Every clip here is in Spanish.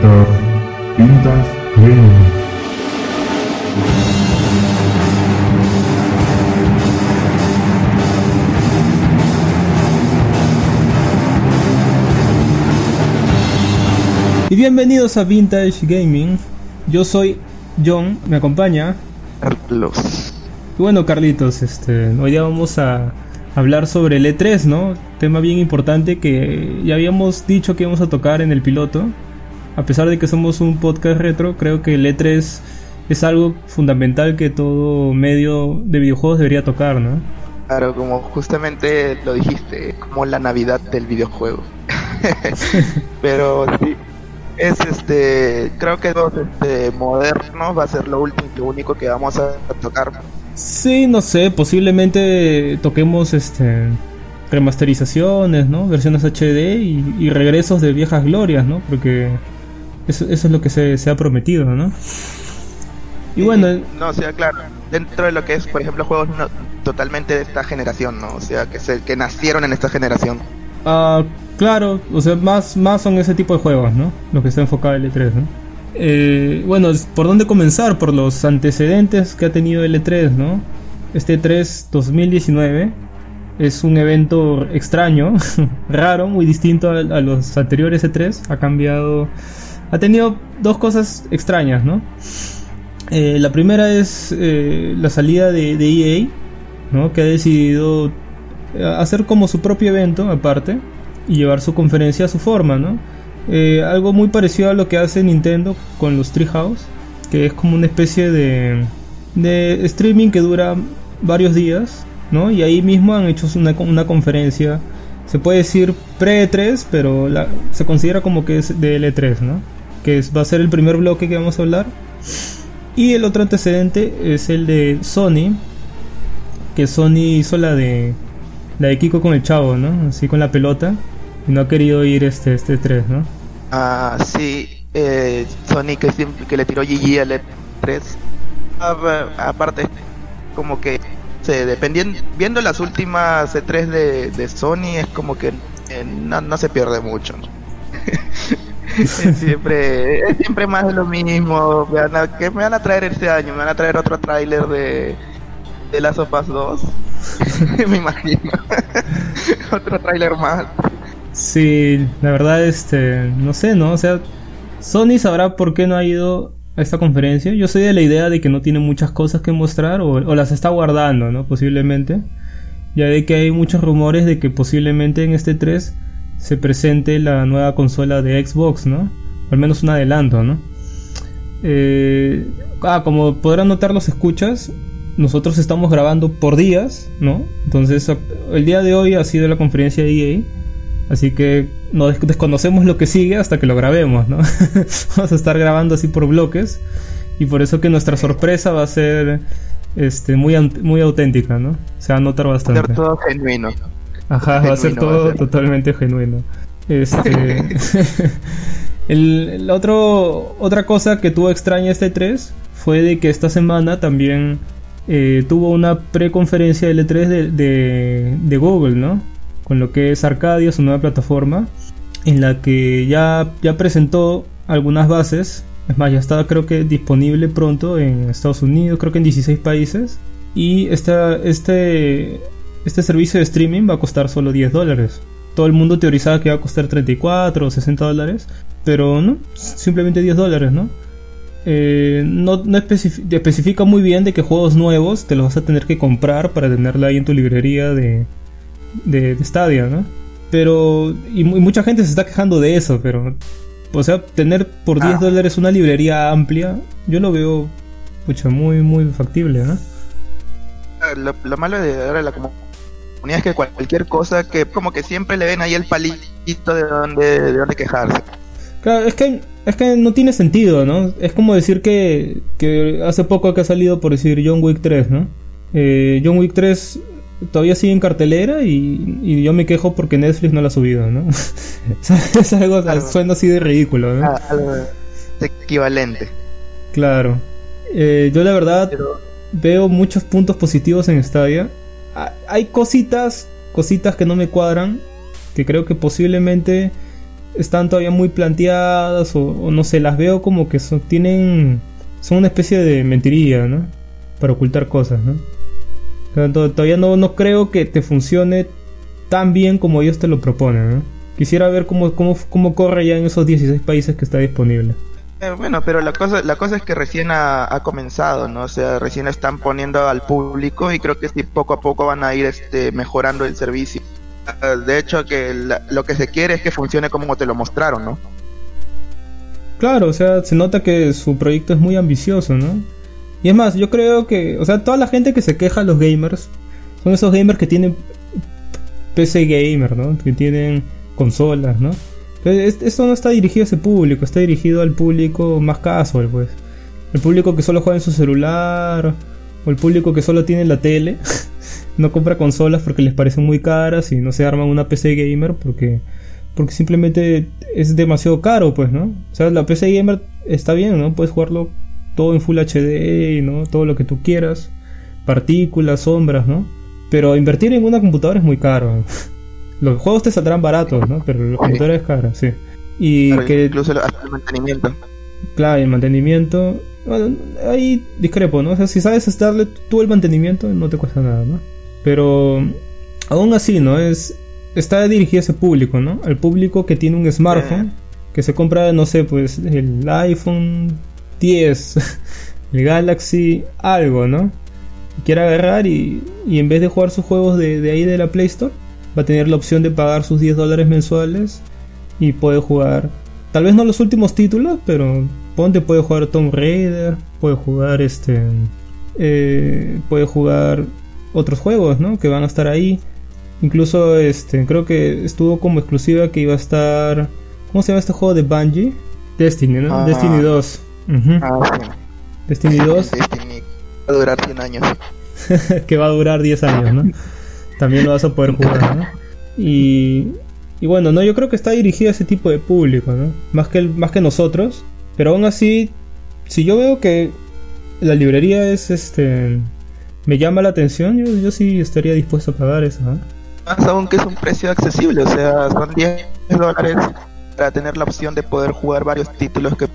Vintage Gaming. Y bienvenidos a Vintage Gaming. Yo soy John, me acompaña. Carlos. Y bueno, Carlitos, este, hoy día vamos a hablar sobre el E3, ¿no? Tema bien importante que ya habíamos dicho que íbamos a tocar en el piloto. A pesar de que somos un podcast retro, creo que el E3 es algo fundamental que todo medio de videojuegos debería tocar, ¿no? Claro, como justamente lo dijiste, como la Navidad del videojuego. Pero sí, es este, creo que los este, modernos va a ser lo último, lo único que vamos a tocar. Sí, no sé, posiblemente toquemos este remasterizaciones, ¿no? Versiones HD y, y regresos de viejas glorias, ¿no? Porque eso, eso es lo que se, se ha prometido, ¿no? Y bueno, No, o sea, claro, dentro de lo que es, por ejemplo, juegos no- totalmente de esta generación, ¿no? O sea, que, se, que nacieron en esta generación. Ah, claro, o sea, más, más son ese tipo de juegos, ¿no? Lo que está enfocado el E3, ¿no? Eh, bueno, ¿por dónde comenzar? Por los antecedentes que ha tenido el E3, ¿no? Este E3 2019 es un evento extraño, raro, muy distinto a, a los anteriores E3. Ha cambiado, ha tenido dos cosas extrañas, ¿no? Eh, la primera es eh, la salida de, de EA, ¿no? Que ha decidido eh, hacer como su propio evento aparte y llevar su conferencia a su forma, ¿no? Algo muy parecido a lo que hace Nintendo con los Treehouse, que es como una especie de, de streaming que dura varios días, ¿no? Y ahí mismo han hecho una, conferencia, se puede decir pre-E3, pero la- se considera como que es del E3, ¿no? Que va a ser el primer bloque que vamos a hablar. Y el otro antecedente es el de Sony, que Sony hizo la de la de Kiko con el chavo, ¿no? Así con la pelota. Y no ha querido ir este, este 3, ¿no? Ah, sí, eh, Sony que, que le tiró GG al E3. Ah, aparte, como que se dependiendo, viendo las últimas E3 de, de Sony, es como que eh, no, no se pierde mucho. ¿no? siempre, es siempre más de lo mismo. Me a, ¿Qué me van a traer este año? Me van a traer otro tráiler de, de Last of Us 2. me imagino. otro tráiler más. Sí, la verdad, este, no sé, ¿no? O sea, Sony sabrá por qué no ha ido a esta conferencia. Yo soy de la idea de que no tiene muchas cosas que mostrar o, o las está guardando, ¿no? Posiblemente. Ya de que hay muchos rumores de que posiblemente en este 3 se presente la nueva consola de Xbox, ¿no? O al menos un adelanto, ¿no? Eh, ah, como podrán notar los escuchas, nosotros estamos grabando por días, ¿no? Entonces, el día de hoy ha sido la conferencia de EA. Así que no des- desconocemos lo que sigue hasta que lo grabemos, ¿no? Vamos a estar grabando así por bloques. Y por eso que nuestra sorpresa va a ser este, muy, muy auténtica, ¿no? Se va a notar bastante. Ser todo genuino. Ajá, va a ser todo a ser. totalmente genuino. Este. el, el otro, otra cosa que tuvo extraña este 3 fue de que esta semana también eh, tuvo una preconferencia del E3 de, de, de Google, ¿no? Con lo que es Arcadia, su nueva plataforma, en la que ya, ya presentó algunas bases. Es más, ya está creo que disponible pronto en Estados Unidos, creo que en 16 países. Y esta, este, este servicio de streaming va a costar solo 10 dólares. Todo el mundo teorizaba que iba a costar 34 o 60 dólares, pero no, simplemente 10 dólares, ¿no? Eh, no, no especifi- especifica muy bien de que juegos nuevos te los vas a tener que comprar para tenerla ahí en tu librería de, de, de Stadia, ¿no? Pero, y, mu- y mucha gente se está quejando de eso, pero, o sea, tener por 10 Ah. dólares una librería amplia, yo lo veo, pucha, muy, muy factible, ¿no? Lo, lo malo de ahora la comunidad es que cualquier cosa que como que siempre le ven ahí el palito de donde, de donde quejarse. Claro, es que, es que no tiene sentido, ¿no? Es como decir que, que hace poco que ha salido, por decir, John Wick 3, ¿no? Eh, John Wick 3 todavía sigue en cartelera y, y yo me quejo porque Netflix no la ha subido, ¿no? es algo, suena así de ridículo, ¿no? Ah, algo equivalente. Claro. Eh, yo la verdad Pero veo muchos puntos positivos en Stadia. Ha- Hay cositas, cositas que no me cuadran, que creo que posiblemente están todavía muy planteadas o, no sé, las veo como que son, tienen, son una especie de mentiría, ¿no? Para ocultar cosas, ¿no? Todavía no, no creo que te funcione tan bien como ellos te lo proponen, ¿no? Quisiera ver cómo, cómo, cómo corre ya en esos 16 países que está disponible. Bueno, pero la cosa, la cosa es que recién ha, comenzado, ¿no? O sea, recién están poniendo al público y creo que sí, poco a poco van a ir este, mejorando el servicio. De hecho, que lo que se quiere es que funcione como te lo mostraron, ¿no? Claro, o sea, se nota que su proyecto es muy ambicioso, ¿no? Y es más, yo creo que, o sea, toda la gente que se queja, los gamers, son esos gamers que tienen PC gamer, ¿no? Que tienen consolas, ¿no? Esto no está dirigido a ese público, está dirigido al público más casual, pues. El público que solo juega en su celular, o el público que solo tiene la tele, no compra consolas porque les parecen muy caras y no se arman una PC gamer porque, porque simplemente es demasiado caro, pues, ¿no? O sea, la PC gamer está bien, ¿no? Puedes jugarlo todo en Full HD, ¿no? Todo lo que tú quieras, partículas, sombras, ¿no? Pero invertir en una computadora es muy caro. Los juegos te saldrán baratos, ¿no? Pero la computadora es cara, sí. Y que... Incluso el mantenimiento. Claro, el mantenimiento... Bueno, ahí discrepo, ¿no? O sea, si sabes darle tú el mantenimiento, no te cuesta nada, ¿no? Pero aún así, ¿no? Es, está dirigido a ese público, ¿no? Al público que tiene un smartphone, eh. que se compra, no sé, pues el iPhone 10, el Galaxy, algo, ¿no? quiere agarrar y, y en vez de jugar sus juegos de, de ahí de la Play Store, va a tener la opción de pagar sus 10 dólares mensuales y puede jugar, tal vez no los últimos títulos, pero ponte puede jugar Tomb Raider, puede jugar este, eh, puede jugar otros juegos, ¿no? Que van a estar ahí. Incluso este, creo que estuvo como exclusiva que iba a estar, ¿cómo se llama este juego de Bungie? Destiny, ¿no? Ah. Destiny 2. ah, Destiny 2. Destiny va a durar 100 años. que va a durar 10 años, ¿no? también lo vas a poder jugar, ¿no? Y, y bueno, no, yo creo que está dirigido a ese tipo de público, ¿no? Más que, más que nosotros, pero aún así, si yo veo que la librería es este me llama la atención, yo, yo sí estaría dispuesto a pagar eso. ¿no? Más aún que es un precio accesible, o sea, son 10 dólares para tener la opción de poder jugar varios títulos que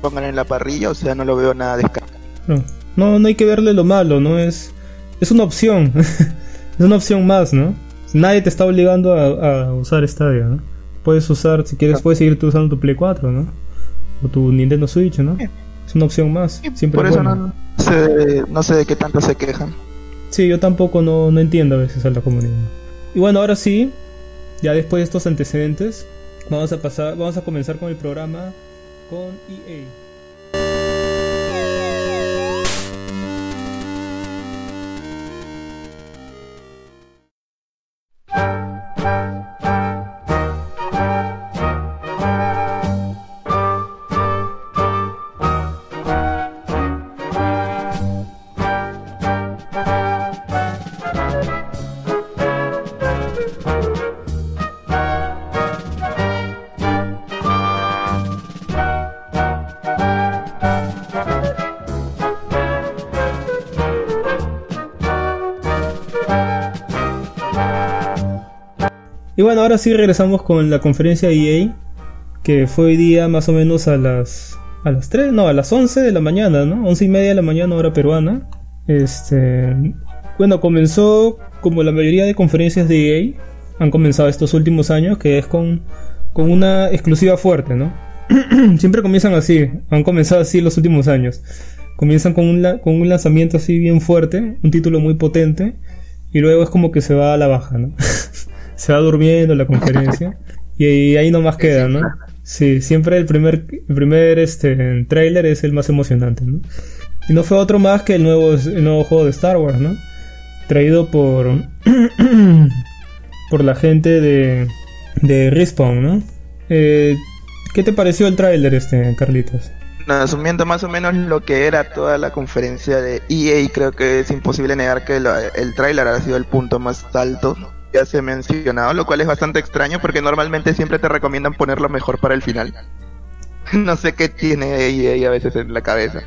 pongan en la parrilla, o sea, no lo veo nada descarado. No, no, no hay que verle lo malo, no es es una opción. es una opción más, ¿no? Nadie te está obligando a, usar Stadia, ¿no? Puedes usar, si quieres, puedes seguir usando tu Play 4, ¿no? O tu Nintendo Switch, ¿no? Es una opción más. Siempre Por eso no, sé, no sé de qué tanto se quejan. Sí, yo tampoco no, no entiendo a veces a la comunidad. Y bueno, ahora sí, ya después de estos antecedentes, vamos a pasar, vamos a comenzar con el programa con EA. Bueno, ahora sí regresamos con la conferencia EA, que fue hoy día más o menos a las a las 3, no, a las 11 de la mañana, ¿no? 11 y media de la mañana hora peruana. Este, bueno, comenzó como la mayoría de conferencias de EA han comenzado estos últimos años, que es con, con una exclusiva fuerte, ¿no? Siempre comienzan así, han comenzado así los últimos años. Comienzan con un, con un lanzamiento así bien fuerte, un título muy potente, y luego es como que se va a la baja, ¿no? se va durmiendo la conferencia y ahí nomás queda, ¿no? Sí, siempre el primer, el primer este, trailer es el más emocionante, ¿no? Y no fue otro más que el nuevo, el nuevo juego de Star Wars, ¿no? Traído por, por la gente de, de Respawn, ¿no? Eh, ¿Qué te pareció el tráiler, este, Carlitos? asumiendo más o menos lo que era toda la conferencia de EA, creo que es imposible negar que el tráiler ha sido el punto más alto ya se ha mencionado, lo cual es bastante extraño porque normalmente siempre te recomiendan ponerlo mejor para el final. no sé qué tiene EA a veces en la cabeza.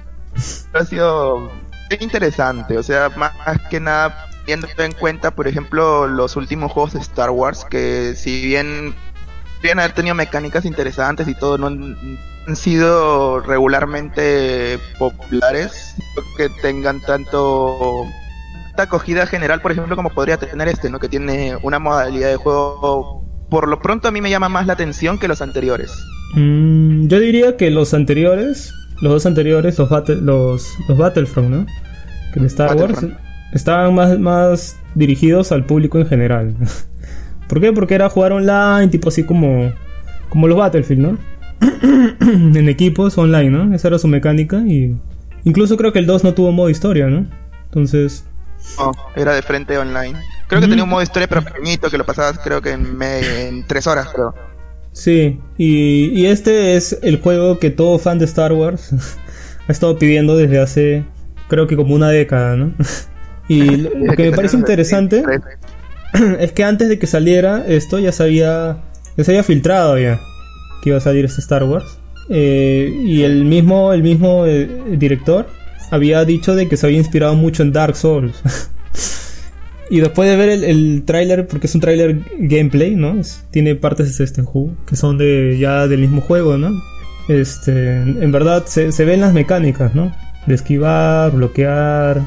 ha sido interesante, o sea, más que nada teniendo en cuenta, por ejemplo, los últimos juegos de Star Wars, que si bien podrían haber tenido mecánicas interesantes y todo, no han, han sido regularmente populares, que tengan tanto tanta acogida general, por ejemplo, como podría tener este, ¿no? Que tiene una modalidad de juego por lo pronto a mí me llama más la atención que los anteriores. Mm, yo diría que los anteriores, los dos anteriores, los, Battle, los, los Battlefront, ¿no? Que en Star Wars estaban más, más dirigidos al público en general. ¿Por qué? Porque era jugar online, tipo así como, como los Battlefield, ¿no? en equipos online, ¿no? Esa era su mecánica y incluso creo que el 2 no tuvo modo historia, ¿no? Entonces, No, era de frente online. Creo que tenía un modo historia pero pequeñito que lo pasabas creo que en, me- en tres horas, creo. Sí, y, y este es el juego que todo fan de Star Wars ha estado pidiendo desde hace, creo que como una década, ¿no? Y lo, lo que me parece interesante es que antes de que saliera esto ya se había, ya se había filtrado ya que iba a salir este Star Wars. Eh, y el mismo, el mismo eh, director había dicho de que se había inspirado mucho en Dark Souls. y después de ver el, el tráiler, porque es un tráiler gameplay, ¿no? Tiene partes de este juego que son de ya del mismo juego, ¿no? Este, en verdad se, ven las mecánicas, ¿no? De esquivar, bloquear.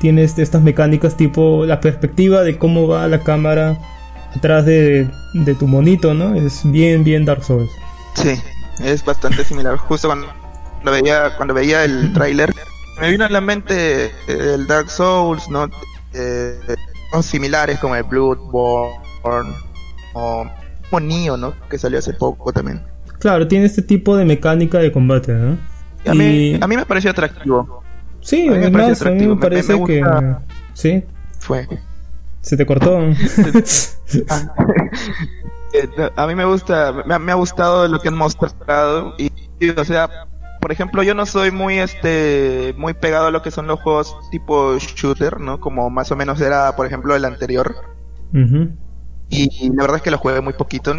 Tiene este- estas mecánicas tipo la perspectiva de cómo va la cámara atrás de, de tu monito, ¿no? Es bien, bien Dark Souls. Sí, es bastante similar. Justo cuando, cuando veía cuando veía el tráiler, me vino a la mente eh, el Dark Souls, ¿no? Eh, o similares como el Bloodborne o como Nioh, ¿no? Que salió hace poco también. Claro, tiene este tipo de mecánica de combate, ¿no? Y a, mí, Y- a mí me pareció atractivo. Sí, a mí me además, parece a mí me atractivo, me- parece me que... Sí, Fue. se te cortó. Eh, a mí me gusta, me, ha- me ha gustado lo que han mostrado y, y, o sea, por ejemplo, yo no soy muy este muy pegado a lo que son los juegos tipo shooter, ¿no? Como más o menos era, por ejemplo, el anterior y, la verdad es que lo jugué muy poquito.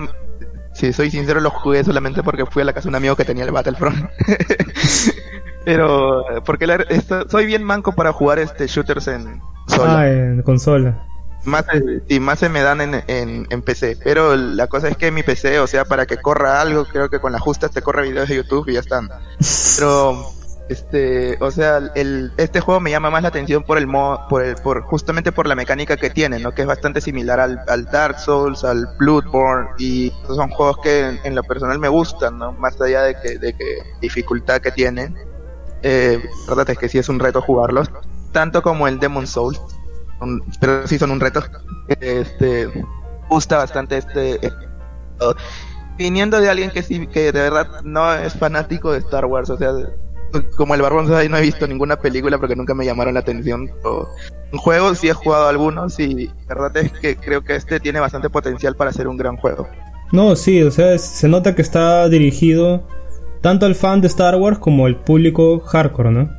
Si soy sincero, lo jugué solamente porque fui a la casa de un amigo que tenía el Battlefront. Pero porque la- esto- soy bien manco para jugar este shooters en sola. Ah, en consola. Más, y más se me dan en, en, en PC. Pero la cosa es que mi PC, o sea, para que corra algo, creo que con la justa te corre videos de YouTube y ya están. Pero, este, o sea, el, este juego me llama más la atención por el modo, por el, por, justamente por la mecánica que tiene, ¿no? Que es bastante similar al, al Dark Souls, al Bloodborne, y son juegos que en, en lo personal me gustan, ¿no? Más allá de que, de que dificultad que tienen. Eh, verdad es que sí es un reto jugarlos. Tanto como el Demon Souls pero sí son un reto. Este, gusta bastante este. oh, viniendo de alguien que sí, que de verdad no es fanático de Star Wars, o sea, como el Barbón no he visto ninguna película porque nunca me llamaron la atención. O, en juegos sí he jugado algunos y la verdad es que creo que este tiene bastante potencial para ser un gran juego. No, sí, o sea, se nota que está dirigido tanto al fan de Star Wars como al público hardcore, ¿no?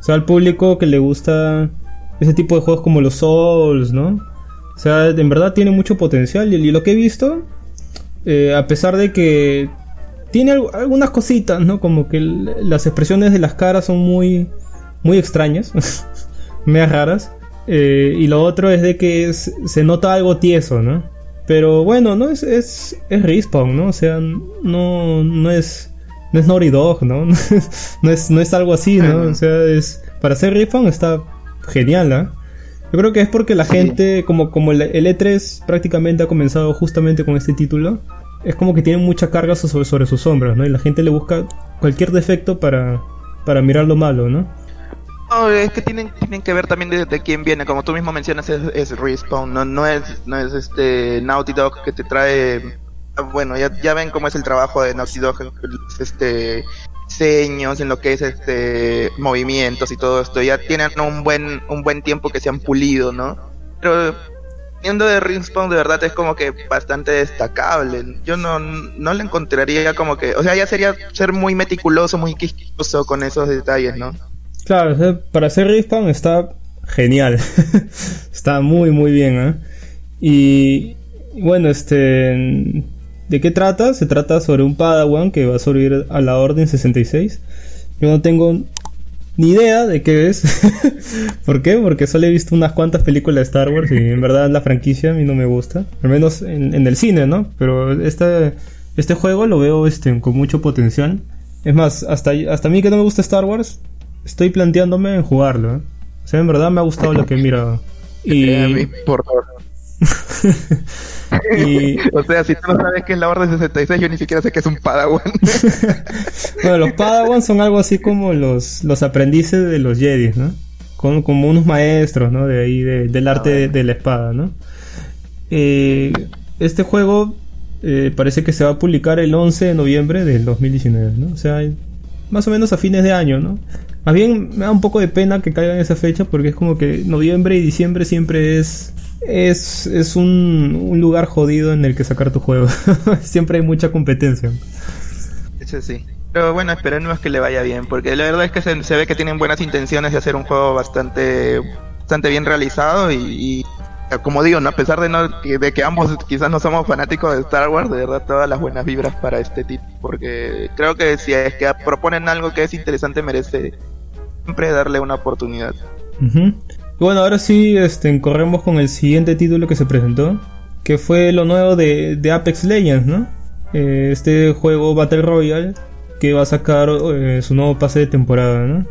O sea, al público que le gusta ese tipo de juegos como los Souls, ¿no? O sea, en verdad tiene mucho potencial y, lo que he visto, eh, a pesar de que tiene al- algunas cositas, ¿no? Como que las expresiones de las caras son muy, muy extrañas, medias raras. Eh, y lo otro es de que es- se nota algo tieso, ¿no? Pero bueno, no es, es, es Respawn, ¿no? O sea, no, no es. No es Naughty Dog, ¿no? no, es, no es algo así, ¿no? O sea, es. Para ser Respawn está genial, ¿ah? Yo creo que es porque la gente, como, como el, el E3 prácticamente ha comenzado justamente con este título, es como que tiene mucha carga sobre, sobre sus hombros, ¿no? Y la gente le busca cualquier defecto para, para mirar lo malo, ¿no? No, es que tienen, tienen que ver también de, de quién viene, como tú mismo mencionas, es, es Respawn, no, no es, no es este Naughty Dog que te trae, ah, bueno, ya, ya ven cómo es el trabajo de Naughty Dog, este diseños, en lo que es este movimientos y todo esto, ya tienen un buen, un buen tiempo que se han pulido, ¿no? Pero Viniendo de Respawn de verdad es como que bastante destacable. Yo no, no le encontraría como que, o sea, ya sería ser muy meticuloso, muy quisquilloso con esos detalles, ¿no? Claro, para ser Respawn está genial. está muy, muy bien, ¿eh? Y bueno, este. ¿De qué trata? Se trata sobre un Padawan que va a sobrevivir a la Orden 66. Yo no tengo ni idea de qué es. ¿Por qué? Porque solo he visto unas cuantas películas de Star Wars y en verdad la franquicia a mí no me gusta. Al menos en, en el cine, ¿no? Pero esta, este juego lo veo este, con mucho potencial. Es más, hasta, hasta a mí que no me gusta Star Wars, estoy planteándome en jugarlo. ¿eh? O sea, en verdad me ha gustado lo que he mirado. Y... A mí, por y... O sea, si tú no sabes qué es la Orden 66, yo ni siquiera sé qué es un Padawan. bueno, los Padawan son algo así como los, los aprendices de los Jedi, ¿no? Como, como unos maestros, ¿no? De ahí, del arte ah, de, la espada, ¿no? Eh, este juego eh, parece que se va a publicar el 11 de noviembre del 2019, ¿no? O sea, más o menos a fines de año, ¿no? Más bien me da un poco de pena que caiga en esa fecha porque es como que noviembre y diciembre siempre es es, es un, lugar jodido en el que sacar tu juego. siempre hay mucha competencia. Eso sí. Pero bueno, esperemos que le vaya bien, porque la verdad es que se, ve que tienen buenas intenciones de hacer un juego bastante, bastante bien realizado y como digo, ¿no? a pesar de, no, de que ambos quizás no somos fanáticos de Star Wars, de verdad todas las buenas vibras para este tipo, porque creo que si es que proponen algo que es interesante, merece siempre darle una oportunidad. Bueno, ahora sí, este, corremos con el siguiente título que se presentó, que fue lo nuevo de, Apex Legends, ¿no? Eh, este juego Battle Royale que va a sacar eh, su nuevo pase de temporada, ¿no?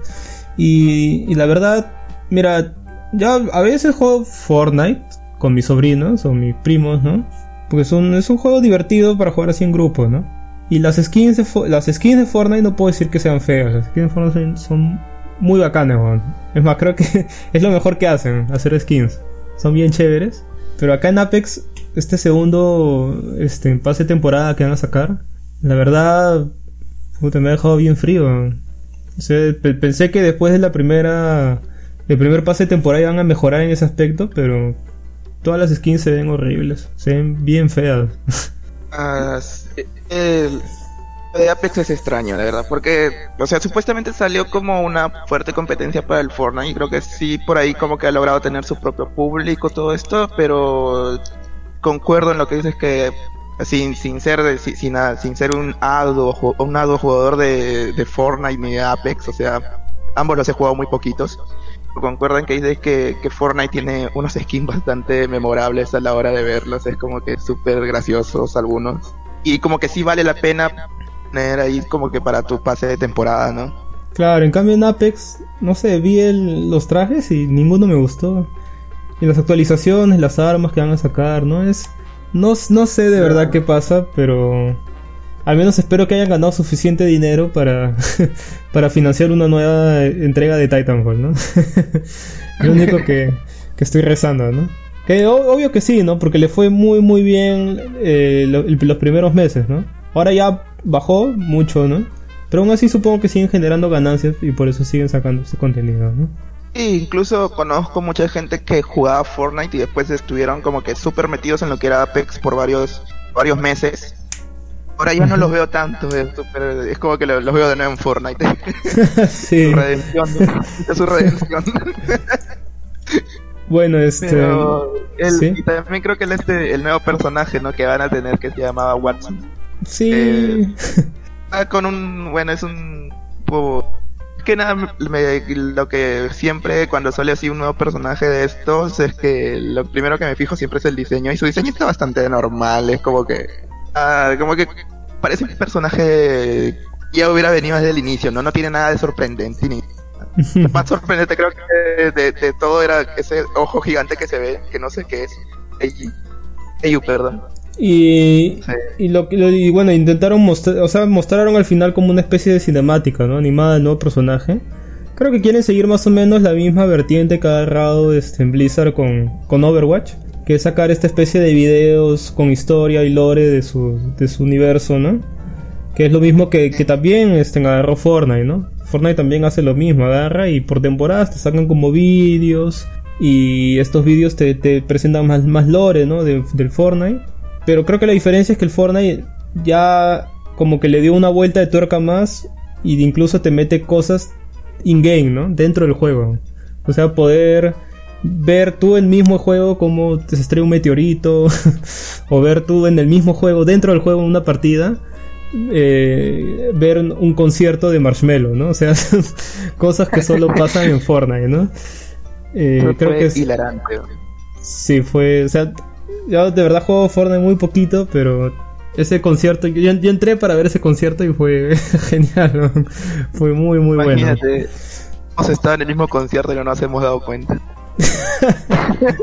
Y, y la verdad, mira, ya a veces juego Fortnite con mis sobrinos o mis primos, ¿no? Porque es un, es un juego divertido para jugar así en grupo, ¿no? Y las skins de, las skins de Fortnite no puedo decir que sean feas. Las skins de Fortnite son, muy bacanas, weón. Es más, creo que es lo mejor que hacen, hacer skins. Son bien chéveres. Pero acá en Apex, este segundo este, pase de temporada que van a sacar, la verdad, me ha dejado bien frío. Pensé que después de la primera el primer pase de temporada van a mejorar en ese aspecto, pero todas las skins se ven horribles, se ven bien feas. Ah, de Apex es extraño, la verdad, porque, o sea, supuestamente salió como una fuerte competencia para el Fortnite y creo que sí, por ahí como que ha logrado tener su propio público, todo esto, pero concuerdo en lo que dices que sin, sin ser sin, sin, ser un ado un ado jugador de, de Fortnite ni de Apex, o sea, ambos los he jugado muy poquitos concuerdan que dice que, que, Fortnite tiene unos skins bastante memorables a la hora de verlos, es como que súper graciosos algunos. Y como que sí vale la pena tener ahí como que para tu pase de temporada, ¿no? Claro, en cambio en Apex, no sé, vi los trajes y ninguno me gustó. Y las actualizaciones, las armas que van a sacar, ¿no? Es... No, no sé de verdad qué pasa, pero al menos espero que hayan ganado suficiente dinero para, para financiar una nueva entrega de Titanfall, ¿no? Lo único que, que, estoy rezando, ¿no? Que obvio que sí, ¿no? Porque le fue muy muy bien eh, los primeros meses, ¿no? Ahora ya bajó mucho, ¿no? Pero aún así supongo que siguen generando ganancias y por eso siguen sacando su contenido, ¿no? Sí, incluso conozco mucha gente que jugaba Fortnite y después estuvieron como que súper metidos en lo que era Apex por varios, varios meses Ahora ya no los veo tanto, es, como que los, veo de nuevo en Fortnite. sí. su redención, es su redención. bueno, este... Y también creo que el, este, el nuevo personaje ¿no? que van a tener que se llamaba Watson. Sí. Eh, con un... Bueno, es un... que nada, lo que siempre cuando sale así un nuevo personaje de estos es que lo primero que me fijo siempre es el diseño y su diseño está bastante normal, es como que Ah, como que parece un personaje ya hubiera venido desde el inicio, ¿no? No tiene nada de sorprendente ni lo más sorprendente creo que de, todo era ese ojo gigante que se ve, que no sé qué es. Eyu, perdón. Y, y, lo, y bueno, intentaron mostrar, o sea, mostraron al final como una especie de cinemática, ¿no? Animada del nuevo personaje. Creo que quieren seguir más o menos la misma vertiente que ha agarrado este, en Blizzard con, con Overwatch que es sacar esta especie de videos con historia y lore de su, de su universo, ¿no? Que es lo mismo que, que también este, agarró Fortnite, ¿no? Fortnite también hace lo mismo, agarra y por temporadas te sacan como vídeos y estos vídeos te, te presentan más, más lore, ¿no? del Fortnite. Pero creo que la diferencia es que el Fortnite ya como que le dio una vuelta de tuerca más y incluso te mete cosas in-game, ¿no? Dentro del juego. O sea, poder ver tú en el mismo juego como te estrella un meteorito, o ver tú en el mismo juego, dentro del juego, en una partida, eh, ver un concierto de Marshmello, ¿no? O sea, cosas que solo pasan en Fortnite, ¿no? Eh, creo que es hilarante. Sí, fue, o sea, yo de verdad juego Fortnite muy poquito, pero ese concierto, yo, yo entré para ver ese concierto y fue genial, ¿no? fue muy, muy bueno. Imagínate, hemos estado en el mismo concierto y no nos hemos dado cuenta.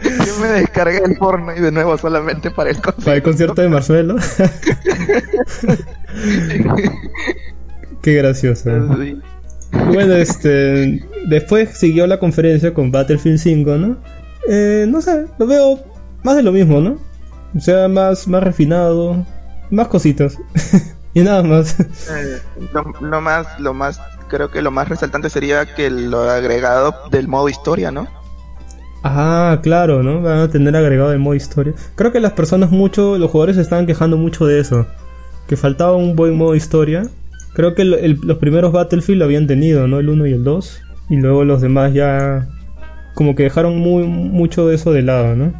Yo me descargué el porno y de nuevo solamente para el concierto. Para el concierto de Marcelo. Qué gracioso. Sí. Bueno, este. Después siguió la conferencia con Battlefield 5, ¿no? Eh, no sé, lo veo más de lo mismo, ¿no? O sea, más, más refinado, más cositas. y nada más. Eh, lo, lo más, lo más, creo que lo más resaltante sería que lo agregado del modo historia, ¿no? Ah, claro, ¿no? Van a tener agregado el modo historia. Creo que las personas mucho, los jugadores se estaban quejando mucho de eso. Que faltaba un buen modo historia. Creo que el- el- los primeros Battlefield lo habían tenido, ¿no? El 1 y el 2. Y luego los demás ya como que dejaron muy mucho de eso de lado, ¿no?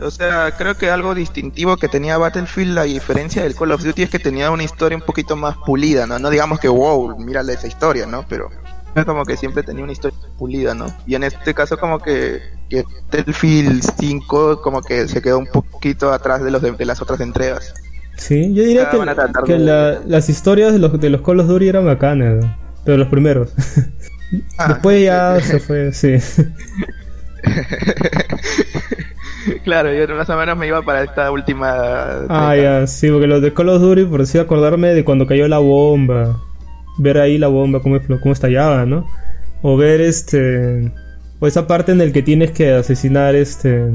O sea, creo que algo distintivo que tenía Battlefield, a diferencia del Call of Duty, es que tenía una historia un poquito más pulida, ¿no? No digamos que, wow, mírale esa historia, ¿no? Pero es como que siempre tenía una historia pulida, ¿no? Y en este caso como que, que Battlefield 5 como que se quedó un poquito atrás de, los de, de las otras entregas. Sí, yo diría Ah, que, la- las historias de los, de los Call of Duty eran bacanas, pero los primeros. Ah, Después ya sí. se fue, sí. claro, yo más o menos me iba para esta última... Ah, ya, sí, porque los de Call of Duty, por así acordarme de cuando cayó la bomba. Ver ahí la bomba, cómo, cómo estallaba, ¿no? O ver este. O esa parte en el que tienes que asesinar este.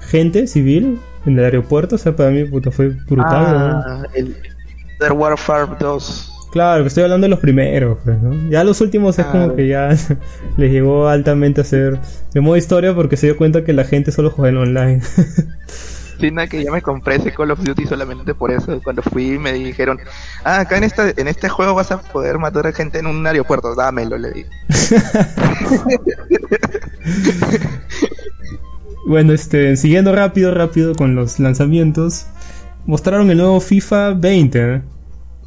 gente civil en el aeropuerto. O sea, para mí, puta, fue brutal, ¿no? Ah, el Modern Warfare 2. Claro, estoy hablando de los primeros, pues, ¿no? Ya los últimos es como que ya les llegó altamente a hacer de modo historia porque se dio cuenta que la gente solo juega en online. Sí, nada, que ya me compré ese Call of Duty solamente por eso. Cuando fui me dijeron, ah, acá en, esta, en este juego vas a poder matar a gente en un aeropuerto, dámelo, le dije. Bueno, este, siguiendo rápido, rápido con los lanzamientos, mostraron el nuevo FIFA 20. ¿eh?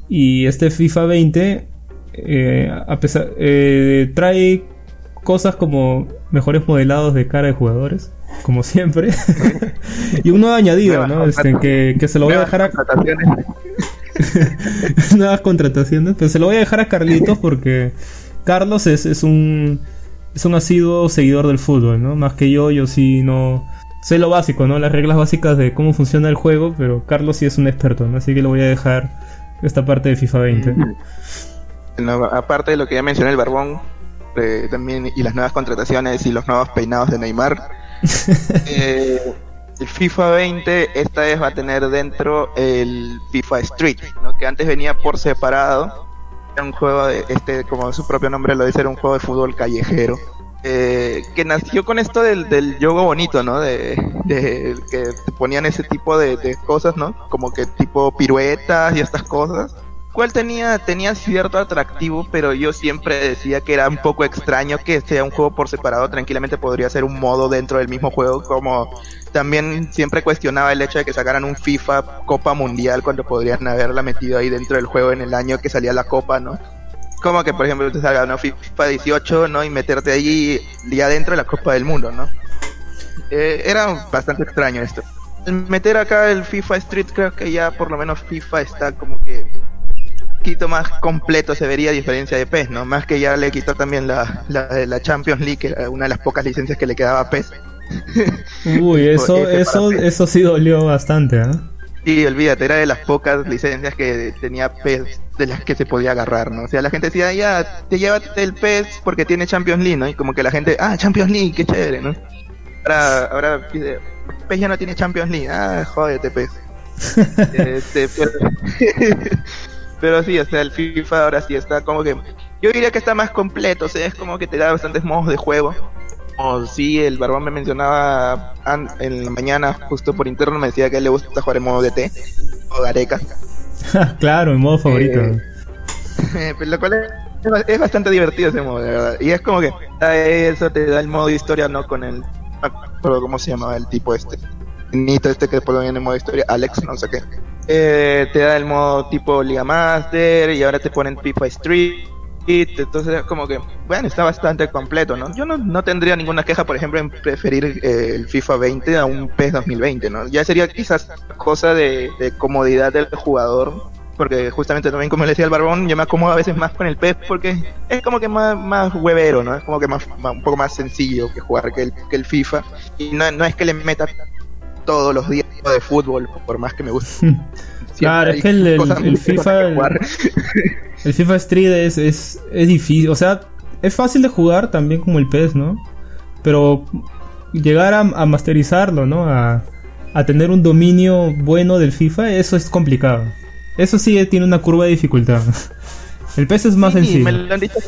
Y este FIFA 20, eh, a pesar, eh, trae cosas como mejores modelados de cara de jugadores, como siempre, y un nuevo añadido, ¿no? Este, que, que se lo voy a dejar a, Contrataciones. nuevas contrataciones, pero se lo voy a dejar a Carlitos porque Carlos es, es un es un asiduo seguidor del fútbol, ¿no? Más que yo, yo sí no sé lo básico, ¿no? Las reglas básicas de cómo funciona el juego, pero Carlos sí es un experto, ¿no? Así que le voy a dejar esta parte de FIFA 20. No, aparte de lo que ya mencioné, el Barbón, eh, también, y las nuevas contrataciones y los nuevos peinados de Neymar. eh, el FIFA 20 esta vez va a tener dentro el FIFA Street, ¿no? que antes venía por separado. Era un juego, de, este, como su propio nombre lo dice, era un juego de fútbol callejero. Eh, que nació con esto del, del juego bonito, ¿no? De, que ponían ese tipo de, cosas, ¿no? Como que tipo piruetas y estas cosas cual tenía, tenía cierto atractivo, pero yo siempre decía que era un poco extraño que sea un juego por separado, tranquilamente podría ser un modo dentro del mismo juego, como también siempre cuestionaba el hecho de que sacaran un FIFA Copa Mundial cuando podrían haberla metido ahí dentro del juego en el año que salía la Copa, ¿no? Como que, por ejemplo, te salga ¿no? FIFA 18, ¿no? Y meterte allí ya dentro de la Copa del Mundo, ¿no? Eh, era bastante extraño esto. Al meter acá el FIFA Street, creo que ya por lo menos FIFA está como que poquito más completo se vería a diferencia de PES, ¿no? Más que ya le quitó también la, la, la Champions League, que era una de las pocas licencias que le quedaba a PES. Uy, eso, Ese eso, eso sí dolió bastante, ¿eh? Y olvídate, era de las pocas licencias que tenía PES de las que se podía agarrar, ¿no? O sea, la gente decía, ya, te llévate el PES porque tiene Champions League, ¿no? Y como que la gente, ah, Champions League, qué chévere, ¿no? Ahora, ahora PES ya no tiene Champions League, ah, jódete PES. este, pero, pero sí, o sea, el FIFA ahora sí está como que, yo diría que está más completo, o sea, es como que te da bastantes modos de juego. O sí, el barbón me mencionaba en la mañana, justo por interno, me decía que a él le gusta jugar en modo DT o Gareca. claro, en modo favorito. Eh, Pero lo cual es, es bastante divertido ese modo, de verdad. Y es como que eso te da el modo de historia, ¿no? Con el. Acuerdo cómo se llamaba el tipo este. Nito este que después viene en modo historia, Alex, no sé qué. Eh, te da el modo tipo Liga Master y ahora te ponen FIFA Street. Entonces como que, bueno, está bastante completo, ¿no? Yo no, no tendría ninguna queja, por ejemplo, en preferir eh, el FIFA 20 a un PES 2020, ¿no? Ya sería quizás cosa de, comodidad del jugador, porque justamente también como le decía el barbón, yo me acomodo a veces más con el PES porque es como que más, más huevero, ¿no? Es como que más, un poco más sencillo que jugar que el, que el FIFA. Y no, no es que le meta todos los días de fútbol, por más que me guste. claro, es que el, el, FIFA... El, FIFA Street es, es, es difícil, o sea, es fácil de jugar también como el PES, ¿no? Pero llegar a, masterizarlo, ¿no? A, a, tener un dominio bueno del FIFA, eso es complicado. Eso sí tiene una curva de dificultad. El PES es más sencillo. Me lo han dicho,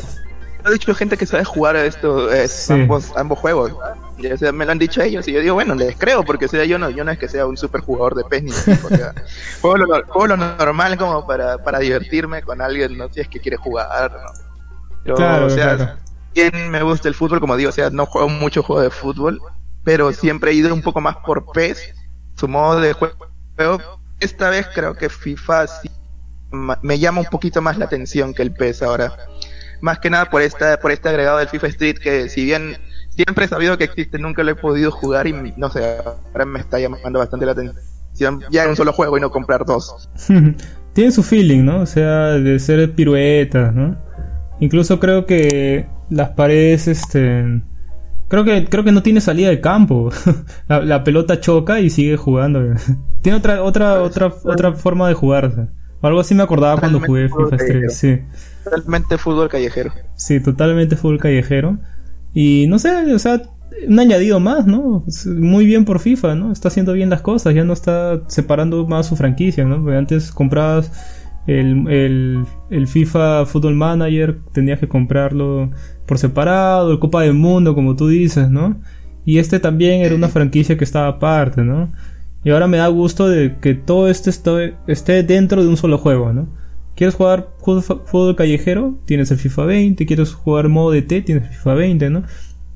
me dicho gente que sabe jugar a esto, ambos, ambos juegos me lo han dicho ellos y yo digo, bueno, les creo, porque sea, yo no, yo no es que sea un super jugador de PES ni o sea, juego, lo, normal como para, para divertirme con alguien, no si es que quiere jugar, ¿no? claro, o sea, bien me gusta el fútbol, como digo, o sea, no juego mucho juego de fútbol, pero siempre he ido un poco más por PES, su modo de juego. Esta vez creo que FIFA sí me llama un poquito más la atención que el PES ahora. Más que nada por esta, por este agregado del FIFA Street que si bien siempre he sabido que existe, nunca lo he podido jugar y no sé, ahora me está llamando bastante la atención. Ya en un solo juego y no comprar dos. Tiene su feeling, ¿no? O sea, de ser piruetas, ¿no? Incluso creo que las paredes, este... Creo que, creo que no tiene salida de campo. la, pelota choca y sigue jugando. tiene otra, otra, otra, otra forma de jugarse. Algo así me acordaba cuando jugué FIFA 3, sí. Totalmente fútbol callejero. Sí, totalmente fútbol callejero. Y no sé, o sea, un añadido más, ¿no? Muy bien por FIFA, ¿no? Está haciendo bien las cosas, ya no está separando más su franquicia, ¿no? Antes comprabas el, el, el FIFA Football Manager, tenías que comprarlo por separado, el Copa del Mundo, como tú dices, ¿no? Y este también era una franquicia que estaba aparte, ¿no? Y ahora me da gusto de que todo esto esté dentro de un solo juego, ¿no? ¿Quieres jugar fútbol callejero? Tienes el FIFA 20. ¿Quieres jugar modo DT? Tienes el FIFA 20, ¿no?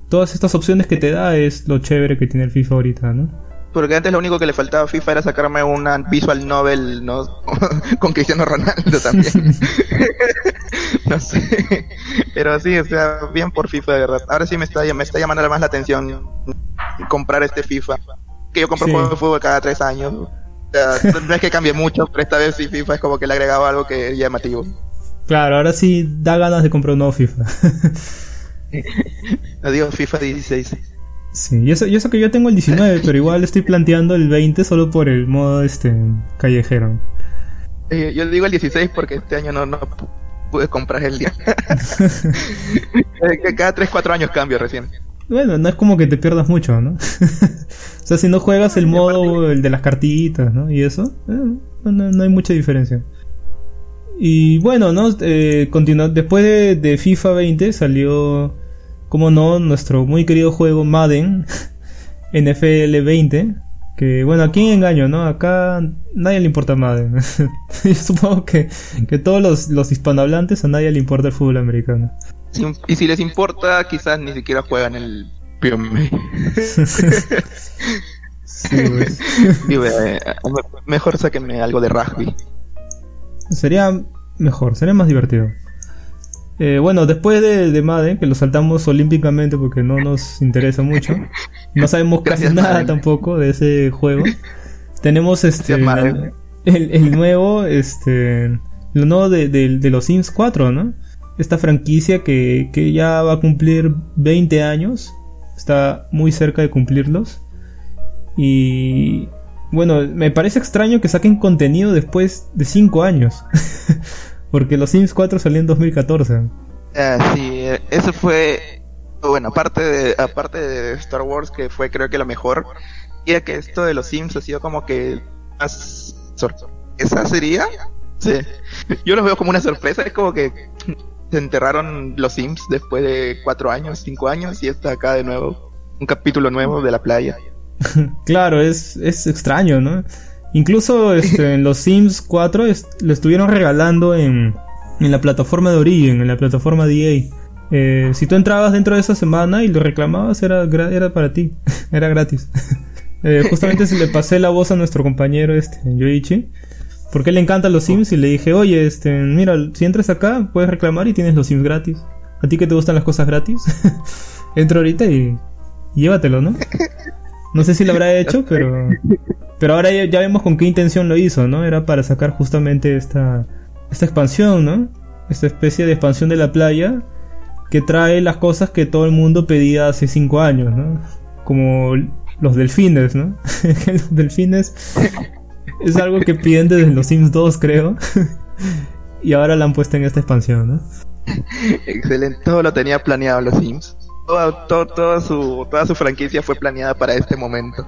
Todas estas opciones que te da es lo chévere que tiene el FIFA ahorita, ¿no? Porque antes lo único que le faltaba a FIFA era sacarme una visual novel, ¿no? Con Cristiano Ronaldo también. no sé. Pero sí, o sea, bien por FIFA, de verdad. Ahora sí me está, me está llamando más la atención comprar este FIFA. Que yo compro juegos de fútbol cada tres años no es que cambie mucho, pero esta vez sí FIFA es como que le agregaba algo que es llamativo. Claro, ahora sí da ganas de comprar un nuevo FIFA. Adiós, FIFA 16. Sí, y eso, eso que yo tengo el 19, pero igual estoy planteando el 20 solo por el modo este callejero. Eh, yo digo el 16 porque este año no, no pude comprar el día. Eh, cada 3-4 años cambio recién. Bueno, no es como que te pierdas mucho, ¿no? o sea, si no juegas el modo, el de las cartitas, ¿no? Y eso, eh, no, hay mucha diferencia. Y bueno, ¿no? Eh, después de, FIFA 20 salió, como no, nuestro muy querido juego Madden, NFL 20. Que bueno, aquí engaño, ¿no? Acá nadie le importa Madden. Yo supongo que, que todos los, los hispanohablantes a nadie le importa el fútbol americano. Y si les importa, quizás ni siquiera juegan el PMA. Pues. Eh, mejor sáquenme algo de rugby. Sería mejor, sería más divertido. Eh, bueno, después de, de, Madden, que lo saltamos olímpicamente porque no nos interesa mucho, no sabemos casi nada tampoco de ese juego. Tenemos este el, nuevo, este, lo nuevo de, de los Sims 4, ¿no? Esta franquicia que, ya va a cumplir 20 años, está muy cerca de cumplirlos. Y bueno, me parece extraño que saquen contenido después de 5 años, porque los Sims 4 salió en 2014. Ah, sí, eso fue, bueno, aparte de, aparte de Star Wars, que fue creo que lo mejor, ya que esto de los Sims ha sido como que más sorpresa sería. Sí. Yo lo veo como una sorpresa, es como que se enterraron los Sims después de cuatro años, cinco años, y está acá de nuevo, un capítulo nuevo de la playa. claro, es, es extraño, ¿no? Incluso este, en los Sims 4 lo estuvieron regalando en, en la plataforma de origen, en la plataforma de EA. Eh, si tú entrabas dentro de esa semana y lo reclamabas, era, era para ti, era gratis. eh, justamente se le pasé la voz a nuestro compañero este, Yoichi porque le encantan los Sims y le dije, oye, este, mira, si entras acá puedes reclamar y tienes los Sims gratis. ¿A ti que te gustan las cosas gratis? Entro ahorita y llévatelo, ¿no? No sé si lo habrá hecho, pero pero ahora ya, vemos con qué intención lo hizo, ¿no? Era para sacar justamente esta esta expansión, ¿no? Esta especie de expansión de la playa que trae las cosas que todo el mundo pedía hace cinco años, ¿no? Como los delfines, ¿no? los delfines es algo que piden desde los Sims 2, creo. y ahora la han puesto en esta expansión, ¿no? Excelente, todo lo tenía planeado los Sims. Toda, su, toda su franquicia fue planeada para este momento.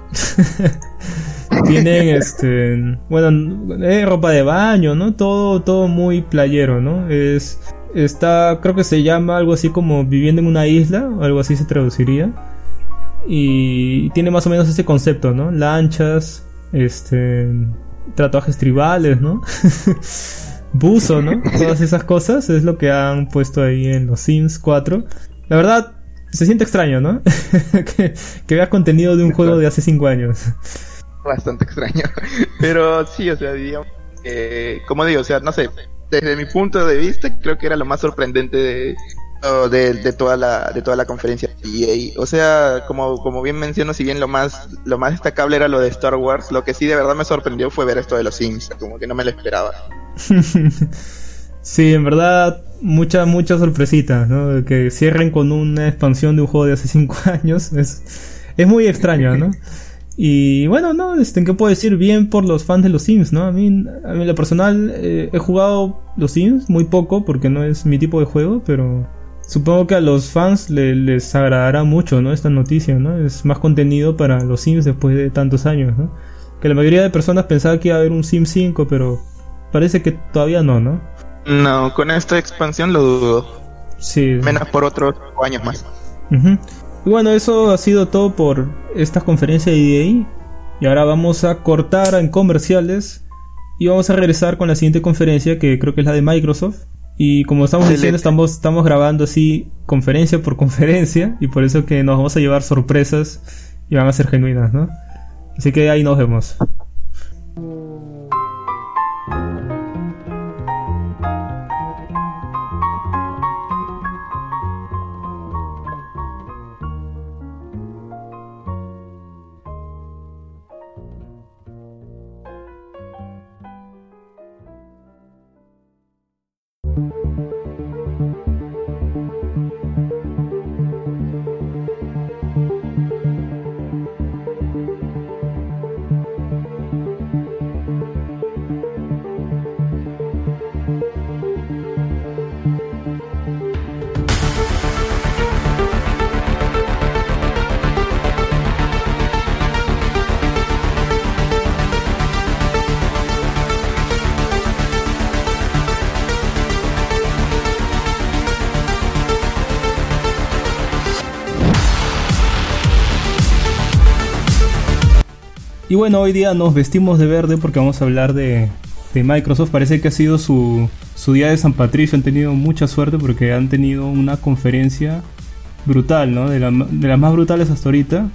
Tienen este, bueno, eh, ropa de baño, ¿no? Todo, todo muy playero, ¿no? Es, está, creo que se llama algo así como viviendo en una isla, o algo así se traduciría. Y tiene más o menos ese concepto, ¿no? Lanchas, este, tatuajes tribales, ¿no? Buzo, ¿no? Todas esas cosas es lo que han puesto ahí en los Sims 4. La verdad, se siente extraño, ¿no? que, que veas contenido de un juego de hace 5 años. Bastante extraño. Pero sí, o sea, digamos, como digo, o sea, no sé, desde mi punto de vista, creo que era lo más sorprendente de, de, toda la de toda la conferencia e o sea como como bien menciono si bien lo más lo más destacable era lo de Star Wars lo que sí de verdad me sorprendió fue ver esto de los Sims como que no me lo esperaba sí en verdad muchas muchas sorpresitas ¿no? que cierren con una expansión de un juego de hace 5 años es es muy extraño no y bueno, no, este, ¿qué puedo decir? Bien por los fans de los Sims, ¿no? A mí, a mí lo personal, eh, he jugado los Sims muy poco porque no es mi tipo de juego, pero Supongo que a los fans les agradará mucho, ¿no? Esta noticia, ¿no? Es más contenido para los Sims después de tantos años, ¿no? Que la mayoría de personas pensaba que iba a haber un Sim 5, pero parece que todavía no, ¿no? No, con esta expansión lo dudo. Sí. Menos por otros años más. Y bueno, eso ha sido todo por esta conferencia de EA. Y ahora vamos a cortar en comerciales. Y vamos a regresar con la siguiente conferencia, que creo que es la de Microsoft. Y como estamos diciendo, estamos, estamos grabando así conferencia por conferencia y por eso que nos vamos a llevar sorpresas y van a ser genuinas, ¿no? Así que ahí nos vemos. Y bueno, hoy día nos vestimos de verde porque vamos a hablar de, Microsoft. Parece que ha sido su, día de San Patricio. Han tenido mucha suerte porque han tenido una conferencia brutal, ¿no? De, las más brutales hasta ahorita.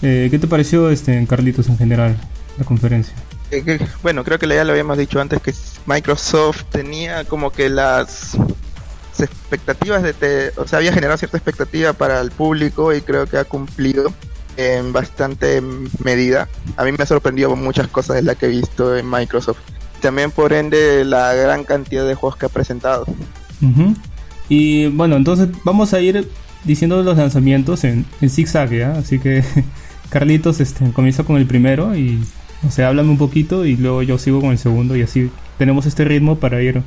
Eh, ¿Qué te pareció, este, Carlitos, en general, la conferencia? Eh, bueno, creo que ya lo habíamos dicho antes que Microsoft tenía como que las expectativas de, o sea, había generado cierta expectativa para el público y creo que ha cumplido en bastante medida. A mí me ha sorprendido muchas cosas de las que he visto en Microsoft. También por ende la gran cantidad de juegos que ha presentado. Y bueno, entonces vamos a ir diciendo los lanzamientos en, en zigzag, ¿ya? Así que Carlitos este, comienza con el primero y, o sea, háblame un poquito y luego yo sigo con el segundo y así tenemos este ritmo para ir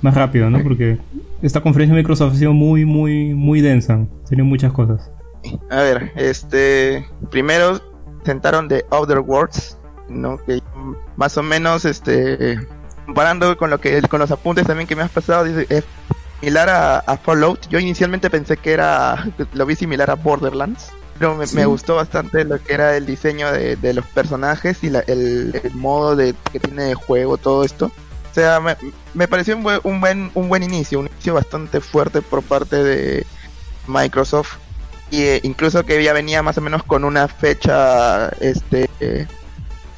más rápido, ¿no? Porque esta conferencia de Microsoft ha sido muy, muy, muy densa. Tiene muchas cosas. A ver, este. Primero sentaron de Outer Worlds, ¿no? Que más o menos, este. Comparando con lo que con los apuntes también que me has pasado, dice, es similar a, Fallout. Yo inicialmente pensé que era. Lo vi similar a Borderlands. Pero me, gustó bastante lo que era el diseño de, los personajes y el, modo de, que tiene de juego, todo esto. O sea, me, pareció un un, buen, un buen inicio, un inicio bastante fuerte por parte de Microsoft y eh, incluso que ya venía más o menos con una fecha este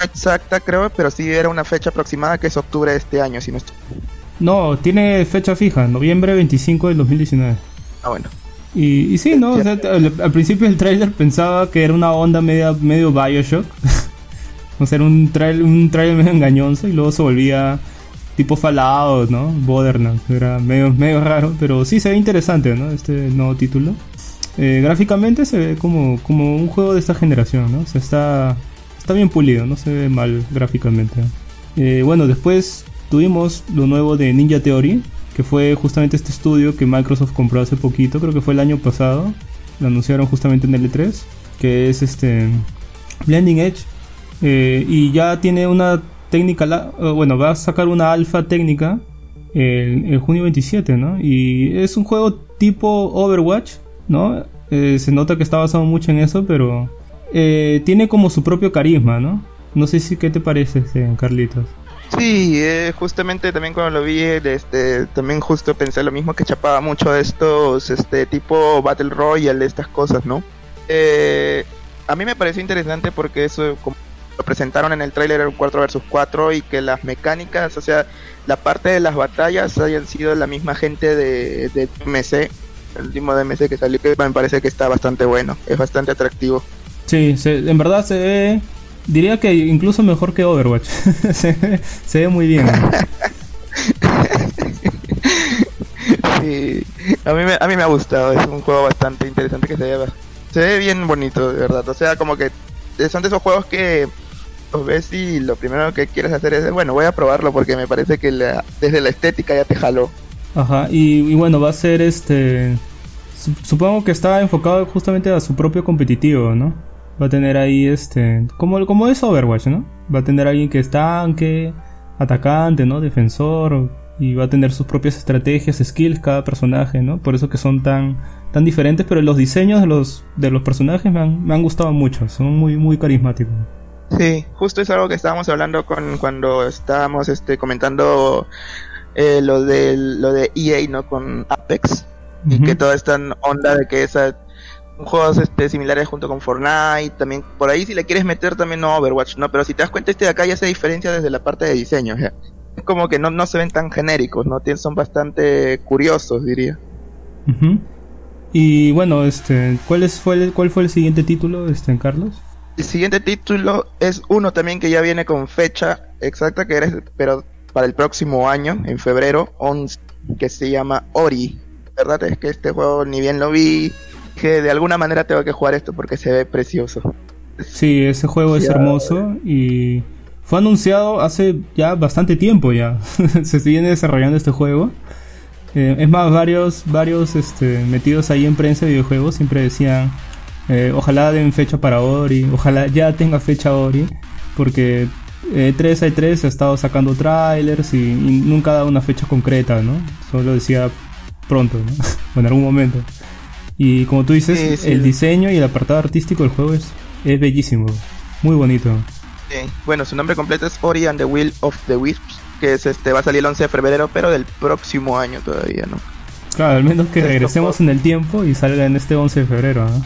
exacta, creo, pero sí era una fecha aproximada que es octubre de este año, si no estoy. No, tiene fecha fija, noviembre 25 del 2019. Ah, bueno. Y, y sí, ¿no? O sea, al, al principio del tráiler pensaba que era una onda media, medio Bioshock. o sea, era un trailer, un trailer medio engañoso y luego se volvía tipo Fallout, ¿no? Borderlands. Era medio, medio raro, pero sí se ve interesante, ¿no? Este nuevo título. Eh, gráficamente se ve como, como un juego de esta generación, ¿no? O sea, está, está bien pulido, no se ve mal gráficamente. Eh, bueno, después tuvimos lo nuevo de Ninja Theory, que fue justamente este estudio que Microsoft compró hace poquito, creo que fue el año pasado. Lo anunciaron justamente en el E3, que es este Blending Edge. Eh, y ya tiene una técnica, bueno, va a sacar una alfa técnica el, el junio 27, ¿no? Y es un juego tipo Overwatch, ¿no? Eh, se nota que está basado mucho en eso, pero eh, tiene como su propio carisma, ¿no? No sé si qué te parece, este, Carlitos. Sí, eh, justamente también cuando lo vi, este, también justo pensé lo mismo que chapaba mucho de estos, este, tipo Battle Royale, estas cosas, ¿no? Eh, a mí me pareció interesante porque eso, como lo presentaron en el tráiler, un 4 versus 4 y que las mecánicas, o sea, la parte de las batallas hayan sido la misma gente de, de DMC, el último DMC que salió, que me parece que está bastante bueno, es bastante atractivo. Sí, se- en verdad se ve, diría que incluso mejor que Overwatch. se, ve- se ve muy bien. ¿no? Sí, a mí, me, a mí me ha gustado, es un juego bastante interesante que se ve, se ve bien bonito, de verdad. O sea, como que son de esos juegos que los ves y lo primero que quieres hacer es, bueno, voy a probarlo porque me parece que la- desde la estética ya te jaló. Ajá, y, bueno, va a ser este. su- Supongo que está enfocado justamente a su propio competitivo, ¿no? Va a tener ahí este. Como, como es Overwatch, ¿no? Va a tener alguien que es tanque, atacante, ¿no? Defensor. Y va a tener sus propias estrategias, skills, cada personaje, ¿no? Por eso que son tan, tan diferentes, pero los diseños de los, de los personajes me han, me han gustado mucho. Son muy, muy carismáticos. Sí, justo es algo que estábamos hablando con cuando estábamos este comentando eh, lo de lo de EA, ¿no? Con Apex y que toda esta onda de que esa juegos este, similares junto con Fortnite, también por ahí si le quieres meter también no Overwatch, ¿no? Pero si te das cuenta este de acá ya se diferencia desde la parte de diseño, es como que no, no se ven tan genéricos, ¿no? Tien- Son bastante curiosos, diría. Y bueno, este, ¿cuál, es, fue el, ¿cuál fue el siguiente título, este, Carlos? El siguiente título es uno también que ya viene con fecha exacta, que eres, pero para el próximo año, en febrero 11, que se llama Ori. La verdad es que este juego ni bien lo vi, que de alguna manera tengo que jugar esto porque se ve precioso. Sí, ese juego es hermoso y fue anunciado hace ya bastante tiempo ya. Se viene desarrollando este juego. Eh, es más, varios, varios este, metidos ahí en prensa de videojuegos siempre decían, eh, ojalá den fecha para Ori, ojalá ya tenga fecha Ori, porque eh, 3 hay 3 ha estado sacando trailers y, y nunca ha dado una fecha concreta, ¿no? Solo decía pronto, ¿no? o en algún momento. Y como tú dices, Sí, sí. el diseño y el apartado artístico del juego es, es bellísimo, muy bonito. Bueno, su nombre completo es Ori and the Will of the Wisps, que es este va a salir el 11 de febrero, pero del próximo año todavía, ¿no? Claro, al menos que regresemos en el tiempo y salga en este 11 de febrero. ¿no?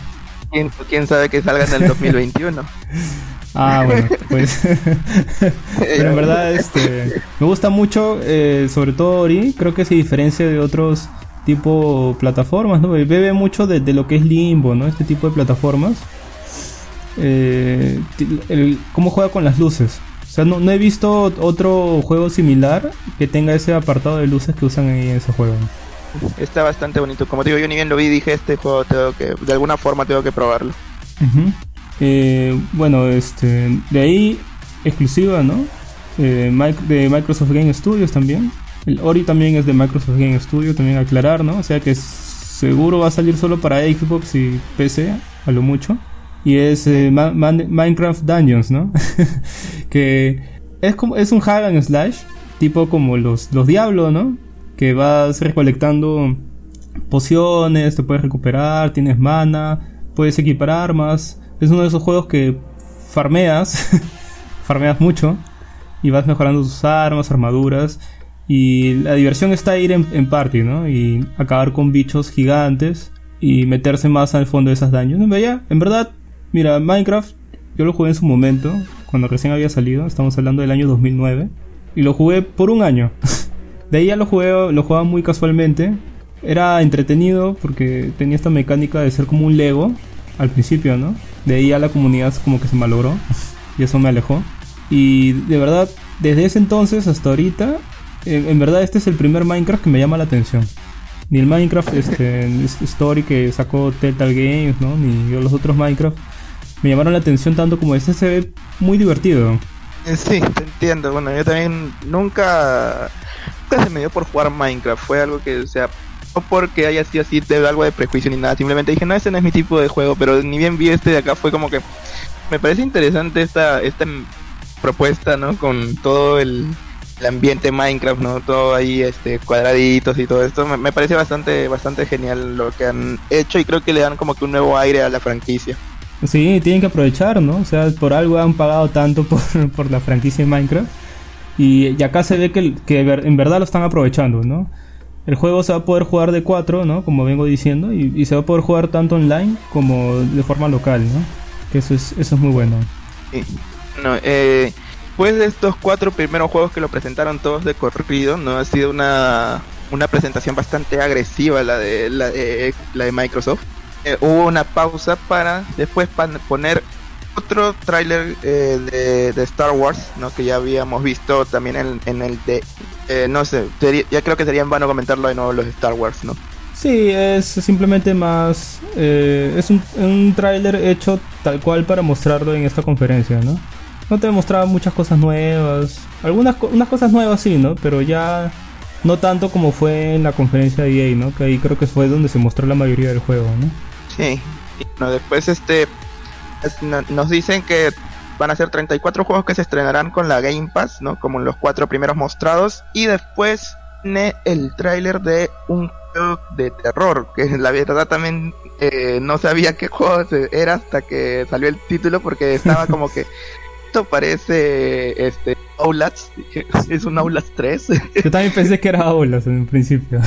¿Quién, quién sabe que salga en el 2021? Ah, bueno, pues. Pero en verdad, este. Me gusta mucho, eh, sobre todo Ori. Creo que se diferencia de otros tipo plataformas, ¿no? Bebe mucho de, de lo que es Limbo, ¿no? Este tipo de plataformas. Eh, el- cómo juega con las luces. O sea, no, no he visto otro juego similar que tenga ese apartado de luces que usan ahí en ese juego. Está bastante bonito. Como te digo, yo ni bien lo vi, dije este juego tengo que, de alguna forma tengo que probarlo. Eh, bueno, este, de ahí exclusiva, ¿no? Eh, de Microsoft Game Studios también. El Ori también es de Microsoft Game Studio, también aclarar, ¿no? O sea que seguro va a salir solo para Xbox y PC, a lo mucho. Y es eh, Ma- Minecraft Dungeons, ¿no? que es como es un hack and slash, tipo como los, los Diablo, ¿no? Que vas recolectando pociones, te puedes recuperar, tienes mana, puedes equipar armas. Es uno de esos juegos que farmeas, farmeas mucho y vas mejorando tus armas, armaduras. Y la diversión está ir en, en party, ¿no? Y acabar con bichos gigantes y meterse más al fondo de esas daños. En verdad, mira, Minecraft yo lo jugué en su momento, cuando recién había salido, estamos hablando del año 2009, y lo jugué por un año. De ahí ya lo jugué, lo jugaba muy casualmente. Era entretenido porque tenía esta mecánica de ser como un Lego al principio, ¿no? De ahí ya la comunidad como que se malogró y eso me alejó. Y de verdad, desde ese entonces hasta ahorita, en, verdad este es el primer Minecraft que me llama la atención. Ni el Minecraft este, Story que sacó Telltale Games, ¿no? Ni los otros Minecraft me llamaron la atención tanto como este se ve muy divertido. Eh, sí, te entiendo. Bueno, yo también nunca, nunca se me dio por jugar Minecraft. Fue algo que, o sea, porque haya sido así de algo de prejuicio ni nada. Simplemente dije, no, ese no es mi tipo de juego. Pero ni bien vi este de acá, fue como que me parece interesante esta, esta propuesta, ¿no? Con todo el, ambiente Minecraft, ¿no? Todo ahí, este, cuadraditos y todo esto. Me, parece bastante, bastante genial lo que han hecho y creo que le dan como que un nuevo aire a la franquicia. Sí, tienen que aprovechar, ¿no? O sea, por algo han pagado tanto por, por la franquicia de Minecraft. Y, acá se ve que, que, en verdad lo están aprovechando, ¿no? El juego se va a poder jugar de 4, ¿no? Como vengo diciendo, y, se va a poder jugar tanto online como de forma local, ¿no? Que eso es, eso es muy bueno. Sí. No, eh, después de estos cuatro primeros juegos que lo presentaron todos de corrido, no ha sido una, una presentación bastante agresiva la de, la de, la de Microsoft. Eh, hubo una pausa para después poner otro tráiler eh, de, Star Wars, ¿no? Que ya habíamos visto también en, en el de... Eh, no sé, ya creo que sería en vano comentarlo de nuevo los Star Wars, ¿no? Sí, es simplemente más... es un, un tráiler hecho tal cual para mostrarlo en esta conferencia, ¿no? no te mostraba muchas cosas nuevas. Algunas unas cosas nuevas sí, ¿no? Pero ya no tanto como fue en la conferencia de EA, ¿no? Que ahí creo que fue donde se mostró la mayoría del juego, ¿no? Sí. No, después este nos dicen que van a ser 34 juegos que se estrenarán con la Game Pass, ¿no? Como los cuatro primeros mostrados y después viene el tráiler de un juego de terror, que la verdad también eh, no sabía qué juego era hasta que salió el título porque estaba como que esto parece este Outlast, es un Outlast 3. Yo también pensé que era Outlast en principio.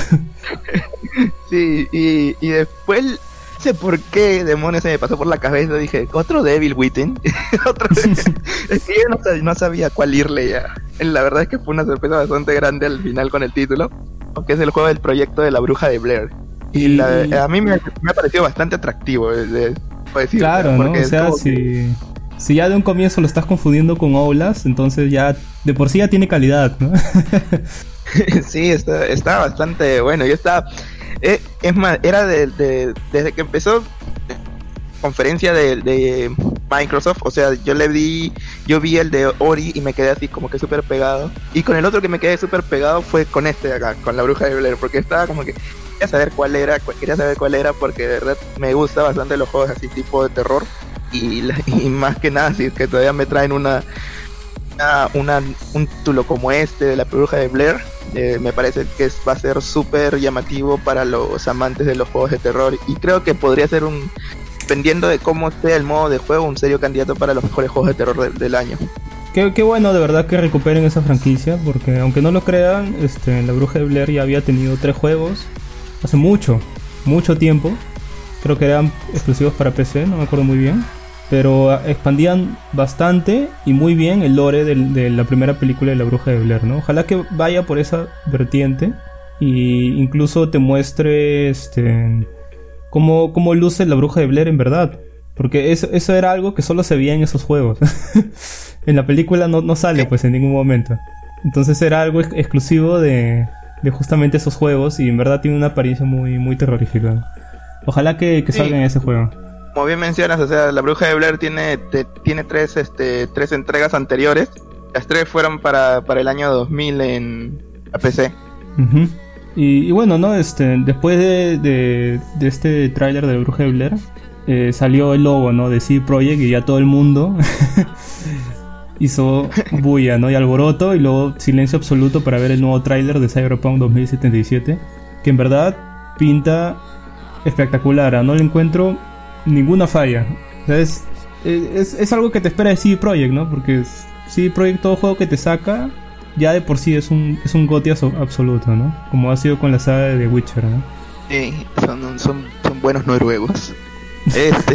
sí, y, y después sé por qué demonios se me pasó por la cabeza, dije, otro Devil Witten, otro es que yo no sabía, cuál irle ya. La verdad es que fue una sorpresa bastante grande al final con el título, aunque es el juego del proyecto de la bruja de Blair. Y, a mí me, ha parecido bastante atractivo, eh, de, decir, claro, ¿no? O sea, si si ya de un comienzo lo estás confundiendo con Oulas, entonces ya de por sí ya tiene calidad, ¿no? sí, está, está bastante bueno. Yo estaba. Eh, es más, era de, desde que empezó conferencia de, Microsoft, o sea, yo le vi, yo vi el de Ori y me quedé así como que súper pegado. Y con el otro que me quedé súper pegado fue con este de acá, con la bruja de Blair, porque estaba como que quería saber cuál era, quería saber cuál era porque de verdad me gusta bastante los juegos así tipo de terror y, más que nada si es que todavía me traen una, una, un título como este de la bruja de Blair eh, me parece que va a ser súper llamativo para los amantes de los juegos de terror y creo que podría ser un dependiendo de cómo sea el modo de juego un serio candidato para los mejores juegos de terror del año Qué, bueno de verdad que recuperen esa franquicia, porque aunque no lo crean, este, la Bruja de Blair ya había tenido tres juegos hace mucho, mucho tiempo. Creo que eran exclusivos para PC, no me acuerdo muy bien pero expandían bastante y muy bien el lore de, la primera película de la bruja de Blair, ¿no? Ojalá que vaya por esa vertiente y incluso te muestre este cómo, cómo luce la bruja de Blair en verdad. Porque eso, eso era algo que solo se veía en esos juegos. en la película no, no, sale pues en ningún momento. Entonces era algo exclusivo de, de, justamente esos juegos y en verdad tiene una apariencia muy, muy terrorífica. Ojalá que, que salga en ese juego como bien mencionas, o sea, la Bruja de Blair tiene, tiene tres, este, tres entregas anteriores. Las tres fueron para, para el año 2000 en la PC. y, bueno, ¿no? Este, después de, de, este tráiler de la Bruja de Blair, eh, salió el logo, ¿no? De CD Projekt y ya todo el mundo hizo bulla, ¿no? Y alboroto y luego silencio absoluto para ver el nuevo tráiler de Cyberpunk 2077, que en verdad pinta espectacular, no le encuentro ninguna falla. es, es, algo que te espera de CD Projekt, ¿no? Porque CD Projekt, todo juego que te saca, ya de por sí es un, es un absoluto, ¿no? Como ha sido con la saga de The Witcher, ¿no? Sí, son, son, buenos noruegos. Este,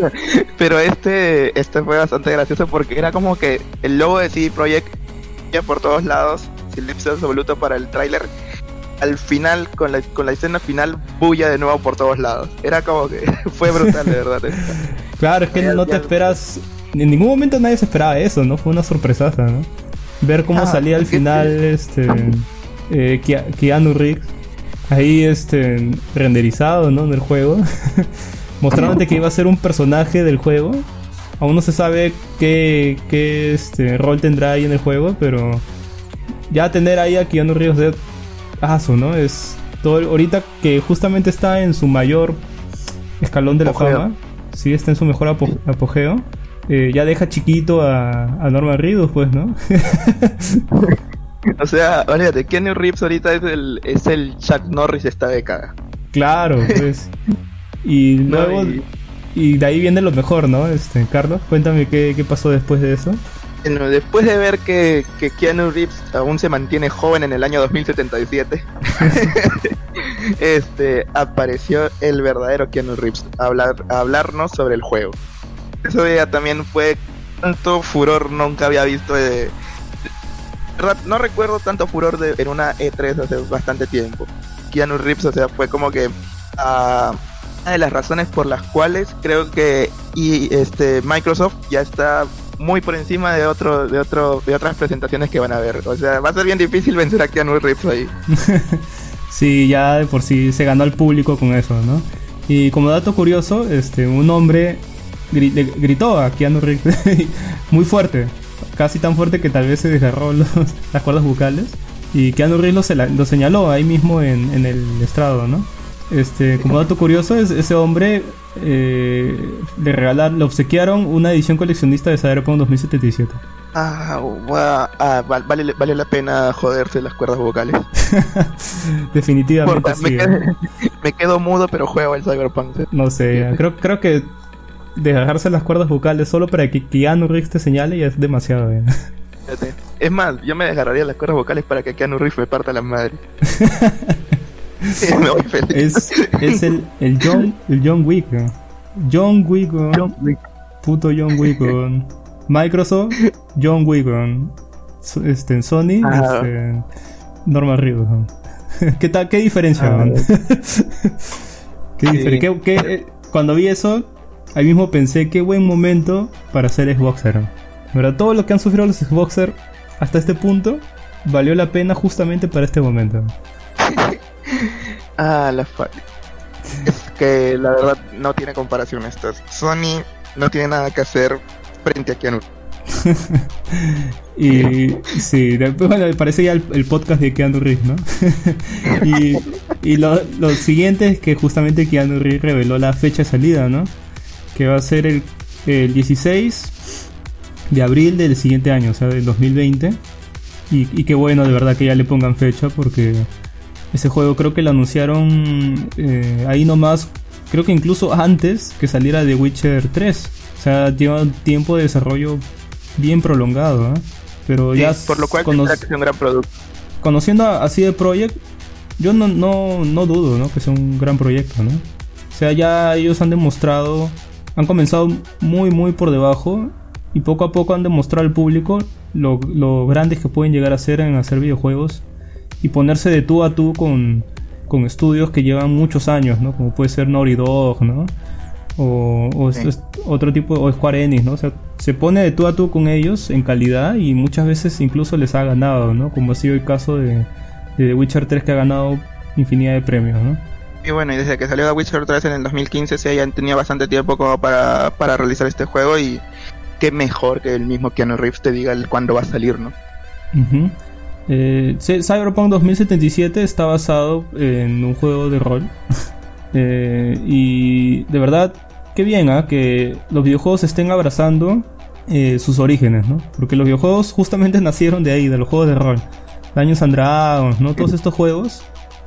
pero este, este fue bastante gracioso porque era como que el logo de CD Projekt por todos lados, silencio absoluto para el tráiler. Al final, con la, con la escena final, bulla de nuevo por todos lados. Era como que fue brutal, de verdad. claro, es que no te esperas. En ningún momento nadie se esperaba eso, ¿no? Fue una sorpresaza, ¿no? Ver cómo ah, salía al final este eh, Keanu Reeves ahí este renderizado, ¿no? En el juego. mostrándote que iba a ser un personaje del juego. Aún no se sabe qué, qué este, rol tendrá ahí en el juego, pero ya tener ahí a Keanu Reeves aso, ¿no? Es todo ahorita que justamente está en su mayor escalón de la fama, sí está en su mejor apogeo. Eh, ya deja chiquito a, a Norman Reedus, pues, ¿no? o sea, olvídate, Keanu Reeves ahorita es el, es el Chuck Norris de esta década. Claro, pues. Y luego. y... de ahí viene lo mejor, ¿no? Este, Carlos, cuéntame qué, qué pasó después de eso. Bueno, después de ver que, Keanu Reeves aún se mantiene joven en el año 2077, este, apareció el verdadero Keanu Reeves a, hablar, a hablarnos sobre el juego. Eso ya también fue tanto furor nunca había visto de, no recuerdo tanto furor de, en una E3 hace bastante tiempo. Keanu Reeves, o sea, fue como que ah, una de las razones por las cuales creo que y este Microsoft ya está muy por encima de otro de otro de otras presentaciones que van a ver. O sea, va a ser bien difícil vencer a Keanu Reeves ahí. sí, ya de por sí se ganó al público con eso, ¿no? Y como dato curioso, este un hombre gritó a Keanu Reeves muy fuerte casi tan fuerte que tal vez se desgarró las cuerdas vocales. Y Keanu Reeves lo, lo señaló ahí mismo en, el estrado, ¿no? Este, como dato curioso, es, ese hombre eh, le regalaron, le obsequiaron una edición coleccionista de Cyberpunk 2077. Ah, ah vale, vale la pena joderse las cuerdas vocales. Definitivamente. me, quedo, me, quedo, mudo, pero juego el Cyberpunk. No sé, creo, creo que dejarse las cuerdas vocales solo para que Keanu Reeves te señale y es demasiado bien. Es más, yo me desgarraría las cuerdas vocales para que Keanu Reeves me parta la madre. Es, es el, el, John, el John Wick. John Wick. John Wick. Puto John Wick. Microsoft, John Wick. Este, en Sony, ah. este. ¿Qué, tal, ¿Qué diferencia? Ah, ¿Qué diferencia? ¿Qué, qué, cuando vi eso, ahí mismo pensé qué buen momento para ser Xboxer. ¿Verdad? Todo lo que han sufrido los Xboxer hasta este punto valió la pena justamente para este momento. ah, la fa Es que la verdad no tiene comparación esto. Sony no tiene nada que hacer frente a Keanu. y sí, después, bueno, parece ya el, podcast de Keanu Reeves, ¿no? y, y lo, siguiente es que justamente Keanu Reeves reveló la fecha de salida, ¿no? que va a ser el, 16 de abril del siguiente año, o sea, del 2020. Y, y qué bueno, de verdad, que ya le pongan fecha porque ese juego creo que lo anunciaron eh, ahí nomás, creo que incluso antes que saliera The Witcher 3. O sea, lleva un tiempo de desarrollo bien prolongado, ¿eh? Pero ya... Por lo cual un gran producto. Conociendo así de Project, yo no, no, no dudo ¿no? que sea un gran proyecto, ¿no? O sea, ya ellos han demostrado han comenzado muy muy por debajo y poco a poco han demostrado al público lo, lo grandes que pueden llegar a ser en hacer videojuegos y ponerse de tú a tú con, con estudios que llevan muchos años, ¿no? Como puede ser Naughty Dog, ¿no? O, otro tipo, o Square Enix, ¿no? O sea, se pone de tú a tú con ellos en calidad y muchas veces incluso les ha ganado, ¿no? Como ha sido el caso de, de The Witcher 3 que ha ganado infinidad de premios, ¿no? Y bueno, y desde que salió The Witcher 3 en el 2015, sí, ya tenía bastante tiempo como para, para realizar este juego y qué mejor que el mismo Keanu Reeves te diga el cuándo va a salir, ¿no? Eh, Cyberpunk 2077 está basado en un juego de rol. Eh, y de verdad, qué bien ¿ah? que los videojuegos estén abrazando eh, sus orígenes, ¿no? Porque los videojuegos justamente nacieron de ahí, de los juegos de rol. Daños and Dragons, ¿no? Todos estos juegos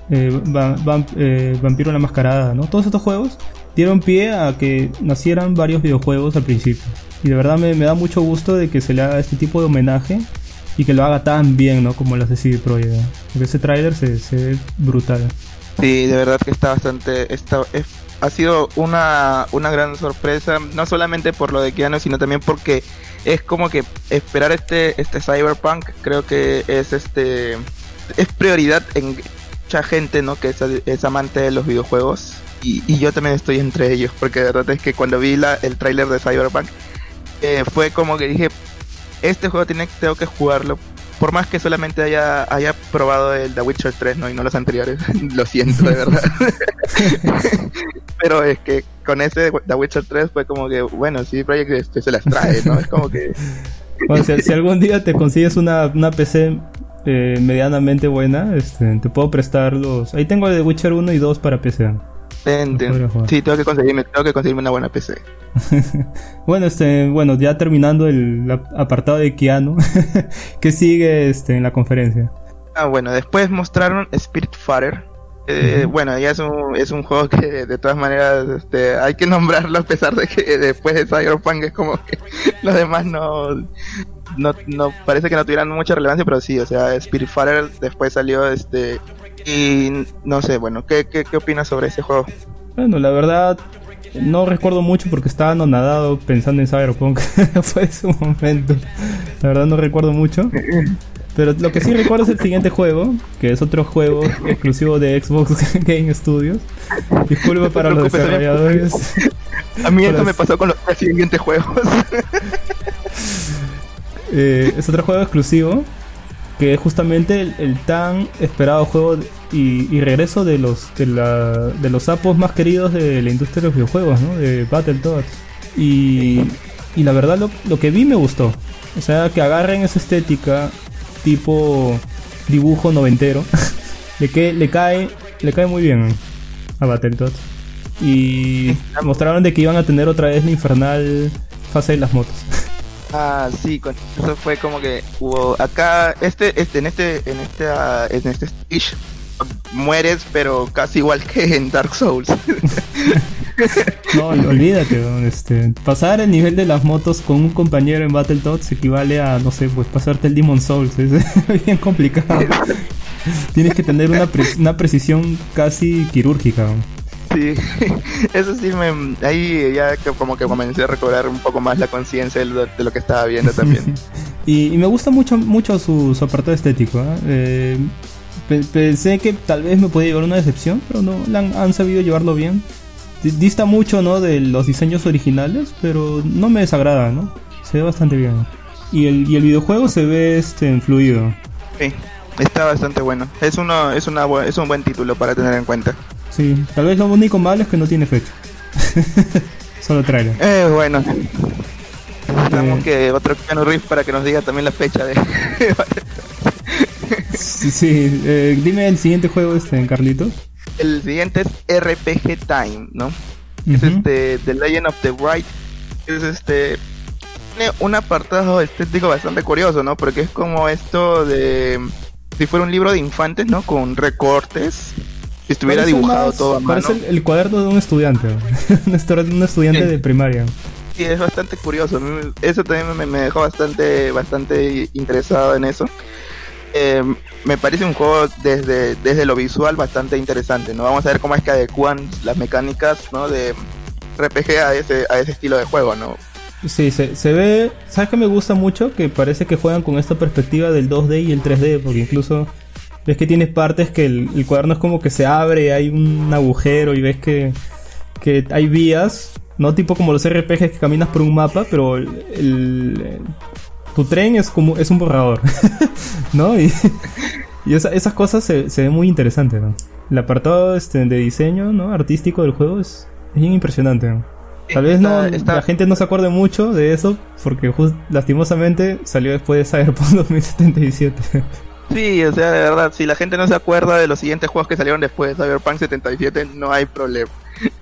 Vampiro la Mascarada, ¿no? Todos estos juegos dieron pie a que nacieran varios videojuegos al principio. Y de verdad me, da mucho gusto de que se le haga este tipo de homenaje y que lo haga tan bien, ¿no? Como lo hace CD Projekt. Ese tráiler se, ve brutal. Sí, de verdad que está bastante... Ha sido una, una gran sorpresa, no solamente por lo de Keanu, sino también porque es como que esperar este, este Cyberpunk, creo que es este es prioridad en mucha gente, ¿no? Que es, es amante de los videojuegos. Y, y, yo también estoy entre ellos, porque de verdad es que cuando vi la, el tráiler de Cyberpunk, eh, fue como que dije, este juego tiene, tengo que jugarlo por más que solamente haya, haya probado el The Witcher 3, ¿no? Y no los anteriores, lo siento, de verdad. Pero es que con ese The Witcher 3 fue como que, bueno, sí, Project este, se las trae, ¿no? Es como que... Bueno, si, algún día te consigues una, una PC eh, medianamente buena, este, te puedo prestar los... Ahí tengo el The Witcher 1 y 2 para PC. Sí, tengo que conseguirme, tengo que conseguirme una buena PC. bueno, este, bueno, ya terminando el apartado de Keanu, ¿qué sigue este en la conferencia? Ah, bueno, después mostraron Spirit Fighter. Eh, bueno, ya es un, es un juego que de todas maneras este, hay que nombrarlo a pesar de que después de Cyberpunk es como que los demás no, no, no parece que no tuvieran mucha relevancia, pero sí, o sea, Spirit Fighter después salió este y no sé, bueno, ¿qué, qué, qué opinas sobre ese juego? Bueno, la verdad, no recuerdo mucho porque estaba anonadado pensando en Cyberpunk. Fue ese momento. La verdad no recuerdo mucho. Pero lo que sí recuerdo es el siguiente juego, que es otro juego exclusivo de Xbox Game Studios. Disculpa para los desarrolladores. A mí esto me pasó con los siguientes juegos. Eh, es otro juego exclusivo que es justamente el, tan esperado juego y, regreso de los de, de, los sapos más queridos de la industria de los videojuegos, ¿no? De Battletoads. Y, y la verdad lo, que vi me gustó. O sea, que agarren esa estética tipo dibujo noventero. le, que, le, cae, le cae muy bien a Battletoads. Y mostraron de que iban a tener otra vez la infernal fase de las motos. Ah, sí, con eso fue como que hubo acá este este en este en este en este stage mueres pero casi igual que en Dark Souls. no, olvídate, este, pasar el nivel de las motos con un compañero en Battletoads equivale a no sé, pues pasarte el Demon Souls, es bien complicado. Tienes que tener una, una precisión casi quirúrgica. Sí, eso sí me... Ahí ya como que comencé a recobrar un poco más la conciencia de, lo que estaba viendo también. y, me gusta mucho, mucho su, apartado estético. ¿eh? Eh, pensé que tal vez me podía llevar una decepción, pero no, han, sabido llevarlo bien. Dista mucho, ¿no? De los diseños originales, pero no me desagrada, ¿no? Se ve bastante bien. Y el, y el videojuego se ve este, fluido. Sí, está bastante bueno. Es, uno, es, una, es un buen título para tener en cuenta. Sí, tal vez lo único malo es que no tiene fecha. Solo trailer. Eh, bueno. Necesitamos eh. que otro Keanu Reeves para que nos diga también la fecha de. sí, sí. Eh, dime el siguiente juego, este, Carlitos. El siguiente es RPG Time, ¿no? Es este The Legend of the Bright. Es este tiene un apartado estético bastante curioso, ¿no? Porque es como esto de si fuera un libro de infantes, ¿no? Con recortes estuviera dibujado todo a mano. Parece el, cuaderno de un estudiante, un estudiante de primaria. Sí, es bastante curioso. Eso también me, dejó bastante, bastante interesado en eso. Eh, me parece un juego desde, desde lo visual bastante interesante, ¿no? Vamos a ver cómo es que adecuan las mecánicas, ¿no? De RPG a ese, a ese estilo de juego, ¿no? Sí, se, se ve, ¿sabes que me gusta mucho? Que parece que juegan con esta perspectiva del 2D y el 3D, porque incluso ves que tienes partes que el, cuaderno es como que se abre, hay un agujero y ves que, que hay vías, no tipo como los RPGs que caminas por un mapa, pero el, tu tren es como es un borrador, ¿no? Y, y esas cosas se, se ven muy interesantes, ¿no? El apartado este, de diseño, ¿no? Artístico del juego es, bien impresionante, Tal vez no, la gente no se acuerde mucho de eso porque lastimosamente salió después de Cyberpunk 2077. Sí, o sea, de verdad, si la gente no se acuerda de los siguientes juegos que salieron después de Cyberpunk 77, no hay problema.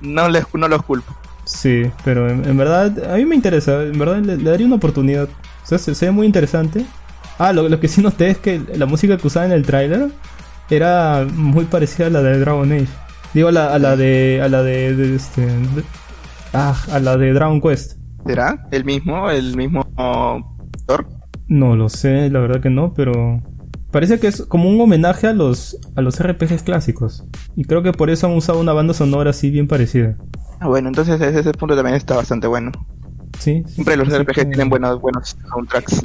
No, les, no los culpo. Sí, pero en, verdad, a mí me interesa, en verdad le, daría una oportunidad. O sea, se, ve muy interesante. Ah, lo, que sí noté es que la música que usaba en el tráiler era muy parecida a la de Dragon Age. Digo, a la, a la de. a la de, este. ah, a la de Dragon Quest. ¿Será? ¿El mismo? ¿El mismo? No lo sé, la verdad que no, pero Parece que es como un homenaje a los, a los RPGs clásicos. Y creo que por eso han usado una banda sonora así bien parecida. Ah, bueno, entonces ese, ese punto también está bastante bueno. Sí. sí, Siempre los así RPG que- tienen buenos, buenos soundtracks.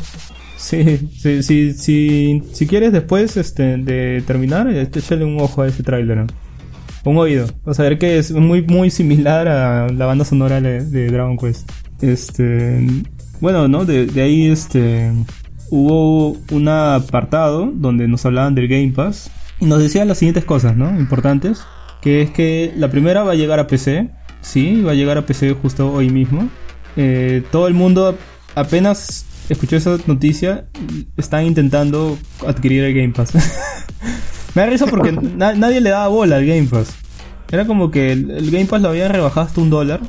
Sí, sí, sí, sí, si quieres después este, de terminar, este, échale un ojo a ese tráiler. ¿no? Un oído. Vas a ver que es muy, muy similar a la banda sonora de, de Dragon Quest. Este, bueno, ¿no? De, de ahí este, hubo un apartado donde nos hablaban del Game Pass y nos decían las siguientes cosas, ¿no? Importantes. Que es que la primera va a llegar a PC. Sí, va a llegar a PC justo hoy mismo. Eh, todo el mundo apenas escuchó esa noticia, están intentando adquirir el Game Pass. Me da risa porque na- nadie le daba bola al Game Pass. Era como que el, el Game Pass lo habían rebajado hasta un dólar.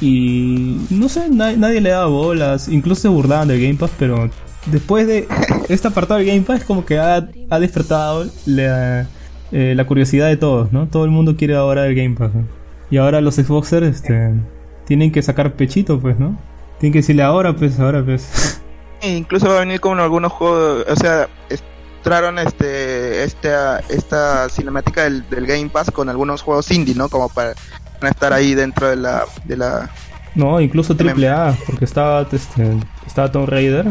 Y no sé, na- nadie le daba bolas. Incluso se burlaban del Game Pass, pero después de este apartado del Game Pass, como que ha, ha despertado la, eh, la curiosidad de todos, ¿no? Todo el mundo quiere ahora el Game Pass. ¿no? Y ahora los Xboxers este, tienen que sacar pechito, pues, ¿no? Tienen que decirle ahora, pues, ahora, pues. Incluso va a venir con algunos juegos, o sea, entraron este, esta, esta cinemática del, del Game Pass con algunos juegos indie, ¿no? Como para estar ahí dentro de la, de la, No, incluso. AAA, porque estaba, este, estaba Tomb Raider,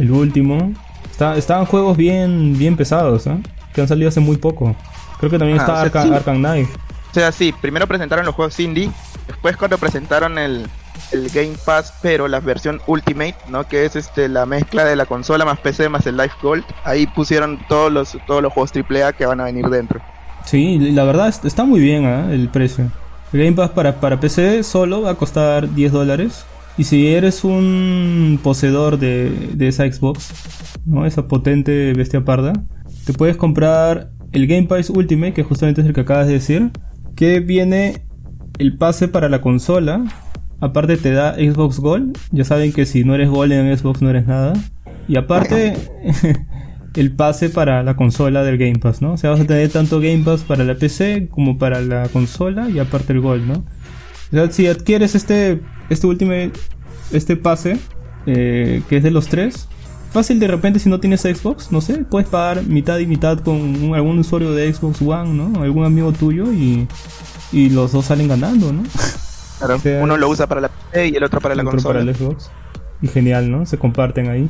el último. Está, estaban juegos bien, bien pesados, ¿eh? Que han salido hace muy poco. Creo que también Ah, está o sea, Arca- sí. Arkham Knight. O sea, sí, primero presentaron los juegos indie, después cuando presentaron el, el Game Pass, pero la versión Ultimate, ¿no? Que es este la mezcla de la consola más PC más el Life Gold. Ahí pusieron todos los todos los juegos AAA que van a venir dentro. Sí, la verdad es- está muy bien ¿eh? el precio. El Game Pass para, para PC solo va a costar 10 dólares. Y si eres un poseedor de, esa Xbox, ¿no? esa potente bestia parda, te puedes comprar el Game Pass Ultimate, que justamente es el que acabas de decir, que viene el pase para la consola. Aparte te da Xbox Gold. Ya saben que si no eres Gold en Xbox no eres nada. Y aparte el pase para la consola del Game Pass, ¿no? O sea, vas a tener tanto Game Pass para la PC como para la consola y aparte el Gold, ¿no? O sea, si adquieres este, este último, este pase, eh, que es de los tres, fácil de repente si no tienes Xbox, no sé, puedes pagar mitad y mitad con un- algún usuario de Xbox One, ¿no? Algún amigo tuyo y, y los dos salen ganando, ¿no? Claro, sea, uno lo usa para la PC y el otro para la Otro consola. para el Xbox. Y genial, ¿no? Se comparten ahí.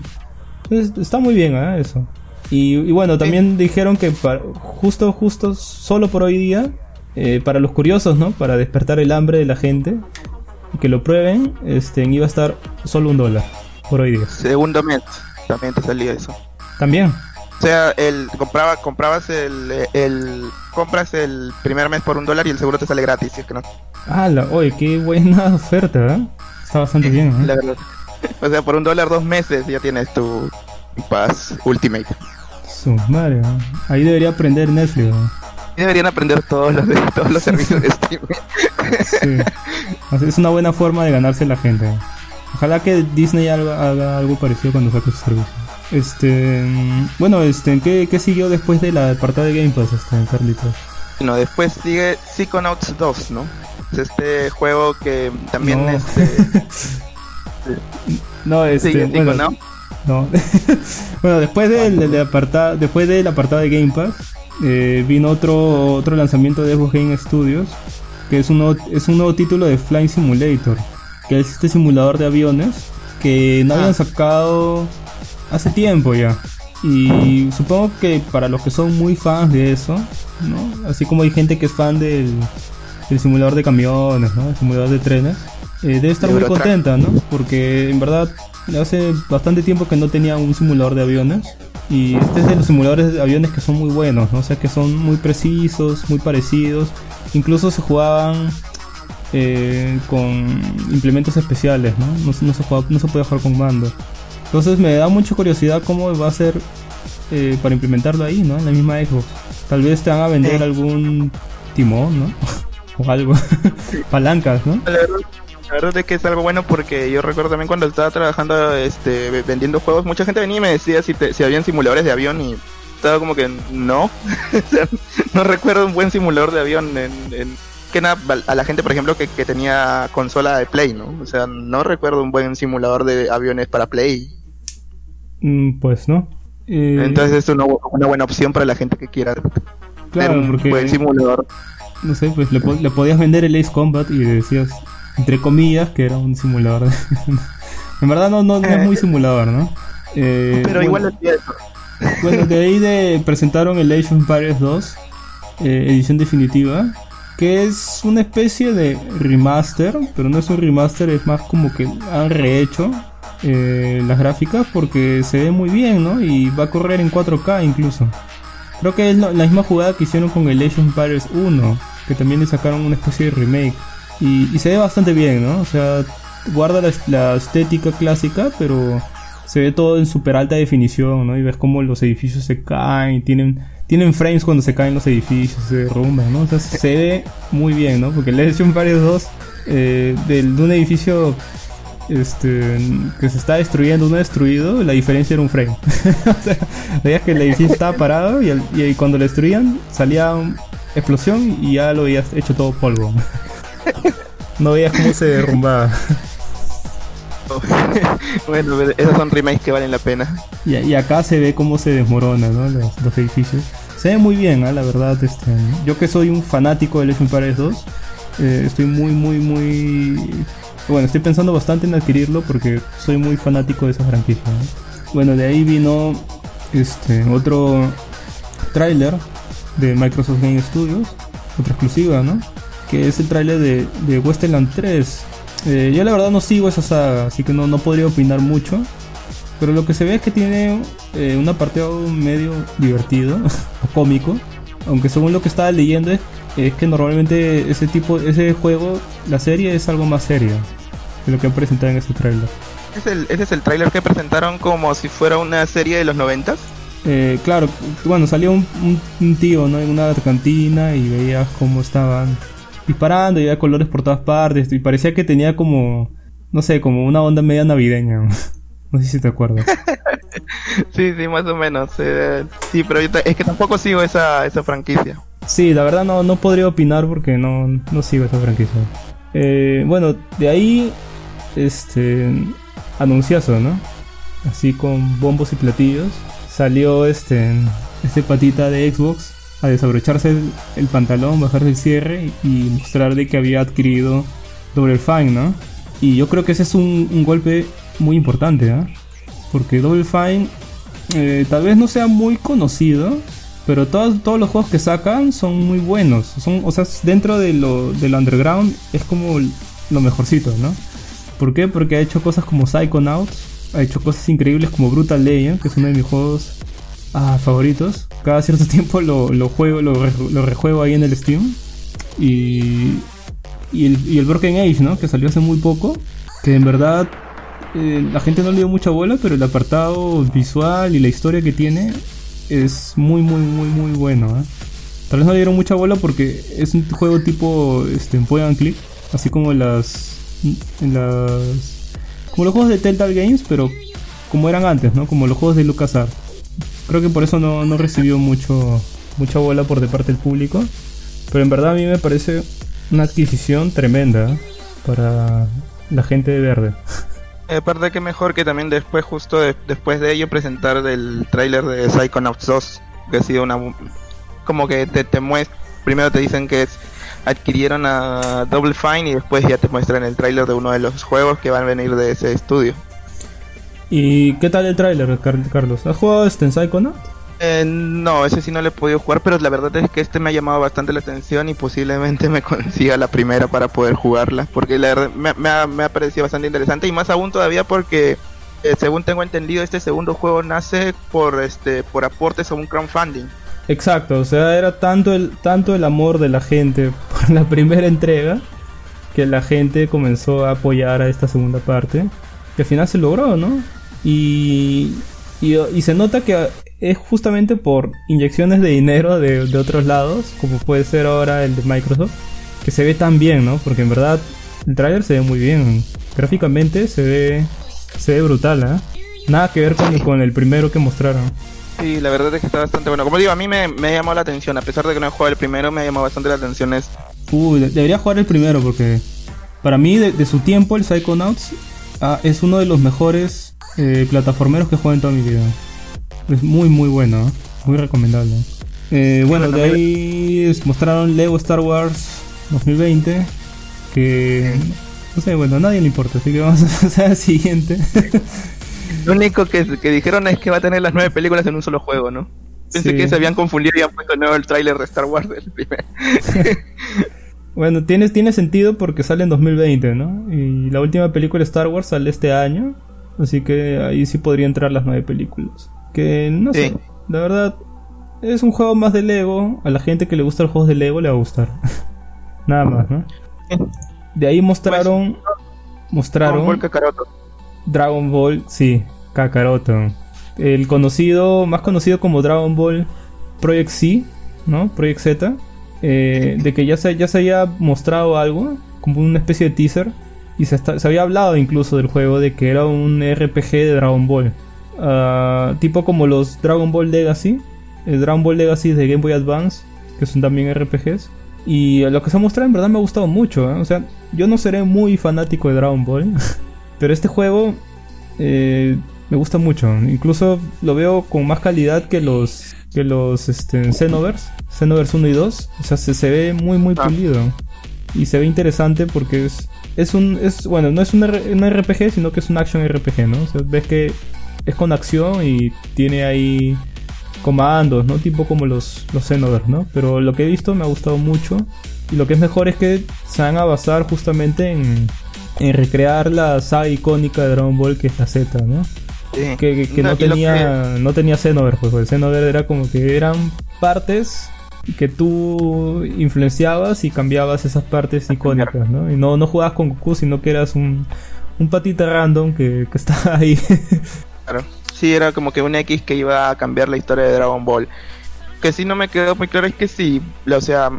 Entonces, está muy bien, ¿eh? Eso. Y, y bueno, también dijeron que para- justo, justo, solo por hoy día, eh, para los curiosos, ¿no? Para despertar el hambre de la gente y que lo prueben, este, iba a estar solo un dólar por hoy día. Segundo mes también te salía eso. También. O sea, el compraba, comprabas el, el compras el primer mes por un dólar y el seguro te sale gratis, si es que no. ¡Hala! Oye, qué buena oferta, ¿eh? Está bastante bien, ¿eh? La verdad. O sea, por un dólar dos meses ya tienes tu Pass Ultimate. Su. Ahí debería aprender Netflix. Deberían aprender todos los, todos los servicios de Steam. Sí. Es una buena forma de ganarse la gente. Ojalá que Disney haga, haga algo parecido cuando saque su servicio. Este, mm, bueno, este, ¿qué, qué siguió después de la apartada de Game Pass, este, Carlitos? Bueno, después sigue Psychonauts 2, ¿no? Es este juego que también No. este, No, este, bueno, no. bueno, después del, del apartado, después del apartado de Game Pass, eh, vino otro otro lanzamiento de Xbox Game Studios, que es un nuevo, es un nuevo título de Flying Simulator, que es este simulador de aviones que no Ah. habían sacado hace tiempo ya. Y supongo que para los que son muy fans de eso, ¿no? Así como hay gente que es fan del, del simulador de camiones, ¿no? El simulador de trenes, eh, debe estar muy contenta, ¿no? Porque en verdad hace bastante tiempo que no tenía un simulador de aviones. Y este es de los simuladores de aviones que son muy buenos, ¿no? O sea, que son muy precisos, muy parecidos. Incluso se jugaban eh, con implementos especiales, ¿no? No, se- no se juega- no se puede jugar con mando. Entonces me da mucha curiosidad cómo va a ser eh, para implementarlo ahí, ¿no? En la misma Xbox. Tal vez te van a vender algún timón, ¿no? o algo. Palancas, ¿no? La verdad, la verdad es que es algo bueno porque yo recuerdo también cuando estaba trabajando este ve- vendiendo juegos, mucha gente venía y me decía si, te- si habían simuladores de avión y estaba como que no. O sea, no recuerdo un buen simulador de avión en, en- que nada a la gente por ejemplo que, que tenía consola de Play, ¿no? O sea, no recuerdo un buen simulador de aviones para Play. Mm, pues no. Eh, Entonces es una, bu- una buena opción para la gente que quiera tener claro, un porque buen simulador. no sé, pues le podías vender el Ace Combat y decías, entre comillas, que era un simulador. en verdad no, no, no es muy simulador, ¿no? Eh, Pero bueno, igual es cierto. Bueno, de ahí de presentaron el Age of Empires 2, eh, edición definitiva, que es una especie de remaster, pero no es un remaster, es más como que han rehecho eh, las gráficas porque se ve muy bien, ¿no? Y va a correr en 4K incluso. Creo que es la, la misma jugada que hicieron con el Age of Empires 1, que también le sacaron una especie de remake. Y, y se ve bastante bien, ¿no? O sea, guarda la, estética clásica, pero se ve todo en super alta definición, ¿no? Y ves cómo los edificios se caen, tienen, tienen frames cuando se caen los edificios, se derrumban, ¿no? O se ve muy bien, ¿no? Porque Age of Empires 2, eh, del, de un edificio este, que se está destruyendo, uno destruido, la diferencia era un frame. o sea, veías que el edificio estaba parado y, cuando lo destruían salía explosión y ya lo veías hecho todo polvo. no veías cómo se derrumbaba. bueno, esos son remakes que valen la pena. Y, y acá se ve cómo se desmorona, ¿no? Los, los edificios. Se ve muy bien, ¿ah? la verdad. Este, yo que soy un fanático de Age of Empires 2, eh, estoy muy, muy, muy... Bueno, estoy pensando bastante en adquirirlo porque soy muy fanático de esa franquicia. ¿no? Bueno, de ahí vino este otro tráiler de Microsoft Game Studios, otra exclusiva, ¿no? Que es el tráiler de, de Westland 3. Eh, yo la verdad no sigo esa saga, así que no, no podría opinar mucho. Pero lo que se ve es que tiene eh, un apartado medio divertido cómico. Aunque según lo que estaba leyendo es, es que normalmente ese tipo, ese juego, la serie es algo más seria de lo que han presentado en este tráiler. ¿Es el- ese es el tráiler que presentaron como si fuera una serie de los noventas. Eh, claro, bueno, salió un, un- un tío ¿no? en una cantina y veías cómo estaban disparando y había colores por todas partes y parecía que tenía como, no sé, como una onda media navideña. No sé si te acuerdas. Sí, sí, más o menos. eh, sí, pero yo es que tampoco sigo esa, esa franquicia. Sí, la verdad no, no podría opinar porque no, no sigo esa franquicia. Eh, bueno, de ahí, este, anunciazo, ¿no? Así con bombos y platillos. Salió este, este patita de Xbox a desabrocharse el, pantalón, bajarse el cierre y, mostrar de que había adquirido Double Fine, ¿no? Y yo creo que ese es un, golpe muy importante, ¿ah? Porque Double Fine eh, tal vez no sea muy conocido, pero todos, todos los juegos que sacan son muy buenos. Son, o sea, dentro de lo, del underground es como lo mejorcito, ¿no? ¿Por qué? Porque ha hecho cosas como Psychonauts, ha hecho cosas increíbles como Brutal Legend, que es uno de mis juegos ah, favoritos. Cada cierto tiempo lo, lo juego, lo, lo rejuego ahí en el Steam. Y, y, el, y el Broken Age, ¿no? Que salió hace muy poco. Que en verdad eh, la gente no le dio mucha bola, pero el apartado visual y la historia que tiene es muy, muy, muy, muy bueno. ¿eh? Tal vez no le dieron mucha bola porque es un juego tipo este, point and click, así como las, en las, como los juegos de Telltale Games, pero como eran antes, ¿no? Como los juegos de LucasArts. Creo que por eso no, no recibió mucho, mucha bola por de parte del público. Pero en verdad a mí me parece una adquisición tremenda ¿eh? para la gente de verde. Aparte que mejor que también después, justo de- después de ello, presentar el tráiler de Psychonauts 2, que ha sido una... Como que te, te muest- primero te dicen que adquirieron a Double Fine y después ya te muestran el tráiler de uno de los juegos que van a venir de ese estudio. ¿Y qué tal el tráiler, Car- Carlos? ¿Has jugado este en Psychonaut? Eh, no, ese sí no le he podido jugar, pero la verdad es que este me ha llamado bastante la atención y posiblemente me consiga la primera para poder jugarla, porque la verdad me, me ha, me ha parecido bastante interesante y más aún todavía porque eh, según tengo entendido este segundo juego nace por este por aportes a un crowdfunding. Exacto, o sea, era tanto el, tanto el amor de la gente por la primera entrega que la gente comenzó a apoyar a esta segunda parte. Que al final se logró, ¿no? Y, y, y se nota que es justamente por inyecciones de dinero de, de otros lados, como puede ser ahora el de Microsoft, que se ve tan bien, ¿no? Porque en verdad el trailer se ve muy bien. Gráficamente se ve, se ve brutal, ¿eh? Nada que ver con, con el primero que mostraron. Sí, la verdad es que está bastante bueno. Como digo, a mí me, me llamó la atención, a pesar de que no he jugado el primero, me llamó bastante la atención es Uy, de- debería jugar el primero porque para mí de, de su tiempo el Psychonauts ah, es uno de los mejores eh, plataformeros que he jugado en toda mi vida. Es muy, muy bueno, ¿eh? muy recomendable. Eh, bueno, de ahí mostraron Lego Star Wars 2020, que no sé, bueno, a nadie le importa, así que vamos a pasar al siguiente. Lo único que, que, dijeron es que va a tener las nueve películas en un solo juego, ¿no? Pensé que se habían confundido y han puesto nuevo el tráiler de Star Wars del primer. bueno, tiene, tiene sentido porque sale en 2020, ¿no? Y la última película de Star Wars sale este año, así que ahí sí podría entrar las nueve películas. Que no sé, la verdad, es un juego más de Lego. A la gente que le gusta los juegos de Lego le va a gustar. Nada más, ¿no? De ahí mostraron. Pues, mostraron. Dragon Ball Kakaroto. Dragon Ball, sí, Kakaroto. El conocido, más conocido como Dragon Ball Project C, ¿no? Project Z. Eh, de que ya se, ya se había mostrado algo, como una especie de teaser. Y se, se había hablado incluso del juego de que era un RPG de Dragon Ball. Ah, tipo como los Dragon Ball Legacy. El Dragon Ball Legacy de Game Boy Advance, que son también RPGs. Y lo que se ha mostrado en verdad me ha gustado mucho. ¿eh? O sea, yo no seré muy fanático de Dragon Ball. pero este juego eh, me gusta mucho. Incluso lo veo con más calidad que los que los este, Xenoverse. Xenoverse 1 y 2. O sea, se, ve muy muy ah. pulido. Y se ve interesante porque es, es un... Es, bueno, no es un, RPG, sino que es un action RPG, ¿no? O sea, ves que es con acción y tiene ahí comandos, ¿no? Tipo como los, los Xenoverse, ¿no? Pero lo que he visto me ha gustado mucho. Y lo que es mejor es que se van a basar justamente en, en recrear la saga icónica de Dragon Ball que es la Z, ¿no? Que, no, tenía, no tenía Xenoverse, pues el Xenoverse era como que eran partes que tú influenciabas y cambiabas esas partes icónicas, ¿no? Y no, no jugabas con Goku, sino que eras un, un patita random que, que estaba ahí. claro sí era como que un X que iba a cambiar la historia de Dragon Ball. Que sí no me quedó muy claro es que si, o sea,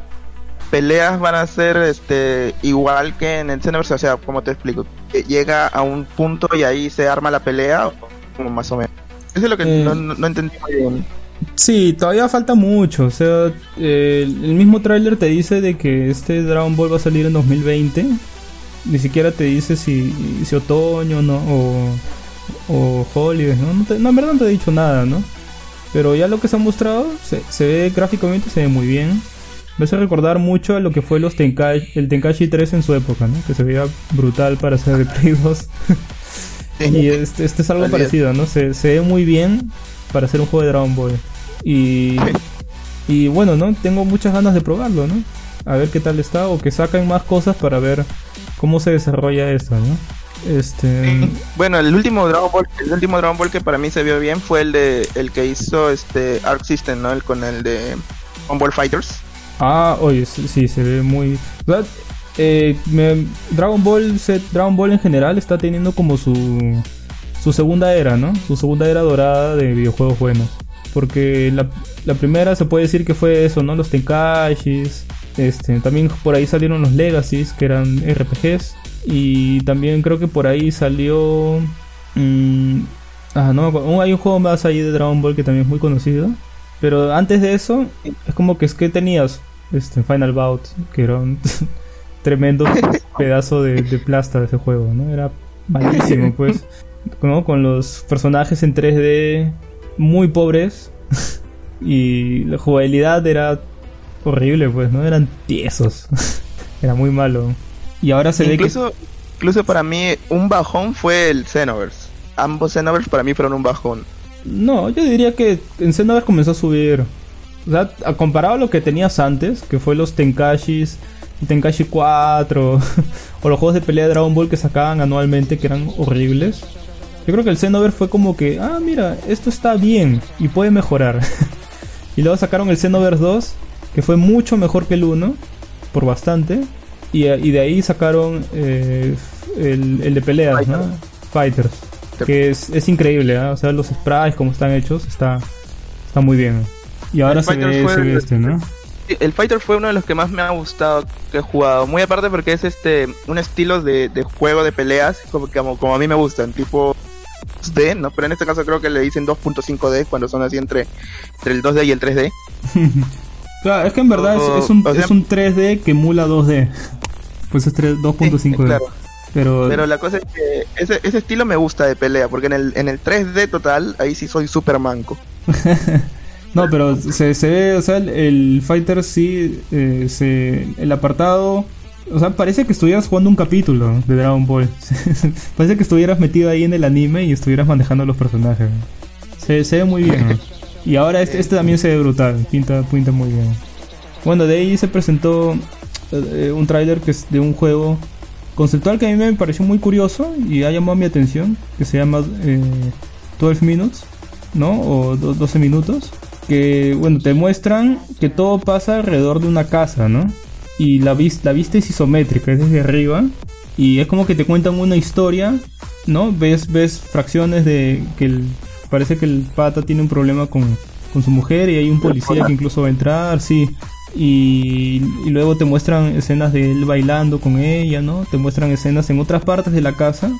peleas van a ser este igual que en el Xenoverse, o sea, como te explico, llega a un punto y ahí se arma la pelea, más o menos. Eso es lo que eh, no, entendí muy bien. Sí, todavía falta mucho. O sea, el mismo tráiler te dice de que este Dragon Ball va a salir en 2020. Ni siquiera te dice si, si otoño o no, o o Hollywood, ¿no? No, en verdad no te he dicho nada, ¿no? Pero ya lo que se ha mostrado, se, ve gráficamente, se ve muy bien. Me hace recordar mucho a lo que fue los Tenkai, el Tenkashi 3 en su época, ¿no? Que se veía brutal para ser de Play 2. y este, este, es algo parecido, ¿no? Se, se, ve muy bien para hacer un juego de Dragon Ball. Y, y bueno, ¿no? Tengo muchas ganas de probarlo, ¿no? A ver qué tal está o que saquen más cosas para ver cómo se desarrolla esto, ¿no? Este. Bueno, el último Dragon Ball, el último Dragon Ball que para mí se vio bien fue el de el que hizo este Arc System, ¿no? El con el de Dragon Ball Fighters. Ah, oye, sí, se ve muy. Eh, Dragon Ball Dragon Ball en general está teniendo como su su segunda era, ¿no? Su segunda era dorada de videojuegos buenos. Porque la, la primera se puede decir que fue eso, ¿no? Los Tenkashis. Este, también por ahí salieron los Legacies, que eran RPGs. Y también creo que por ahí salió. Mmm, ah, no, hay un juego más ahí de Dragon Ball que también es muy conocido. Pero antes de eso, es como que es que tenías este Final Bout, que era un tremendo pedazo de, de plasta de ese juego, ¿no? Era malísimo, pues. Con los personajes en 3D muy pobres. y la jugabilidad era horrible, pues, ¿no? Eran tiesos. era muy malo. Y ahora se incluso, ve que... Incluso para mí un bajón fue el Xenoverse. Ambos Xenoverse para mí fueron un bajón. No, yo diría que en Xenoverse comenzó a subir. O sea, comparado a lo que tenías antes, que fue los Tenkashis, Tenkashi 4, o los juegos de pelea de Dragon Ball que sacaban anualmente, que eran horribles. Yo creo que el Xenoverse fue como que, ah, mira, esto está bien y puede mejorar. y luego sacaron el Xenoverse 2, que fue mucho mejor que el 1, por bastante. Y, de ahí sacaron eh, el, de peleas, ¿no? Fighters. Que es, increíble, ¿eh? O sea, los sprites, como están hechos, está, está muy bien. Y ahora se ve, este, ¿no? El Fighter fue uno de los que más me ha gustado que he jugado. Muy aparte porque es este un estilo de, juego de peleas como, como, como a mí me gustan, tipo 2D, ¿no? Pero en este caso creo que le dicen 2.5D cuando son así entre, entre el 2D y el 3D. claro, es que en verdad es, un, es un 3D que emula 2D. Pues es 2.5D. Claro. Pero... Pero la cosa es que ese, ese estilo me gusta de pelea, porque en el, en el 3D total, ahí sí soy super manco. no, pero se, se ve, o sea, el, Fighter sí, eh, se, el apartado, o sea, parece que estuvieras jugando un capítulo de Dragon Ball. parece que estuvieras metido ahí en el anime y estuvieras manejando los personajes. Se, se ve muy bien. Y ahora este, este también se ve brutal, pinta, pinta muy bien. Bueno, de ahí se presentó eh, un tráiler que es de un juego conceptual que a mí me pareció muy curioso y ha llamado mi atención, que se llama eh, 12 Minutes, ¿no? O do- 12 minutos. Que, bueno, te muestran que todo pasa alrededor de una casa, ¿no? Y la, vis- la vista es isométrica, es desde arriba. Y es como que te cuentan una historia, ¿no? Ves, ves fracciones de que parece que el pata tiene un problema con, con su mujer y hay un policía que incluso va a entrar, sí. Y luego te muestran escenas de él bailando con ella, ¿no? Te muestran escenas en otras partes de la casa,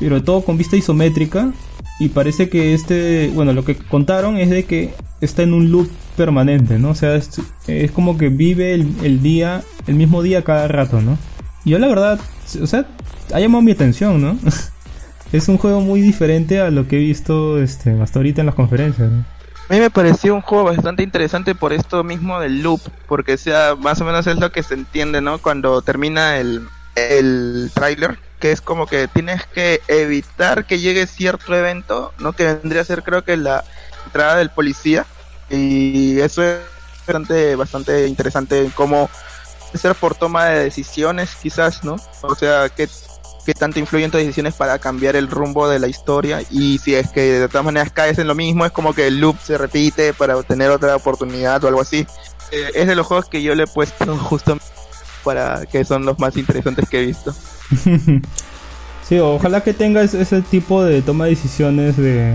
pero todo con vista isométrica. Y parece que este, bueno, lo que contaron es de que está en un loop permanente, ¿no? O sea, es, es como que vive el, el día, el mismo día cada rato, ¿no? Y yo la verdad, o sea, ha llamado mi atención, ¿no? es un juego muy diferente a lo que he visto este, hasta ahorita en las conferencias, ¿no? A mí me pareció un juego bastante interesante por esto mismo del loop, porque sea más o menos es lo que se entiende, ¿no? Cuando termina el, el tráiler, que es como que tienes que evitar que llegue cierto evento, ¿no? Que vendría a ser creo que la entrada del policía, y eso es bastante, bastante interesante en cómo ser por toma de decisiones quizás, ¿no? O sea, que que tanto influyen tus decisiones para cambiar el rumbo de la historia y si es que de todas maneras caes en lo mismo es como que el loop se repite para obtener otra oportunidad o algo así Eh, es de los juegos que yo le he puesto justo para que son los más interesantes que he visto sí, ojalá que tenga ese, tipo de toma de decisiones de...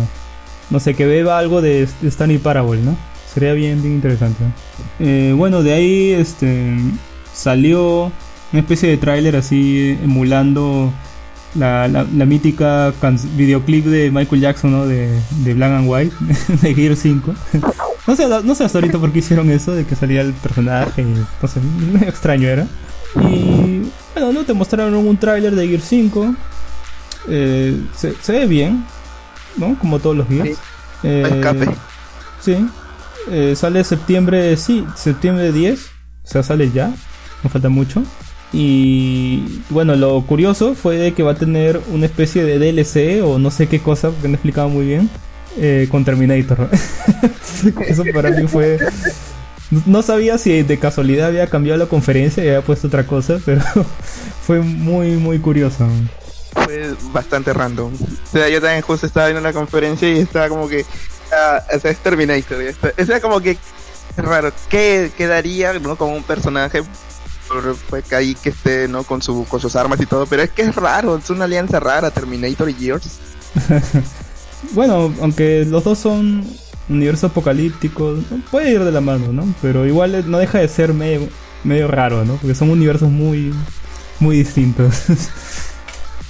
No sé, que beba algo de, de Stanley Parable, ¿no? Sería bien, bien interesante. Eh, bueno, de ahí este, salió una especie de tráiler así emulando la, la, la mítica videoclip de Michael Jackson, ¿no? De, de Black and White, de Gear 5. No sé, no sé hasta ahorita por qué hicieron eso, de que salía el personaje no sé, extraño era. Y bueno, ¿no? Te mostraron un tráiler de Gear 5. Eh, se, se ve bien, ¿no? Como todos los Gears. Sí. Eh, Sí. Eh, sale septiembre, sí, septiembre 10. O sea, sale ya. No falta mucho. Y bueno, lo curioso fue de que va a tener una especie de DLC o no sé qué cosa, porque no explicaba muy bien, eh, con Terminator. Eso para mí fue... No sabía si de casualidad había cambiado la conferencia y había puesto otra cosa, pero fue muy, muy curioso. fue bastante random o sea yo también justo estaba viendo la conferencia y estaba como que ah, o sea es Terminator o sea como que raro qué quedaría no como un personaje por- pues, que ahí que esté no con su con sus armas y todo pero es que es raro es una alianza rara Terminator y Gears Bueno, aunque los dos son universos apocalípticos, puede ir de la mano, ¿no? Pero igual eh, no deja de ser medio, medio raro, ¿no? Porque son universos muy, muy distintos.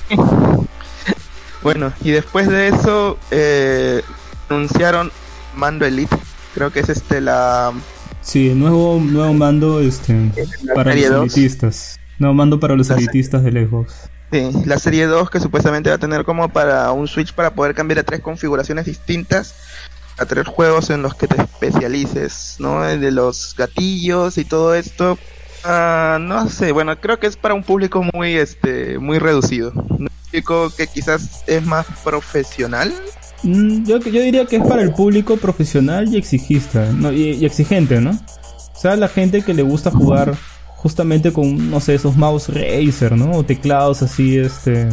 Bueno, y después de eso eh, anunciaron Mando Elite. Creo que es este la, sí, nuevo, nuevo mando este, la para los 2. elitistas. Nuevo mando para los La elitistas de lejos. Sí, la serie 2 que supuestamente va a tener como para un Switch para poder cambiar a tres configuraciones distintas, a tres juegos en los que te especialices, ¿no? De los gatillos y todo esto. Ah, no sé, bueno, creo que es para un público muy este muy reducido. Un público que quizás es más profesional. Mm, Yo, yo diría que es para el público profesional y exigista, ¿no? y, exigente, ¿no? O sea, la gente que le gusta jugar justamente con, no sé, esos mouse Razer, ¿no? O teclados así, este,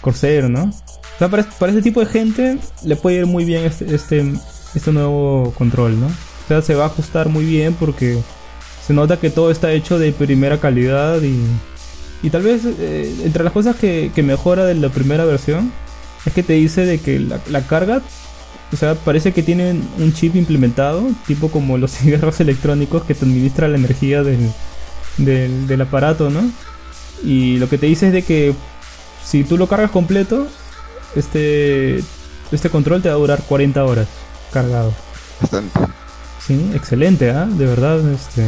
Corsair, ¿no? O sea, para, para ese tipo de gente le puede ir muy bien este, este, este nuevo control, ¿no? O sea, se va a ajustar muy bien porque se nota que todo está hecho de primera calidad y, y tal vez eh, entre las cosas que mejora de la primera versión es que te dice de que la, la carga, o sea, parece que tienen un chip implementado, tipo como los cigarros electrónicos que te administra la energía del, del, del aparato, ¿no? Y lo que te dice es de que si tú lo cargas completo, este, este control te va a durar 40 horas cargado. Bastante. Sí, excelente, ¿ah? De verdad, este,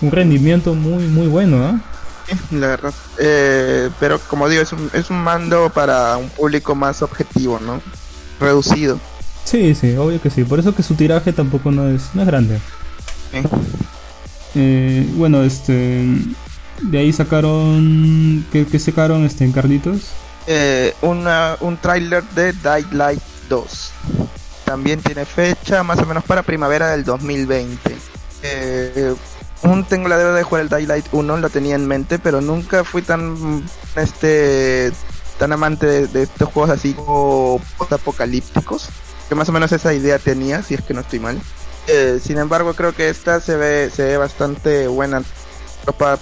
un rendimiento muy, muy bueno, ¿ah? La verdad. Eh, pero como digo, es un, es un mando para un público más objetivo, ¿no? Reducido. Sí, sí, obvio que sí. Por eso que su tiraje tampoco no es, no es grande. ¿eh? Eh, bueno, este. De ahí sacaron. ¿Qué, qué sacaron este, en Carlitos? Eh, una, un tráiler de Dying Light 2. También tiene fecha más o menos para primavera del 2020. Eh, aún tengo la deuda de jugar el Dying Light 1, lo tenía en mente, pero nunca fui tan este tan amante de, estos juegos así como apocalípticos que más o menos esa idea tenía, si es que no estoy mal. Eh, sin embargo, creo que esta se ve, se ve bastante buena.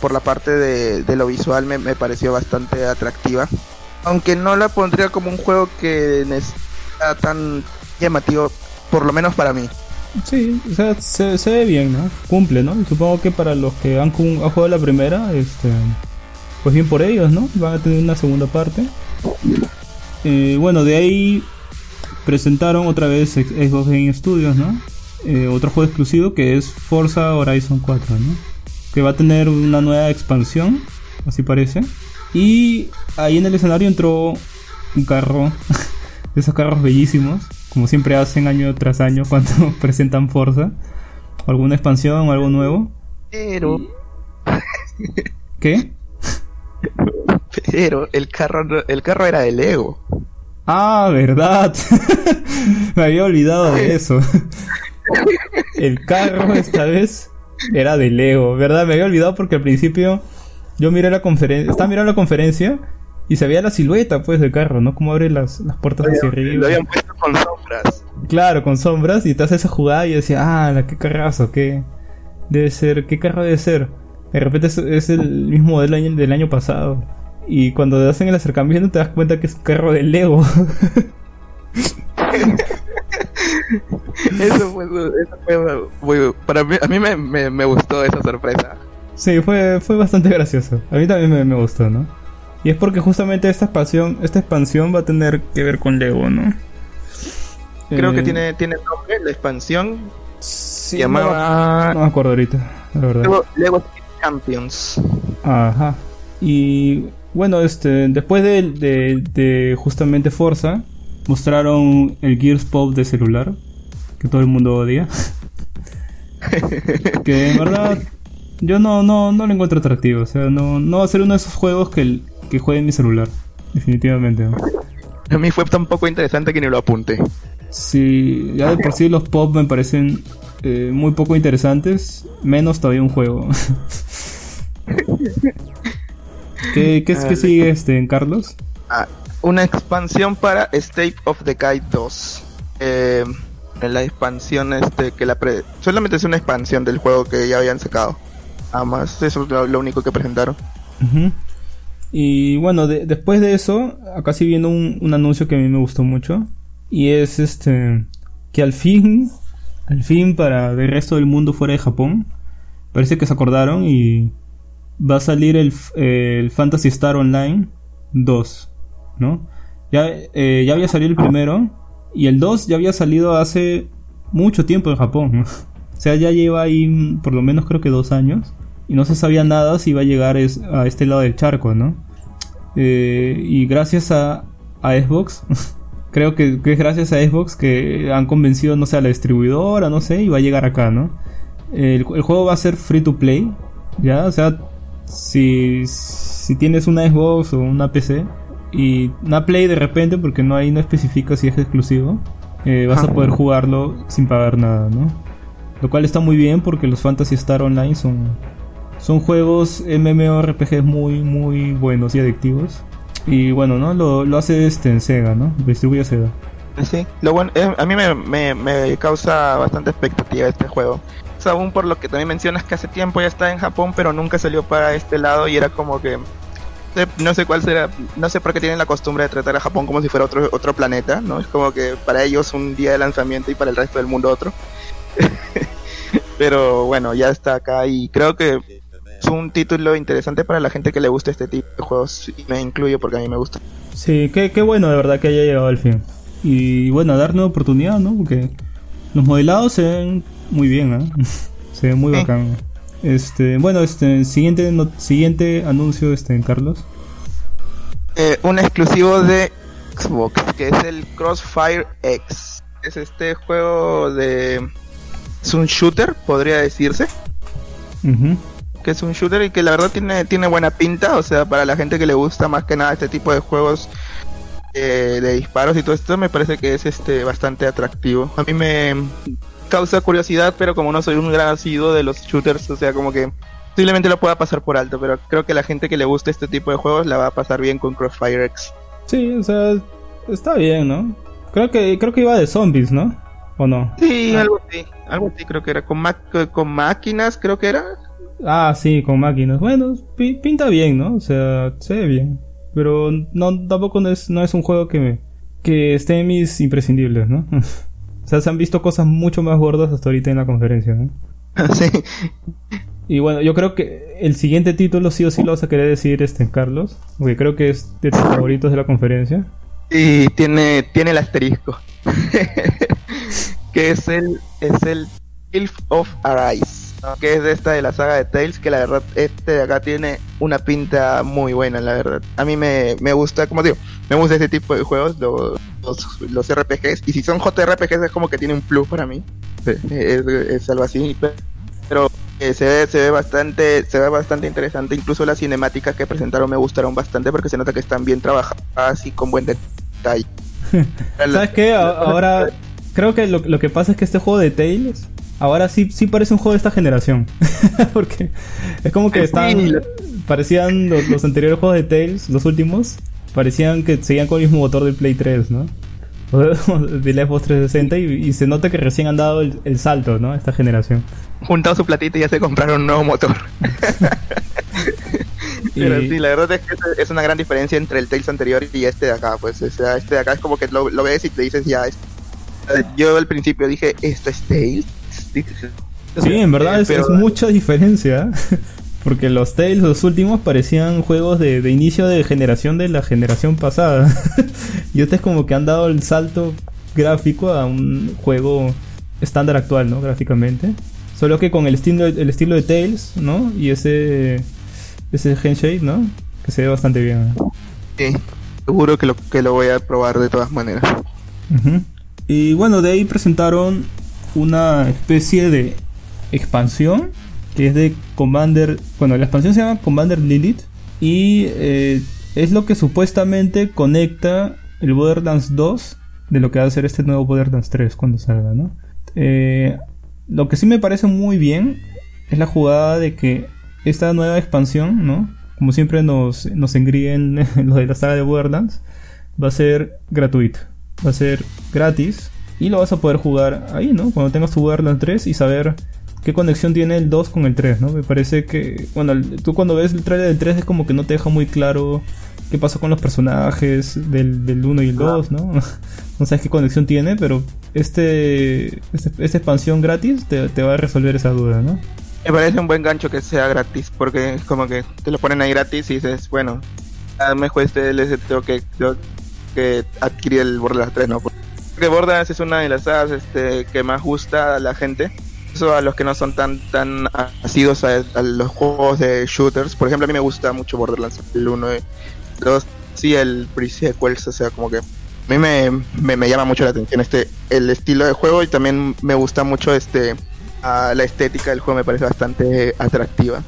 Por, la parte de, lo visual me, pareció bastante atractiva. Aunque no la pondría como un juego que está tan llamativo, por lo menos para mí. Sí, o sea, se, se ve bien, ¿no? Cumple, ¿no? Y supongo que para los que han, han jugado la primera, este, pues bien por ellos, ¿no? Van a tener una segunda parte. Eh, bueno, de ahí presentaron otra vez Xbox Game Studios, ¿no? Eh, otro juego exclusivo que es Forza Horizon 4, ¿no? Que va a tener una nueva expansión, así parece. Y ahí en el escenario entró un carro, esos carros bellísimos, como siempre hacen año tras año cuando presentan Forza. O alguna expansión o algo nuevo. Pero... ¿Qué? Pero el carro, el carro era de Lego. Ah, verdad. Me había olvidado de eso. El carro esta vez era de Lego, ¿verdad? Me había olvidado porque al principio yo miré la conferencia, estaba mirando la conferencia y se veía la silueta pues del carro, ¿no? Como abre las, las puertas hacia arriba. Lo habían puesto con sombras. Claro, con sombras y te hace esa jugada y decía, ah, qué carrazo, qué debe ser, qué carro debe ser. De repente es, es el mismo modelo del año pasado. Y cuando te hacen el acercamiento te das cuenta que es un carro de Lego. eso fue, eso fue muy, para mí, a mí me, me, me, gustó esa sorpresa. Sí, fue, fue bastante gracioso. A mí también me, me, gustó, ¿no? Y es porque justamente esta expansión, esta expansión va a tener que ver con Lego, ¿no? Creo eh... que tiene, tiene nombre, la expansión. Sí, llamaba... No, no, me acuerdo ahorita, la verdad. Lego, Lego Champions. Ajá. Y bueno, este, después de, de, de, justamente Forza, mostraron el Gears Pop de celular, que todo el mundo odia. que en verdad yo no, no, no lo encuentro atractivo. O sea, no, no va a ser uno de esos juegos que, que juegue en mi celular. Definitivamente. ¿no? A mí fue tan poco interesante que ni lo apunte. Sí, ya de por sí los pop me parecen eh, muy poco interesantes. Menos todavía un juego. ¿Qué, qué, ¿Qué, sigue este en Carlos? Ah, una expansión para State of Decay 2. Eh, la expansión este que la pre solamente es una expansión del juego que ya habían sacado. Además, eso es lo, lo único que presentaron. Uh -huh. Y bueno, de, después de eso, acá sí viendo un, un, anuncio que a mí me gustó mucho. Y es este que al fin, al fin para el resto del mundo fuera de Japón, parece que se acordaron y va a salir el, el Fantasy Star Online 2, ¿no? Ya, eh, ya había salido el primero y el 2 ya había salido hace mucho tiempo en Japón. O sea, ya lleva ahí por lo menos creo que dos años y no se sabía nada si iba a llegar es, a este lado del charco, ¿no? Eh, y gracias a, a Xbox, creo que, que, es gracias a Xbox que han convencido, no sé, a la distribuidora, no sé, y va a llegar acá, ¿no? El, el juego va a ser free to play, ¿ya? O sea, si, si tienes una Xbox o una PC y una Play de repente, porque no ahí no especifica si es exclusivo, eh, vas a poder jugarlo sin pagar nada, ¿no? Lo cual está muy bien porque los Fantasy Star Online son, son juegos MMORPG muy, muy buenos y adictivos. Y bueno, ¿no? Lo, lo hace este en Sega, ¿no? Distribuye Sega. Sí, lo bueno, eh, a mí me, me, me, causa bastante expectativa este juego. Es aún por lo que también mencionas que hace tiempo ya está en Japón, pero nunca salió para este lado y era como que no sé cuál será, no sé por qué tienen la costumbre de tratar a Japón como si fuera otro otro planeta, ¿no? Es como que para ellos un día de lanzamiento y para el resto del mundo otro. pero bueno, ya está acá y creo que es un título interesante para la gente que le gusta este tipo de juegos y me incluyo porque a mí me gusta. Sí, qué, qué bueno de verdad que haya llegado al fin. Y bueno, dar una oportunidad, ¿no? Porque los modelados se ven muy bien, ¿eh? se ven muy bacán. Este, bueno, este siguiente no, siguiente anuncio este Carlos. Eh, un exclusivo de Xbox que es el Crossfire X. es este juego de... Es un shooter, podría decirse. Que es un shooter y que la verdad tiene, tiene buena pinta. O sea, para la gente que le gusta más que nada este tipo de juegos eh, de disparos y todo esto, me parece que es este bastante atractivo. A mí me causa curiosidad, pero como no soy un gran asiduo de los shooters, o sea, como que posiblemente lo pueda pasar por alto, pero creo que la gente que le gusta este tipo de juegos la va a pasar bien con Crossfire X. Sí, o sea, está bien, ¿no? Creo que creo que iba de zombies, ¿no? ¿O no? Sí, algo así, algo así creo que era con, ma- con máquinas, creo que era. Ah, sí, con máquinas. Bueno, pi- pinta bien, ¿no? O sea, se ve bien. Pero no, tampoco no es, no es un juego que, me- que esté en mis imprescindibles, ¿no? o sea, se han visto cosas mucho más gordas hasta ahorita en la conferencia, ¿no? sí. Y bueno, yo creo que el siguiente título sí o sí lo vas a querer decir, este, Carlos. Porque creo que es de tus favoritos de la conferencia. Y tiene, tiene el asterisco. que es el, es el Elf of Arise. Que es de esta de la saga de Tales. Que la verdad, este de acá tiene una pinta muy buena, la verdad. A mí me, me gusta, como digo, me gusta este tipo de juegos, lo- los, los RPGs. Y si son JRPGs, es como que tiene un plus para mí. Es, es algo así. Pero eh, se ve, se ve bastante, se ve bastante interesante. Incluso las cinemáticas que presentaron me gustaron bastante porque se nota que están bien trabajadas y con buen detalle. ¿Sabes qué? Ahora, creo que lo, lo que pasa es que este juego de Tales, ahora sí, sí parece un juego de esta generación. Porque es como que están. Parecían los, los anteriores juegos de Tales, los últimos, parecían que seguían con el mismo motor del Play 3, ¿no? Del Xbox 360 y, y se nota que recién han dado el, el salto, ¿no? Esta generación. juntado su platita y ya se compraron un nuevo motor. Pero sí, la verdad es que es- es una gran diferencia entre el Tales anterior y este de acá. Pues o sea, este de acá es como que lo, lo ves y te dices ya. es- yo al principio dije, ¿esto es Tales? Sí, en verdad es, es mucha diferencia. Porque los Tales, los últimos, parecían juegos de, de inicio de generación de la generación pasada. y este es como que han dado el salto gráfico a un juego estándar actual, ¿no? Gráficamente. Solo que con el estilo, el estilo de Tales, ¿no? Y ese, ese handshake, ¿no? Que se ve bastante bien. Sí, seguro que lo, que lo voy a probar de todas maneras. Y bueno, de ahí presentaron una especie de expansión que es de Commander. Bueno, la expansión se llama Commander Lilith y eh, es lo que supuestamente conecta el Borderlands 2 de lo que va a ser este nuevo Borderlands 3 cuando salga, ¿no? Eh, lo que sí me parece muy bien es la jugada de que esta nueva expansión, ¿no? Como siempre nos, nos engríen lo de la saga de Borderlands, va a ser gratuito. Va a ser gratis y lo vas a poder jugar ahí, ¿no? Cuando tengas tu Borderlands 3 y saber qué conexión tiene el 2 con el 3, ¿no? Me parece que, bueno, tú cuando ves el trailer del 3 es como que no te deja muy claro qué pasó con los personajes del, del 1 y el 2, ¿no? No sabes qué conexión tiene, pero este, este- esta expansión gratis te, te va a resolver esa duda, ¿no? Me parece un buen gancho que sea gratis, porque es como que te lo ponen ahí gratis y dices, bueno, a me juega este DLC, tengo que, tengo que adquirir el Borderlands 3, ¿no? Porque Borderlands es una de las sagas este, que más gusta a la gente. Eso a los que no son tan tan asidos a, los juegos de shooters. Por ejemplo, a mí me gusta mucho Borderlands, el 1 y 2, sí, el pre-sequels, o sea, como que a mí me, me, me llama mucho la atención este el estilo de juego y también me gusta mucho este a la estética del juego me parece bastante atractiva.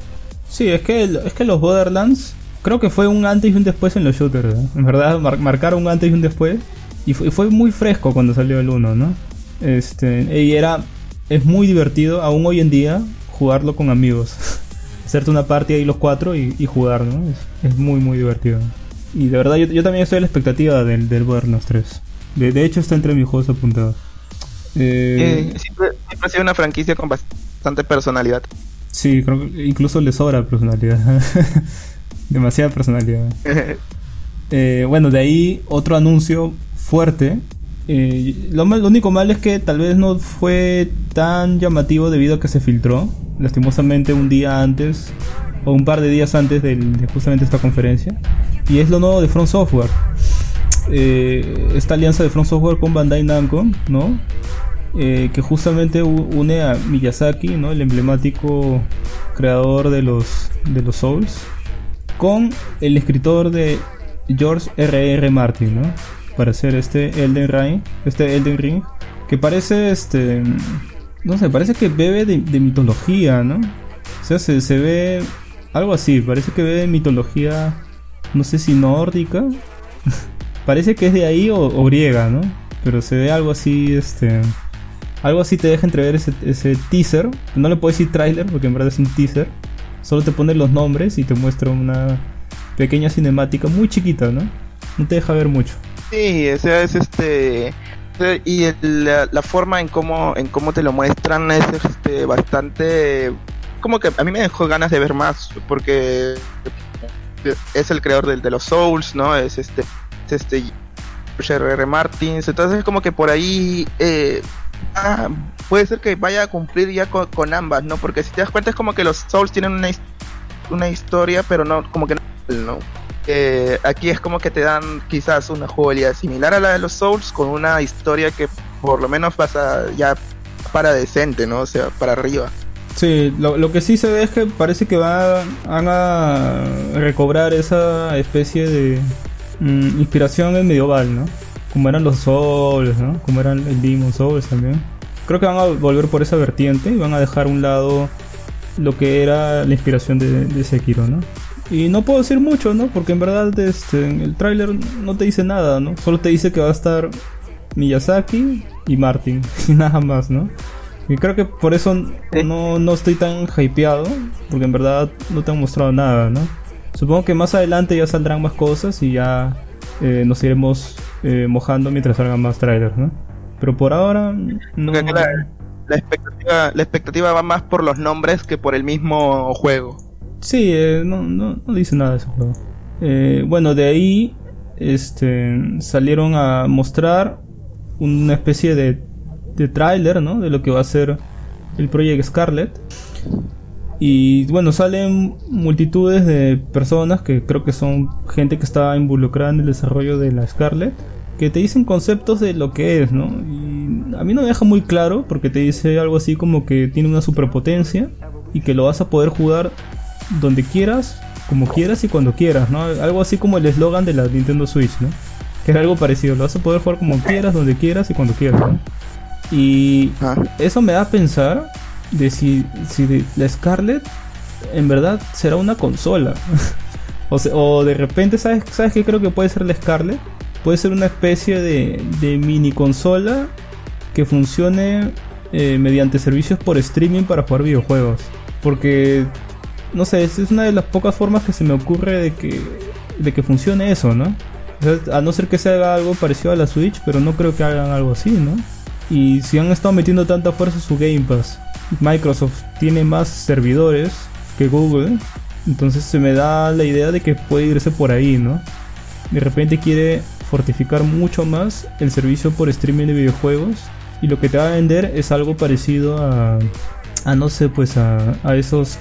Sí, es que, el- es que los Borderlands creo que fue un antes y un después en los shooters. En verdad, mar- marcaron un antes y un después. Y fue, fue muy fresco cuando salió el 1, ¿no? Este, y era. Es muy divertido, aún hoy en día, jugarlo con amigos. Hacerte una party ahí los cuatro y, y jugar, ¿no? Es, es muy, muy divertido. Y de verdad, yo, yo también estoy a la expectativa del, del Borderlands 3. De, de hecho, está entre mis juegos apuntados. Eh, Eh, siempre, siempre ha sido una franquicia con bastante personalidad. Sí, creo que incluso le sobra personalidad. Demasiada personalidad. Eh, bueno, de ahí otro anuncio fuerte. Eh, lo, mal- lo único mal es que tal vez no fue tan llamativo debido a que se filtró, lastimosamente un día antes o un par de días antes de justamente esta conferencia. Y es lo nuevo de Front Software. Eh, esta alianza de Front Software con Bandai Namco, ¿no? Eh, que justamente une a Miyazaki, ¿no? El emblemático creador de los, de los Souls, con el escritor de George R.R. Martin, ¿no? Para hacer este Elden Ring, este Elden Ring, que parece este no sé, parece que bebe de, mitología, ¿no? O sea, se, se, ve algo así, parece que bebe de mitología, no sé si nórdica. parece que es de ahí o, griega, ¿no? Pero se ve algo así, este... Algo así te deja entrever ese, teaser. No le puedo decir trailer porque en verdad es un teaser. Solo te pone los nombres y te muestra una pequeña cinemática muy chiquita, ¿no? No te deja ver mucho. Sí, o sea, es este y el, la, la, forma en cómo en cómo te lo muestran es este bastante como que a mí me dejó ganas de ver más porque es el creador de, de los Souls no es este es este R.R. Martins entonces como que por ahí eh, ah, puede ser que vaya a cumplir ya con, con, ambas no porque si te das cuenta es como que los Souls tienen una una historia pero no como que no eh, aquí es como que te dan quizás una jugabilidad similar a la de los Souls con una historia que por lo menos pasa ya para decente, ¿no? O sea, para arriba. Sí, lo, que sí se ve es que parece que van, a recobrar esa especie de mm, inspiración medieval, ¿no? Como eran los Souls, ¿no? Como eran el Demon Souls también. Creo que van a volver por esa vertiente y van a dejar un lado lo que era la inspiración de Sekiro, ¿no? Y no puedo decir mucho, ¿no? Porque en verdad este, el tráiler no te dice nada, ¿no? Solo te dice que va a estar Miyazaki y Martin, y nada más, ¿no? Y creo que por eso no, no estoy tan hypeado, porque en verdad no te han mostrado nada, ¿no? Supongo que más adelante ya saldrán más cosas y ya eh, nos iremos eh, mojando mientras salgan más trailers, ¿no? Pero por ahora no... La, la, expectativa, la expectativa va más por los nombres que por el mismo juego. Sí, eh, no, no, no, dice nada de ese juego. Eh, bueno, de ahí este, salieron a mostrar una especie de, de tráiler, ¿no? De lo que va a ser el Project Scarlet. Y bueno, salen multitudes de personas que creo que son gente que está involucrada en el desarrollo de la Scarlet. Que te dicen conceptos de lo que es, ¿no? Y a mí no me deja muy claro porque te dice algo así como que tiene una superpotencia y que lo vas a poder jugar donde quieras, como quieras y cuando quieras, ¿no? Algo así como el eslogan de la Nintendo Switch, ¿no? Que era algo parecido, lo vas a poder jugar como quieras, donde quieras y cuando quieras, ¿no? Y ah. eso me da a pensar de si, si la Scarlet en verdad será una consola. o, sea, o, de repente, ¿sabes, ¿sabes qué creo que puede ser la Scarlet? Puede ser una especie de, de mini consola que funcione eh, mediante servicios por streaming para jugar videojuegos. Porque no sé, es una de las pocas formas que se me ocurre de que, de que funcione eso, ¿no? O a no ser que se haga algo parecido a la Switch, pero no creo que hagan algo así, ¿no? Y si han estado metiendo tanta fuerza su Game Pass, Microsoft tiene más servidores que Google, entonces se me da la idea de que puede irse por ahí, ¿no? De repente quiere fortificar mucho más el servicio por streaming de videojuegos y lo que te va a vender es algo parecido a, a no sé, pues a, a esos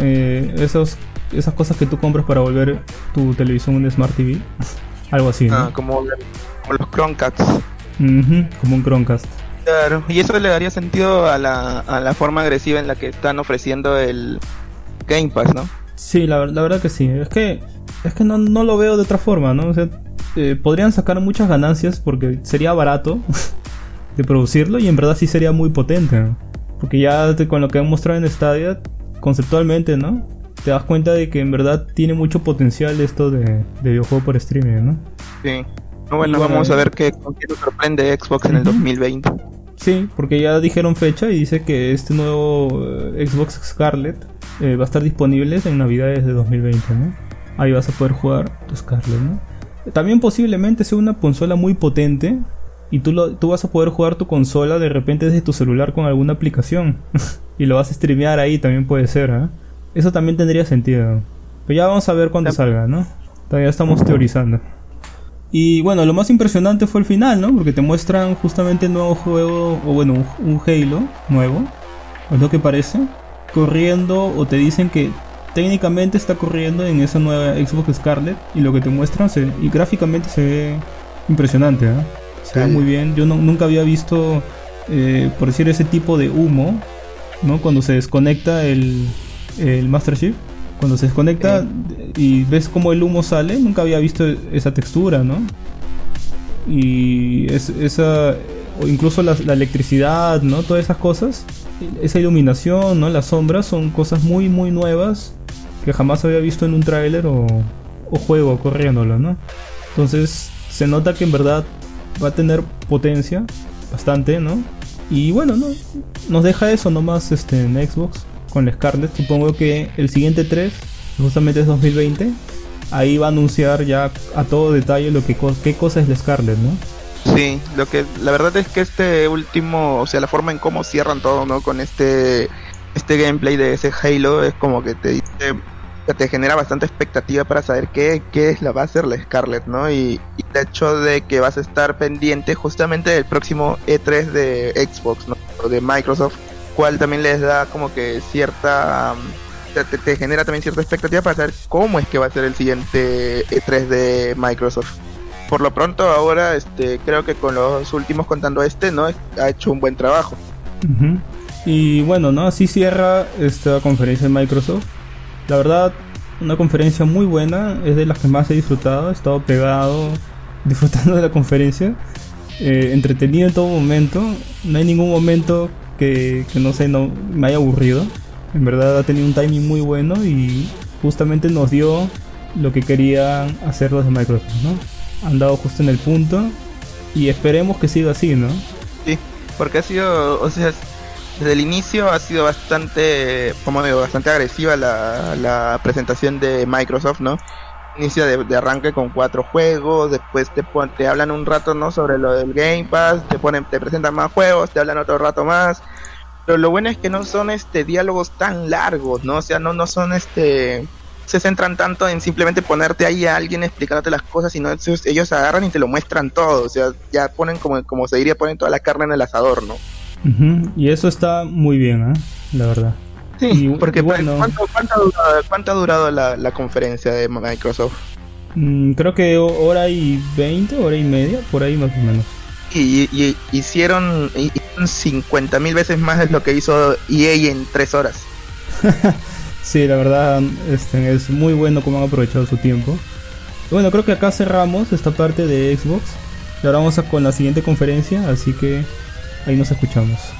eh, esos, esas cosas que tú compras para volver tu televisión un Smart TV. Algo así, ¿no? Ah, como, como los Chromecasts. Uh -huh, como un Chromecast. Claro, y eso le daría sentido a la, a la forma agresiva en la que están ofreciendo el Game Pass, ¿no? Sí, la, la verdad que sí. Es que, es que no, no lo veo de otra forma, ¿no? O sea, eh, podrían sacar muchas ganancias porque sería barato de producirlo y en verdad sí sería muy potente. ¿no? Porque ya te, con lo que han mostrado en Stadia conceptualmente, ¿no? Te das cuenta de que en verdad tiene mucho potencial esto de, de videojuego por streaming, ¿no? Sí. Bueno, vamos a ver qué, sorprende Xbox en el 2020. Sí, porque ya dijeron fecha y dice que este nuevo eh, Xbox Scarlet eh, va a estar disponible en Navidades de 2020, ¿no? Ahí vas a poder jugar tu Scarlet, ¿no? También posiblemente sea una consola muy potente y tú, lo, tú vas a poder jugar tu consola de repente desde tu celular con alguna aplicación. y lo vas a streamear ahí también puede ser, ¿eh? Eso también tendría sentido. Pero ya vamos a ver cuando salga, ¿no? Todavía estamos teorizando. Y bueno, lo más impresionante fue el final, ¿no? Porque te muestran justamente el nuevo juego, o bueno, un Halo nuevo, es lo que parece, corriendo, o te dicen que técnicamente está corriendo en esa nueva Xbox Scarlet, y lo que te muestran, se, y gráficamente se ve impresionante, ¿eh? Se ve muy bien. Yo no, nunca había visto, eh, por decir, ese tipo de humo, ¿no? Cuando se desconecta el, el Master Chief. Cuando se desconecta y ves cómo el humo sale, nunca había visto esa textura, ¿no? Y es, esa, o incluso la, la electricidad, ¿no? Todas esas cosas, esa iluminación, ¿no? Las sombras son cosas muy, muy nuevas que jamás había visto en un tráiler o, o juego corriéndolo, ¿no? Entonces se nota que en verdad va a tener potencia, bastante, ¿no? Y bueno, ¿no? Nos deja eso nomás este, en Xbox con la Scarlett. Supongo que el siguiente 3, justamente es 2020, ahí va a anunciar ya a todo detalle lo que qué cosa es la Scarlett, ¿no? Sí, lo que la verdad es que este último, o sea, la forma en cómo cierran todo, ¿no? Con este este gameplay de ese Halo es como que te dice te genera bastante expectativa para saber qué, qué es la va a ser la Scarlett, ¿no? Y, el hecho de que vas a estar pendiente justamente del próximo E3 de Xbox, ¿no? O de Microsoft, cual también les da como que cierta te, te, genera también cierta expectativa para saber cómo es que va a ser el siguiente E3 de Microsoft. Por lo pronto ahora este creo que con los últimos contando este, ¿no? Ha hecho un buen trabajo. Y bueno, ¿no? Así cierra esta conferencia de Microsoft. La verdad, una conferencia muy buena, es de las que más he disfrutado, he estado pegado disfrutando de la conferencia, eh, entretenido en todo momento, no hay ningún momento que, no sé, no me haya aburrido, en verdad ha tenido un timing muy bueno y justamente nos dio lo que querían hacer los de Microsoft, ¿no? Han dado justo en el punto y esperemos que siga así, ¿no? Sí, porque ha sido, o sea, desde el inicio ha sido bastante, como digo, bastante agresiva la, presentación de Microsoft, ¿no? Inicia de, arranque con cuatro juegos, después te, te hablan un rato, ¿no? Sobre lo del Game Pass, te ponen, te presentan más juegos, te hablan otro rato más. Pero lo bueno es que no son este diálogos tan largos, ¿no? O sea, no, no son este se centran tanto en simplemente ponerte ahí a alguien explicándote las cosas, sino ellos agarran y te lo muestran todo, o sea, ya ponen como, como se diría, ponen toda la carne en el asador, ¿no? Uh -huh. Y eso está muy bien, ¿eh? la verdad. Sí, y, porque bueno, ¿cuánto, cuánto, ha durado, ¿cuánto, ha durado, la, la conferencia de Microsoft? Mm, creo que hora y veinte, hora y media, por ahí más o menos. Y, y, y hicieron, hicieron 50 mil veces más de lo que hizo EA en tres horas. sí, la verdad este, es muy bueno cómo han aprovechado su tiempo. Bueno, creo que acá cerramos esta parte de Xbox. Y ahora vamos a con la siguiente conferencia, así que ahí nos escuchamos.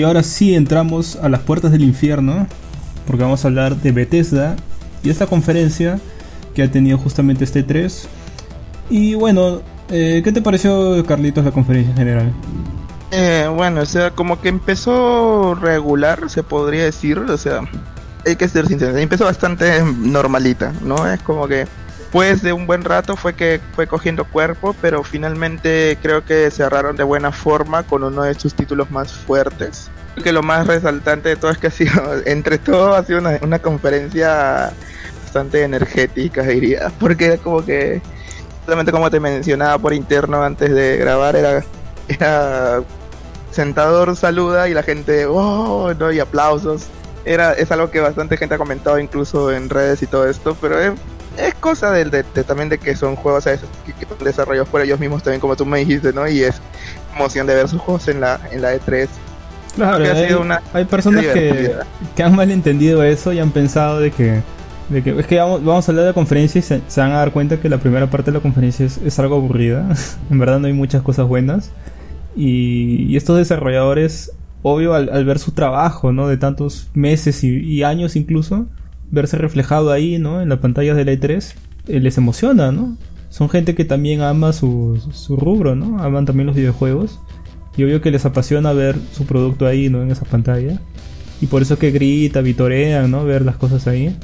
Y ahora sí entramos a las puertas del infierno, porque vamos a hablar de Bethesda y esta conferencia que ha tenido justamente este 3. Y bueno, eh, ¿qué te pareció, Carlitos, la conferencia en general? Eh, bueno, o sea, como que empezó regular, se podría decir, o sea, hay que ser sincero, empezó bastante normalita, ¿no? Es como que después de un buen rato fue que fue cogiendo cuerpo, pero finalmente creo que cerraron de buena forma con uno de sus títulos más fuertes. Creo que lo más resaltante de todo es que ha sido, entre todo, ha sido una, una conferencia bastante energética, diría, porque era como que, solamente como te mencionaba por interno antes de grabar, era, era sentador saluda y la gente, oh, no, y aplausos. Era, es algo que bastante gente ha comentado incluso en redes y todo esto, pero es, es cosa de, de, de, también de que son juegos ¿sabes? que, que son desarrollados por ellos mismos también como tú me dijiste no y es emoción de ver sus juegos en la en la E3 claro hay, una hay, personas que, que, han malentendido eso y han pensado de que de que es que vamos, vamos a hablar de la conferencia y se, se, van a dar cuenta que la primera parte de la conferencia es, es algo aburrida. En verdad no hay muchas cosas buenas. Y, y estos desarrolladores obvio al, al, ver su trabajo no de tantos meses y, y años incluso verse reflejado ahí, ¿no? En la pantalla de la E3, eh, les emociona, ¿no? Son gente que también ama su, su, rubro, ¿no? Aman también los videojuegos. Y obvio que les apasiona ver su producto ahí, ¿no? En esa pantalla. Y por eso que grita, vitorean, ¿no? Ver las cosas ahí.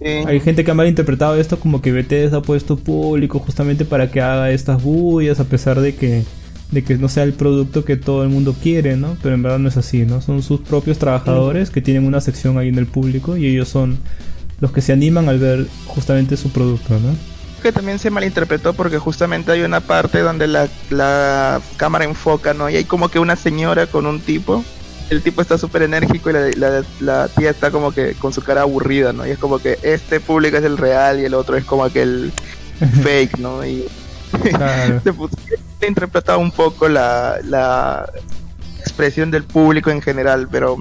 Hay gente que ha malinterpretado esto como que Bethesda ha puesto público justamente para que haga estas bullas a pesar de que de que no sea el producto que todo el mundo quiere, ¿no? Pero en verdad no es así, ¿no? Son sus propios trabajadores que tienen una sección ahí en el público y ellos son los que se animan al ver justamente su producto, ¿no? Que también se malinterpretó porque justamente hay una parte donde la, la cámara enfoca, ¿no? Y hay como que una señora con un tipo. El tipo está súper enérgico y la, la, la, tía está como que con su cara aburrida, ¿no? Y es como que este público es el real y el otro es como aquel fake, ¿no? Y claro. se, interpretado un poco la, la expresión del público en general, pero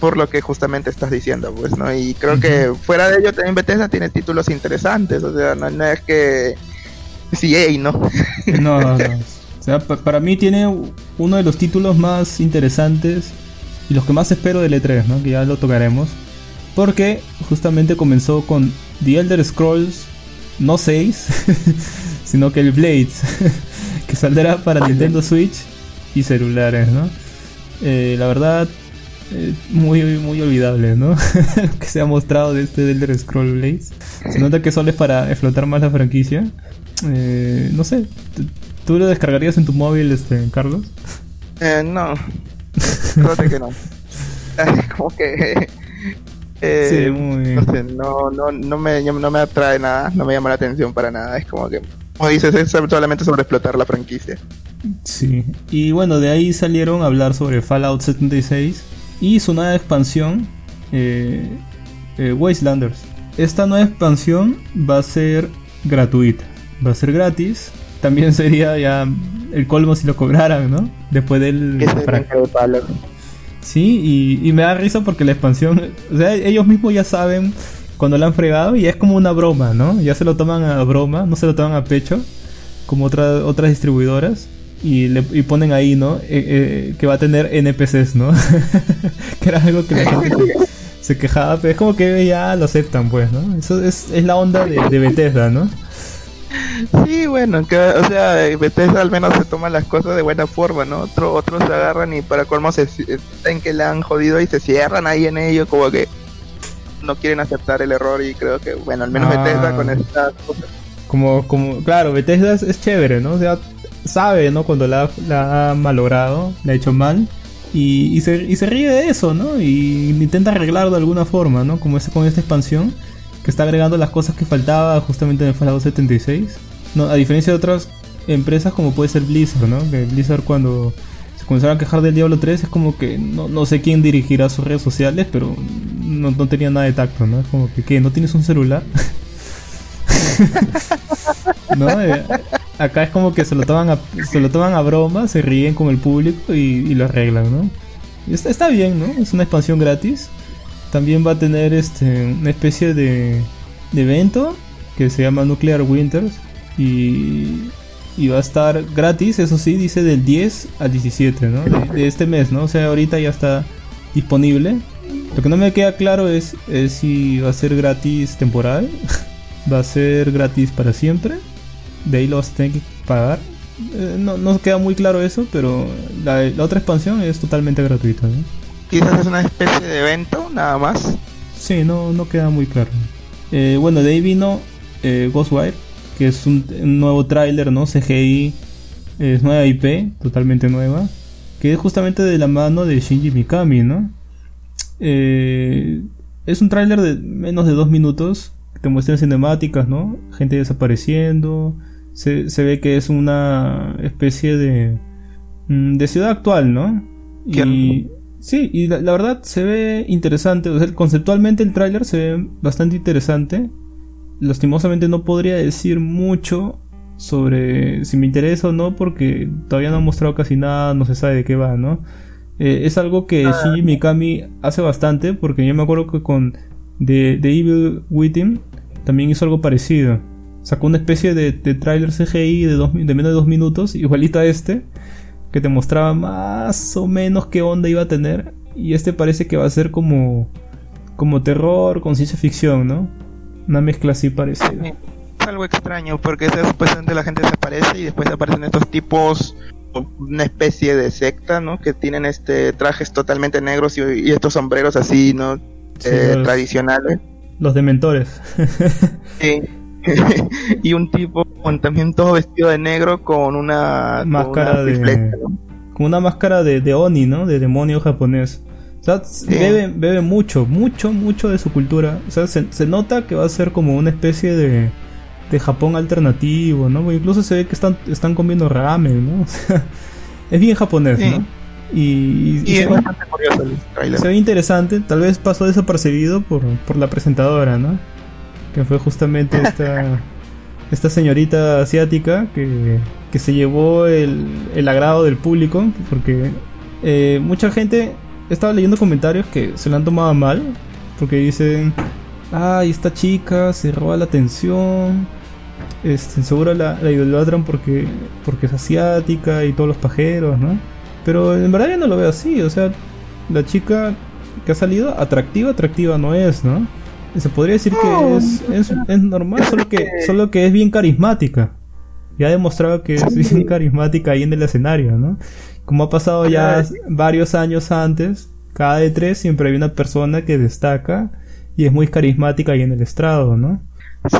por lo que justamente estás diciendo, pues, ¿no? Y creo que fuera de ello también Bethesda tiene títulos interesantes, o sea, no, es que CA, ¿no? no, no, O sea, para mí tiene uno de los títulos más interesantes y los que más espero del E3, ¿no? Que ya lo tocaremos. Porque justamente comenzó con The Elder Scrolls, no 6, sino que el Blades, saldrá para Nintendo Switch y celulares, ¿no? Eh, la verdad, eh, muy, muy olvidable, ¿no? Lo que se ha mostrado de este Elder Scroll Blades. Se nota que solo es para explotar más la franquicia. Eh, no sé, ¿tú lo descargarías en tu móvil, este, Carlos? Eh, no. Creo que no. Como que. Eh, sí, muy... No sé, no, no, no, me, no me atrae nada, no me llama la atención para nada. Es como que, como dices, es solamente sobre explotar la franquicia. Sí, y bueno, de ahí salieron a hablar sobre Fallout 76 y su nueva expansión, eh, eh, Wastelanders. Esta nueva expansión va a ser gratuita, va a ser gratis. También sería ya el colmo si lo cobraran, ¿no? Después del... Sí, y, me da risa porque la expansión, o sea, ellos mismos ya saben cuando la han fregado y es como una broma, ¿no? Ya se lo toman a broma, no se lo toman a pecho, como otras otras distribuidoras y, le, y ponen ahí, ¿no? Eh, eh, que va a tener NPCs, ¿no? que era algo que la gente se, quejaba, pero es como que ya lo aceptan, pues, ¿no? Eso es, es la onda de, Bethesda, ¿no? Sí, bueno, o sea, Bethesda al menos se toma las cosas de buena forma, ¿no? Otro, otros se agarran y para colmo se en que le han jodido y se cierran ahí en ello, como que no quieren aceptar el error y creo que, bueno, al menos ah. Bethesda con estas cosas como, como, claro, Bethesda es, chévere, ¿no? O sea, sabe, ¿no? Cuando la, ha malogrado, la ha hecho mal. Y, y, se, y se ríe de eso, ¿no? Y intenta arreglarlo de alguna forma, ¿no? Como con esta expansión, que está agregando las cosas que faltaba justamente en el Fallout 76. No, a diferencia de otras empresas como puede ser Blizzard, ¿no? Que Blizzard cuando se comenzaron a quejar del Diablo 3 es como que no, no sé quién dirigirá sus redes sociales, pero no, no tenía nada de tacto, ¿no? Es como que, ¿qué? ¿No tienes un celular? Eh, acá es como que se lo toman a, se lo toman a broma, se ríen con el público y, lo arreglan, ¿no? está, está, bien, ¿no? Es una expansión gratis. También va a tener este, una especie de evento que se llama Nuclear Winters y, y, va a estar gratis, eso sí, dice del 10 al 17, ¿no? De, de, este mes, ¿no? O sea, ahorita ya está disponible. Lo que no me queda claro es, es si va a ser gratis temporal va a ser gratis para siempre. De ahí lo vas a tener que pagar. Eh, no, no queda muy claro eso, pero la, otra expansión es totalmente gratuita. Quizás es una especie de evento, nada más. Sí, no, no queda muy claro. Eh, bueno, de ahí vino eh, Ghostwire, que es un, nuevo tráiler, ¿no? CGI, es nueva IP, totalmente nueva, que es justamente de la mano de Shinji Mikami, ¿no? es un tráiler de menos de dos minutos, te muestran cinemáticas, ¿no? Gente desapareciendo. Se, ve que es una especie de, mm, de ciudad actual, ¿no? Y, sí, y la, verdad se ve interesante. O sea, conceptualmente el tráiler se ve bastante interesante. Lastimosamente no podría decir mucho sobre si me interesa o no, porque todavía no ha mostrado casi nada, no se sabe de qué va, ¿no? Eh, es algo que ah. Shinji Mikami hace bastante, porque yo me acuerdo que con The, The Evil Within también hizo algo parecido. Sacó una especie de, de tráiler CGI de, de menos de dos minutos, igualito a este, que te mostraba más o menos qué onda iba a tener. Y este parece que va a ser como, como terror con ciencia ficción, ¿no? Una mezcla así parecida. Es algo extraño, porque supuestamente la gente desaparece y después aparecen estos tipos, una especie de secta, ¿no? Que tienen este trajes totalmente negros y, estos sombreros así, ¿no? Eh, tradicionales los dementores. Sí. y un tipo con, también todo vestido de negro con una Máscara con una de-. Como una máscara de, de Oni, ¿no? De demonio japonés. O sea, bebe, bebe mucho, mucho, mucho de su cultura. O sea, se, se nota que va a ser como una especie de, de Japón alternativo, ¿no? Porque incluso se ve que están, están comiendo ramen, ¿no? O sea, es bien japonés, Sí. ¿no? Y, y- y Y se, es ve, bastante curioso el trailer. se ve interesante. Tal vez pasó desapercibido por, por la presentadora, ¿no? Que fue justamente esta, esta señorita asiática que, que se llevó el, el agrado del público. Porque eh, mucha gente estaba leyendo comentarios que se la han tomado mal. Porque dicen, ay, esta chica se roba la atención. Este, seguro la, la idolatran porque, porque es asiática y todos los pajeros, ¿no? Pero en verdad yo no lo veo así, o sea, la chica que ha salido, atractiva, atractiva no es, ¿no? Se podría decir que es, es, es normal, solo que, solo que es bien carismática. Ya ha demostrado que es bien carismática ahí en el escenario, ¿no? Como ha pasado ya varios años antes, cada de tres siempre hay una persona que destaca y es muy carismática ahí en el estrado, ¿no?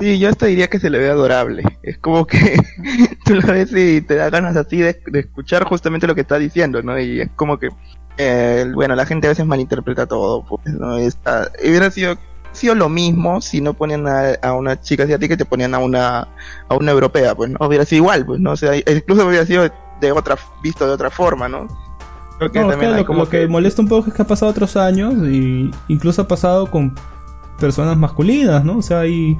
Sí, yo hasta diría que se le ve adorable. Es como que tú lo ves y te da ganas así de, de escuchar justamente lo que está diciendo, ¿no? Y es como que, eh, bueno, la gente a veces malinterpreta todo, pues, ¿no? Está, hubiera sido, sido lo mismo si no ponían a, a una chica asiática y te ponían a una, a una europea, pues, ¿no? Hubiera sido igual, pues, ¿no? O sea, incluso hubiera sido de otra, visto de otra forma, ¿no? Creo que No, también hay lo, como lo que molesta un poco es que ha pasado otros años y incluso ha pasado con personas masculinas, ¿no? O sea, hay,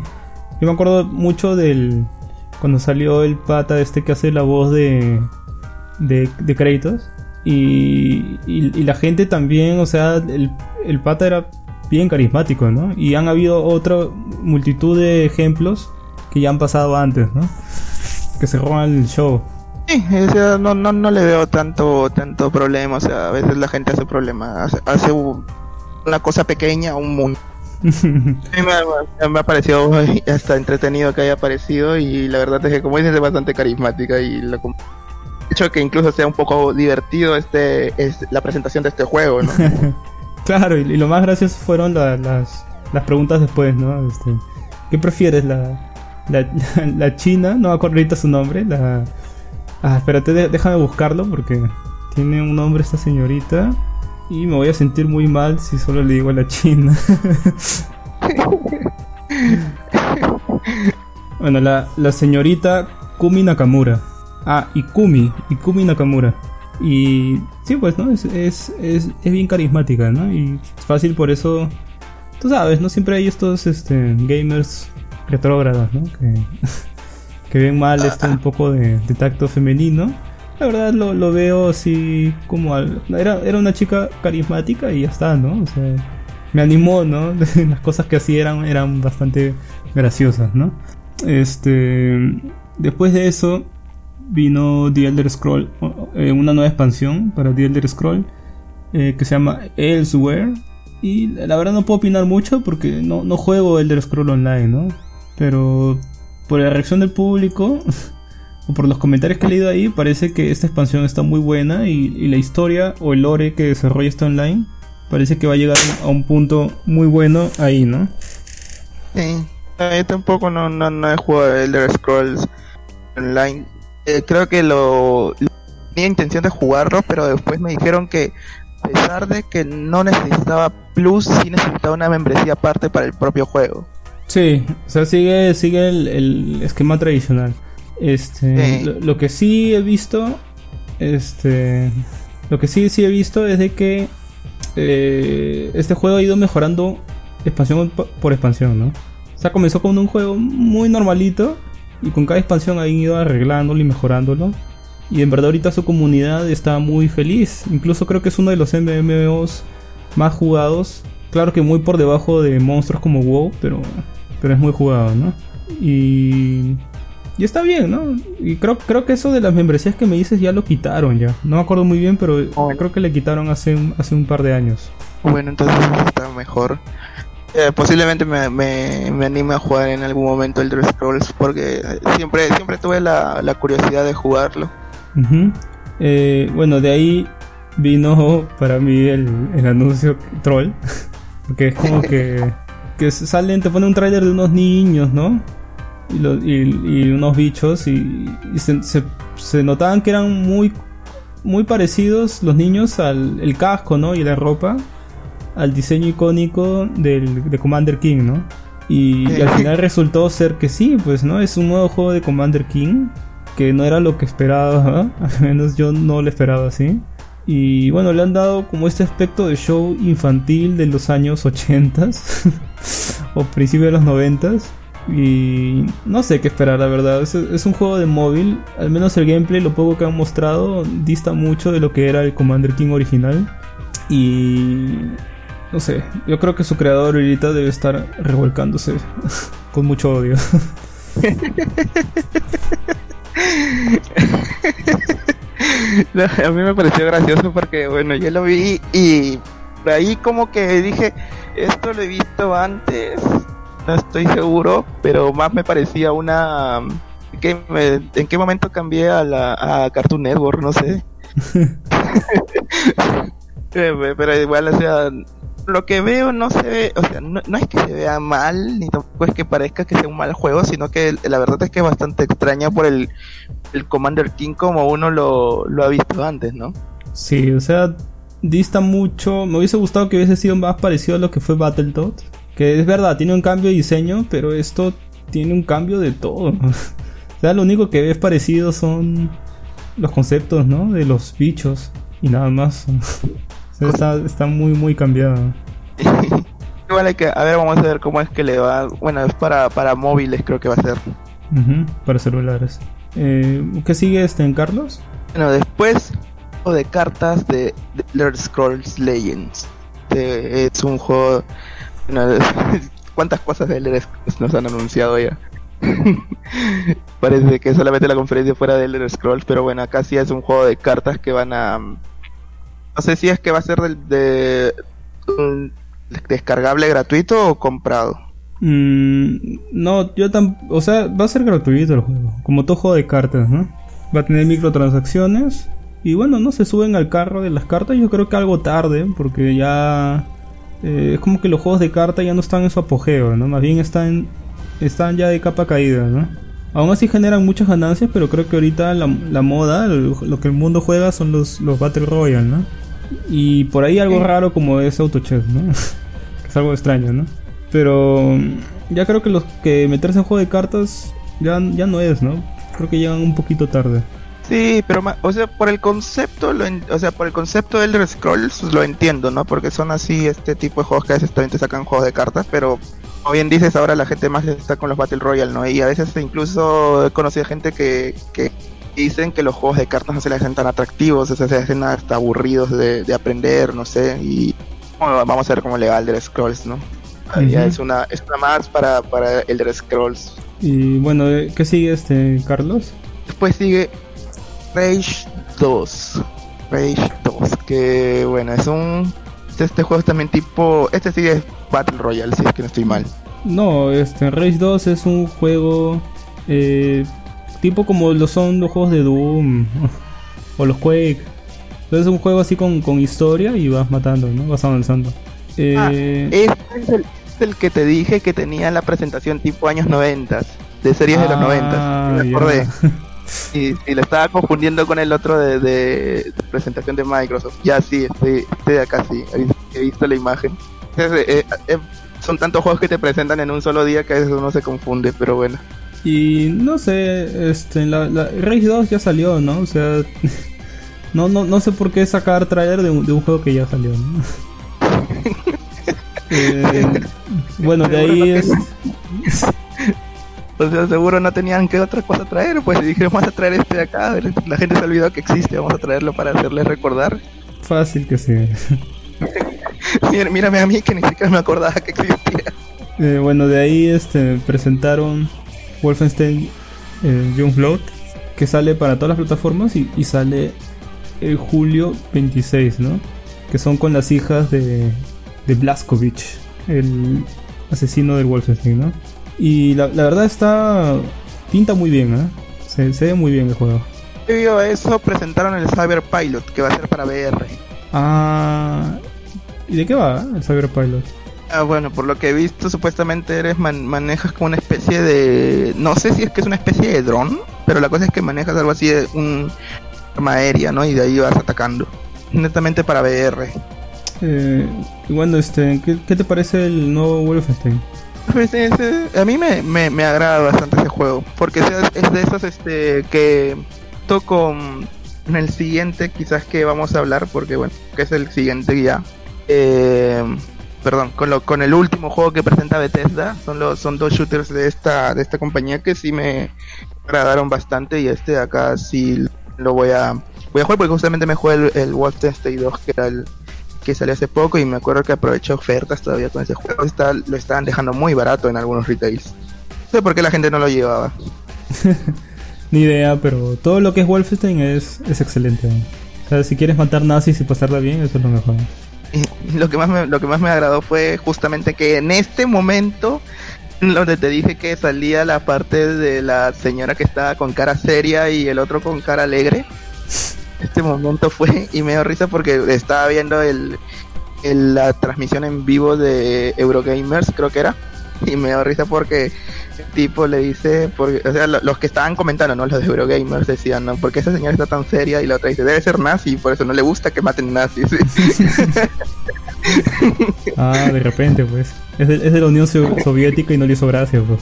yo me acuerdo mucho del cuando salió el pata este que hace la voz de de, de Kratos y, y, y la gente también, o sea, el, el pata era bien carismático, ¿no? Y han habido otra multitud de ejemplos que ya han pasado antes, ¿no? Que se roban el show. Sí, o sea, no, no, no le veo tanto, tanto problema, o sea, a veces la gente hace problema, hace, hace un- una cosa pequeña un mundo. Sí, me, me ha parecido hasta entretenido que haya aparecido y la verdad es que como dices es bastante carismática y de hecho que incluso sea un poco divertido este es la presentación de este juego, ¿no? Claro, y, y lo más gracioso fueron la- las, las preguntas después, ¿no? Este, ¿Qué prefieres? La, la, la china, no me acuerdo ahorita su nombre, la... Ah, espérate, déjame buscarlo porque tiene un nombre esta señorita y me voy a sentir muy mal si solo le digo a la china. bueno, la, la señorita Kumi Nakamura. Ah, y Kumi, y Kumi Nakamura. Y sí, pues, ¿no? Es, es, es, es bien carismática, ¿no? Y es fácil por eso... Tú sabes, ¿no? Siempre hay estos este, gamers retrógrados, ¿no? Que, que ven mal esto un poco de, tacto femenino. La verdad lo, lo veo así como... era, era una chica carismática y ya está, ¿no? O sea, me animó, ¿no? Las cosas que hacía eran, eran bastante graciosas, ¿no? Este... Después de eso vino The Elder Scroll, eh, una nueva expansión para The Elder Scroll eh, que se llama Elsewhere. Y la verdad no puedo opinar mucho porque no, no juego Elder Scroll Online, ¿no? Pero por la reacción del público o por los comentarios que he leído ahí, parece que esta expansión está muy buena y, la historia o el lore que desarrolla este online parece que va a llegar a un punto muy bueno ahí, ¿no? Sí, yo tampoco no, no, no he jugado Elder Scrolls Online. Eh, creo que lo- tenía intención de jugarlo, pero después me dijeron que a pesar de que no necesitaba Plus, sí necesitaba una membresía aparte para el propio juego. Sí, o sea, sigue, sigue el, el esquema tradicional. Este, Sí. lo, lo que sí he visto, este, lo que sí, sí he visto es de que eh, este juego ha ido mejorando expansión po- por expansión, ¿no? O sea, comenzó con un juego muy normalito y con cada expansión han ido arreglándolo y mejorándolo. Y en verdad ahorita su comunidad está muy feliz. Incluso creo que es uno de los MMOs más jugados. Claro que muy por debajo de monstruos como WoW, pero, pero es muy jugado, ¿no? Y, y está bien, ¿no? Y creo, creo que eso de las membresías que me dices ya lo quitaron ya. No me acuerdo muy bien, pero Bueno. creo que le quitaron hace un, hace un par de años. Bueno, entonces está mejor. Eh, posiblemente me, me, me anime a jugar en algún momento Elder Scrolls porque siempre, siempre tuve la, la curiosidad de jugarlo. Ujú. Eh, bueno, de ahí vino para mí el, el anuncio troll. Porque es como que. Que salen, te pone un tráiler de unos niños, ¿no? Y, lo- y- y unos bichos y, y se, se- se notaban que eran muy muy parecidos los niños al el casco, ¿no? Y la ropa al diseño icónico del, de Commander King, ¿no? Y, y al final resultó ser que sí, pues, ¿no? Es un nuevo juego de Commander King que no era lo que esperaba, al menos yo no lo esperaba así. Y bueno, le han dado como este aspecto de show infantil de los años 80 o principios de los 90 y no sé qué esperar, la verdad. Es, es un juego de móvil. Al menos el gameplay, lo poco que han mostrado, dista mucho de lo que era el Commander King original. Y no sé, yo creo que su creador ahorita debe estar revolcándose con mucho odio. No, a mí me pareció gracioso porque, bueno, yo lo vi y ahí como que dije, esto lo he visto antes, no estoy seguro, pero más me parecía una... que me- ¿En qué momento cambié a, la, a Cartoon Network? No sé. Eh, pero igual, o sea, lo que veo no se ve, o sea, no, no es que se vea mal, ni tampoco es que parezca que sea un mal juego, sino que la verdad es que es bastante extraña por el, el Commander King como uno lo, lo ha visto antes, ¿no? Sí, o sea, dista mucho. Me hubiese gustado que hubiese sido más parecido a lo que fue Battletoads. Que es verdad, tiene un cambio de diseño, pero esto tiene un cambio de todo. o sea, lo único que ves parecido son los conceptos, ¿no? De los bichos y nada más. o sea, está, está muy, muy cambiado. Igual hay que, a ver, vamos a ver cómo es que le va. Bueno, es para, para móviles, creo que va a ser. Para celulares. Eh, ¿Qué sigue este en Carlos? Bueno, después de cartas de, de Elder Scrolls Legends. Es un juego. bueno, ¿Cuántas cosas de Elder Scrolls nos han anunciado ya? Parece que solamente la conferencia fuera de Elder Scrolls, pero bueno, acá sí es un juego de cartas que van a. No sé si es que va a ser de, descargable gratuito o comprado. Mm, no, yo tampoco. O sea, va a ser gratuito el juego. Como todo juego de cartas, ¿no? Va a tener microtransacciones. Y bueno, no se suben al carro de las cartas. Yo creo que algo tarde. Porque ya. eh, es como que los juegos de cartas ya no están en su apogeo, ¿no? Más bien están. Están ya de capa caída, ¿no? Aún así generan muchas ganancias. Pero creo que ahorita la, la moda, lo, lo que el mundo juega son los, los Battle Royale, ¿no? Y por ahí algo raro como es Autochess, ¿no? que es algo extraño, ¿no? Pero ya creo que los que meterse en juego de cartas ya, ya no es, ¿no? Creo que llegan un poquito tarde. Sí, pero o sea, por el concepto, lo o sea, por el concepto de Elder Scrolls lo entiendo, ¿no? Porque son así este tipo de juegos que a veces también te sacan juegos de cartas, pero como bien dices, ahora la gente más está con los Battle Royale, ¿no? Y a veces incluso he conocido gente que, que dicen que los juegos de cartas no se les hacen tan atractivos, o sea, se hacen hasta aburridos de, de aprender, no sé, y vamos a ver cómo le va Elder Scrolls, ¿no? Ya es una, es una más para, para Elder Scrolls. Y bueno, eh, ¿qué sigue este, Carlos? Después sigue Rage 2. Rage 2, que bueno, es un... Este, este juego es también tipo... Este sí es Battle Royale, si es que no estoy mal. No, este, Rage 2 es un juego eh, tipo como lo son los juegos de Doom o los Quake. Entonces es un juego así con, con historia y vas matando, ¿no? Vas avanzando. Eh, Ah, Este es el, el que te dije que tenía la presentación tipo años 90, de series de los ah, 90. Me ya. acordé. Y, y lo estaba confundiendo con el otro de, de- de presentación de Microsoft. Ya sí, estoy, estoy de acá, sí. He visto la imagen. Entonces, eh, eh, son tantos juegos que te presentan en un solo día que a veces uno se confunde, pero bueno. Y no sé, este, la, la Rage 2 ya salió, ¿no? O sea, no, no, no sé por qué sacar trailer de un, de un juego que ya salió, ¿no? Eh, bueno, de ahí es... O sea, seguro no tenían que otra cosa traer, pues y dijeron, vamos a traer este de acá, la gente se ha olvidado que existe, vamos a traerlo para hacerles recordar. Fácil que sí. Mira- mírame a mí que ni siquiera me acordaba que existía. Eh, bueno, de ahí este, presentaron Wolfenstein eh, Youngblood, que sale para todas las plataformas y, y sale el julio 26, ¿no? Que son con las hijas de, de Blazkowicz, el asesino del Wolfenstein, ¿no? Y la, la verdad está... pinta muy bien, ¿eh? Se, se ve muy bien el juego. Debido a eso presentaron el Cyber Pilot, que va a ser para VR. Ah... ¿Y de qué va el Cyberpilot? Ah, bueno, por lo que he visto, supuestamente eres manejas como una especie de. No sé si es que es una especie de dron, pero la cosa es que manejas algo así de un arma aérea, ¿no? Y de ahí vas atacando. Netamente para VR. Eh, bueno, este, ¿qué, te parece el nuevo Wolfenstein? Pues a mí me, me, agrada bastante ese juego, porque es, de esos este, que toco en el siguiente, quizás que vamos a hablar, porque bueno, que es el siguiente ya. Eh, perdón, con, lo, con el último juego que presenta Bethesda, son los son dos shooters de esta de esta compañía que sí me agradaron bastante y este acá sí lo voy a voy a jugar porque justamente me jugué el, el Wolfenstein 2 que era el que salió hace poco y me acuerdo que aproveché ofertas todavía con ese juego. Está, lo estaban dejando muy barato en algunos retails. No sé por qué la gente no lo llevaba. Ni idea, pero todo lo que es Wolfenstein es, es excelente. O sea, si quieres matar nazis y pasarla bien, eso es lo mejor. Y lo que más me, lo que más me agradó fue justamente que en este momento donde te dije que salía la parte de la señora que estaba con cara seria y el otro con cara alegre este momento fue y me dio risa porque estaba viendo el, la transmisión en vivo de Eurogamers, creo que era, y me dio risa porque el tipo le dice, porque, o sea, los que estaban comentando, ¿no? Los de Eurogamers decían, ¿no? porque esa señora está tan seria? Y la otra dice, debe ser nazi, por eso no le gusta que maten nazis. ah, de repente, pues. Es de, es de la Unión Soviética y no le hizo gracia, pues.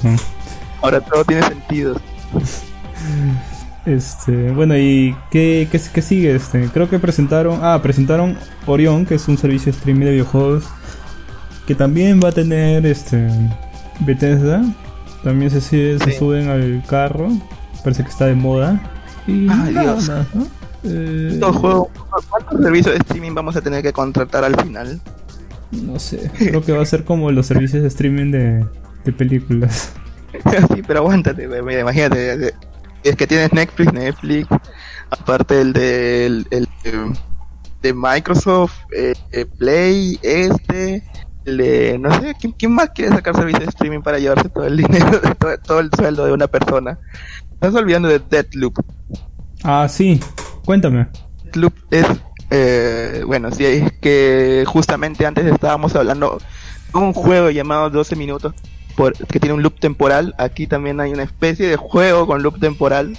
Ahora todo tiene sentido. Este, bueno, ¿y qué, qué, sigue? Este, creo que presentaron, ah, presentaron Orion, que es un servicio de streaming de videojuegos que también va a tener este Bethesda. También se, se suben al carro, parece que está de moda. Y Dios. Eh, ¿Cuántos servicios de streaming vamos a tener que contratar al final? No sé, creo que va a ser como los servicios de streaming de, de películas. sí, pero aguántate, imagínate, es que tienes Netflix, Netflix, aparte el de, el, de Microsoft, eh, eh, Play, este, el de, no sé, ¿quién, más quiere sacar servicios de streaming para llevarse todo el dinero, todo, el sueldo de una persona? Estás olvidando de Deathloop. Ah, sí, cuéntame. Deathloop es, eh, bueno, sí, es que justamente antes estábamos hablando de un juego llamado 12 minutos que tiene un loop temporal. Aquí también hay una especie de juego con loop temporal.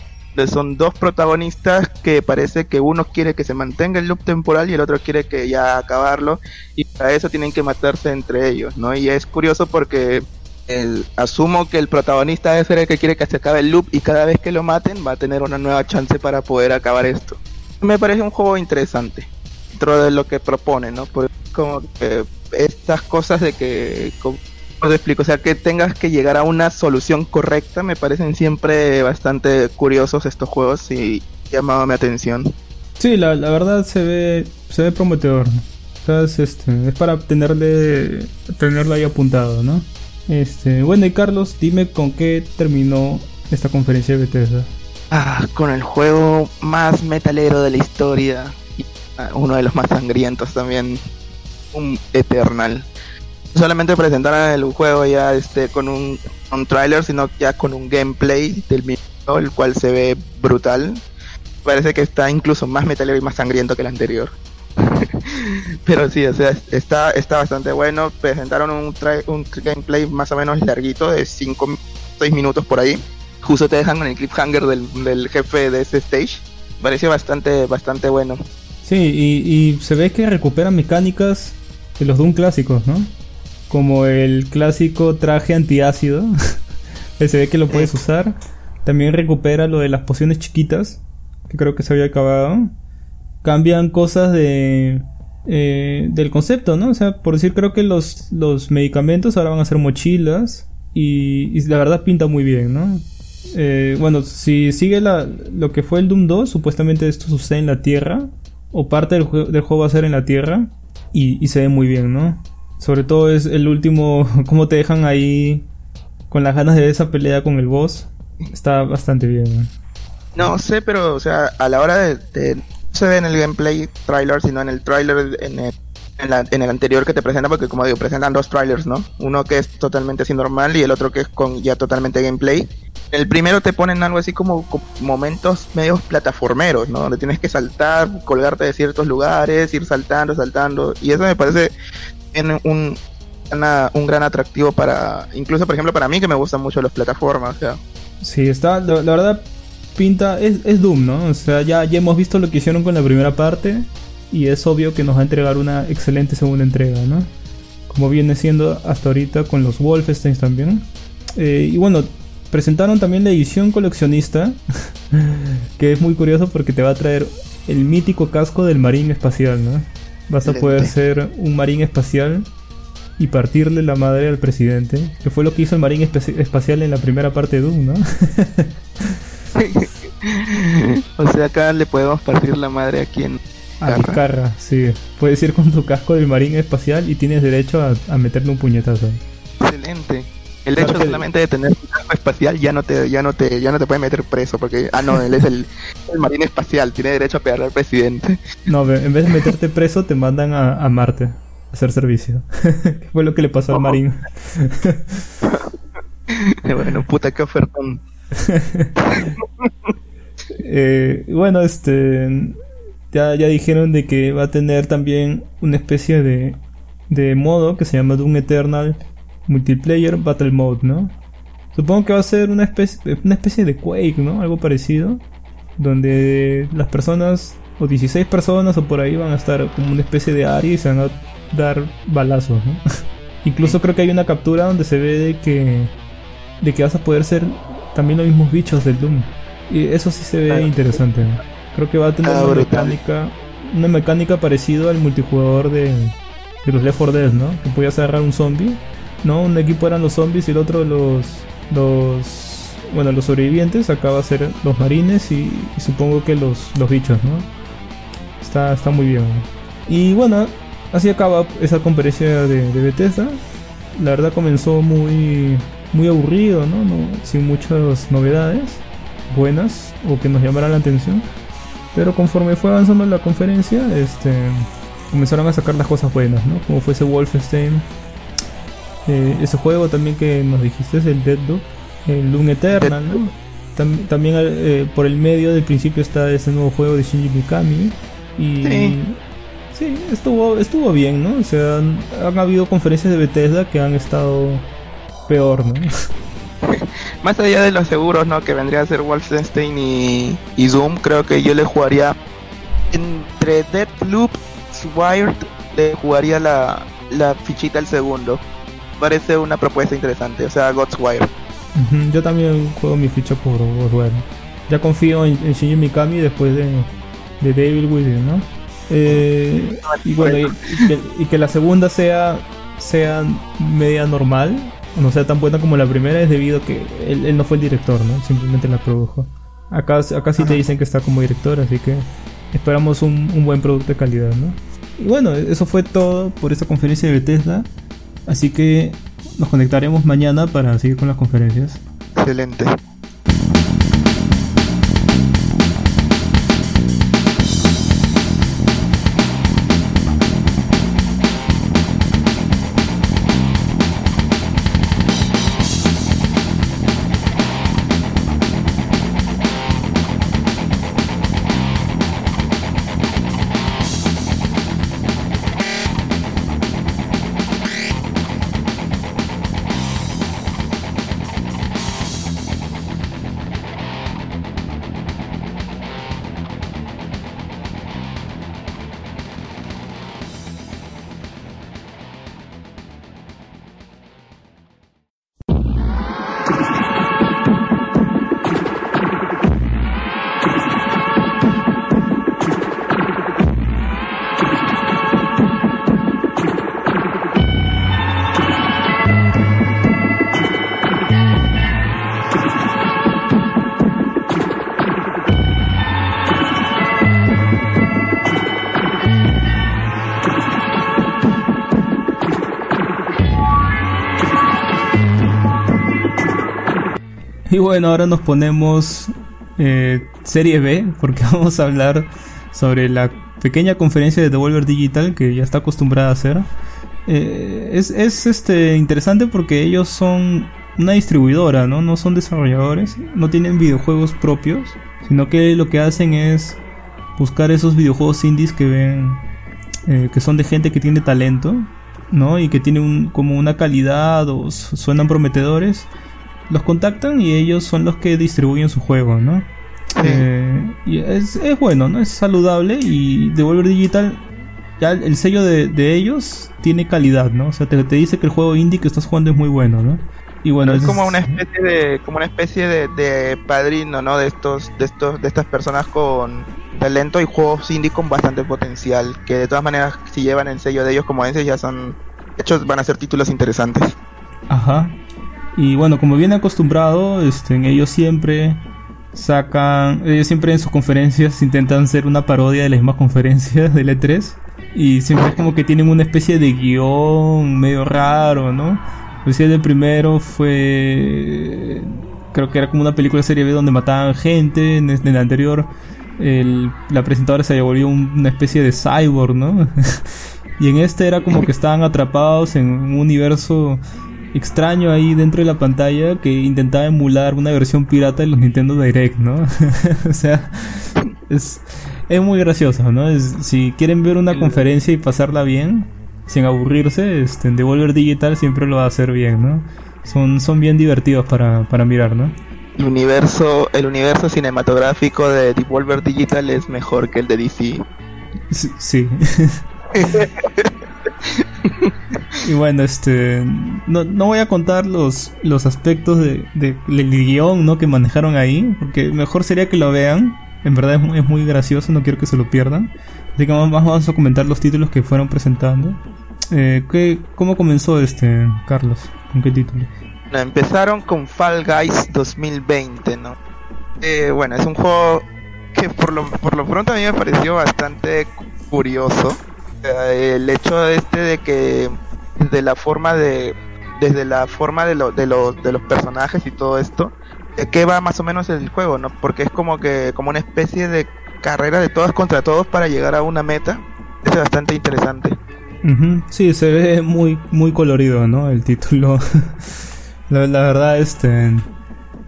Son dos protagonistas que parece que uno quiere que se mantenga el loop temporal y el otro quiere que ya acabarlo. Y para eso tienen que matarse entre ellos, ¿no? Y es curioso porque el, asumo que el protagonista ser el que quiere que se acabe el loop y cada vez que lo maten va a tener una nueva chance para poder acabar esto. Me parece un juego interesante dentro de lo que propone, ¿no? Porque como que estas cosas de que te explico, o sea, que tengas que llegar a una solución correcta, me parecen siempre bastante curiosos estos juegos y llamado mi atención. Sí, la, la verdad se ve, se ve prometedor. es, este, es para tenerle, tenerlo ahí apuntado, ¿no? Este, bueno, y Carlos, dime con qué terminó esta conferencia de Bethesda. Ah, con el juego más metalero de la historia. Y ah, uno de los más sangrientos también. Un Eternal solamente presentaron el juego ya este con un, un trailer, sino ya con un gameplay del mismo, el cual se ve brutal. Parece que está incluso más metalero y más sangriento que el anterior. Pero sí, o sea, está, está bastante bueno. Presentaron un, un gameplay más o menos larguito, de 5 6 minutos por ahí. Justo te dejan con el cliffhanger del, del jefe de ese stage. Pareció bastante, bastante bueno. Sí, y, y se ve que recupera mecánicas de los Doom clásicos, ¿no? Como el clásico traje antiácido. se ve que lo puedes usar. También recupera lo de las pociones chiquitas, que creo que se había acabado. Cambian cosas de eh, del concepto, ¿no? O sea, por decir, creo que los, los medicamentos ahora van a ser mochilas. Y, la verdad pinta muy bien, ¿no? Eh, bueno, si sigue la, lo que fue el Doom 2, supuestamente esto sucede en la Tierra. O parte del, del juego va a ser en la Tierra. Y, y se ve muy bien, ¿no? Sobre todo es el último, cómo te dejan ahí con las ganas de esa pelea con el boss. Está bastante bien. No sé, pero o sea, a la hora de, no se ve en el gameplay trailer, sino en el trailer en el, en, el anterior que te presenta, porque como digo, presentan dos trailers, ¿no? Uno que es totalmente así normal y el otro que es con ya totalmente gameplay. El primero te ponen algo así como momentos medios plataformeros, ¿no? Donde tienes que saltar, colgarte de ciertos lugares, ir saltando, saltando. Y eso me parece en un un gran atractivo para, incluso por ejemplo para mí que me gustan mucho las plataformas, o Sí, está, la, la verdad pinta, es, es Doom, ¿no? O sea, ya, ya hemos visto lo que hicieron con la primera parte y es obvio que nos va a entregar una excelente segunda entrega, ¿no? Como viene siendo hasta ahorita con los Wolfenstein también. Eh, y bueno, presentaron también la edición coleccionista, que es muy curioso porque te va a traer el mítico casco del marín espacial, ¿no? Vas a poder ser un marín espacial y partirle la madre al presidente, que fue lo que hizo el marín espacial en la primera parte de Doom, ¿no? o sea acá le podemos partir la madre a quien A Carra. Vizcarra, sí. Puedes ir con tu casco del marín espacial y tienes derecho a, a meterle un puñetazo. excelente. El Claro hecho que- solamente de tener un casco espacial ya no te ya no te ya no te puede meter preso porque ah no, él es el, el marín espacial, tiene derecho a pegarle al presidente. No, en vez de meterte preso, te mandan a, a Marte a hacer servicio. que fue lo que le pasó al Ojo. marín. bueno, puta qué ofertón. Eh, bueno, este. Ya, ya dijeron de que va a tener también una especie de, de modo que se llama Doom Eternal Multiplayer Battle Mode, ¿no? Supongo que va a ser una especie, una especie de Quake, ¿no? Algo parecido. Donde las personas, o 16 personas o por ahí, van a estar como una especie de área y se van a dar balazos, ¿no? Incluso creo que hay una captura donde se ve de que, de que vas a poder ser también los mismos bichos del Doom. Y eso sí se ve Claro. interesante. ¿no? Creo que va a tener Ah, una mecánica, una mecánica parecida al multijugador de, de los Left 4 Dead, ¿no? Que podías agarrar un zombie, ¿no? Un equipo eran los zombies y el otro los los bueno, los sobrevivientes, acá va a ser los marines y, supongo que los, los bichos, ¿no? Está, está muy bien. Y bueno, así acaba esa conferencia de, de Bethesda. La verdad comenzó muy muy aburrido, ¿no? no sin muchas novedades buenas o que nos llamaran la atención. Pero conforme fue avanzando la conferencia, este, comenzaron a sacar las cosas buenas, ¿no? Como fue ese Wolfenstein, eh, ese juego también que nos dijiste, es el Deadloop, el Doom Eternal, ¿no? Tam- también eh, por el medio del principio está ese nuevo juego de Shinji Mikami. Y Sí. sí, estuvo, estuvo bien, ¿no? O sea, han, han habido conferencias de Bethesda que han estado peor, ¿no? Más allá de los seguros, ¿no? Que vendría a ser Wolfenstein y, y Doom, creo que yo le jugaría entre Deathloop y Wired, le jugaría la, la fichita al segundo. Parece una propuesta interesante, o sea, Ghostwire. Ujú, Yo también juego mi ficha por Ghostwire. Ya confío en, en Shinji Mikami después de, de Devil Within, ¿no? Eh, y bueno, y, y que, y que la segunda sea, sea media normal, no sea tan buena como la primera, es debido a que él, él no fue el director, ¿no? Simplemente la produjo. Acá, acá sí te Ajá. dicen que está como director, así que esperamos un, un buen producto de calidad, ¿no? Y bueno, eso fue todo por esta conferencia de Bethesda. Así que nos conectaremos mañana para seguir con las conferencias. Excelente. Y bueno, ahora nos ponemos eh, serie B, porque vamos a hablar sobre la pequeña conferencia de Devolver Digital que ya está acostumbrada a hacer. Eh, es es, este, interesante porque ellos son una distribuidora, ¿no? No son desarrolladores, no tienen videojuegos propios, sino que lo que hacen es buscar esos videojuegos indies que ven, eh, que son de gente que tiene talento ¿no? Y que tienen como una calidad o suenan prometedores, los contactan y ellos son los que distribuyen su juego, ¿no? Eh, y es, es, bueno, ¿no? Es saludable y Devolver Digital, ya el sello de, ellos tiene calidad, ¿no? O sea, te, te, dice que el juego indie que estás jugando es muy bueno, ¿no? Y bueno, es, como una especie de como una especie de, de, padrino, ¿no? De estos de estos de estas personas con talento y juegos indie con bastante potencial, que de todas maneras si llevan el sello de ellos como ese ya son hechos van a ser títulos interesantes. Ajá. Y bueno, como bien acostumbrado, este, ellos siempre sacan, ellos siempre en sus conferencias intentan hacer una parodia de las mismas conferencias del E3 y siempre es como que tienen una especie de guion medio raro, ¿no? Pues el primero fue creo que era como una película serie B donde mataban gente, en el anterior el, la presentadora se volvió una especie de cyborg, ¿no? y en este era como que estaban atrapados en un universo extraño ahí dentro de la pantalla que intentaba emular una versión pirata de los Nintendo Direct, ¿no? o sea, es, es muy gracioso, ¿no? si quieren ver una conferencia y pasarla bien, sin aburrirse, este, en Devolver Digital siempre lo va a hacer bien, ¿no? Son, son bien divertidos para, para mirar, ¿no? El universo, el universo cinematográfico de Devolver Digital es mejor que el de DC. Sí. y bueno, este no, no, voy a contar los, los aspectos de, de, del guion ¿no? que manejaron ahí, porque mejor sería que lo vean. En verdad es muy, es muy gracioso, no quiero que se lo pierdan. Así que vamos, a comentar los títulos que fueron presentando. Eh, ¿qué, ¿Cómo comenzó este, Carlos? ¿Con qué título? empezaron con Fall Guys 2020, ¿no? Eh, bueno, es un juego que por lo, por lo pronto a mí me pareció bastante curioso. El hecho este de que desde la forma de desde la forma de, lo, de, los, de los personajes y todo esto, de qué va más o menos el juego, ¿no? Porque es como que como una especie de carrera de todos contra todos para llegar a una meta. Es bastante interesante. Sí, se ve muy muy colorido, ¿no? El título. La, verdad, este.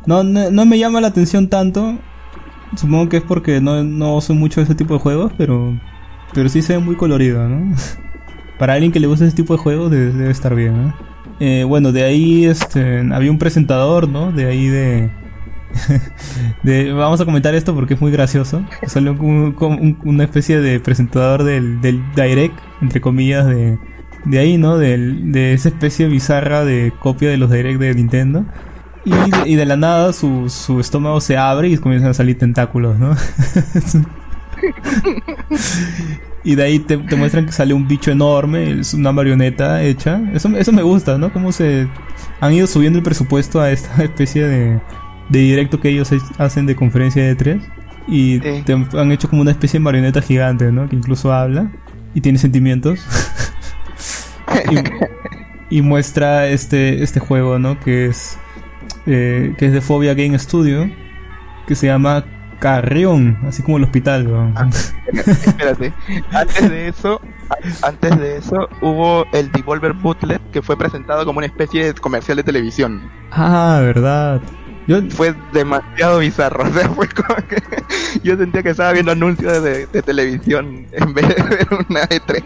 No, no, me llama la atención tanto. Supongo que es porque no, no soy mucho ese tipo de juegos, pero. Pero sí se ve muy colorido, ¿no? Para alguien que le gusta ese tipo de juegos debe, estar bien, ¿no? Eh, bueno, de ahí este, había un presentador, ¿no? De ahí de, de, vamos a comentar esto porque es muy gracioso. Salió una especie de presentador del, del Direct, entre comillas, de, de ahí, ¿no? De, de esa especie bizarra de copia de los Direct de Nintendo. Y de, la nada su, su, estómago se abre y comienzan a salir tentáculos, ¿no? y de ahí te, muestran que sale un bicho enorme, es una marioneta hecha. Eso, eso me gusta, ¿no? Cómo se han ido subiendo el presupuesto a esta especie de, de directo que ellos hacen de conferencia de tres. Y te han hecho como una especie de marioneta gigante, ¿no? Que incluso habla y tiene sentimientos. y, muestra este, este juego, ¿no? Que es, eh, que es de Phobia Game Studio, que se llama Carrión, así como el hospital. Ah, espérate, antes de eso, antes de eso hubo el Devolver Bootlet que fue presentado como una especie de comercial de televisión. Ah, verdad. Fue demasiado bizarro, o sea, fue como que yo sentía que estaba viendo anuncios de, de televisión en vez de ver una E3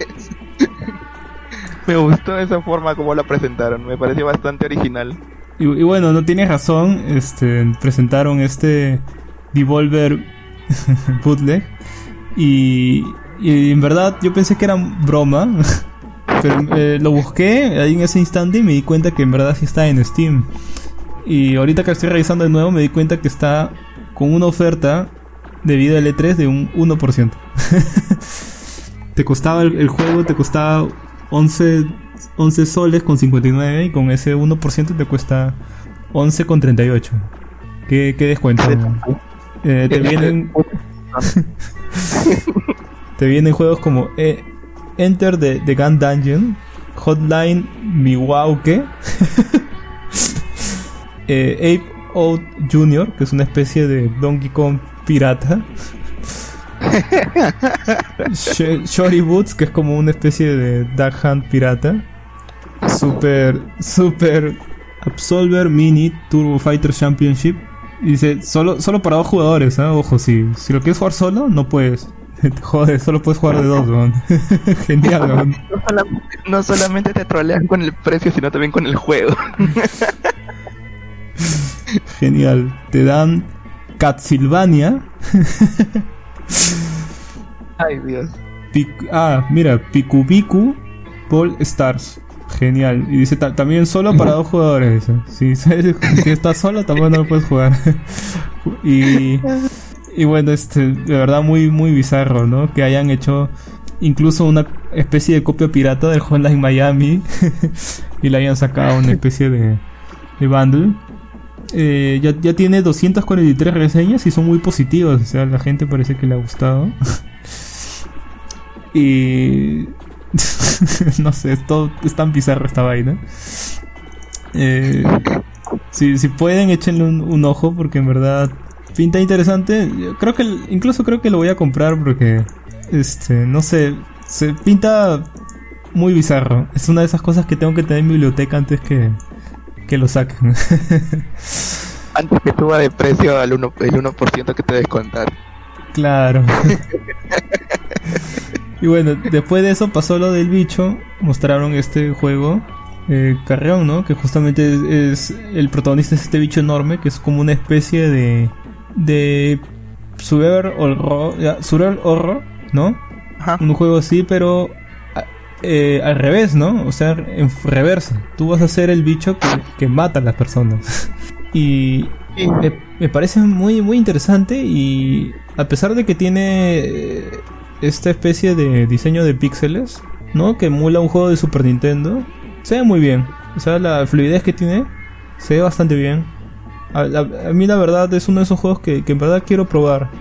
me gustó esa forma como la presentaron, me pareció bastante original. Y, bueno, no tienes razón, este, presentaron este Devolver bootleg y, en verdad yo pensé que era broma, pero eh, lo busqué ahí en ese instante y me di cuenta que en verdad sí está en Steam. Y ahorita que estoy revisando de nuevo me di cuenta que está con una oferta debido al E3 de un 1%. te costaba el, juego, te costaba 11, 11 soles con 59 y con ese 1% te cuesta 11 con 38. ¿Qué, qué descuento? Eh, te vienen te vienen juegos como eh, Enter the, the Gun Dungeon, Hotline Miwauke, eh, Ape Out Jr., que es una especie de Donkey Kong pirata. Shorty Boots, que es como una especie de Duck Hunt pirata. Super, super Absolver Mini Turbo Fighter Championship. Dice, solo, solo para dos jugadores, ¿eh? ojo, si, si lo quieres jugar solo, no puedes. Joder, solo puedes jugar de dos, weón. Genial, weón. No, solamente, no solamente te trolean con el precio, sino también con el juego. Genial. Te dan Castlevania. Ay, Dios. Pic- ah, mira, Piku Piku Ball Stars. Genial. Y dice ta- también solo para dos jugadores. Si, que estás solo, tampoco no lo puedes jugar. y, y bueno, este, de verdad muy, muy bizarro, ¿no? Que hayan hecho incluso una especie de copia pirata del Hotline Miami y le hayan sacado una especie de, de bundle. Eh, ya, ya tiene 243 reseñas y son muy positivas. O sea, la gente parece que le ha gustado. y. no sé, es, todo, es tan bizarro esta vaina. Eh, si, si pueden, échenle un, un ojo porque en verdad pinta interesante. Yo creo que incluso creo que lo voy a comprar porque este, no sé, se pinta muy bizarro. Es una de esas cosas que tengo que tener en mi biblioteca antes que que lo saquen. Antes que suba de precio al 1%, el 1% que te descontar. Claro. y bueno, después de eso pasó lo del bicho. Mostraron este juego, eh, Carrión, ¿no? Que justamente es, es- El protagonista es este bicho enorme, que es como una especie de. de. Survival Horror, Survival Horror, ¿no? Ajá. Un juego así, pero. eh, al revés, ¿no? O sea, en reversa. Tú vas a ser el bicho que, que mata a las personas. y Sí. me, me parece muy muy interesante y a pesar de que tiene esta especie de diseño de píxeles, ¿no? Que emula un juego de Super Nintendo, se ve muy bien. O sea, la fluidez que tiene se ve bastante bien. A, a- mí la verdad es uno de esos juegos que, que en verdad quiero probar.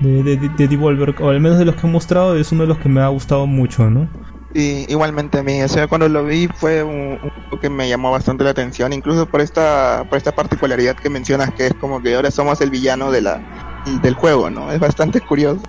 De, de, de Devolver, o al menos de los que he mostrado, es uno de los que me ha gustado mucho, ¿no? Sí, igualmente a mí, o sea, cuando lo vi fue un, un juego que me llamó bastante la atención, incluso por esta, por esta particularidad que mencionas, que es como que ahora somos el villano de la, del juego, ¿no? Es bastante curioso,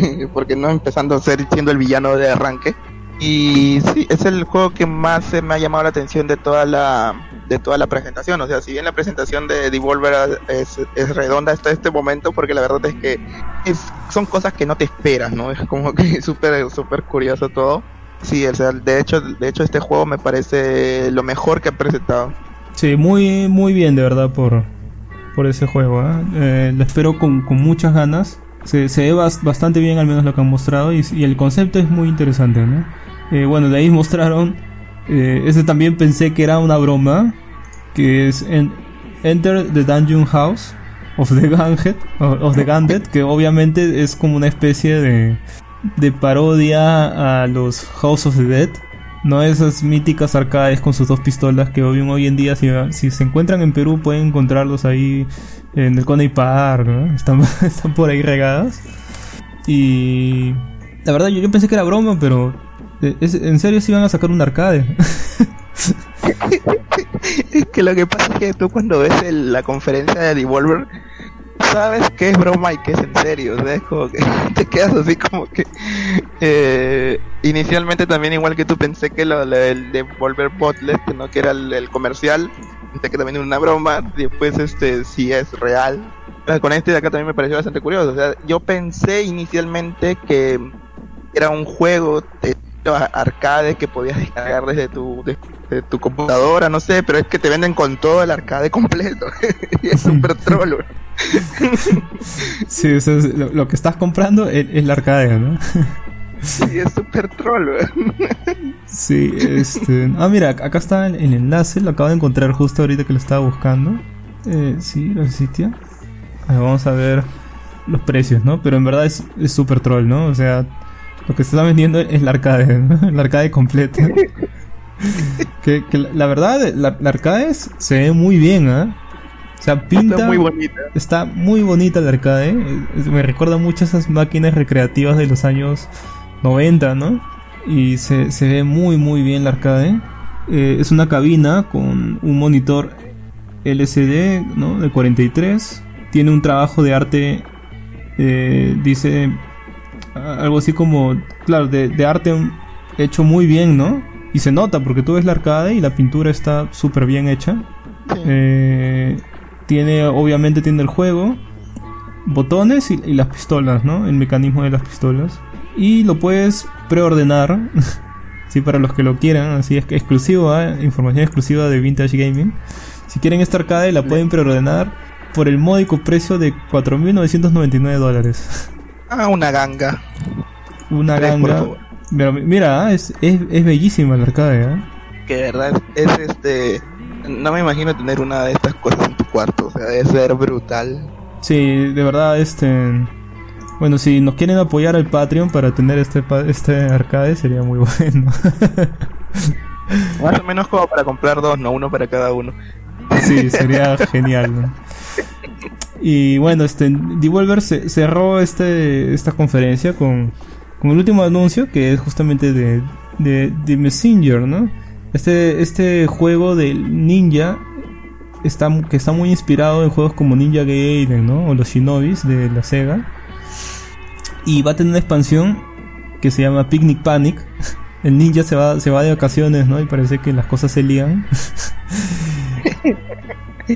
porque no empezando a ser siendo el villano de arranque. Y sí, es el juego que más eh, me ha llamado la atención de toda la de toda la presentación, o sea, si bien la presentación de Devolver es, es redonda hasta este momento, porque la verdad es que es- son cosas que no te esperas, ¿no? Es como que súper súper curioso todo. Sí, o sea, de hecho, de hecho este juego me parece lo mejor que ha presentado. Sí, muy, muy bien de verdad por, por ese juego. ¿eh? Eh, lo espero con, con muchas ganas. Se, ve bas- bastante bien al menos lo que han mostrado y, el concepto es muy interesante. ¿no? Eh, bueno, de ahí mostraron, eh, también pensé que era una broma, que es en Enter the Dungeon House of the Gauntlet, of the que obviamente es como una especie de, de parodia a los House of the Dead. No esas míticas arcades con sus dos pistolas que hoy, hoy en día, si, si se encuentran en Perú, pueden encontrarlos ahí en el Coney Park, ¿no? Están, están por ahí regadas. Y la verdad, yo, yo pensé que era broma, pero eh, es- en serio si iban a sacar un arcade. Es que lo que pasa es que tú cuando ves la conferencia de Devolver, sabes que es broma y que es en serio, o sea, que te quedas así como que... eh, inicialmente también igual que tú pensé que lo, lo del Devolver Botlet, ¿no? que era el, el comercial, pensé que también era una broma, después este sí es real. Pero con este de acá también me pareció bastante curioso, o sea, yo pensé inicialmente que era un juego de arcade que podías descargar desde tu, de- de tu computadora, no sé, pero es que te venden con todo el arcade completo. y es súper troll. sí, eso es lo, lo que estás comprando es, es la arcade, ¿no? Sí, es súper troll. Sí, este... Ah, mira, acá está el, el enlace, lo acabo de encontrar justo ahorita que lo estaba buscando. Eh, sí, lo sitio. A ver, vamos a ver los precios, ¿no? Pero en verdad es es súper troll, ¿no? O sea, lo que se está vendiendo es la arcade, ¿no? La arcade completa. que, que la, la verdad, la, la arcade es- se ve muy bien, ¿ah? O sea, pinta... Está muy bonita. Está muy bonita la arcade. eh, Me recuerda mucho a esas máquinas recreativas de los años 90, ¿no? Y se, se ve muy muy bien la arcade. Eh, es una cabina con un monitor LCD, ¿no? De 43. Tiene un trabajo de arte, eh, dice algo así como, claro, de, de arte hecho muy bien, ¿no? Y se nota porque tú ves la arcade y la pintura está súper bien hecha. Sí. Eh, tiene, obviamente tiene el juego. botones y, y las pistolas, ¿no? El mecanismo de las pistolas. Y lo puedes preordenar. sí, para los que lo quieran, así es que exclusivo, ¿eh? información exclusiva de Vintage Gaming. Si quieren esta arcade la pueden preordenar por el módico precio de 4.999 dólares. Ah, una ganga. Una Tres, ganga. Pero mira, es, es, es bellísima la arcade, ¿eh? Que de verdad es este. No me imagino tener una de estas cosas en tu cuarto. O sea, debe ser brutal. Sí, de verdad, este... Bueno, si nos quieren apoyar al Patreon para tener este, este arcade sería muy bueno. Más o menos como para comprar dos, no uno para cada uno. Sí, sería genial. ¿no? Y bueno, este Devolver se- cerró este esta conferencia con, con el último anuncio que es justamente de, de, de Messenger, ¿no? Este, este juego del ninja está, que está muy inspirado en juegos como Ninja Gaiden, ¿no? O los Shinobis de la Sega. Y va a tener una expansión que se llama Picnic Panic. El ninja se va, se va de vacaciones, ¿no? Y parece que las cosas se lían.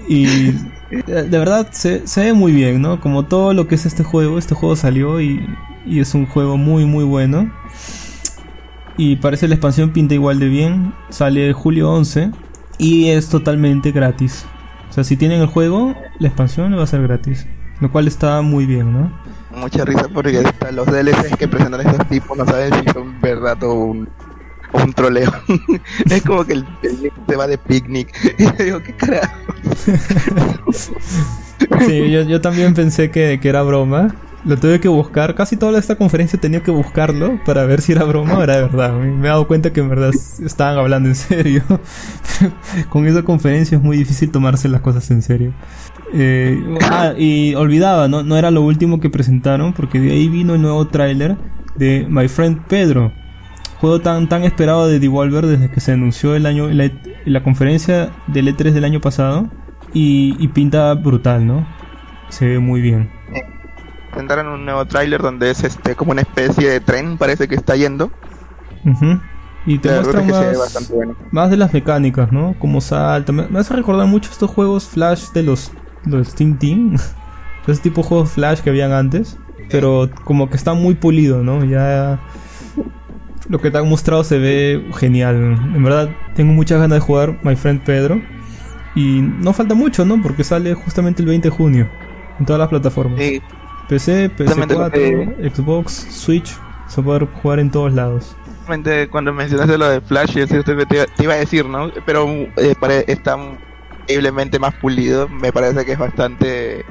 Y de de verdad se, ve muy bien, ¿no? Como todo lo que es este juego, este juego salió y, y es un juego muy muy bueno. Y parece la expansión pinta igual de bien. Sale julio 11 y es totalmente gratis. O sea, si tienen el juego, la expansión va a ser gratis. Lo cual está muy bien, ¿no? Mucha risa porque los DLCs que presentan estos tipos no saben si son verdad o un, un troleo. es como que el, el se va de picnic. Y yo digo, ¿qué carajo? Sí, yo, yo también pensé que, que era broma. Lo tuve que buscar. Casi toda esta conferencia tenía que buscarlo para ver si era broma o era de verdad. Me he dado cuenta que en verdad estaban hablando en serio. Con esa conferencia es muy difícil tomarse las cosas en serio. Eh, ah, y olvidaba, ¿no? no era lo último que presentaron porque de ahí vino el nuevo tráiler de My Friend Pedro. Juego tan, tan esperado de Devolver desde que se anunció el año, la, la conferencia del E3 del año pasado. Y, y pinta brutal, ¿no? Se ve muy bien. Presentaron un nuevo tráiler donde es este como una especie de tren, parece que está yendo. Ujú. Y te La verdad muestra es que se ve más, bueno. más de las mecánicas, ¿no? Como salta. Me, me hace recordar mucho estos juegos Flash de los, los Team Team. Ese tipo de juegos Flash que habían antes. Pero como que está muy pulido, ¿no? Ya. Lo que te han mostrado se ve genial. En verdad, tengo muchas ganas de jugar My Friend Pedro. Y no falta mucho, ¿no? Porque sale justamente el 20 de junio. En todas las plataformas. Sí, PC, Justamente lo PS4, Xbox, Switch. Se va a poder jugar en todos lados. Cuando mencionaste lo de Flash, yo sí te, iba a decir, ¿no? Pero eh, está increíblemente más pulido. Me parece que es bastante,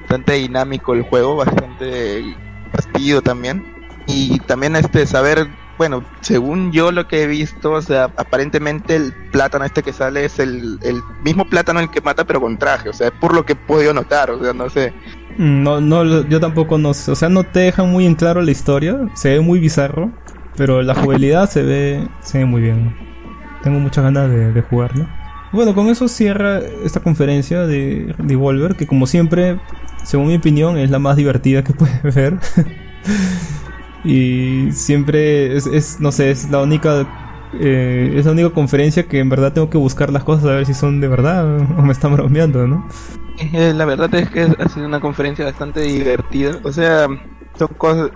bastante dinámico el juego, bastante fastidio también. Y también este saber, bueno, según yo lo que he visto, o sea, aparentemente el plátano este que sale es el, el mismo plátano el que mata pero con traje, o sea, es por lo que he podido notar, o sea, no sé. Mm, No, no, yo tampoco no sé. O sea, no te dejan muy en claro la historia. Se ve muy bizarro. Pero la jugabilidad se ve, se ve muy bien. Tengo muchas ganas de, de jugarlo. Bueno, con eso cierra esta conferencia de Devolver. Que como siempre, según mi opinión, es la más divertida que puedes ver. Y siempre es, es, no sé, es la única... eh, es la única conferencia que en verdad tengo que buscar las cosas a ver si son de verdad o me están bromeando, ¿no? Eh, la verdad es que ha sido una conferencia bastante divertida. O sea, son cosas.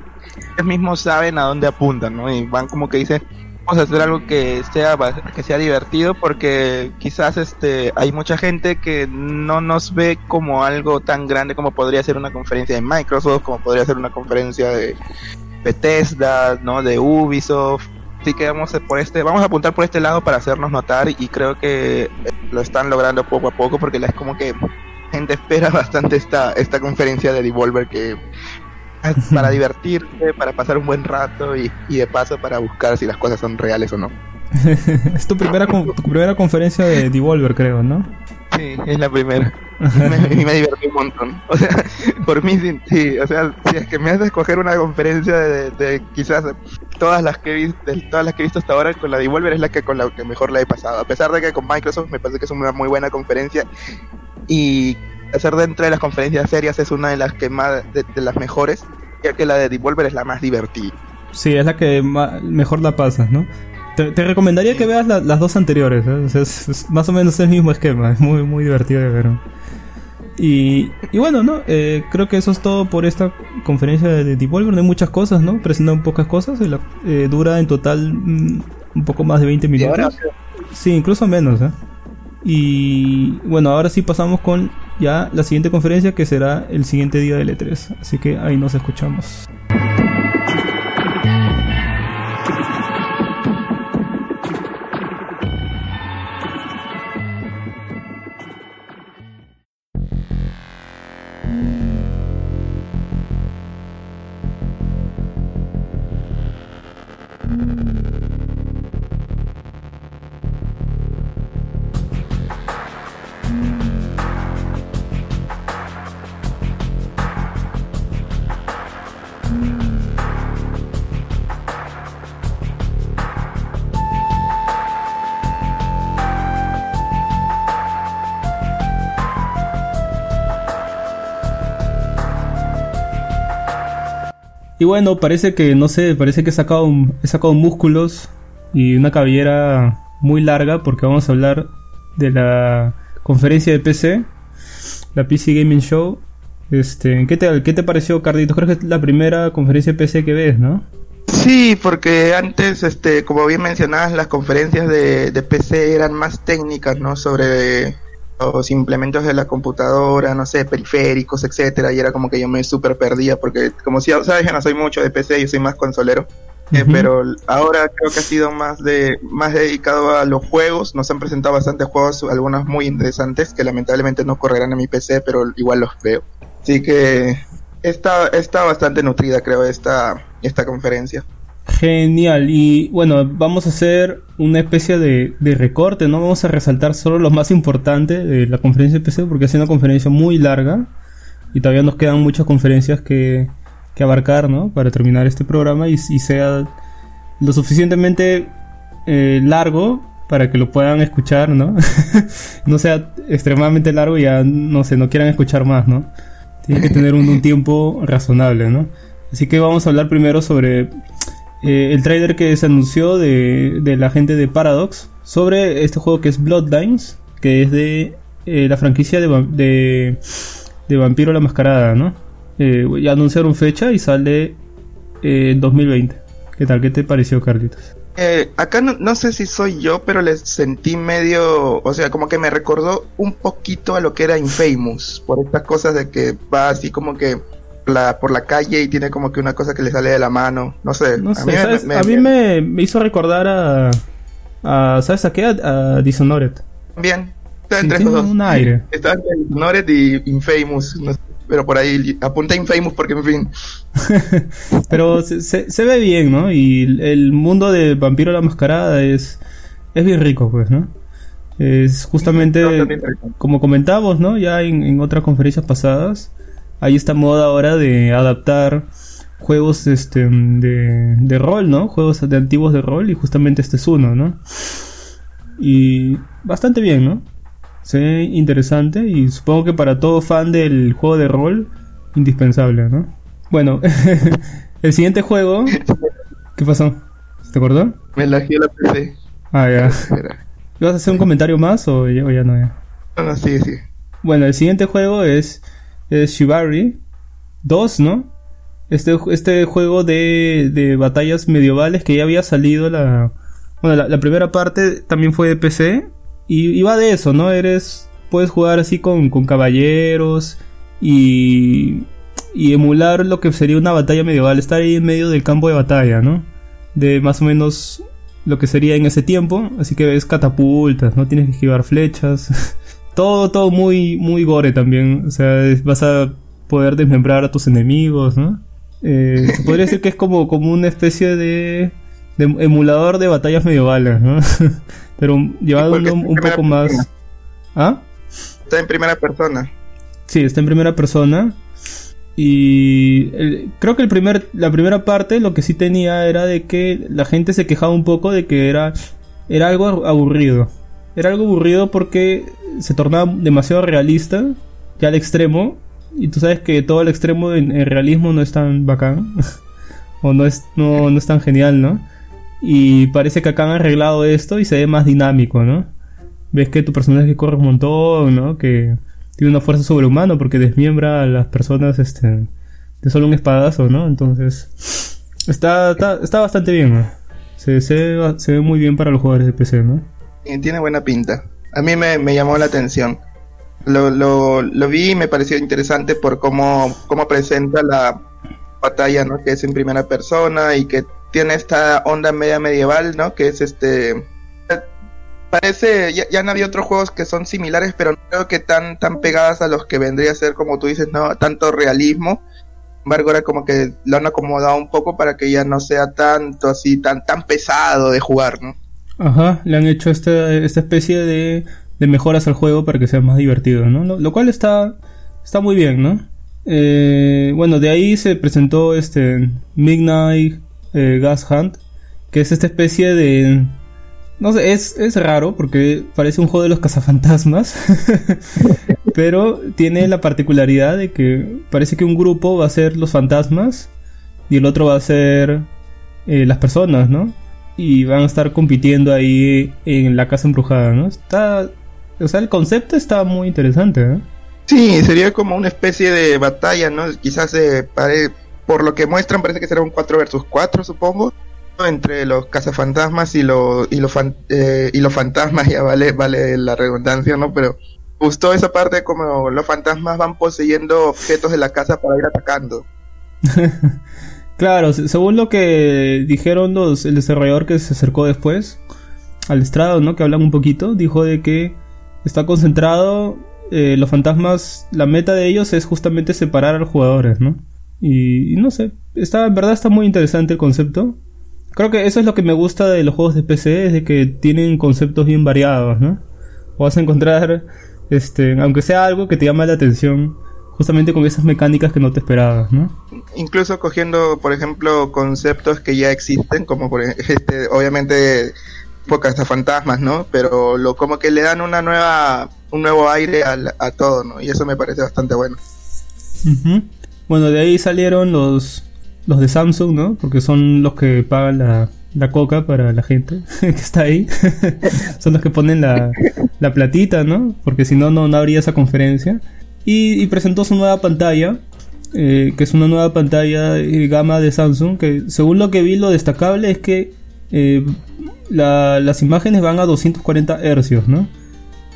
Ellos mismos saben a dónde apuntan, ¿no? Y van como que dicen, vamos a hacer algo que sea que sea divertido porque quizás este hay mucha gente que no nos ve como algo tan grande como podría ser una conferencia de Microsoft, como podría ser una conferencia de Bethesda, ¿no? De Ubisoft. Así que vamos a por este, vamos a apuntar por este lado para hacernos notar y creo que eh, lo están logrando poco a poco porque es como que gente espera bastante esta, esta conferencia de Devolver que para divertirse, para pasar un buen rato y, y de paso para buscar si las cosas son reales o no. es tu primera, tu primera conferencia de Devolver, creo, ¿no? Sí, es la primera. Me, me divertí un montón. O sea, por mí sí, o sea, si es que me haces escoger una conferencia de, de quizás todas las que visto, de todas las que he visto hasta ahora, con la Devolver es la que con la que mejor la he pasado. A pesar de que con Microsoft me parece que es una muy buena conferencia y hacer dentro de las conferencias serias es una de las que más de, de las mejores, ya que la de Devolver es la más divertida. Sí, es la que mejor la pasas, ¿no? Te, te recomendaría que veas la- las dos anteriores, ¿eh? Sea, es, es más o menos el mismo esquema, es muy, muy divertido de ver. Y, y bueno, ¿no? Eh, creo que eso es todo por esta conferencia de Devolver. No hay muchas cosas, ¿no? Presentan pocas cosas. y la- eh, dura en total mm, un poco más de 20 Y ahora, minutos. Sí, incluso menos, ¿eh? Y bueno, ahora sí pasamos con ya la siguiente conferencia que será el siguiente día del E3. Así que ahí nos escuchamos. Y bueno, parece que, no sé, parece que he sacado, he sacado músculos y una cabellera muy larga porque vamos a hablar de la conferencia de PC, la PC Gaming Show. Este, ¿qué te, qué te pareció, Carditos? Creo que es la primera conferencia de PC que ves, ¿no? Sí, porque antes, este, como bien mencionabas, las conferencias de, de PC eran más técnicas, ¿no? Sobre los implementos de la computadora, no sé, periféricos, etcétera, y era como que yo me súper perdía, porque como si sabes, yo no soy mucho de PC, yo soy más consolero, eh, pero ahora creo que ha sido más de más dedicado a los juegos, nos han presentado bastantes juegos, algunos muy interesantes, que lamentablemente no correrán en mi PC, pero igual los veo. Así que está, está bastante nutrida, creo, esta, esta conferencia. Genial, y bueno, vamos a hacer una especie de, de recorte, ¿no? Vamos a resaltar solo lo más importante de la conferencia de PC porque es una conferencia muy larga y todavía nos quedan muchas conferencias que, que abarcar, ¿no? Para terminar este programa y, y sea lo suficientemente eh, largo para que lo puedan escuchar, ¿no? no sea extremadamente largo y ya, no sé, no quieran escuchar más, ¿no? Tiene que tener un, un tiempo razonable, ¿no? Así que vamos a hablar primero sobre eh, el trailer que se anunció de, de la gente de Paradox sobre este juego que es Bloodlines, que es de eh, la franquicia de, de, Vampiro la Mascarada, ¿no? Eh, ya anunciaron fecha y sale en 2020. ¿Qué tal? ¿Qué te pareció, Carlitos? Eh, acá no, no sé si soy yo, pero le sentí medio, o sea, como que me recordó un poquito a lo que era Infamous, por estas cosas de que va así como que la, por la calle y tiene como que una cosa que le sale de la mano, no sé. No a sé, mí me- ¿sabes? me- a mí me, me hizo recordar a, a ¿sabes a qué? A, a Dishonored. Bien, está Sí, entre tiene esos dos. un aire. Está entre Dishonored y Infamous, no sé, pero por ahí apunté Infamous porque, en fin, Pero se, se- se ve bien, ¿no? Y el- mundo de Vampiro la Mascarada es, es bien rico, pues, ¿no? Es justamente, como comentamos, ¿no? Ya en, en otras conferencias pasadas, hay esta moda ahora de adaptar juegos este, de, de rol, ¿no? Juegos de antiguos de rol y justamente este es uno, ¿no? Y bastante bien, ¿no? Se ve interesante y supongo que para todo fan del juego de rol, indispensable, ¿no? Bueno, el siguiente juego... ¿Qué pasó? ¿Te acordó? me lagió la PC. Ah, ya. ¿Vas a hacer un comentario más o ya, o ya no? Ya? No, no, sí, sí. Bueno, el siguiente juego es, es Shibari 2, ¿no? Este, este juego de, de batallas medievales que ya había salido la... Bueno, la, primera parte también fue de PC y, y va de eso, ¿no? Eres... Puedes jugar así con, con caballeros y, y emular lo que sería una batalla medieval, estar ahí en medio del campo de batalla, ¿no? De más o menos lo que sería en ese tiempo, así que ves catapultas, ¿no? Tienes que esquivar flechas. todo, todo muy, muy gore también. O sea, es- vas a poder desmembrar a tus enemigos, ¿no? Eh, se podría decir que es como, como una especie de, de emulador de batallas medievales, ¿no? Pero llevado un, poco más... persona. ¿Ah? Está en primera persona. Sí, está en primera persona. Y el- creo que el primer, la primera parte lo que sí tenía era de que la gente se quejaba un poco de que era, era algo aburrido. Era algo aburrido porque se tornaba demasiado realista, ya al extremo. Y tú sabes que todo el extremo en, realismo no es tan bacán. o no es, no, no es tan genial, ¿no? Y parece que acá han arreglado esto y se ve más dinámico, ¿no? Ves que tu personaje corre un montón, ¿no? Que tiene una fuerza sobrehumana porque desmiembra a las personas este, de solo un espadazo, ¿no? Entonces, está, está, bastante bien, se, se, se, ve muy bien para los jugadores de PC, ¿no? tiene buena pinta. A mí me, llamó la atención. Lo, lo, lo, vi y me pareció interesante por cómo, cómo presenta la batalla, ¿no? Que es en primera persona y que tiene esta onda media medieval, ¿no? Que es este parece, ya, ya, han habido otros juegos que son similares, pero no creo que tan, tan pegadas a los que vendría a ser, como tú dices, no tanto realismo. Sin embargo, ahora como que lo han acomodado un poco para que ya no sea tanto así, tan, tan pesado de jugar, ¿no? Ajá, le han hecho esta, esta especie de, de mejoras al juego para que sea más divertido, ¿no? Lo, cual está, está muy bien, ¿no? Eh, bueno, de ahí se presentó este Midnight eh, Gas Hunt, que es esta especie de no sé, es, es raro porque parece un juego de los cazafantasmas. pero tiene la particularidad de que parece que un grupo va a ser los fantasmas y el otro va a ser eh, las personas, ¿no? Y van a estar compitiendo ahí en la casa embrujada, ¿no? Está. O sea, el concepto está muy interesante, ¿eh? Sí, sería como una especie de batalla, ¿no? Quizás eh, por lo que muestran parece que será un 4 versus 4, supongo entre los cazafantasmas y, los y, los eh, y los fantasmas, ya vale, vale la redundancia, ¿no? Pero gustó esa parte como los fantasmas van poseyendo objetos de la casa para ir atacando. claro, según lo que dijeron los, el desarrollador que se acercó después al estrado, ¿no? Que hablan un poquito, dijo de que está concentrado, eh, los fantasmas, la meta de ellos es justamente separar a los jugadores, ¿no? Y, y no sé, está, en verdad está muy interesante el concepto. Creo que eso es lo que me gusta de los juegos de PC, es de que tienen conceptos bien variados, ¿no? O vas a encontrar, este, aunque sea algo que te llama la atención, justamente con esas mecánicas que no te esperabas, ¿no? Incluso cogiendo, por ejemplo, conceptos que ya existen, como por este, obviamente pocas fantasmas, ¿no? Pero lo como que le dan una nueva, un nuevo aire a, todo, ¿no? Y eso me parece bastante bueno. Bueno, de ahí salieron los los de Samsung, ¿no? Porque son los que pagan la, la coca para la gente que está ahí. son los que ponen la, la platita, ¿no? Porque si no, no, habría esa conferencia. Y, presentó su nueva pantalla, eh, que es una nueva pantalla de gama de Samsung, que según lo que vi, lo destacable es que eh, las imágenes van a 240 Hz, ¿no?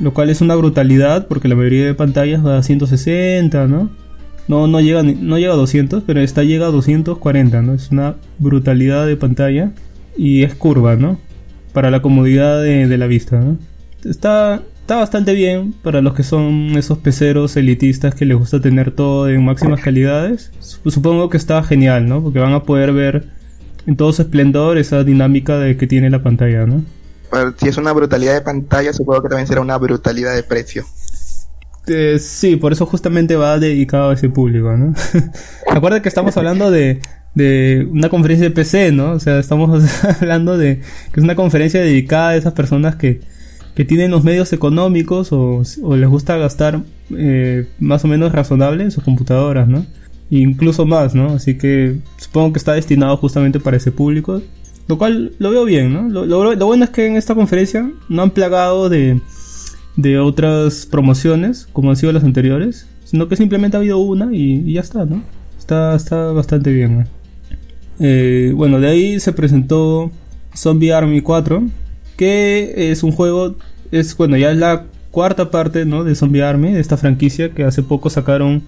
Lo cual es una brutalidad porque la mayoría de pantallas va a 160, ¿no? No, no llega, no llega a 200, pero esta llega a 240, ¿no? Es una brutalidad de pantalla y es curva, ¿no? Para la comodidad de, la vista, ¿no? Está, está bastante bien para los que son esos peceros elitistas que les gusta tener todo en máximas calidades. Supongo que está genial, ¿no? Porque van a poder ver en todo su esplendor esa dinámica de que tiene la pantalla, ¿no? si es una brutalidad de pantalla, supongo que también será una brutalidad de precio. Este, sí, por eso justamente va dedicado a ese público, ¿no? Acuerda que estamos hablando de, de una conferencia de PC, ¿no? O sea, estamos hablando de que es una conferencia dedicada a esas personas que, que tienen los medios económicos o, les gusta gastar eh, más o menos razonable en sus computadoras, ¿no? incluso más, ¿no? Así que supongo que está destinado justamente para ese público. Lo cual lo veo bien, ¿no? Lo, bueno es que en esta conferencia no han plagado de de otras promociones, como han sido las anteriores, sino que simplemente ha habido una y, ya está, ¿no? Está, está bastante bien. Eh, bueno, de ahí se presentó Zombie Army 4, que es un juego, es bueno, ya es la cuarta parte, ¿no? De Zombie Army, de esta franquicia que hace poco sacaron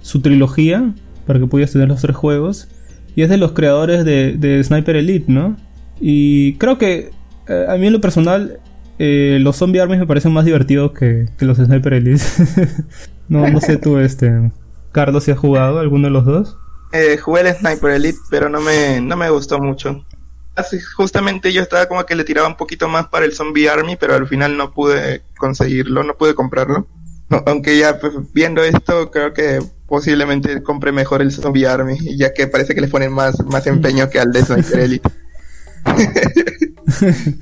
su trilogía para que pudieras tener los tres juegos. Y es de los creadores de, Sniper Elite, ¿no? Y creo que eh, a mí en lo personal eh, los zombie armies me parecen más divertidos que, los sniper elite. no, no sé tú, este. Carlos, si has jugado alguno de los dos. Eh, jugué el Sniper Elite, pero no me, no me gustó mucho. Justamente yo estaba como que le tiraba un poquito más para el Zombie Army, pero al final no pude conseguirlo, no pude comprarlo. aunque ya pues, viendo esto, creo que posiblemente compre mejor el Zombie Army, ya que parece que le ponen más, más empeño que al de Sniper Elite.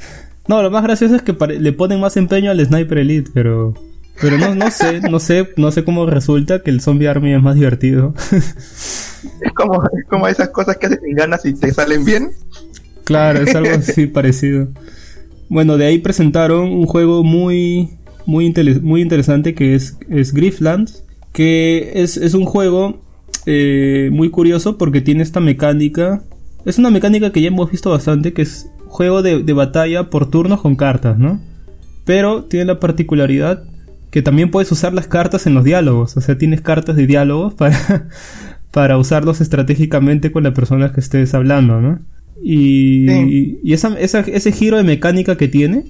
No, lo más gracioso es que le ponen más empeño al Sniper Elite, pero pero no, no sé, no sé, no sé cómo resulta que el Zombie Army es más divertido. es como, es como esas cosas que haces ganas y te salen bien. Claro, es algo así parecido. Bueno, de ahí presentaron un juego muy muy, muy interesante que es, es Grifflands, que es, es un juego eh, muy curioso porque tiene esta mecánica. Es una mecánica que ya hemos visto bastante, que es juego de, de batalla por turnos con cartas, ¿no? Pero tiene la particularidad que también puedes usar las cartas en los diálogos. O sea, tienes cartas de diálogos para, para usarlos estratégicamente con las personas que estés hablando, ¿no? Y, y esa, ese giro de mecánica que tiene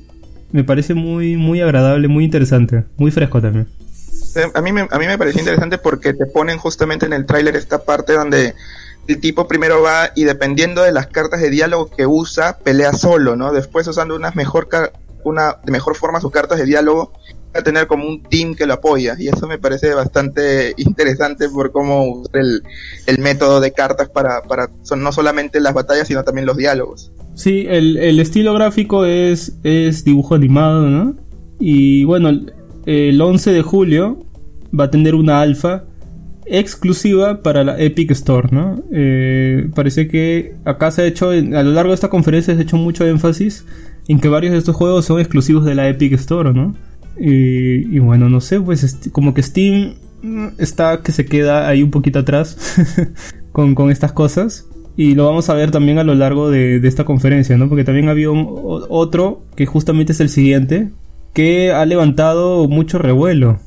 me parece muy, muy agradable, muy interesante, muy fresco también. A mí, me, a mí me pareció interesante porque te ponen justamente en el tráiler esta parte donde el tipo primero va y dependiendo de las cartas de diálogo que usa, pelea solo, ¿no? Después usando unas mejor una de mejor forma sus cartas de diálogo, a tener como un team que lo apoya. Y eso me parece bastante interesante por cómo usar el, método de cartas para, para son no solamente las batallas, sino también los diálogos. Sí, el, estilo gráfico es, es dibujo animado, ¿no? Y bueno, el 11 de julio va a tener una alfa exclusiva para la Epic Store, ¿no? Eh, parece que acá se ha hecho, a lo largo de esta conferencia se ha hecho mucho énfasis en que varios de estos juegos son exclusivos de la Epic Store, ¿no? Y, bueno, no sé, pues como que Steam está que se queda ahí un poquito atrás con, estas cosas. Y lo vamos a ver también a lo largo de, esta conferencia, ¿no? Porque también había otro que justamente es el siguiente, que ha levantado mucho revuelo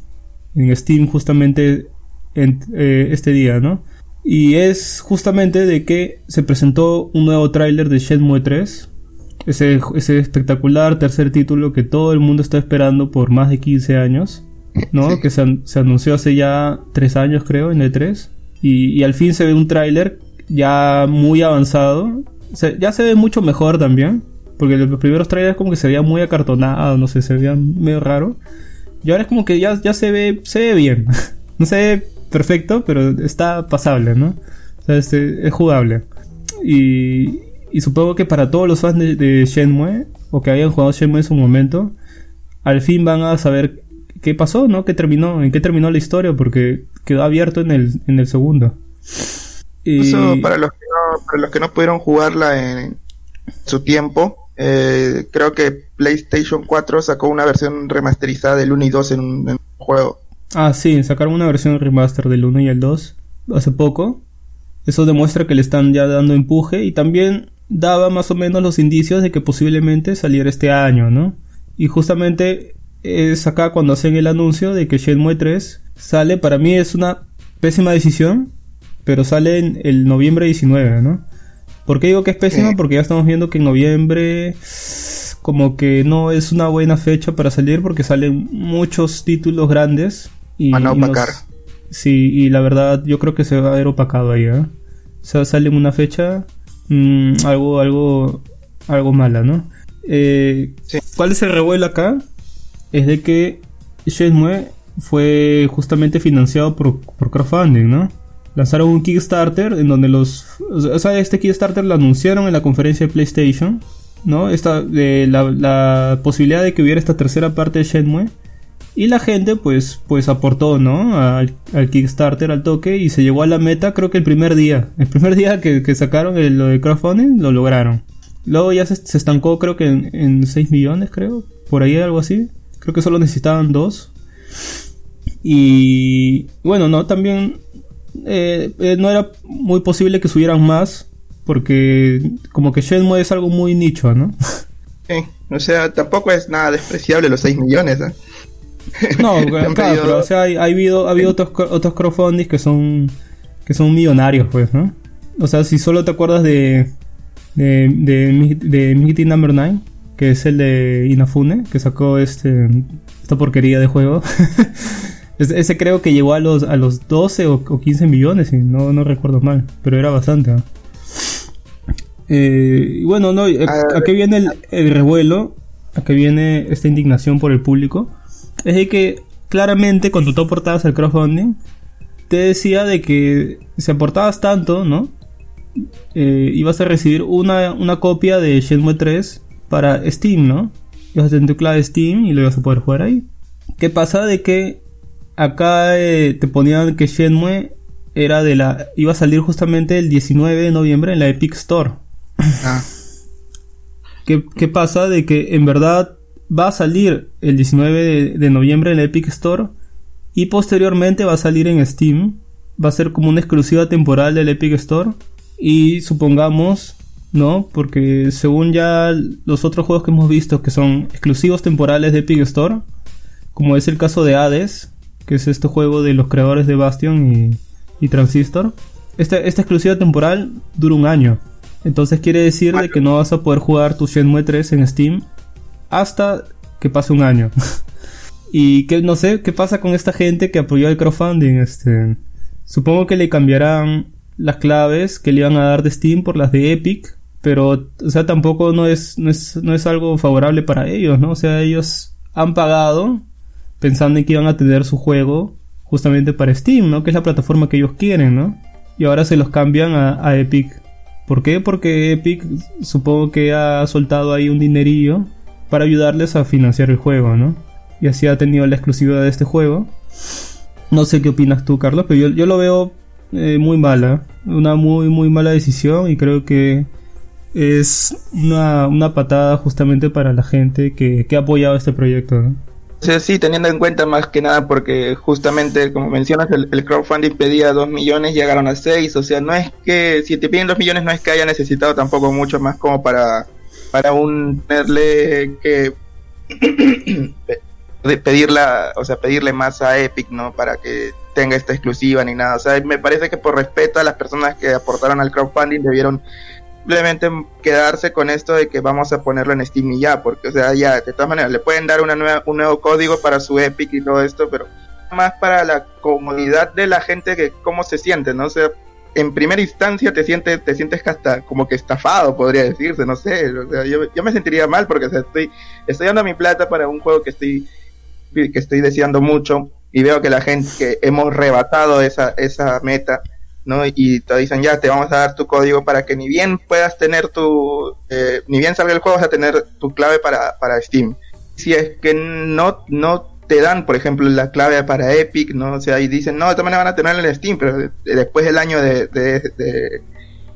en Steam justamente en, eh, este día, ¿no? Y es justamente de que se presentó un nuevo tráiler de Shenmue 3 ese, ese espectacular tercer título que todo el mundo está esperando por más de 15 años, ¿no? Que se, se, anunció hace ya 3 años creo en E3 y, y al fin se ve un tráiler ya muy avanzado, ya se ve mucho mejor también, porque los primeros trailers como que se veía muy acartonado, no sé, se veía medio raro. Y ahora es como que ya, ya se ve, se ve bien. no se ve perfecto, pero está pasable, ¿no? O sea, es, es jugable. Y, y supongo que para todos los fans de, Shenmue, o que hayan jugado Shenmue en su momento, al fin van a saber qué pasó, ¿no? ¿Qué terminó? ¿En qué terminó la historia? Porque quedó abierto en el, en el segundo. Y... para los, que no, para los que no pudieron jugarla en su tiempo, eh, creo que PlayStation 4 sacó una versión remasterizada del 1 y 2 en un, juego. Ah, sí, sacaron una versión remaster del 1 y el 2 hace poco. Eso demuestra que le están ya dando empuje y también daba más o menos los indicios de que posiblemente saliera este año, ¿no? Y justamente es acá cuando hacen el anuncio de que Shenmue 3 sale, para mí es una pésima decisión, pero sale en el noviembre 19, ¿no? ¿Por qué digo que es pésima? Porque ya estamos viendo que en noviembre como que no es una buena fecha para salir porque salen muchos títulos grandes y, Van a opacar. sí, y la verdad yo creo que se va a ver opacado ahí, ¿eh? O sea, sale en una fecha Mm, algo, algo, algo mala, ¿no? Eh, ¿Cuál es el revuelo acá? Es de que Shenmue fue justamente financiado por, crowdfunding, ¿no? Lanzaron un Kickstarter en donde los... O sea, este Kickstarter lo anunciaron en la conferencia de PlayStation, ¿no? Esta, de la, la posibilidad de que hubiera esta tercera parte de Shenmue y la gente pues, pues aportó, ¿no? Al, Kickstarter, al toque, y se llegó a la meta creo que el primer día. El primer día que, sacaron el, lo de crowdfunding, lo lograron. Luego ya se, estancó creo que en, 6 millones, creo. Por ahí algo así. Creo que solo necesitaban 2. Y bueno, no, también eh, eh, no era muy posible que subieran más. Porque como que Shenmue es algo muy nicho, ¿no? Sí, o sea, tampoco es nada despreciable los 6 millones. ¿eh? No, claro, pero o sea, hay, ha habido, ha habido otros, otros crowdfundings que son que son millonarios, pues, ¿no? O sea, si solo te acuerdas de de, de, de Number 9, que es el de Inafune, que sacó este esta porquería de juego. ese creo que llegó a los, a los 12 o, 15 millones, y no, no recuerdo mal, pero era bastante. Eh, y bueno, no, eh, ¿a, qué viene el, el revuelo? ¿A qué viene esta indignación por el público? Es de que claramente cuando tú aportabas al crowdfunding, te decía de que si aportabas tanto, ¿no? Eh, ibas a recibir una, copia de Shenmue 3 para Steam, ¿no? Ibas a tener tu clave Steam y lo ibas a poder jugar ahí. ¿Qué pasa de que acá eh, te ponían que Shenmue era de la iba a salir justamente el 19 de noviembre en la Epic Store. Ah. ¿Qué, ¿Qué, pasa de que en verdad va a salir el 19 de, noviembre en el Epic Store y posteriormente va a salir en Steam. Va a ser como una exclusiva temporal del Epic Store. Y supongamos, ¿no? Porque según ya los otros juegos que hemos visto que son exclusivos temporales de Epic Store, como es el caso de Hades, que es este juego de los creadores de Bastion y, Transistor, esta, esta exclusiva temporal dura un año. Entonces quiere decir de que no vas a poder jugar tu Shenmue 3 en Steam hasta que pase un año. y que no sé qué pasa con esta gente que apoyó el crowdfunding. Este, supongo que le cambiarán las claves que le iban a dar de Steam por las de Epic. Pero, o sea, tampoco no es, no es, no es algo favorable para ellos, ¿no? O sea, ellos han pagado pensando en que iban a tener su juego justamente para Steam, ¿no? Que es la plataforma que ellos quieren, ¿no? Y ahora se los cambian a, Epic. ¿Por qué? Porque Epic supongo que ha soltado ahí un dinerillo para ayudarles a financiar el juego, ¿no? Y así ha tenido la exclusividad de este juego. No sé qué opinas tú, Carlos, pero yo, lo veo eh, muy mala. Una muy, muy mala decisión y creo que es una, patada justamente para la gente que, que ha apoyado este proyecto, ¿no? sí, teniendo en cuenta más que nada porque justamente, como mencionas, el, crowdfunding pedía 2 millones, llegaron a 6, o sea, no es que, si te piden 2 millones, no es que haya necesitado tampoco mucho más como para, para un tenerle que pedirla, o sea, pedirle más a Epic, ¿no? Para que tenga esta exclusiva ni nada, o sea, me parece que por respeto a las personas que aportaron al crowdfunding debieron simplemente quedarse con esto de que vamos a ponerlo en Steam y ya, porque, o sea, ya, de todas maneras, le pueden dar una nueva, un nuevo código para su Epic y todo esto, pero más para la comodidad de la gente que cómo se siente, ¿no? O sea, en primera instancia te sientes, te sientes hasta como que estafado, podría decirse, no sé, o sea, yo, yo me sentiría mal porque, estoy, estoy dando mi plata para un juego que estoy, que estoy deseando mucho y veo que la gente, que hemos rebatado esa, esa meta, ¿no? Y te dicen, ya, te vamos a dar tu código para que ni bien puedas tener tu, eh, ni bien salga el juego, vas a tener tu clave para, para Steam. Si es que no, no te dan, por ejemplo, la clave para Epic, ¿no? O sea, y dicen, no, también van a tener en Steam, pero después del año de, de,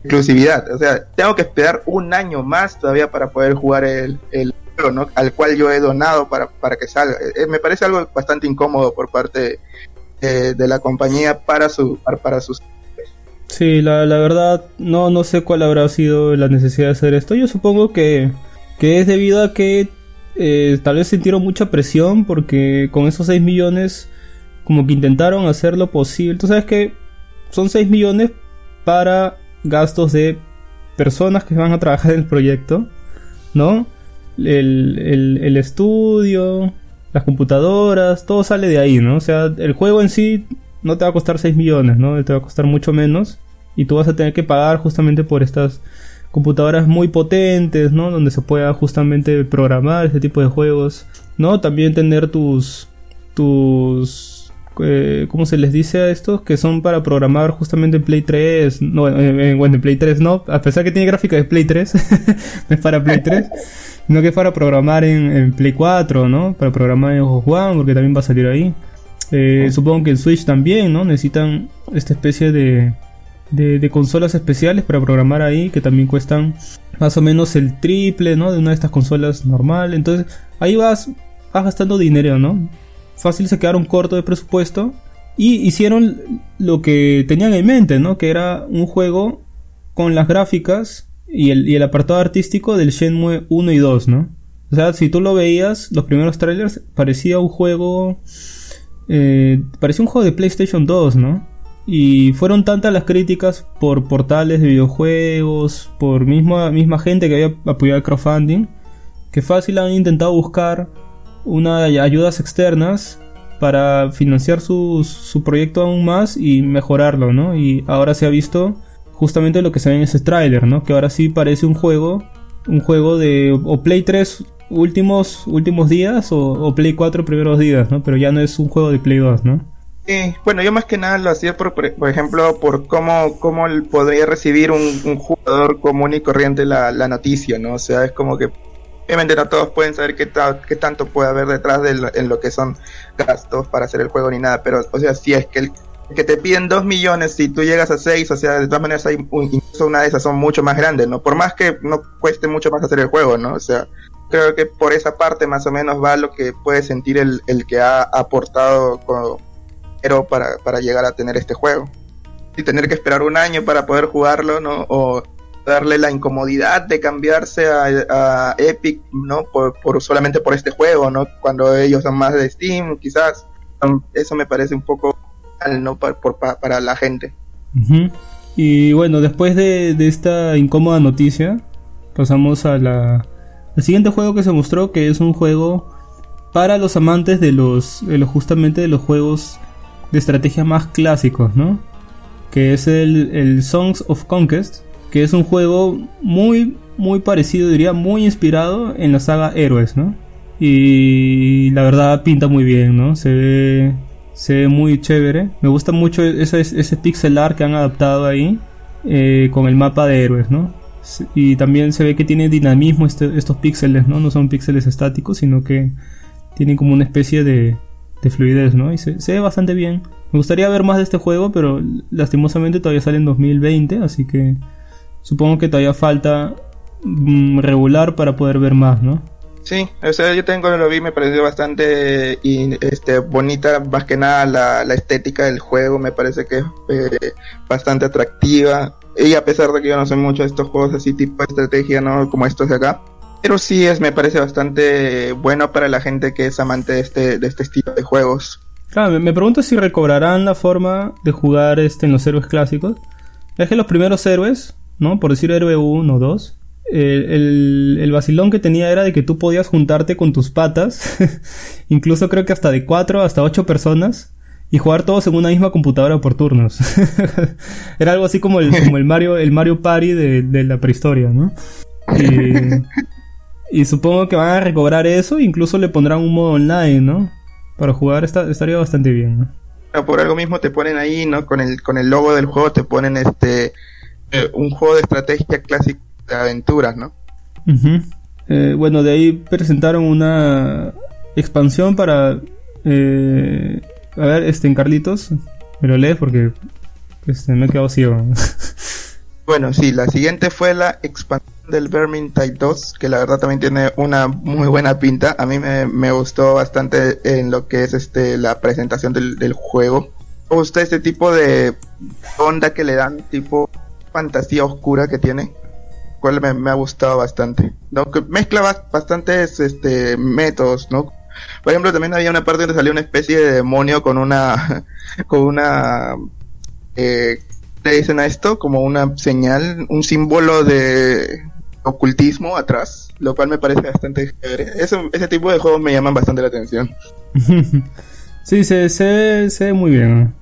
exclusividad. O sea, tengo que esperar un año más todavía para poder jugar el, el juego, ¿no? Al cual yo he donado para, para que salga. Eh, me parece algo bastante incómodo por parte eh, de la compañía para, su, para, para sus Sí, la, la verdad no, no sé cuál habrá sido la necesidad de hacer esto. Yo supongo que, que es debido a que eh, tal vez sintieron mucha presión porque con esos 6 millones como que intentaron hacer lo posible. Tú sabes que son 6 millones para gastos de personas que van a trabajar en el proyecto, ¿no? El, el, el estudio, las computadoras, todo sale de ahí, ¿no? O sea, el juego en sí no te va a costar 6 millones, ¿no? Te va a costar mucho menos. Y tú vas a tener que pagar justamente por estas computadoras muy potentes, ¿no? Donde se pueda justamente programar este tipo de juegos, ¿no? También tener tus... tus... Eh, ¿Cómo se les dice a estos? Que son para programar justamente en Play 3. No, eh, bueno, en Play 3 no. A pesar que tiene gráfica de Play 3. no es para Play 3. sino que es para programar en, Play 4, ¿no? Para programar en Xbox One, porque también va a salir ahí. Eh, supongo que en Switch también, ¿no? Necesitan esta especie de, de, consolas especiales para programar ahí que también cuestan más o menos el triple, ¿no? De una de estas consolas normal. Entonces ahí vas, gastando dinero, ¿no? Fácil se quedaron corto de presupuesto y hicieron lo que tenían en mente, ¿no? Que era un juego con las gráficas y el, y el apartado artístico del Shenmue 1 y 2, ¿no? O sea, si tú lo veías, los primeros trailers, parecía un juego eh, parecía un juego de PlayStation 2, ¿no? Y fueron tantas las críticas por portales de videojuegos, por misma, misma gente que había apoyado el crowdfunding, que fácil han intentado buscar una ayudas externas para financiar su, su proyecto aún más y mejorarlo, ¿no? Y ahora se ha visto justamente lo que se ve en ese tráiler, ¿no? Que ahora sí parece un juego, un juego de o Play 3 últimos, últimos días o, Play 4 primeros días, ¿no? Pero ya no es un juego de Play 2, ¿no? Sí, bueno, yo más que nada lo hacía por, por ejemplo, por cómo, cómo podría recibir un, jugador común y corriente la, la, noticia, ¿no? O sea, es como que obviamente no todos pueden saber qué, qué tanto puede haber detrás de lo, en lo que son gastos para hacer el juego ni nada, pero, o sea, si es que el que te piden 2 millones si tú llegas a 6, o sea, de todas maneras hay incluso una de esas son mucho más grandes, ¿no? Por más que no cueste mucho más hacer el juego, ¿no? O sea, creo que por esa parte más o menos va lo que puede sentir el, el que ha aportado con, pero para, para llegar a tener este juego. Y tener que esperar un año para poder jugarlo, ¿no? O darle la incomodidad de cambiarse a, a Epic, ¿no? Por, por, solamente por este juego, ¿no? Cuando ellos son más de Steam, quizás. Eso me parece un poco mal, ¿no? Para, por, para la gente. Ujú. Y bueno, después de, de esta incómoda noticia, pasamos a la, al siguiente juego que se mostró, que es un juego para los amantes de los, de los justamente de los juegos de estrategia más clásicos, ¿no? Que es el, Songs of Conquest, que es un juego muy, muy parecido, diría, muy inspirado en la saga Héroes, ¿no? Y la verdad pinta muy bien, ¿no? Se ve, se ve muy chévere. Me gusta mucho ese, ese pixel art que han adaptado ahí eh, con el mapa de Héroes, ¿no? Y también se ve que tiene dinamismo este, estos píxeles, ¿no? No son píxeles estáticos, sino que tienen como una especie de, de fluidez, ¿no? Y se, ve bastante bien. Me gustaría ver más de este juego, pero lastimosamente todavía sale en 2020, así que supongo que todavía falta mmm, regular para poder ver más, ¿no? Sí, o sea, yo tengo lo vi, me pareció bastante este, bonita, más que nada la, la, estética del juego, me parece que es eh, bastante atractiva. Y a pesar de que yo no sé mucho de estos juegos así tipo de estrategia, ¿no? Como estos de acá. Pero sí es, me parece bastante bueno para la gente que es amante de este, de este estilo de juegos. Claro, me pregunto si recobrarán la forma de jugar este en los héroes clásicos. Es que los primeros héroes, ¿no? Por decir héroe 1 o 2, el, el, el, vacilón que tenía era de que tú podías juntarte con tus patas, incluso creo que hasta de 4 hasta 8 personas, y jugar todos en una misma computadora por turnos. era algo así como el, como el Mario, el Mario Party de, de la prehistoria, ¿no? Y, y, supongo que van a recobrar eso, incluso le pondrán un modo online, ¿no? Para jugar está, estaría bastante bien, ¿no? Por algo mismo te ponen ahí, ¿no? Con el, con el logo del juego te ponen este eh, un juego de estrategia clásico de aventuras, ¿no? Uh -huh. eh, bueno, de ahí presentaron una expansión para... Eh, a ver, este, en Carlitos, me lo lees porque este, me he quedado ciego. bueno, sí, la siguiente fue la expansión del Vermintide 2, que la verdad también tiene una muy buena pinta. A mí me, me gustó bastante en lo que es este la presentación del, juego. Me gusta este tipo de onda que le dan, tipo fantasía oscura que tiene cual me, ha gustado bastante. ¿no? Que mezcla bastantes este, métodos, ¿no? Por ejemplo, también había una parte donde salía una especie de demonio con una, con una, eh, le dicen a esto como una señal, un símbolo de ocultismo atrás, lo cual me parece bastante chévere. Ese, tipo de juegos me llaman bastante la atención. sí, se, se, se ve muy bien.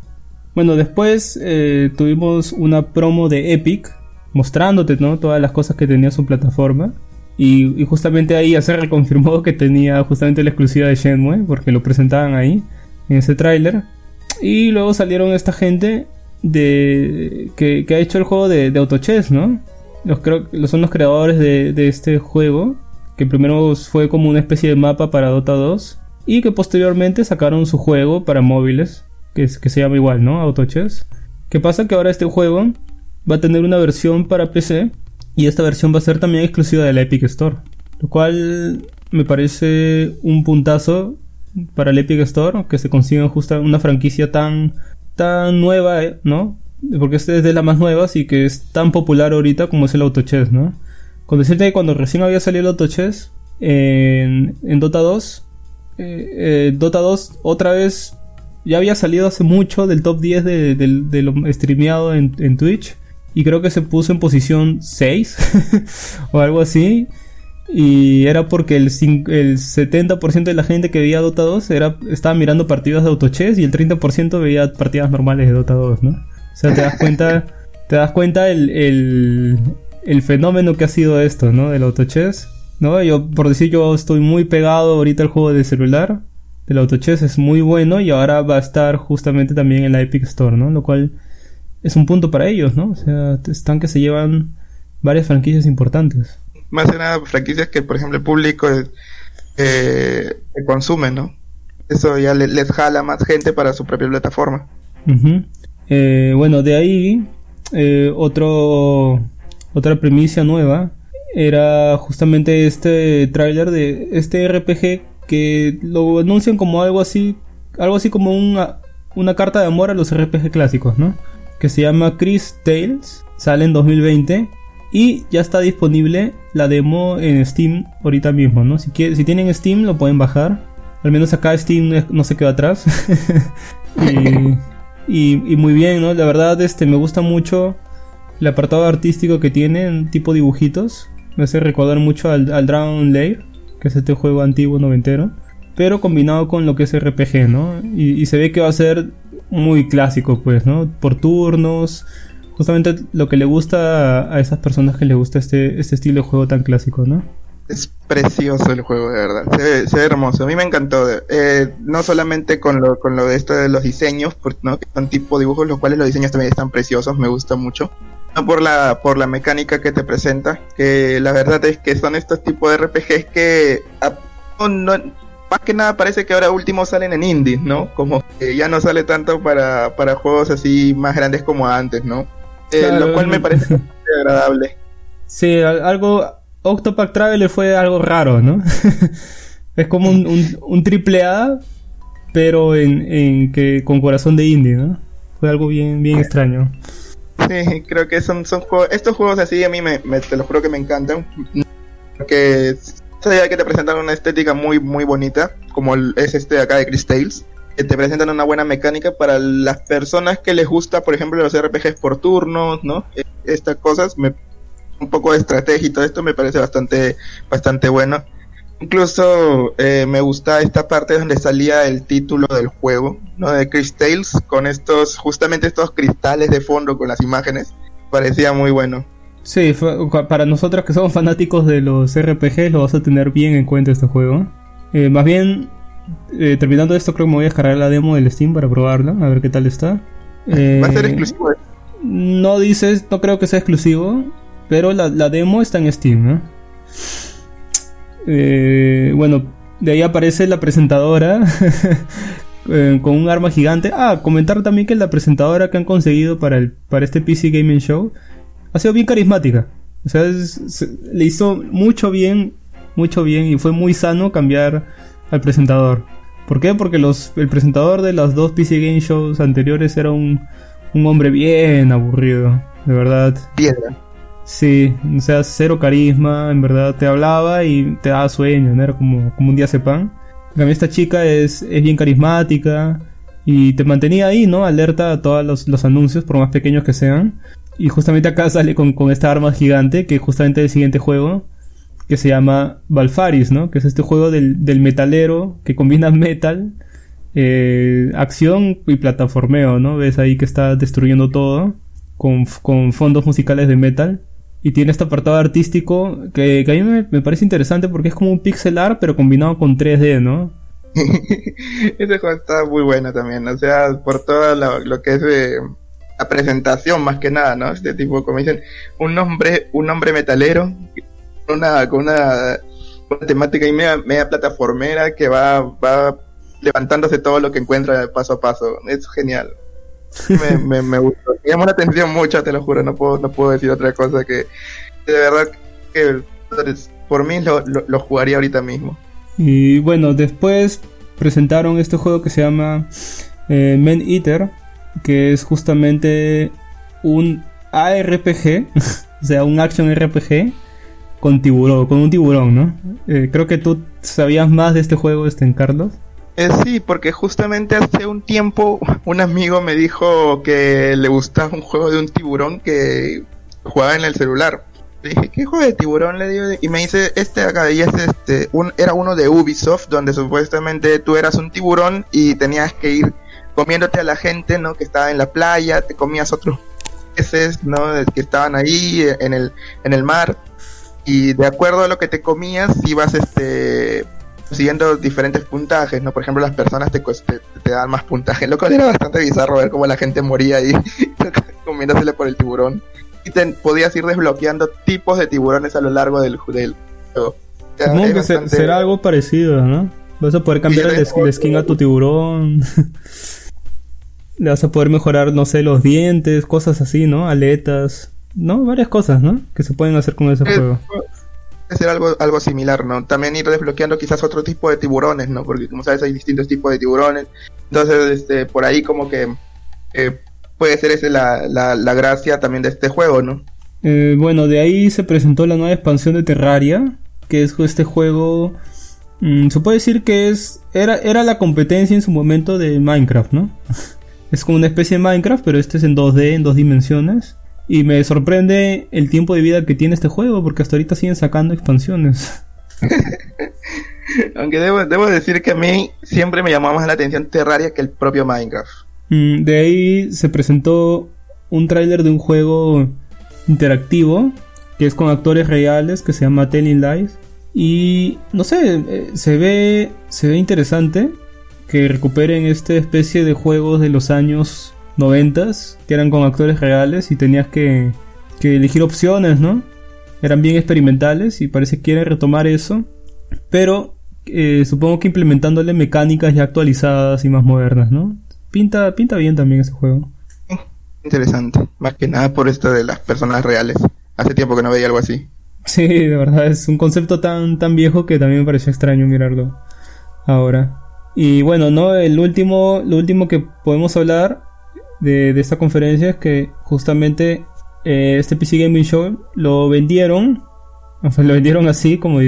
Bueno, después eh, tuvimos una promo de Epic mostrándote ¿no? todas las cosas que tenía su plataforma. Y, justamente ahí ya se reconfirmó que tenía justamente la exclusiva de Shenmue, porque lo presentaban ahí, en ese tráiler. Y luego salieron esta gente de que, que ha hecho el juego de, de Autochess, ¿no? Los, creo, son los creadores de, de, este juego, que primero fue como una especie de mapa para Dota 2, y que posteriormente sacaron su juego para móviles, que, es, que se llama igual, ¿no? Autochess. ¿Qué pasa? Que ahora este juego va a tener una versión para PC y esta versión va a ser también exclusiva de la Epic Store. Lo cual me parece un puntazo para el Epic Store que se consiga justo una franquicia tan tan nueva, ¿no? Porque esta es de las más nuevas y que es tan popular ahorita como es el Auto Chess, ¿no? Con decirte que cuando recién había salido el Auto Chess en, en Dota 2, eh, eh, Dota 2 otra vez ya había salido hace mucho del top 10 de, de, de lo streameado en, en Twitch y creo que se puso en posición 6 o algo así. Y era porque el, el 70% de la gente que veía Dota 2 era, estaba mirando partidas de autochess y el 30% veía partidas normales de Dota 2, ¿no? O sea, te das cuenta, te das cuenta el, el, el fenómeno que ha sido esto, ¿no? Del autochess. ¿no? Yo, por decir, yo estoy muy pegado ahorita al juego de celular. Del autochess es muy bueno y ahora va a estar justamente también en la Epic Store, ¿no? Lo cual es un punto para ellos, ¿no? O sea, están que se llevan varias franquicias importantes. Más que nada franquicias que, por ejemplo, el público eh, consume, ¿no? Eso ya le, les jala más gente para su propia plataforma. Uh -huh. Eh, bueno, de ahí, eh, otra primicia nueva era justamente este tráiler de este RPG que lo anuncian como algo así, algo así como una, una carta de amor a los RPG clásicos, ¿no? Que se llama Chris Tales, sale en 2020 y ya está disponible la demo en Steam ahorita mismo, ¿no? Si, si tienen Steam lo pueden bajar. Al menos acá Steam no se queda atrás. y, muy bien, ¿no? La verdad este, me gusta mucho el apartado artístico que tiene, tipo dibujitos. Me hace recordar mucho al, Dragon Lair, que es este juego antiguo noventero. Pero combinado con lo que es RPG, ¿no? Y, y se ve que va a ser muy clásico, pues, ¿no? Por turnos, justamente lo que le gusta a esas personas que les gusta este, este estilo de juego tan clásico, ¿no? Es precioso el juego, de verdad. Se ve, hermoso. A mí me encantó. Eh, no solamente con lo, con lo de esto de los diseños, ¿no? que son tipo dibujos, los cuales los diseños también están preciosos, me gusta mucho. No por la, por la mecánica que te presenta, que la verdad es que son estos tipos de RPGs que más que nada parece que ahora últimos salen en indies, ¿no? Como que ya no sale tanto para, para juegos así más grandes como antes, ¿no? Eh, lo cual me parece agradable. Sí, algo. Octopath Traveler fue algo raro, ¿no? es como un, triple A, pero en, que con corazón de indie, ¿no? Fue algo bien, bien extraño. Sí, creo que son, son juegos, estos juegos así a mí me, te lo juro que me encantan. Porque sabía que te presentan una estética muy, muy bonita, como es este de acá de Chris Tales que te presentan una buena mecánica para las personas que les gusta, por ejemplo, los RPGs por turnos, ¿no? E, estas cosas, me, un poco de estrategia y todo esto me parece bastante, bastante bueno. Incluso eh, me gusta esta parte donde salía el título del juego, ¿no? De Tales, con estos, justamente estos cristales de fondo con las imágenes. Parecía muy bueno. Sí, para nosotros que somos fanáticos de los RPGs, lo vas a tener bien en cuenta este juego. Eh, más bien, eh, terminando esto, creo que me voy a descargar la demo del Steam para probarla, a ver qué tal está. ¿Va a ser eh, exclusivo? No dices, no creo que sea exclusivo, pero la, demo está en Steam, bueno, de ahí aparece la presentadora con un arma gigante. Ah, comentar también que la presentadora que han conseguido para, el, para este PC Gaming Show ha sido bien carismática. O sea, le hizo mucho bien, mucho bien y fue muy sano cambiar al presentador. ¿Por qué? Porque los, el presentador de las dos PC Game Shows anteriores era un, un hombre bien aburrido, de verdad. Piedra. Sí, o sea, cero carisma, en verdad te hablaba y te daba sueño, ¿no? Era como, como un día sepan. En esta chica es, es bien carismática y te mantenía ahí, ¿no? Alerta a todos los, anuncios, por más pequeños que sean. Y justamente acá sale con, con esta arma gigante, que justamente el siguiente juego que se llama Valfaris, ¿no? Que es este juego del, metalero que combina metal, eh, acción y plataformeo, ¿no? Ves ahí que está destruyendo todo con, fondos musicales de metal. Y tiene este apartado artístico que, a mí me, parece interesante porque es como un pixel art pero combinado con 3D, ¿no? Ese juego está muy bueno también, o sea, por todo lo, que es eh, la presentación más que nada, ¿no? Este tipo, como dicen, un hombre, un hombre metalero una, con una, temática y media, media plataformera que va, va levantándose todo lo que encuentra paso a paso. Es genial. Me, gustó. Me llamó la atención mucho, te lo juro. No puedo, no puedo decir otra cosa que de verdad que por mí lo, lo, jugaría ahorita mismo. Y bueno, después presentaron este juego que se llama eh, Men Eater, que es justamente un ARPG, o sea, un action RPG con tiburón, con un tiburón, ¿no? Eh, creo que tú sabías más de este juego, este en Carlos. Eh, sí, porque justamente hace un tiempo un amigo me dijo que le gustaba un juego de un tiburón que jugaba en el celular. Le dije, ¿qué juego de tiburón? Le digo, y me dice, este acá, y es este, un, era uno de Ubisoft, donde supuestamente tú eras un tiburón y tenías que ir comiéndote a la gente, ¿no? Que estaba en la playa, te comías otros peces, ¿no? Que estaban ahí en el, en el mar y de acuerdo a lo que te comías ibas este siguiendo diferentes puntajes, ¿no? Por ejemplo, las personas te, te, dan más puntaje, lo cual era bastante bizarro ver cómo la gente moría ahí comiéndosele por el tiburón. Y te podías ir desbloqueando tipos de tiburones a lo largo del, juego. Supongo que será algo parecido, ¿no? Vas a poder cambiar el, skin a tu tiburón. Le vas a poder mejorar, no sé, los dientes, cosas así, ¿no? Aletas. ¿no? Varias cosas, ¿no? Que se pueden hacer con ese juego. Ser algo, algo similar, ¿no? También ir desbloqueando quizás otro tipo de tiburones, ¿no? Porque como sabes hay distintos tipos de tiburones. Entonces, este, por ahí como que eh, puede ser esa la, la, la, gracia también de este juego, ¿no? Eh, bueno, de ahí se presentó la nueva expansión de Terraria, que es este juego... Mmm, se puede decir que es era, era la competencia en su momento de Minecraft, ¿no? es como una especie de Minecraft, pero este es en 2D, en dos dimensiones. Y me sorprende el tiempo de vida que tiene este juego, porque hasta ahorita siguen sacando expansiones. Aunque debo, debo, decir que a mí siempre me llamó más la atención Terraria que el propio Minecraft. Mm, de ahí se presentó un tráiler de un juego interactivo, que es con actores reales, que se llama Telling Lies. Y no sé, eh, se ve, se ve interesante que recuperen esta especie de juegos de los años noventas que eran con actores reales y tenías que, que elegir opciones, ¿no? Eran bien experimentales y parece que quieren retomar eso, pero eh, supongo que implementándole mecánicas ya actualizadas y más modernas, ¿no? Pinta, pinta bien también ese juego. Interesante, más que nada por esto de las personas reales. Hace tiempo que no veía algo así. Sí, de verdad, es un concepto tan, tan viejo que también me pareció extraño mirarlo ahora. Y bueno, no, el último, lo último que podemos hablar de, de esta conferencia es que justamente eh, este PC Gaming Show lo vendieron, o sea, lo vendieron así, como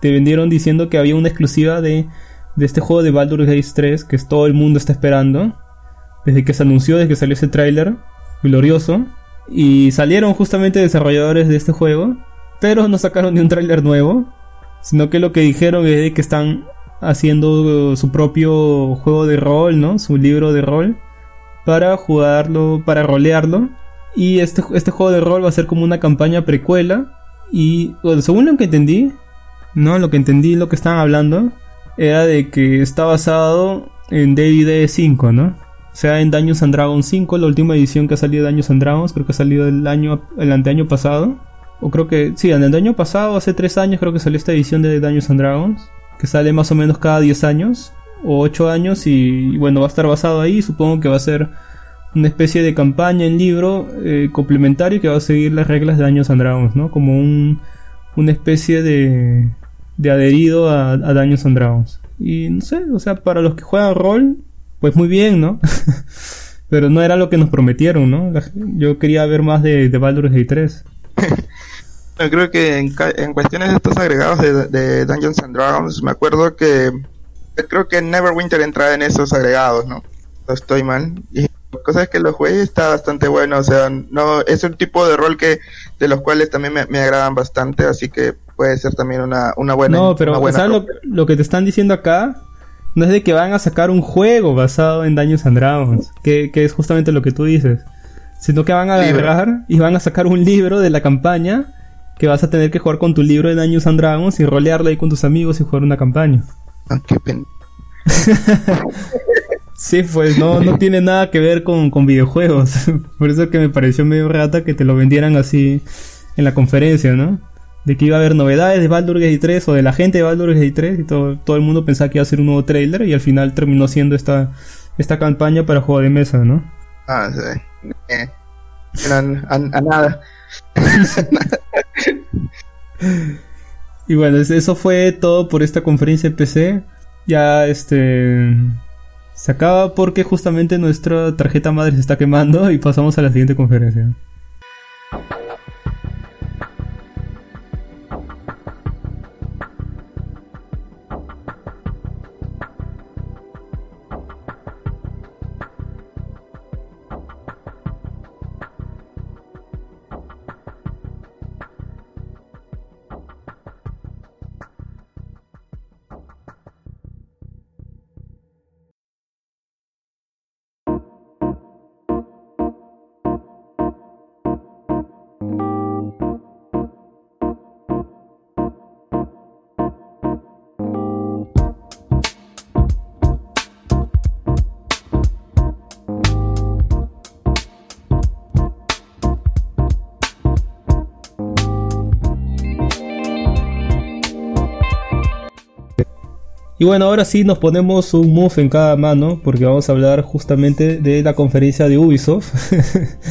te vendieron diciendo que había una exclusiva de, de este juego de Baldur's Gate 3 que todo el mundo está esperando, desde que se anunció, desde que salió ese tráiler glorioso, y salieron justamente desarrolladores de este juego, pero no sacaron ni un tráiler nuevo, sino que lo que dijeron es que están haciendo su propio juego de rol, ¿no? Su libro de rol para jugarlo, para rolearlo. Y este, este juego de rol va a ser como una campaña precuela. Y bueno, según lo que entendí, ¿no? Lo que entendí, lo que estaban hablando, era de que está basado en D&D 5, ¿no? O sea, en Dungeons and Dragons 5, la última edición que ha salido de Dungeons and Dragons, creo que ha salido el año, el anteaño pasado. O creo que, sí, el año pasado, hace 3 años creo que salió esta edición de Dungeons and Dragons, que sale más o menos cada 10 años o 8 años y bueno, va a estar basado ahí, supongo que va a ser una especie de campaña en libro eh, complementario que va a seguir las reglas de Daños and Dragons, ¿no? Como un, una especie de, de adherido a, a Daños and Dragons. Y no sé, o sea, para los que juegan rol, pues muy bien, ¿no? Pero no era lo que nos prometieron, ¿no? Yo quería ver más de, de Baldur's Gate 3. Yo creo que en, en, cuestiones de estos agregados de, de Dungeons and Dragons, me acuerdo que creo que Neverwinter entraba en esos agregados, ¿no? No estoy mal. Y la cosa es que los juegues está bastante bueno, o sea, no es un tipo de rol que de los cuales también me, me agradan bastante, así que puede ser también una, una buena. No, pero buena ¿sabes lo, lo, que te están diciendo acá? No es de que van a sacar un juego basado en Dungeons and Dragons, que, que es justamente lo que tú dices, sino que van a agarrar y van a sacar un libro de la campaña que vas a tener que jugar con tu libro de Dungeons and Dragons y rolearlo ahí con tus amigos y jugar una campaña. Qué sí, pues no, no tiene nada que ver con, con videojuegos. Por eso que me pareció medio rata que te lo vendieran así en la conferencia, ¿no? De que iba a haber novedades de Baldur's Gate 3 o de la gente de Baldur's Gate 3 y todo, todo el mundo pensaba que iba a ser un nuevo trailer y al final terminó siendo esta, esta campaña para juego de mesa, ¿no? Ah, sí. Eh, a, a, a nada. y bueno, eso fue todo por esta conferencia de PC. Ya este se acaba porque justamente nuestra tarjeta madre se está quemando y pasamos a la siguiente conferencia. Y bueno, ahora sí nos ponemos un move en cada mano porque vamos a hablar justamente de la conferencia de Ubisoft.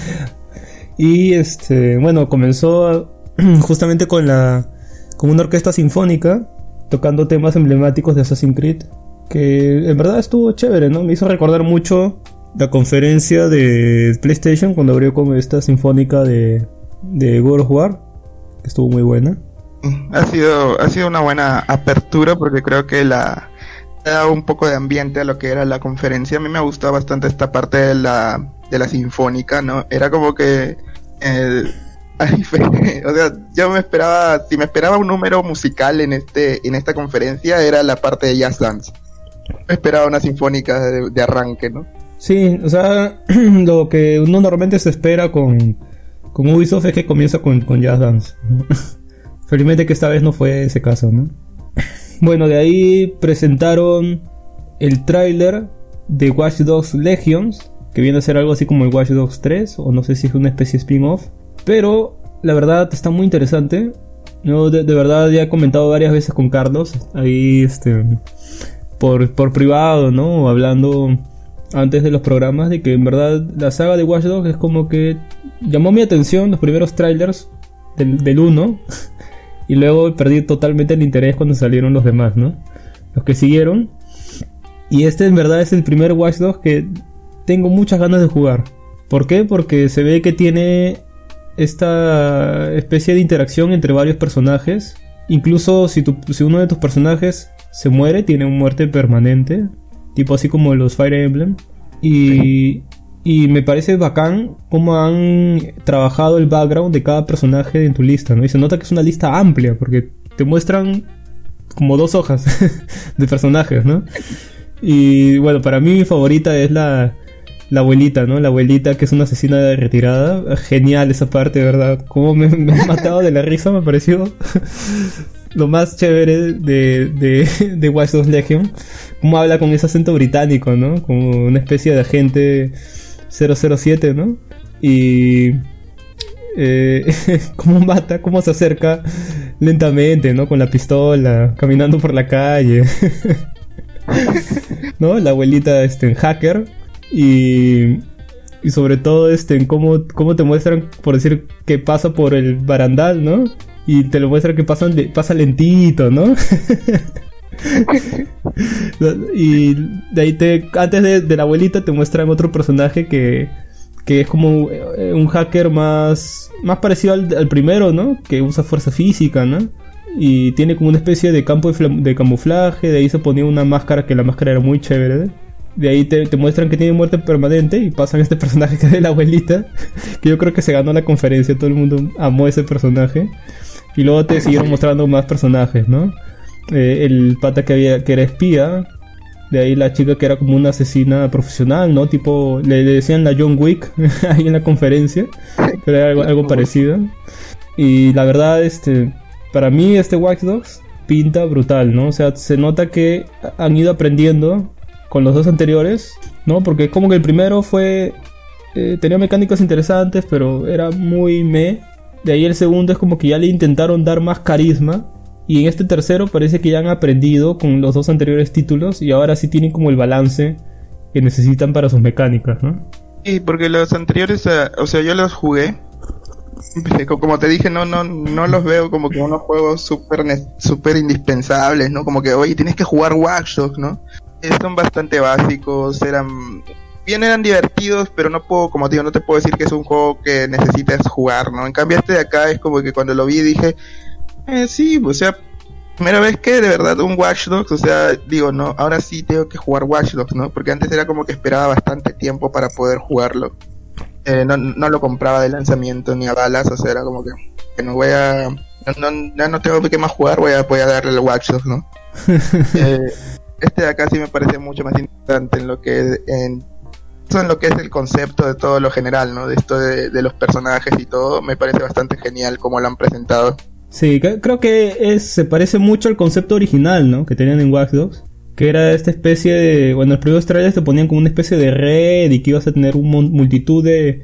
y este, bueno, comenzó justamente con la como una orquesta sinfónica tocando temas emblemáticos de Assassin's Creed. Que en verdad estuvo chévere, ¿no? Me hizo recordar mucho la conferencia de PlayStation cuando abrió con esta sinfónica de, de of War. Que estuvo muy buena. Ha sido, ha sido una buena apertura porque creo que la da un poco de ambiente a lo que era la conferencia. A mí me gustó bastante esta parte de la, de la sinfónica, ¿no? Era como que o sea, yo me esperaba, si me esperaba un número musical en este, en esta conferencia, era la parte de Jazz Dance. Me esperaba una sinfónica de, arranque, ¿no? Sí, o sea, lo que uno normalmente se espera con, con Ubisoft es que comienza con, con Jazz Dance. Felizmente que esta vez no fue ese caso, ¿no? Bueno, de ahí presentaron el tráiler de Watch Dogs Legions, que viene a ser algo así como el Watch Dogs 3, o no sé si es una especie de spin-off. Pero la verdad está muy interesante. Yo de, verdad ya he comentado varias veces con Carlos, ahí este, por, por privado, ¿no? Hablando antes de los programas, de que en verdad la saga de Watch Dogs es como que llamó mi atención los primeros trailers del, del 1 y luego perdí totalmente el interés cuando salieron los demás, ¿no? Los que siguieron. Y este en verdad es el primer Watch Dogs que tengo muchas ganas de jugar. ¿Por qué? Porque se ve que tiene esta especie de interacción entre varios personajes. Incluso si, si uno de tus personajes se muere, tiene una muerte permanente. Tipo así como los Fire Emblem. Y, y me parece bacán cómo han trabajado el background de cada personaje en tu lista, ¿no? Y se nota que es una lista amplia, porque te muestran como dos hojas de personajes, ¿no? Y bueno, para mí mi favorita es la, la abuelita, ¿no? La abuelita que es una asesina de retirada. Genial esa parte, ¿verdad? Cómo me, me matado de la risa, me pareció lo más chévere de, de, de Watch Dogs Legion. Cómo habla con ese acento británico, ¿no? Como una especie de agente 007, ¿no? Y eh, cómo mata, cómo se acerca lentamente, ¿no? Con la pistola, caminando por la calle. ¿No? La abuelita este, en hacker. Y, y sobre todo este, en cómo, cómo te muestran, por decir, que pasa por el barandal, ¿no? Y te lo muestran que pasa, pasa lentito, ¿no? y de ahí te. Antes de, la abuelita te muestran otro personaje que. Que es como eh, un hacker más. Más parecido al, primero, ¿no? Que usa fuerza física, ¿no? Y tiene como una especie de campo de, camuflaje. De ahí se ponía una máscara que la máscara era muy chévere. De ahí te, te, muestran que tiene muerte permanente y pasan este personaje que es de la abuelita. Que yo creo que se ganó la conferencia, todo el mundo amó ese personaje. Y luego te siguieron mostrando más personajes, ¿no? Eh, el pata que había que era espía, de ahí la chica que era como una asesina profesional, ¿no? Tipo, le, decían la John Wick ahí en la conferencia, pero era algo, algo, parecido. Y la verdad, este, para mí este Watch Dogs pinta brutal, ¿no? O sea, se nota que han ido aprendiendo con los dos anteriores, ¿no? Porque como que el primero fue, eh, tenía mecánicas interesantes, pero era muy me. De ahí el segundo es como que ya le intentaron dar más carisma y en este tercero parece que ya han aprendido con los dos anteriores títulos y ahora sí tienen como el balance que necesitan para sus mecánicas, ¿no? Sí, porque los anteriores, eh, o sea, yo los jugué. Como te dije, no, no, no los veo como que unos juegos súper super indispensables, ¿no? Como que, oye, tienes que jugar Watch Dogs, ¿no? Eh, son bastante básicos, eran bien eran divertidos, pero no puedo, como te digo, no te puedo decir que es un juego que necesitas jugar, ¿no? En cambio este de acá es como que cuando lo vi dije, eh, sí, o sea, primera vez que de verdad un Watch Dogs, o sea, digo, no, ahora sí tengo que jugar Watch Dogs, ¿no? Porque antes era como que esperaba bastante tiempo para poder jugarlo. Eh, no, no lo compraba de lanzamiento ni a balas, o sea, era como que, que no voy a. No, no, no tengo que más jugar, voy a, voy a darle el Watch Dogs, ¿no? eh, este de acá sí me parece mucho más interesante en lo que en, en lo que es el concepto de todo lo general, ¿no? De esto de, de los personajes y todo, me parece bastante genial como lo han presentado. Sí, creo que es, se parece mucho al concepto original, ¿no? Que tenían en Watch Dogs. Que era esta especie de... Bueno, los primeros trailers te ponían como una especie de red y que ibas a tener una multitud de...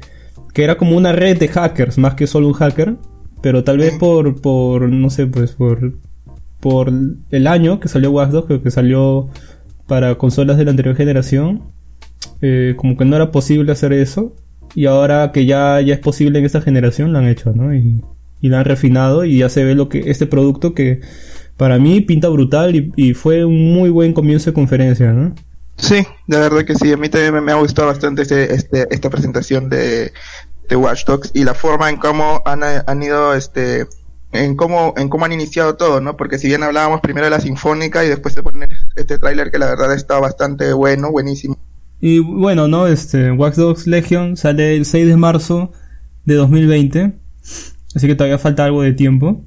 Que era como una red de hackers, más que solo un hacker. Pero tal vez por, por no sé, pues por... Por el año que salió Watch Dogs, creo que salió para consolas de la anterior generación. Eh, como que no era posible hacer eso. Y ahora que ya, ya es posible en esta generación, lo han hecho, ¿no? Y y la han refinado y ya se ve lo que este producto que para mí pinta brutal y, y fue un muy buen comienzo de conferencia, ¿no? Sí, de verdad que sí. A mí también me, ha gustado bastante este, este, esta presentación de, de Watch Dogs y la forma en cómo han, han ido, este, en cómo, en cómo han iniciado todo, ¿no? Porque si bien hablábamos primero de la sinfónica y después se ponen este tráiler que la verdad está bastante bueno, buenísimo. Y bueno, ¿no? Este, Watch Dogs Legion sale el 6 de marzo de 2020, así que todavía falta algo de tiempo.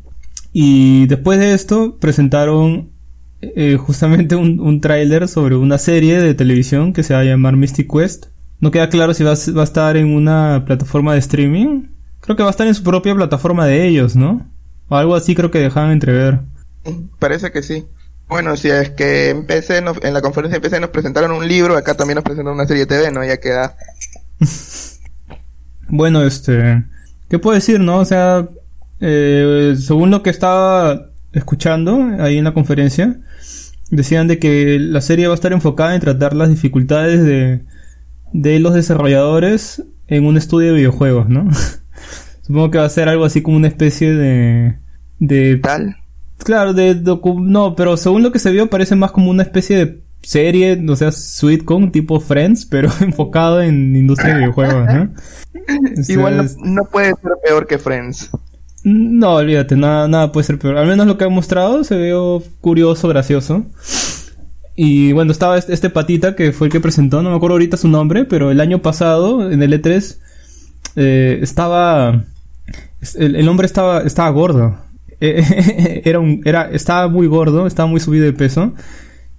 Y después de esto presentaron eh, justamente un, un tráiler sobre una serie de televisión que se va a llamar Mystic Quest. No queda claro si va a, va a estar en una plataforma de streaming. Creo que va a estar en su propia plataforma de ellos, ¿no? O algo así creo que dejaban entrever. Parece que sí. Bueno, si es que en PC, nos- en la conferencia de PC nos presentaron un libro, acá también nos presentaron una serie de TV, ¿no? Ya queda. Bueno, este... ¿Qué puedo decir, no? O sea, eh, según lo que estaba escuchando ahí en la conferencia, decían de que la serie va a estar enfocada en tratar las dificultades de, de los desarrolladores en un estudio de videojuegos, ¿no? Supongo que va a ser algo así como una especie de... de Tal. Claro, de no, pero según lo que se vio parece más como una especie de serie, o sea, sitcom tipo Friends, pero enfocado en industria de videojuegos, ¿no? Igual no, puede ser peor que Friends. no, olvídate, nada, nada puede ser peor. Al menos lo que han mostrado se veo curioso, gracioso. Y bueno, estaba este, este patita que fue el que presentó, no me acuerdo ahorita su nombre, pero el año pasado en el E3 eh, estaba el, el hombre estaba estaba gordo. Eh, era un era estaba muy gordo, estaba muy subido de peso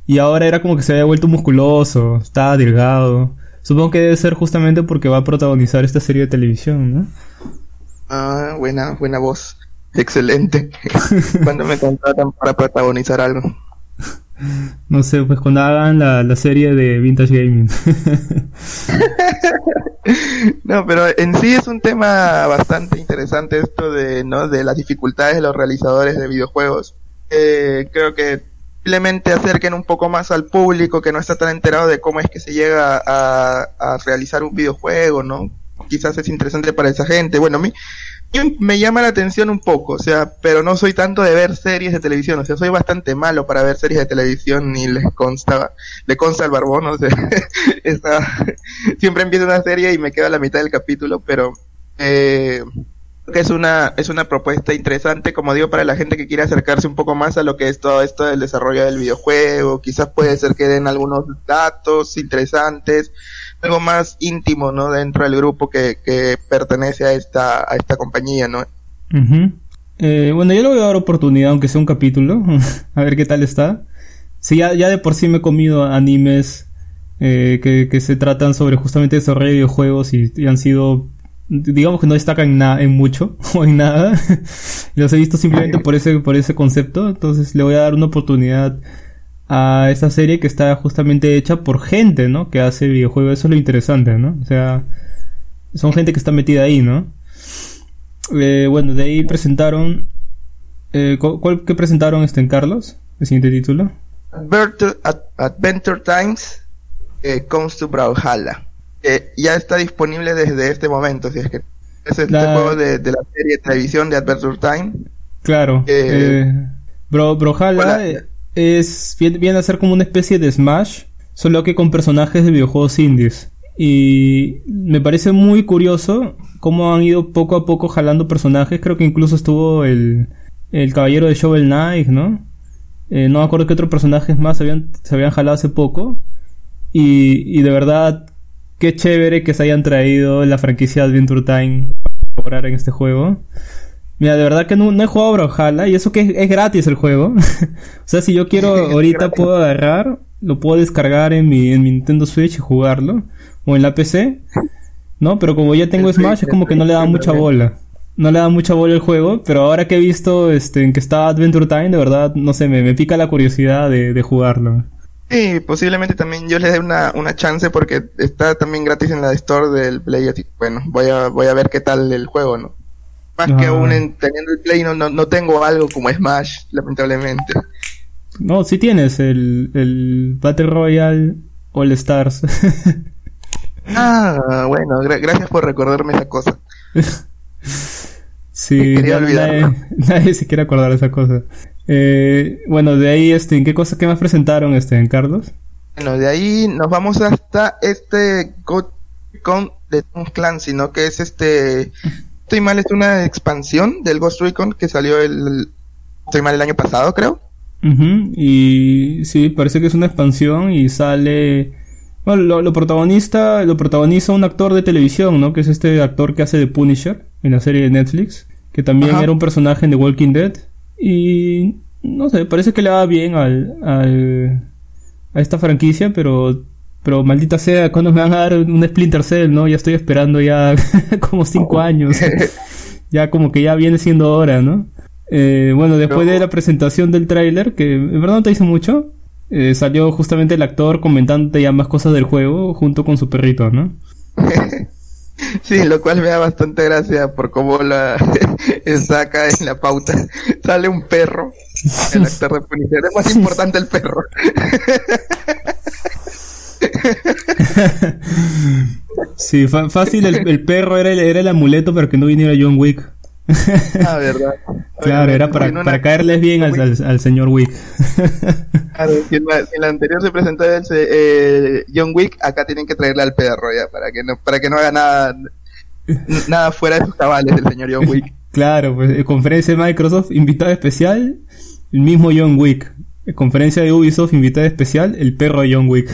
y ahora era como que se había vuelto musculoso, estaba delgado. Supongo que debe ser justamente porque va a protagonizar esta serie de televisión, ¿no? Ah, buena, buena voz. Excelente. Cuando me contratan para protagonizar algo. No sé, pues cuando hagan la, la serie de Vintage Gaming. No, pero en sí es un tema bastante interesante esto de, ¿no? de las dificultades de los realizadores de videojuegos. Eh, creo que simplemente acerquen un poco más al público que no está tan enterado de cómo es que se llega a, a realizar un videojuego, ¿no? Quizás es interesante para esa gente. Bueno, a mí, me llama la atención un poco, o sea, pero no soy tanto de ver series de televisión, o sea, soy bastante malo para ver series de televisión y les consta, le consta al barbón, o sea, siempre empiezo una serie y me quedo a la mitad del capítulo, pero eh, que es una es una propuesta interesante, como digo, para la gente que quiere acercarse un poco más a lo que es todo esto del desarrollo del videojuego, quizás puede ser que den algunos datos interesantes, algo más íntimo, ¿no? Dentro del grupo que, que pertenece a esta a esta compañía, ¿no? Eh, bueno, yo le voy a dar oportunidad, aunque sea un capítulo, a ver qué tal está. Sí, ya, ya de por sí me he comido animes eh, que, que se tratan sobre justamente desarrollo de videojuegos y han sido, digamos que no destacan en, en mucho o en nada. Los he visto simplemente por ese, por ese concepto, entonces le voy a dar una oportunidad a esta serie que está justamente hecha por gente, ¿no? Que hace videojuegos, eso es lo interesante, ¿no? O sea, son gente que está metida ahí, ¿no? Eh, bueno, de ahí presentaron. Eh, ¿cu- ¿Cuál que presentaron este en Carlos? El siguiente título. Adventure, Ad- Adventure Times eh, comes to Brawlhalla. Eh, ya está disponible desde este momento, si es que es este La- juego de, de la serie de televisión de Adventure Time. Claro. Eh, eh, Bro, eh, es viene, viene a ser como una especie de Smash, solo que con personajes de videojuegos indies. Y me parece muy curioso cómo han ido poco a poco jalando personajes. Creo que incluso estuvo el, el caballero de Shovel Knight, ¿no? Eh, no me acuerdo qué otros personajes más se habían, se habían jalado hace poco. Y, y de verdad, qué chévere que se hayan traído la franquicia Adventure Time a colaborar en este juego. Mira, de verdad que no, no he jugado Brawlhalla y eso que es, es gratis el juego. o sea, si yo quiero ahorita puedo agarrar, lo puedo descargar en mi, en mi Nintendo Switch y jugarlo. O en la PC. ¿No? Pero como ya tengo Smash es como que no le da mucha bola. No le da mucha bola el juego, pero ahora que he visto este, en que está Adventure Time, de verdad, no sé, me, me pica la curiosidad de, de jugarlo. Sí, posiblemente también yo le dé una, una chance porque está también gratis en la store del Play. así que, Bueno, voy a, voy a ver qué tal el juego, ¿no? Más que Ah. aún en- teniendo el Play no, no, no tengo algo como Smash, lamentablemente. No, sí tienes el, el Battle Royale All Stars. Ah, bueno, gra- gracias por recordarme esa cosa. Sí, nadie, nadie se quiere acordar de esa cosa. Eh, bueno, de ahí, este, ¿en qué cosas que más presentaron, este, en Carlos? Bueno, de ahí nos vamos hasta este Ghost Recon de Tom Clancy, ¿no? Que es este... Estoy mal, es una expansión del Ghost Recon que salió el... Estoy mal el año pasado, creo. Y sí, parece que es una expansión y sale... Bueno, lo, lo protagonista, lo protagoniza un actor de televisión, ¿no? Que es este actor que hace de Punisher en la serie de Netflix, que también Ajá. era un personaje en The Walking Dead. Y no sé, parece que le va bien al, al a esta franquicia, pero pero maldita sea, ¿cuándo me van a dar un Splinter Cell, no? Ya estoy esperando ya como cinco años. ya como que ya viene siendo hora, ¿no? Eh, bueno, después de la presentación del tráiler, que en verdad no te hizo mucho, eh, salió justamente el actor comentando ya más cosas del juego junto con su perrito, ¿no? Sí, lo cual me da bastante gracia por cómo la acá en la pauta. Sale un perro, el actor de Punisher. Es más importante el perro. Sí, fácil, el, el perro era el, era el amuleto para que no viniera John Wick. Ah, verdad. Claro, era para, En una- para caerles bien al, al- al señor Wick. Claro, si en la, si en la anterior se presentó el, eh, John Wick, acá tienen que traerle al perro ya, para que no, para que no haga nada, fuera de sus cabales el señor John Wick. Claro, pues eh, conferencia de Microsoft, invitado especial, el mismo John Wick. Eh, Conferencia de Ubisoft, invitado especial, el perro de John Wick.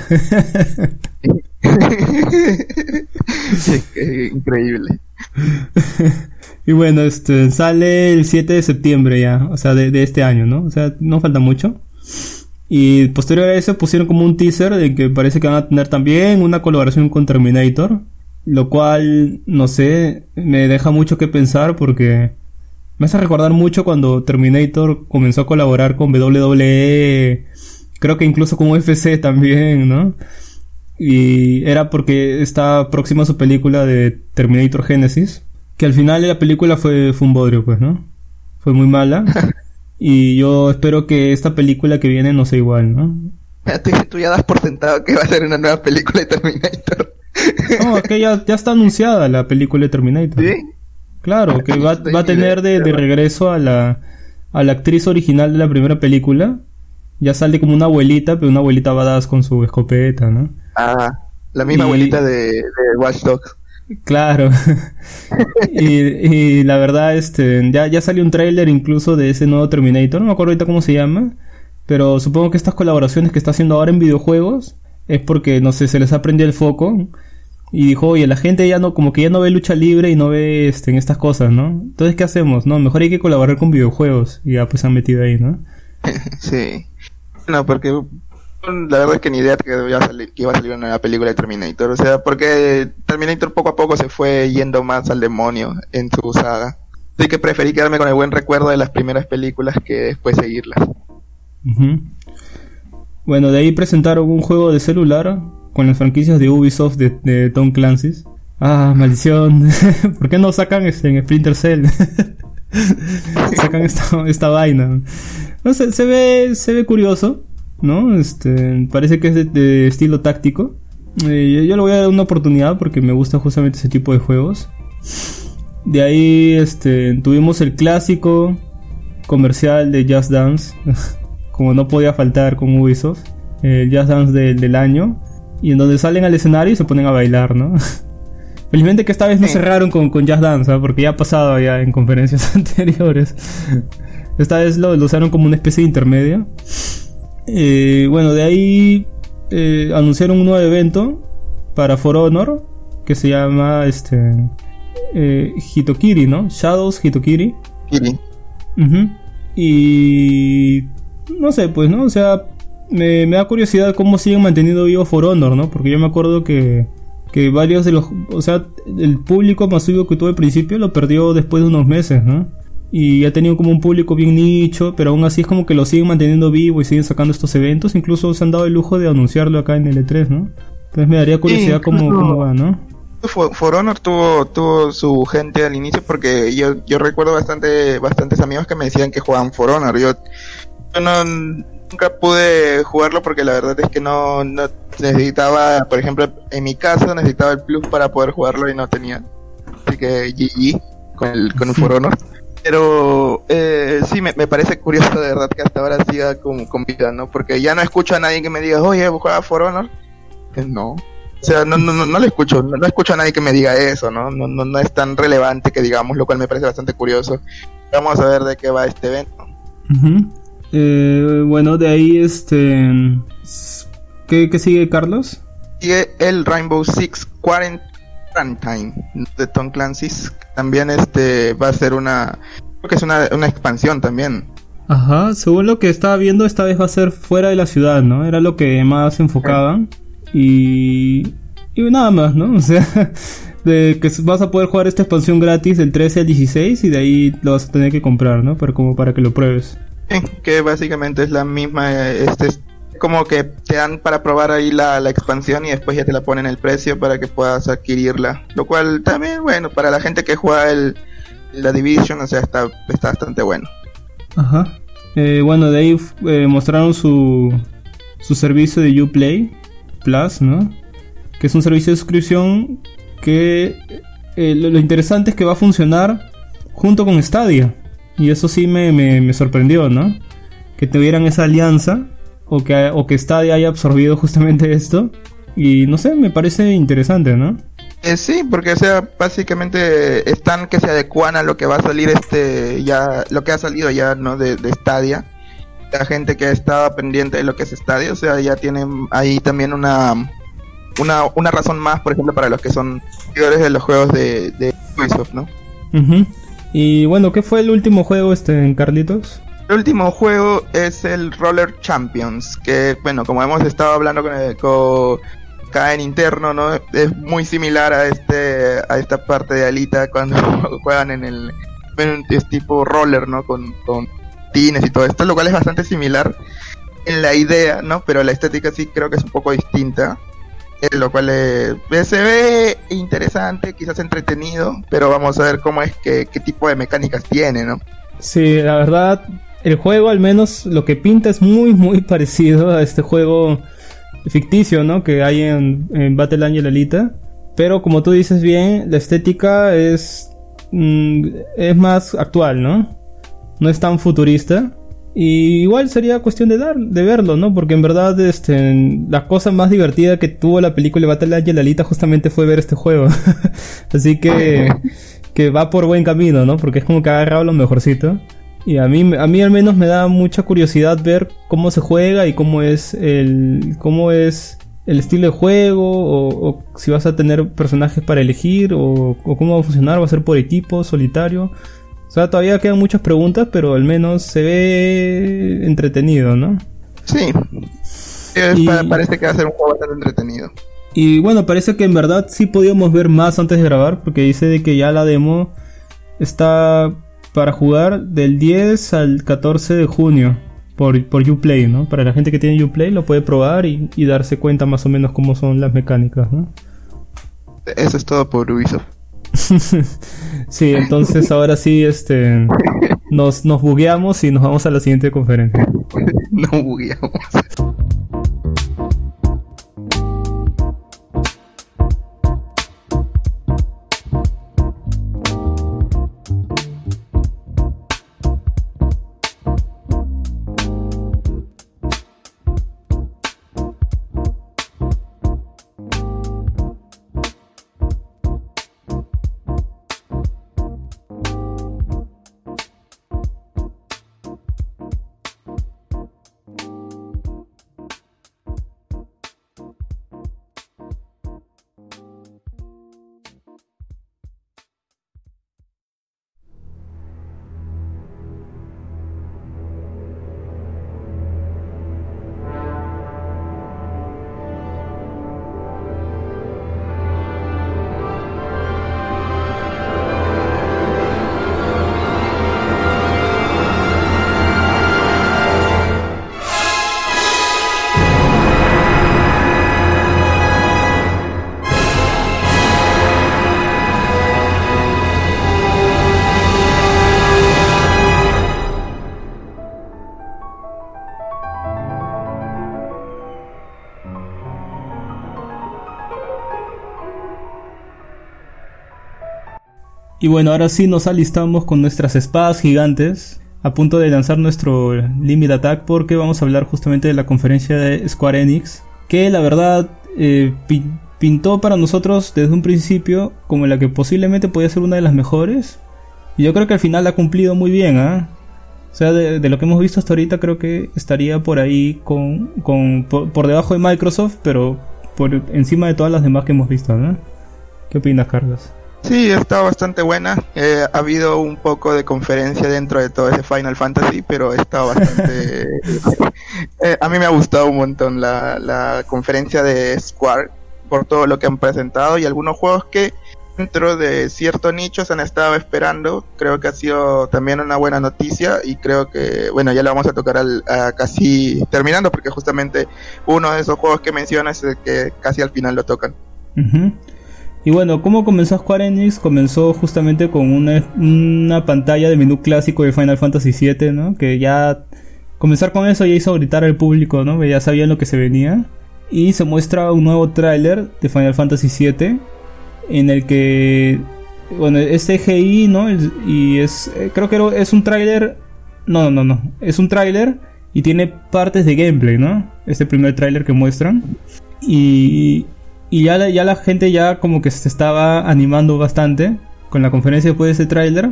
Sí, increíble. Y bueno, este sale el 7 de septiembre ya, o sea, de, de este año, ¿no? O sea, no falta mucho. Y posterior a eso pusieron como un teaser de que parece que van a tener también una colaboración con Terminator. Lo cual, no sé, me deja mucho que pensar porque me hace recordar mucho cuando Terminator comenzó a colaborar con WWE, creo que incluso con UFC también, ¿no? Y era porque está próxima su película de Terminator Genesis, que al final la película fue, fue un bodrio, pues, ¿no? Fue muy mala. Y yo espero que esta película que viene no sea igual, ¿no? Tú, tú ya das por sentado que va a ser una nueva película de Terminator. No, que ya, ya está anunciada la película de Terminator. ¿Sí? Claro, que va, va a tener de, de regreso a la, a la actriz original de la primera película. Ya sale como una abuelita, pero una abuelita badass con su escopeta, ¿no? Ah, la misma Y- abuelita de, de Watch Dogs. Claro. y, y la verdad, este, ya, ya salió un tráiler incluso de ese nuevo Terminator, no me acuerdo ahorita cómo se llama, pero supongo que estas colaboraciones que está haciendo ahora en videojuegos es porque, no sé, se les ha prendido el foco y dijo, oye, la gente ya no, como que ya no ve lucha libre y no ve este, en estas cosas, ¿no? Entonces, ¿qué hacemos? No, mejor hay que colaborar con videojuegos y ya pues se han metido ahí, ¿no? Sí. No, porque la verdad es que ni idea que iba, a salir, que iba a salir una película de Terminator. O sea, porque Terminator poco a poco se fue yendo más al demonio en su saga. Así que preferí quedarme con el buen recuerdo de las primeras películas que después seguirlas. Bueno, de ahí presentaron un juego de celular con las franquicias de Ubisoft de, Tom Clancy's. Ah, maldición. ¿Por qué no sacan este en Splinter Cell? sacan esta, esta vaina. No sé, se ve, se ve curioso, ¿no? Este, parece que es de, de estilo táctico. Eh, yo, yo le voy a dar una oportunidad porque me gusta justamente ese tipo de juegos. De ahí, este, tuvimos el clásico comercial de Just Dance, como no podía faltar con Ubisoft, el Just Dance del- del año, y en donde salen al escenario y se ponen a bailar, ¿no? Felizmente que esta vez no cerraron con, con Just Dance, ¿ah? porque ya ha pasado ya en conferencias anteriores. Esta vez lo, lo usaron como una especie de intermedio. Eh, bueno, de ahí eh, anunciaron un nuevo evento para For Honor que se llama este eh, Hitokiri, ¿no? Shadows Hitokiri. Kiri. Ujú. Y no sé, pues, ¿no? O sea, me, me da curiosidad cómo siguen manteniendo vivo For Honor, ¿no? Porque yo me acuerdo que, que varios de los... O sea, el público masivo que tuvo al principio lo perdió después de unos meses, ¿no? Y ha tenido como un público bien nicho, pero aún así es como que lo siguen manteniendo vivo y siguen sacando estos eventos. Incluso se han dado el lujo de anunciarlo acá en el E3, ¿no? Entonces me daría curiosidad cómo, incluso- cómo va, ¿no? For, For Honor tuvo, tuvo su gente al inicio porque yo, yo recuerdo bastante, bastantes amigos que me decían que jugaban For Honor. Yo, yo no, nunca pude jugarlo porque la verdad es que no, no necesitaba, por ejemplo, en mi caso necesitaba el plus para poder jugarlo y no tenía. Así que GG con el, con el For Honor. Pero eh, sí, me, me, parece curioso de verdad que hasta ahora siga con, con, vida, ¿no? Porque ya no escucho a nadie que me diga, oye, ¿jugaba For Honor? No. O sea, no, no, no, no le escucho, no, no, escucho a nadie que me diga eso, ¿no? No, no, no es tan relevante que digamos, lo cual me parece bastante curioso. Vamos a ver de qué va este evento. Uh -huh. eh, bueno, de ahí este... ¿Qué, ¿Qué, sigue, Carlos? Sigue el Rainbow Six Quarantine de Tom Clancy's. También este va a ser una... Creo que es una, una expansión también. Ajá, según lo que estaba viendo, esta vez va a ser fuera de la ciudad, ¿no? Era lo que más enfocaban. Y, y nada más, ¿no? O sea, de que vas a poder jugar esta expansión gratis del 13 al 16 y de ahí lo vas a tener que comprar, ¿no? Para, como para que lo pruebes. Sí, que básicamente es la misma, este como que te dan para probar ahí la, expansión y después ya te la ponen el precio para que puedas adquirirla. Lo cual también, bueno, para la gente que juega el, la Division, o sea, está, está bastante bueno. Ajá. Eh, bueno, de ahí eh, mostraron su, su servicio de Uplay Plus, ¿no? Que es un servicio de suscripción que eh, lo, interesante es que va a funcionar junto con Stadia. Y eso sí me, me sorprendió, ¿no? Que tuvieran esa alianza o que, o que Stadia haya absorbido justamente esto. Y no sé, me parece interesante, ¿no? Eh, sí, porque o sea, básicamente están que se adecuan a lo que va a salir este ya lo que ha salido ya, ¿no? De, de Stadia. La gente que estaba pendiente de lo que es Stadia, o sea, ya tienen ahí también una una, una razón más, por ejemplo, para los que son seguidores de los juegos de, de Ubisoft, ¿no? Uh -huh. Y bueno, ¿qué fue el último juego este en Carlitos? El último juego es el Roller Champions, que bueno, como hemos estado hablando con, el, con acá en interno, ¿no? Es muy similar a este a esta parte de Alita cuando juegan en el es tipo roller, ¿no? Con, con tines y todo esto, lo cual es bastante similar en la idea, ¿no? Pero la estética sí creo que es un poco distinta. Eh, lo cual eh, se ve interesante, quizás entretenido, pero vamos a ver cómo es que qué tipo de mecánicas tiene, ¿no? Sí, la verdad, el juego al menos lo que pinta es muy muy parecido a este juego ficticio, ¿no? Que hay en, en Battle Angel Alita. Pero como tú dices bien, la estética es mmm, es más actual, ¿no? No es tan futurista. Y igual sería cuestión de dar, de verlo, ¿no? Porque en verdad, este, la cosa más divertida que tuvo la película Battle Angel Alita justamente fue ver este juego. Así que, que va por buen camino, ¿no? Porque es como que ha agarrado lo mejorcito. Y a mí, a mí al menos me da mucha curiosidad ver cómo se juega y cómo es el, cómo es el estilo de juego, o, o si vas a tener personajes para elegir, o, o cómo va a funcionar, va a ser por equipo, solitario. O sea, todavía quedan muchas preguntas, pero al menos se ve entretenido, ¿no? Sí. Y... Parece que va a ser un juego bastante entretenido. Y bueno, parece que en verdad sí podíamos ver más antes de grabar, porque dice de que ya la demo está para jugar del 10 al 14 de junio por, por Uplay, ¿no? Para la gente que tiene Uplay lo puede probar y, y darse cuenta más o menos cómo son las mecánicas, ¿no? Eso es todo por Ubisoft. sí, entonces ahora sí, este, nos, nos bugueamos y nos vamos a la siguiente conferencia. no bugueamos. Y bueno, ahora sí nos alistamos con nuestras espadas gigantes a punto de lanzar nuestro Limit Attack porque vamos a hablar justamente de la conferencia de Square Enix, que la verdad eh, pintó para nosotros desde un principio como la que posiblemente podía ser una de las mejores. Y yo creo que al final ha cumplido muy bien, ¿ah? O sea, de, lo que hemos visto hasta ahorita creo que estaría por ahí con, con por, debajo de Microsoft, pero por encima de todas las demás que hemos visto, ¿no? ¿Qué opinas, Carlos? Sí, está bastante buena. Eh, ha habido un poco de conferencia dentro de todo ese Final Fantasy, pero está bastante... Eh, a mí me ha gustado un montón la, la conferencia de Square por todo lo que han presentado y algunos juegos que dentro de cierto nicho se han estado esperando. Creo que ha sido también una buena noticia y creo que, bueno, ya lo vamos a tocar al, casi terminando porque justamente uno de esos juegos que mencionas es el que casi al final lo tocan. Y bueno, ¿cómo comenzó Square Enix? Comenzó justamente con una, pantalla de menú clásico de Final Fantasy VII, ¿no? Que ya comenzar con eso ya hizo gritar al público, ¿no? Ya sabían lo que se venía. Y se muestra un nuevo tráiler de Final Fantasy VII en el que, bueno, es CGI, ¿no? Y es, eh, creo que es un tráiler, no, no, no, es un tráiler y tiene partes de gameplay, ¿no? Este primer tráiler que muestran. Y, y ya, ya la gente ya como que se estaba animando bastante con la conferencia después de ese tráiler.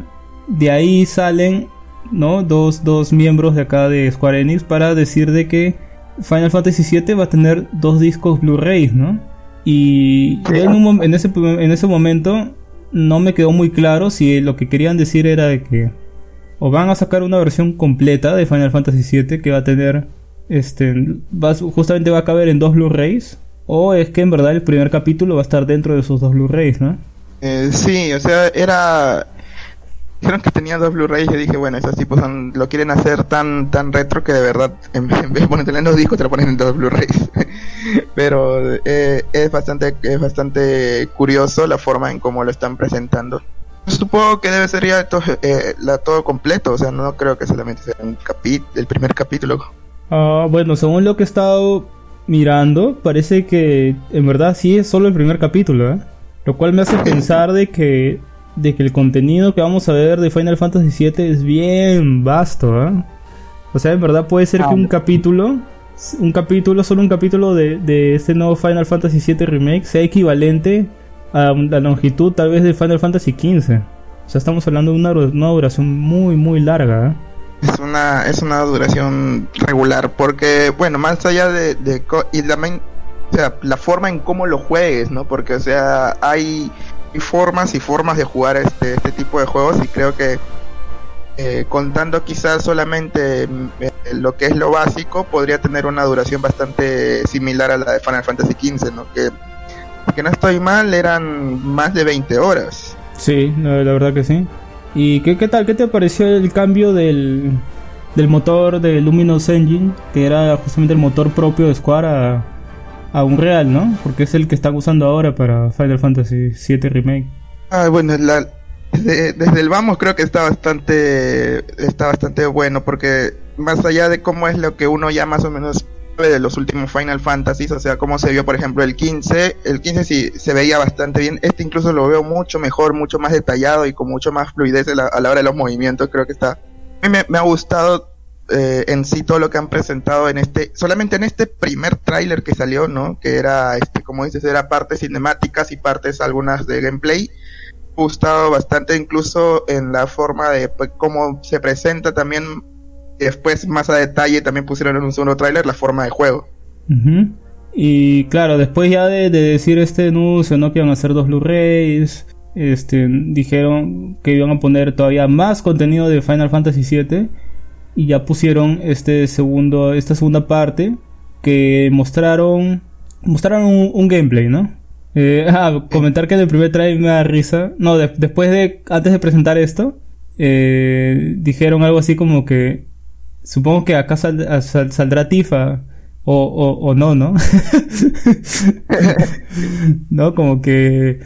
De ahí salen ¿no? Dos, dos, miembros de acá de Square Enix para decir de que Final Fantasy VII va a tener dos discos Blu-rays, ¿no? Y en, en, ese, en ese momento no me quedó muy claro si lo que querían decir era de que o van a sacar una versión completa de Final Fantasy VII que va a tener, este, va, justamente va a caber en dos Blu-rays o es que en verdad el primer capítulo va a estar dentro de esos dos Blu-rays, ¿no? Eh, sí, o sea, era... Dijeron que tenía dos Blu-rays y dije, bueno, esos tipos son, lo quieren hacer tan tan retro que de verdad, en, vez de en dos discos, te lo ponen en dos Blu-rays. Pero eh, es, bastante, es bastante curioso la forma en cómo lo están presentando. Supongo que debe ser ya todo, eh, la, todo completo, o sea, no creo que solamente sea un el primer capítulo. Ah, bueno, según lo que he estado mirando, parece que en verdad sí es solo el primer capítulo, ¿eh? Lo cual me hace pensar de que, de que el contenido que vamos a ver de Final Fantasy VII es bien vasto, ¿eh? O sea, en verdad puede ser que un capítulo, un capítulo, solo un capítulo de, de este nuevo Final Fantasy VII Remake sea equivalente a la longitud tal vez de Final Fantasy XV. O sea, estamos hablando de una, una duración muy, muy larga, ¿eh? Es una, es una duración regular, porque, bueno, más allá de, de y también, o sea, la forma en cómo lo juegues, ¿no? Porque, o sea, hay, formas y formas de jugar este, este tipo de juegos y creo que eh, contando quizás solamente eh, lo que es lo básico, podría tener una duración bastante similar a la de Final Fantasy XV, ¿no? Que, que no estoy mal, eran más de 20 horas. Sí, la verdad que sí. ¿Y qué, qué tal? ¿Qué te pareció el cambio del, del motor de Luminous Engine, que era justamente el motor propio de Square, a, a Unreal, ¿no? Porque es el que están usando ahora para Final Fantasy VII Remake. Ah, bueno, desde, desde, el vamos creo que está bastante está bastante bueno porque más allá de cómo es lo que uno ya más o menos de los últimos Final Fantasy, o sea, cómo se vio, por ejemplo, el 15, el 15 sí se veía bastante bien, este incluso lo veo mucho mejor, mucho más detallado y con mucho más fluidez a la, hora de los movimientos, creo que está... A mí me, ha gustado eh, en sí todo lo que han presentado en este, solamente en este primer tráiler que salió, ¿no? Que era, este, como dices, era partes cinemáticas y partes algunas de gameplay. Me gustado bastante incluso en la forma de pues, cómo se presenta también después, más a detalle, también pusieron en un segundo tráiler la forma de juego. Y claro, después ya de, decir este anuncio, ¿no? Que iban a hacer dos Blu-rays, este, dijeron que iban a poner todavía más contenido de Final Fantasy VII y ya pusieron este segundo, esta segunda parte que mostraron, mostraron un, gameplay, ¿no? Eh, ah, comentar que en el primer trailer me da risa. No, después de, antes de presentar esto, eh, dijeron algo así como que Supongo que acá saldrá Tifa. O, no, ¿no? ¿No? Como que.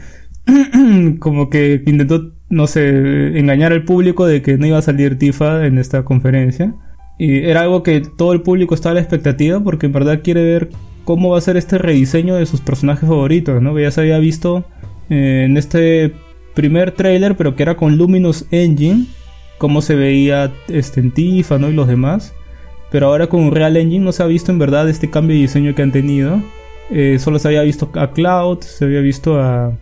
como que intentó, no sé, engañar al público de que no iba a salir Tifa en esta conferencia. Y era algo que todo el público estaba a la expectativa porque en verdad quiere ver cómo va a ser este rediseño de sus personajes favoritos, ¿no? Ya se había visto eh, en este primer trailer, pero que era con Luminous Engine, cómo se veía este, en Tifa ¿no? y los demás. Pero ahora con Real Engine no se ha visto en verdad este cambio de diseño que han tenido. Eh, solo se había visto a Cloud, se había visto a,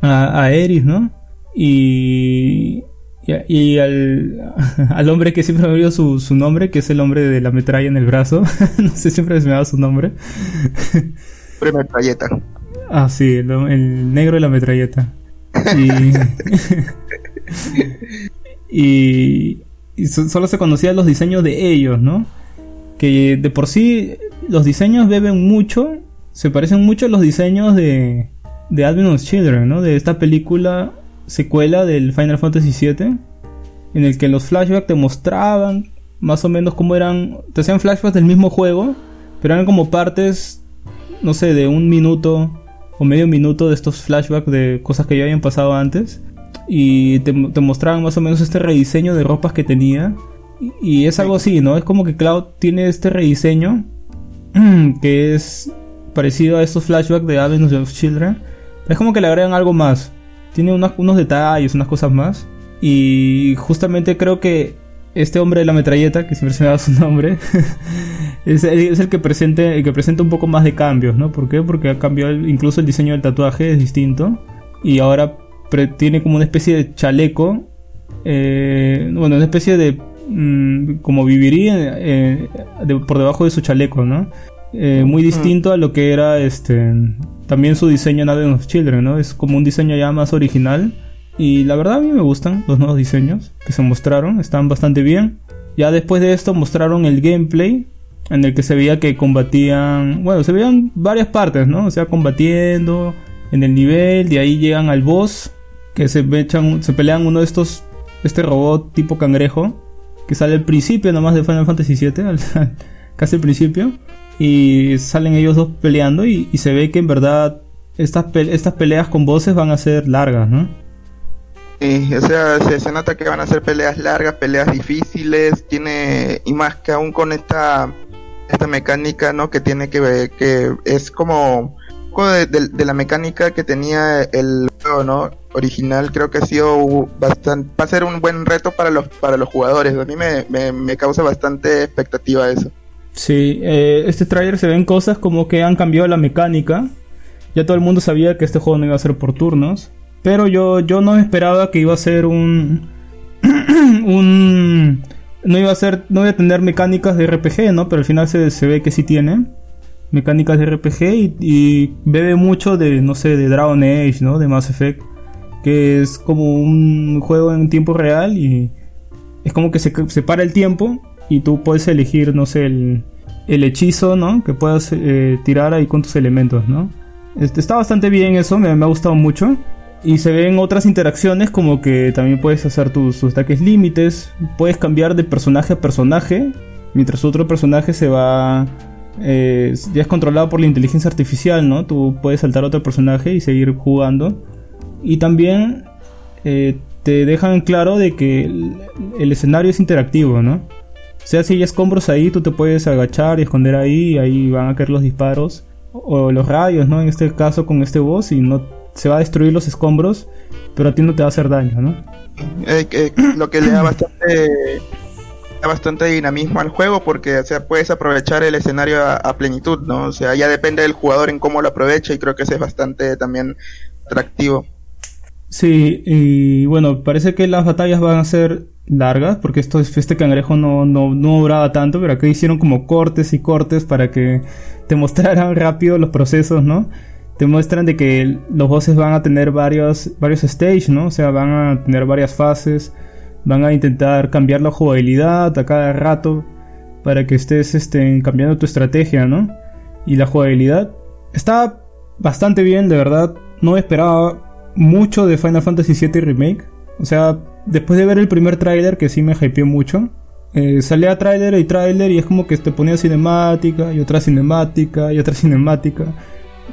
a, a Eris, ¿no? Y, y, al, al, hombre que siempre me olvidado su, su nombre, que es el hombre de la metralla en el brazo. no sé, siempre se me daba su nombre. Metralleta. Ah, sí, el, el, negro de la metralleta. Y, y, y, solo se conocían los diseños de ellos, ¿no? Que de por sí los diseños beben mucho, se parecen mucho a los diseños de, de Advent Children, ¿no? De esta película secuela del Final Fantasy VII, en el que los flashbacks te mostraban más o menos cómo eran, te hacían flashbacks del mismo juego, pero eran como partes, no sé, de un minuto o medio minuto de estos flashbacks de cosas que ya habían pasado antes. Y te, te mostraban más o menos este rediseño de ropas que tenía. Y, y es algo así, ¿no? Es como que Cloud tiene este rediseño que es parecido a estos flashbacks de Advent of Children. Es como que le agregan algo más. Tiene unos, unos detalles, unas cosas más. Y justamente creo que este hombre de la metralleta, que siempre se me da su nombre, es, el, es, el, que presente, el que presenta un poco más de cambios, ¿no? ¿Por qué? Porque ha cambiado el, incluso el diseño del tatuaje, es distinto. Y ahora tiene como una especie de chaleco. Eh, bueno, una especie de. Mmm, como viviría eh, de, por debajo de su chaleco, ¿no? Eh, muy distinto a lo que era este también su diseño en Advent of Children, ¿no? Es como un diseño ya más original. Y la verdad a mí me gustan los nuevos diseños que se mostraron, están bastante bien. Ya después de esto mostraron el gameplay en el que se veía que combatían, bueno, se veían varias partes, ¿no? O sea, combatiendo en el nivel, de ahí llegan al boss, que se, echan, se pelean uno de estos, este robot tipo cangrejo, que sale al principio nomás de Final Fantasy VII, casi al principio y salen ellos dos peleando y, se ve que en verdad estas, estas peleas con voces van a ser largas, ¿no? Sí, o sea, se, se, nota que van a ser peleas largas, peleas difíciles, tiene, y más que aún con esta, esta mecánica, ¿no? Que tiene que ver, que es como, de, de, de, la mecánica que tenía el juego, ¿no? Original, creo que ha sido bastante, va a ser un buen reto para los, para los jugadores, a mí me, me, causa bastante expectativa eso. Sí, eh, este tráiler se ven cosas como que han cambiado la mecánica. Ya todo el mundo sabía que este juego no iba a ser por turnos. Pero yo, yo no esperaba que iba a ser un. un. No iba a ser. No iba a tener mecánicas de RPG, ¿no? Pero al final se, se ve que sí tiene. Mecánicas de RPG y, y, bebe mucho de, no sé, de Dragon Age, ¿no? De Mass Effect. Que es como un juego en tiempo real y. Es como que se, se para el tiempo y tú puedes elegir, no sé, el, el hechizo, ¿no? Que puedas eh, tirar ahí con tus elementos, ¿no? Este, está bastante bien eso, me, me, ha gustado mucho. Y se ven otras interacciones como que también puedes hacer tus, tus ataques límites, puedes cambiar de personaje a personaje, mientras otro personaje se va... Eh, ya es controlado por la inteligencia artificial, ¿no? Tú puedes saltar a otro personaje y seguir jugando. Y también eh, te dejan claro de que el, el escenario es interactivo, ¿no? O sea, si hay escombros ahí, tú te puedes agachar y esconder ahí, y ahí van a caer los disparos. O los rayos, ¿no? En este caso con este boss, y no se va a destruir los escombros, pero a ti no te va a hacer daño, ¿no? Eh, eh, lo que le da bastante, da bastante dinamismo al juego, porque o sea, puedes aprovechar el escenario a, a, plenitud, ¿no? O sea, ya depende del jugador en cómo lo aprovecha, y creo que eso es bastante también atractivo. Sí, y bueno, parece que las batallas van a ser largas, porque esto, este cangrejo no, no, no duraba tanto, pero acá hicieron como cortes y cortes para que te mostraran rápido los procesos, ¿no? Te muestran de que los bosses van a tener varios, varios stages, ¿no? O sea, van a tener varias fases, van a intentar cambiar la jugabilidad a cada rato para que estés este, cambiando tu estrategia, ¿no? Y la jugabilidad está bastante bien, de verdad. No esperaba mucho de Final Fantasy VII Remake. O sea, después de ver el primer tráiler, que sí me hypeó mucho, eh, salía tráiler y tráiler y es como que te ponía cinemática y otra cinemática y otra cinemática.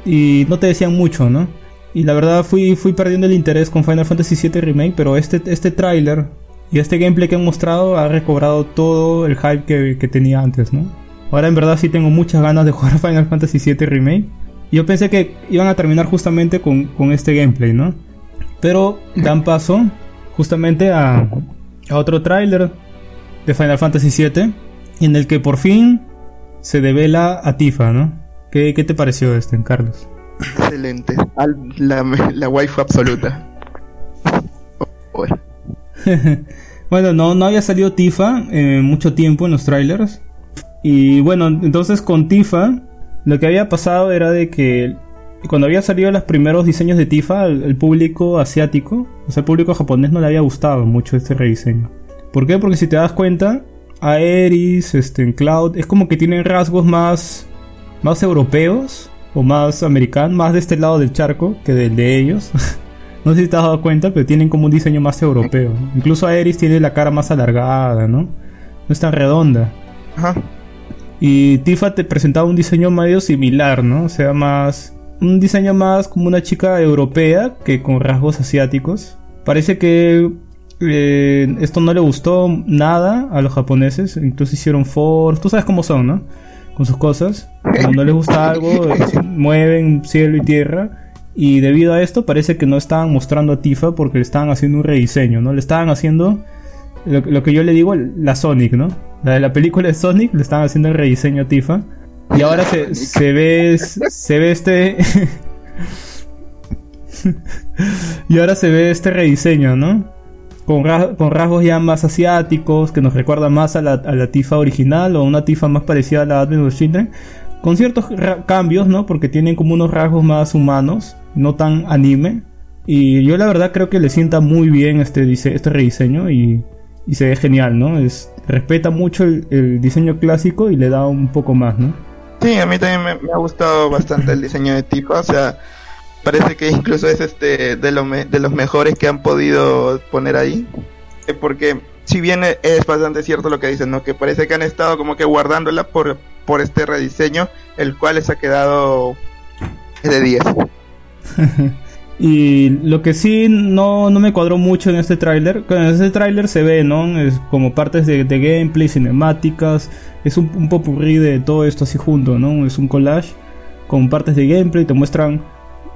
Y no te decían mucho, ¿no? Y la verdad fui, fui perdiendo el interés con Final Fantasy VII Remake, pero este, este tráiler y este gameplay que han mostrado ha recobrado todo el hype que, que tenía antes, ¿no? Ahora en verdad sí tengo muchas ganas de jugar Final Fantasy VII Remake. Yo pensé que iban a terminar justamente con, con este gameplay, ¿no? Pero dan paso justamente a, a otro tráiler de Final Fantasy VII en el que por fin se devela a Tifa, ¿no? ¿Qué, qué te pareció este, Carlos? Excelente. Al- la, la waifu absoluta. Bueno. bueno, no, no había salido Tifa en mucho tiempo en los trailers. Y bueno, entonces con Tifa, lo que había pasado era de que cuando había salido los primeros diseños de Tifa, el, el público asiático, o sea, el público japonés no le había gustado mucho este rediseño. ¿Por qué? Porque si te das cuenta, Aeris, este, en Cloud, es como que tienen rasgos más, más europeos o más americanos, más de este lado del charco que del de ellos. no sé si te has dado cuenta, pero tienen como un diseño más europeo. Incluso Aeris tiene la cara más alargada, ¿no? No es tan redonda. Ajá. Y Tifa te presentaba un diseño medio similar, ¿no? O sea, más. Un diseño más como una chica europea que con rasgos asiáticos. Parece que eh, esto no le gustó nada a los japoneses. Incluso hicieron force. Tú sabes cómo son, ¿no? Con sus cosas. Cuando no les gusta algo, eh, mueven cielo y tierra. Y debido a esto, parece que no estaban mostrando a Tifa porque le estaban haciendo un rediseño, ¿no? Le estaban haciendo lo, lo que yo le digo, la Sonic, ¿no? La de la película de Sonic le estaban haciendo el rediseño a Tifa. Y ahora se, se ve se ve este y ahora se ve este rediseño, ¿no? Con, con rasgos ya más asiáticos, que nos recuerda más a la, a la Tifa original o una Tifa más parecida a la Advent of Children. Con ciertos cambios, ¿no? Porque tienen como unos rasgos más humanos, no tan anime. Y yo la verdad creo que le sienta muy bien este, este rediseño y, y se ve genial, ¿no? Es, respeta mucho el, el diseño clásico y le da un poco más, ¿no? Sí, a mí también me, me ha gustado bastante el diseño de Tifa, o sea, parece que incluso es este de, lo me- de los mejores que han podido poner ahí, Eh, porque si bien e- es bastante cierto lo que dicen, ¿no? Que parece que han estado como que guardándola por, por este rediseño, el cual les ha quedado de 10. Y lo que sí no, no me cuadró mucho en este tráiler, en este tráiler se ve, ¿no? Es como partes de, de gameplay, cinemáticas, es un, un popurrí de todo esto así junto, ¿no? Es un collage con partes de gameplay, te muestran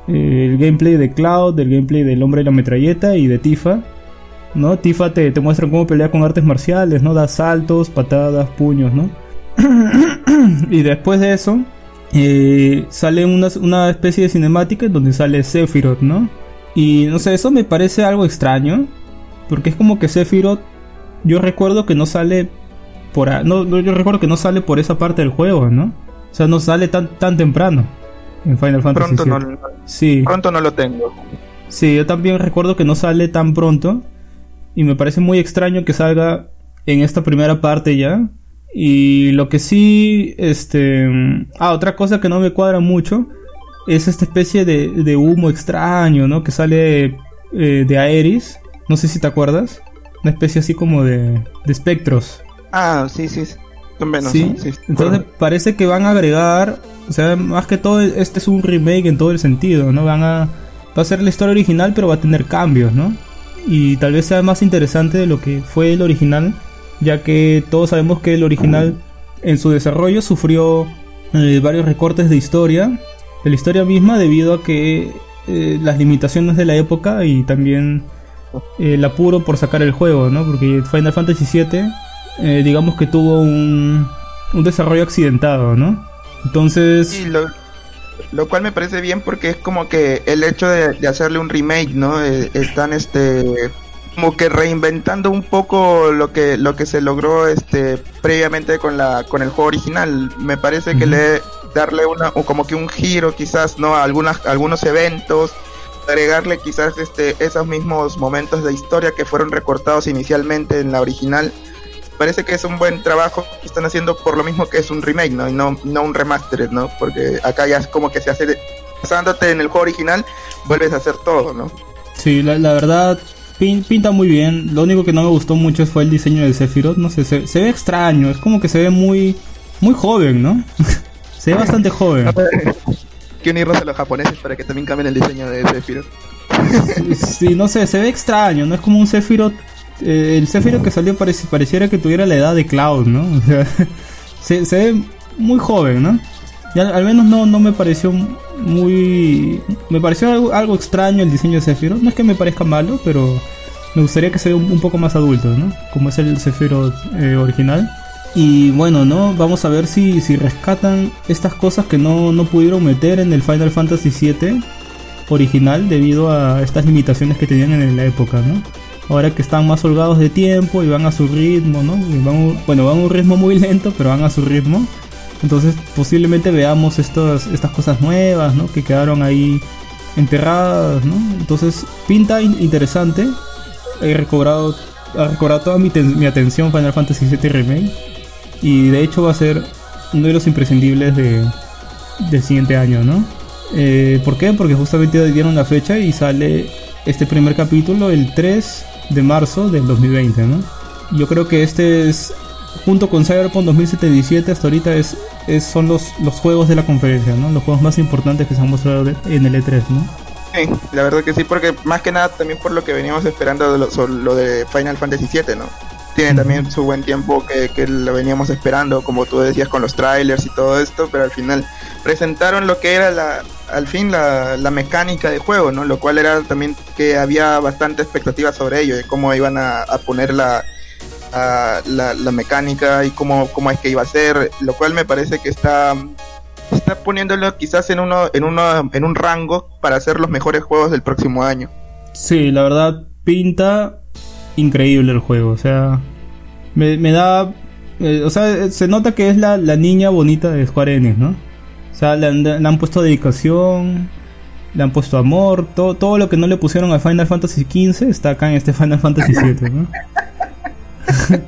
eh, el gameplay de Cloud, el gameplay del hombre de la metralleta y de Tifa, ¿no? Tifa te, te muestran cómo pelea con artes marciales, ¿no? Da saltos, patadas, puños, ¿no? y después de eso, eh, sale una, una especie de cinemática en donde sale Sephiroth, ¿no? Y no sé, eso me parece algo extraño. Porque es como que Sephiroth. Yo recuerdo que no sale por. a- No, yo recuerdo que no sale por esa parte del juego, ¿no? O sea, no sale tan, tan temprano en Final Fantasy Pronto VII. no- Sí, pronto no lo tengo. sí, yo también recuerdo que no sale tan pronto. Y me parece muy extraño que salga en esta primera parte ya. Y lo que sí, este... Ah, otra cosa que no me cuadra mucho es esta especie de, de humo extraño, ¿no? Que sale eh, de Aeris. No sé si te acuerdas. Una especie así como de, de espectros. Ah, sí, sí. sí, sí. Entonces parece que van a agregar, o sea, más que todo, este es un remake en todo el sentido, ¿no? Van a, va a ser la historia original, pero va a tener cambios, ¿no? Y tal vez sea más interesante de lo que fue el original, ya que todos sabemos que el original en su desarrollo sufrió eh, varios recortes de historia, de la historia misma, debido a que eh, las limitaciones de la época y también eh, el apuro por sacar el juego, ¿no? Porque Final Fantasy VII digamos que tuvo un, un desarrollo accidentado, ¿no? Entonces, Sí, lo, lo cual me parece bien porque es como que el hecho de, de hacerle un remake, ¿no? Están este como que reinventando un poco lo que lo que se logró este previamente con la con el juego original. Me parece que le darle una o como que un giro quizás, ¿no? A algunas algunos eventos agregarle quizás este esos mismos momentos de historia que fueron recortados inicialmente en la original parece que es un buen trabajo que están haciendo por lo mismo que es un remake, ¿no? Y no, no un remaster, ¿no? Porque acá ya es como que se hace, basándote en el juego original, vuelves a hacer todo, ¿no? sí, la, la verdad pin- pinta muy bien. Lo único que no me gustó mucho fue el diseño de Sephiroth, no sé, se, se ve extraño, es como que se ve muy muy joven, ¿no? se ve bastante joven. que unirnos a los japoneses para que también cambien el diseño de Sephiroth. Sí, no sé, se ve extraño, no es como un Sephiroth. eh, el Sephiroth que salió pareci- pareciera que tuviera la edad de Cloud, ¿no? O sea, se, se ve muy joven, ¿no? Ya, al menos no, no me pareció muy... Me pareció algo, algo extraño el diseño de Sephiroth. No es que me parezca malo, pero me gustaría que sea un, un poco más adulto, ¿no? Como es el Sephiroth eh, original. Y bueno, ¿no? Vamos a ver si, si rescatan estas cosas que no, no pudieron meter en el Final Fantasy VII original debido a estas limitaciones que tenían en la época, ¿no? Ahora que están más holgados de tiempo y van a su ritmo, ¿no? Van, bueno, van a un ritmo muy lento, pero van a su ritmo. Entonces posiblemente veamos estas, estas cosas nuevas, ¿no? Que quedaron ahí enterradas, ¿no? Entonces pinta in- interesante. He recobrado, recobrado toda mi atención Final Fantasy VII Remake. Y de hecho va a ser uno de los imprescindibles de, del siguiente año, ¿no? Eh, ¿Por qué? Porque justamente dieron la fecha y sale este primer capítulo el 3 de marzo del 2020, ¿no? Yo creo que este es, junto con Cyberpunk 2077, hasta ahorita es, es- son los, los juegos de la conferencia, ¿no? Los juegos más importantes que se han mostrado en el E3, ¿no? Sí, la verdad que sí, porque más que nada también por lo que veníamos esperando de lo, sobre lo de Final Fantasy VII, ¿no? Tiene también su buen tiempo que, que lo veníamos esperando, como tú decías, con los trailers y todo esto, pero al final presentaron lo que era la, al fin la, la mecánica de juego, ¿no? Lo cual era también que había bastante expectativa sobre ello, de cómo iban a, a poner la, la, la mecánica y cómo, cómo es que iba a ser, lo cual me parece que está está poniéndolo quizás en uno en uno en un rango para hacer los mejores juegos del próximo año. Sí, la verdad pinta increíble el juego, o sea, me, me da, eh, o sea, se nota que es la, la niña bonita de Square Enix, ¿no? O sea, le han, le han puesto dedicación, le han puesto amor, todo, todo lo que no le pusieron a Final Fantasy XV está acá en este Final Fantasy VII, ¿no?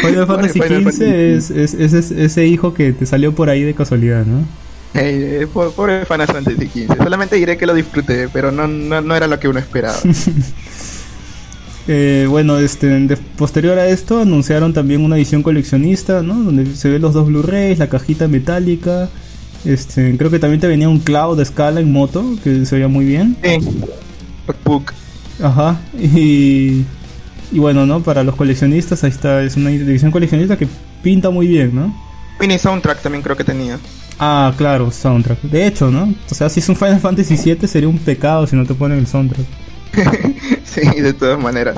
Final Fantasy XV es, es, es- es ese hijo que te salió por ahí de casualidad, ¿no? Eh, eh, po- pobre Final Fantasy XV. Solamente diré que lo disfruté, pero no, no, no era lo que uno esperaba. Eh, bueno, este, de- posterior a esto anunciaron también una edición coleccionista, ¿no? Donde se ven los dos Blu-rays, la cajita metálica. Este, creo que también te venía un Cloud de escala en moto, que se veía muy bien. sí. Rockbook. Ajá. Y, y bueno, ¿no? Para los coleccionistas, ahí está, es una edición coleccionista que pinta muy bien, ¿no? Mini soundtrack también creo que tenía. Ah, claro, soundtrack. De hecho, ¿no? O sea, si es un Final Fantasy VII sería un pecado si no te ponen el soundtrack. sí, de todas maneras.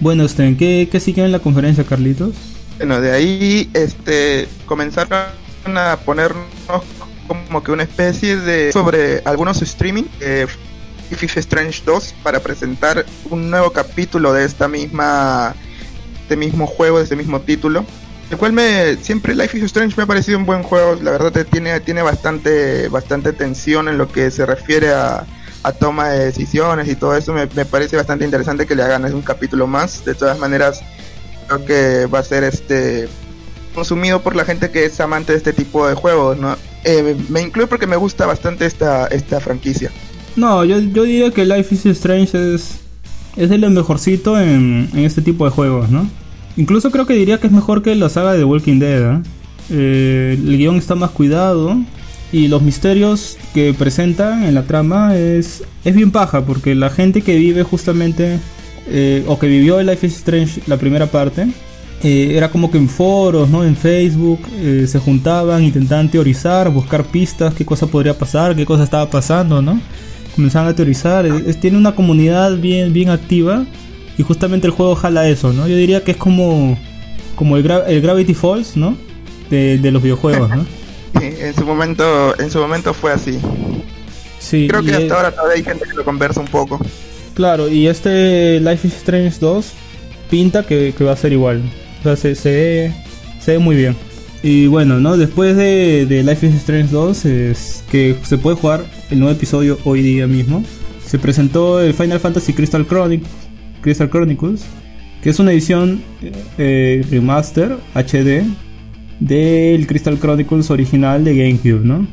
Bueno, este, ¿qué, qué sigue en la conferencia, Carlitos? Bueno, de ahí este comenzaron a ponernos como que una especie de sobre algunos streaming de Life is Strange 2 para presentar un nuevo capítulo de esta misma este mismo juego, de este mismo título. El cual me siempre Life is Strange me ha parecido un buen juego, la verdad tiene tiene bastante bastante tensión en lo que se refiere a, a toma de decisiones y todo eso me, me parece bastante interesante que le hagan un capítulo más. De todas maneras creo que va a ser este consumido por la gente que es amante de este tipo de juegos, ¿no? Eh, me incluye porque me gusta bastante esta, esta franquicia. No, yo, yo diría que Life is Strange es, es de lo mejorcito en, en este tipo de juegos, ¿no? Incluso creo que diría que es mejor que la saga de Walking Dead, ¿eh? Eh, el guion está más cuidado y los misterios que presenta en la trama es, es bien paja porque la gente que vive justamente eh, o que vivió Life is Strange la primera parte eh, era como que en foros, ¿no? En Facebook se juntaban, intentaban teorizar, buscar pistas, qué cosa podría pasar, qué cosa estaba pasando, ¿no? Comenzaban a teorizar, es- tiene una comunidad bien, bien activa y justamente el juego jala eso, ¿no? Yo diría que es como, como el, Gra- el Gravity Falls, ¿no? De, de los videojuegos, ¿no? Sí, en su momento, en su momento fue así. Sí, Creo que hasta ahora todavía hay gente que lo conversa un poco. Claro, y este Life is Strange 2 pinta que, que va a ser igual. O sea, se, se, se ve muy bien. Y bueno, ¿no? Después de, de Life is Strange 2, es que se puede jugar el nuevo episodio hoy día mismo. Se presentó el Final Fantasy Crystal, Chronic- Crystal Chronicles, que es una edición eh, remaster HD del Crystal Chronicles original de GameCube, ¿no?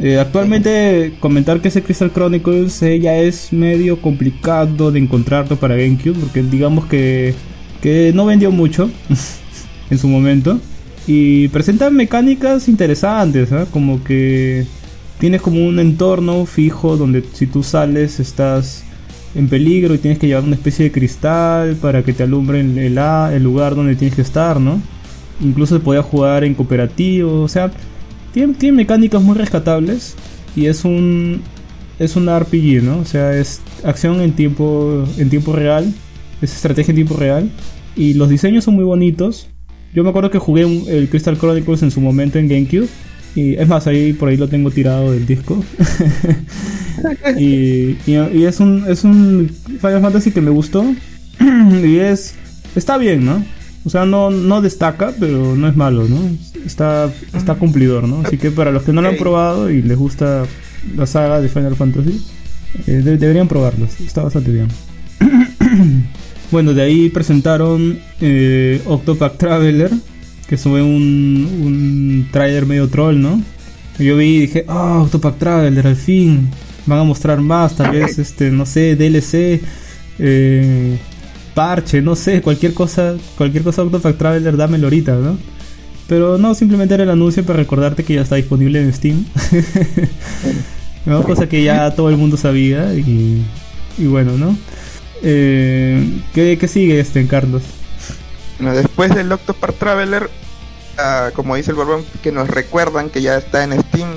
Eh, actualmente comentar que ese Crystal Chronicles eh, ya es medio complicado de encontrarlo para GameCube porque digamos que, que no vendió mucho en su momento y presenta mecánicas interesantes, ¿ah? como que tienes como un entorno fijo donde si tú sales estás en peligro y tienes que llevar una especie de cristal para que te alumbre el, el, el lugar donde tienes que estar, ¿no? Incluso se podía jugar en cooperativo. O sea, tiene, tiene mecánicas muy rescatables. Y es un. Es un RPG, ¿no? O sea, es acción en tiempo, en tiempo real. Es estrategia en tiempo real. Y los diseños son muy bonitos. Yo me acuerdo que jugué un- el Crystal Chronicles en su momento en GameCube. Y es más, ahí por ahí lo tengo tirado del disco. y, y- y es un es un Final Fantasy que me gustó. y es está bien, ¿no? O sea, no, no destaca, pero no es malo, ¿no? Está, está cumplidor, ¿no? Así que para los que no lo han probado y les gusta la saga de Final Fantasy, eh, de- deberían probarlos. Está bastante bien. bueno, de ahí presentaron eh, Octopath Traveler, que fue un, un trailer medio troll, ¿no? Yo vi y dije, ah, Octopath Traveler, al fin. Van a mostrar más, tal vez, este, no sé, DLC, eh, parche, no sé, cualquier cosa, cualquier cosa Octopath Traveler, dámelo ahorita, ¿no? Pero no, simplemente era el anuncio para recordarte que ya está disponible en Steam. ¿no? Cosa que ya todo el mundo sabía y bueno, ¿no? Eh, ¿qué, qué sigue este, Carlos? Bueno, después del Octopath Traveler, ah, como dice el Borbón, que nos recuerdan que ya está en Steam,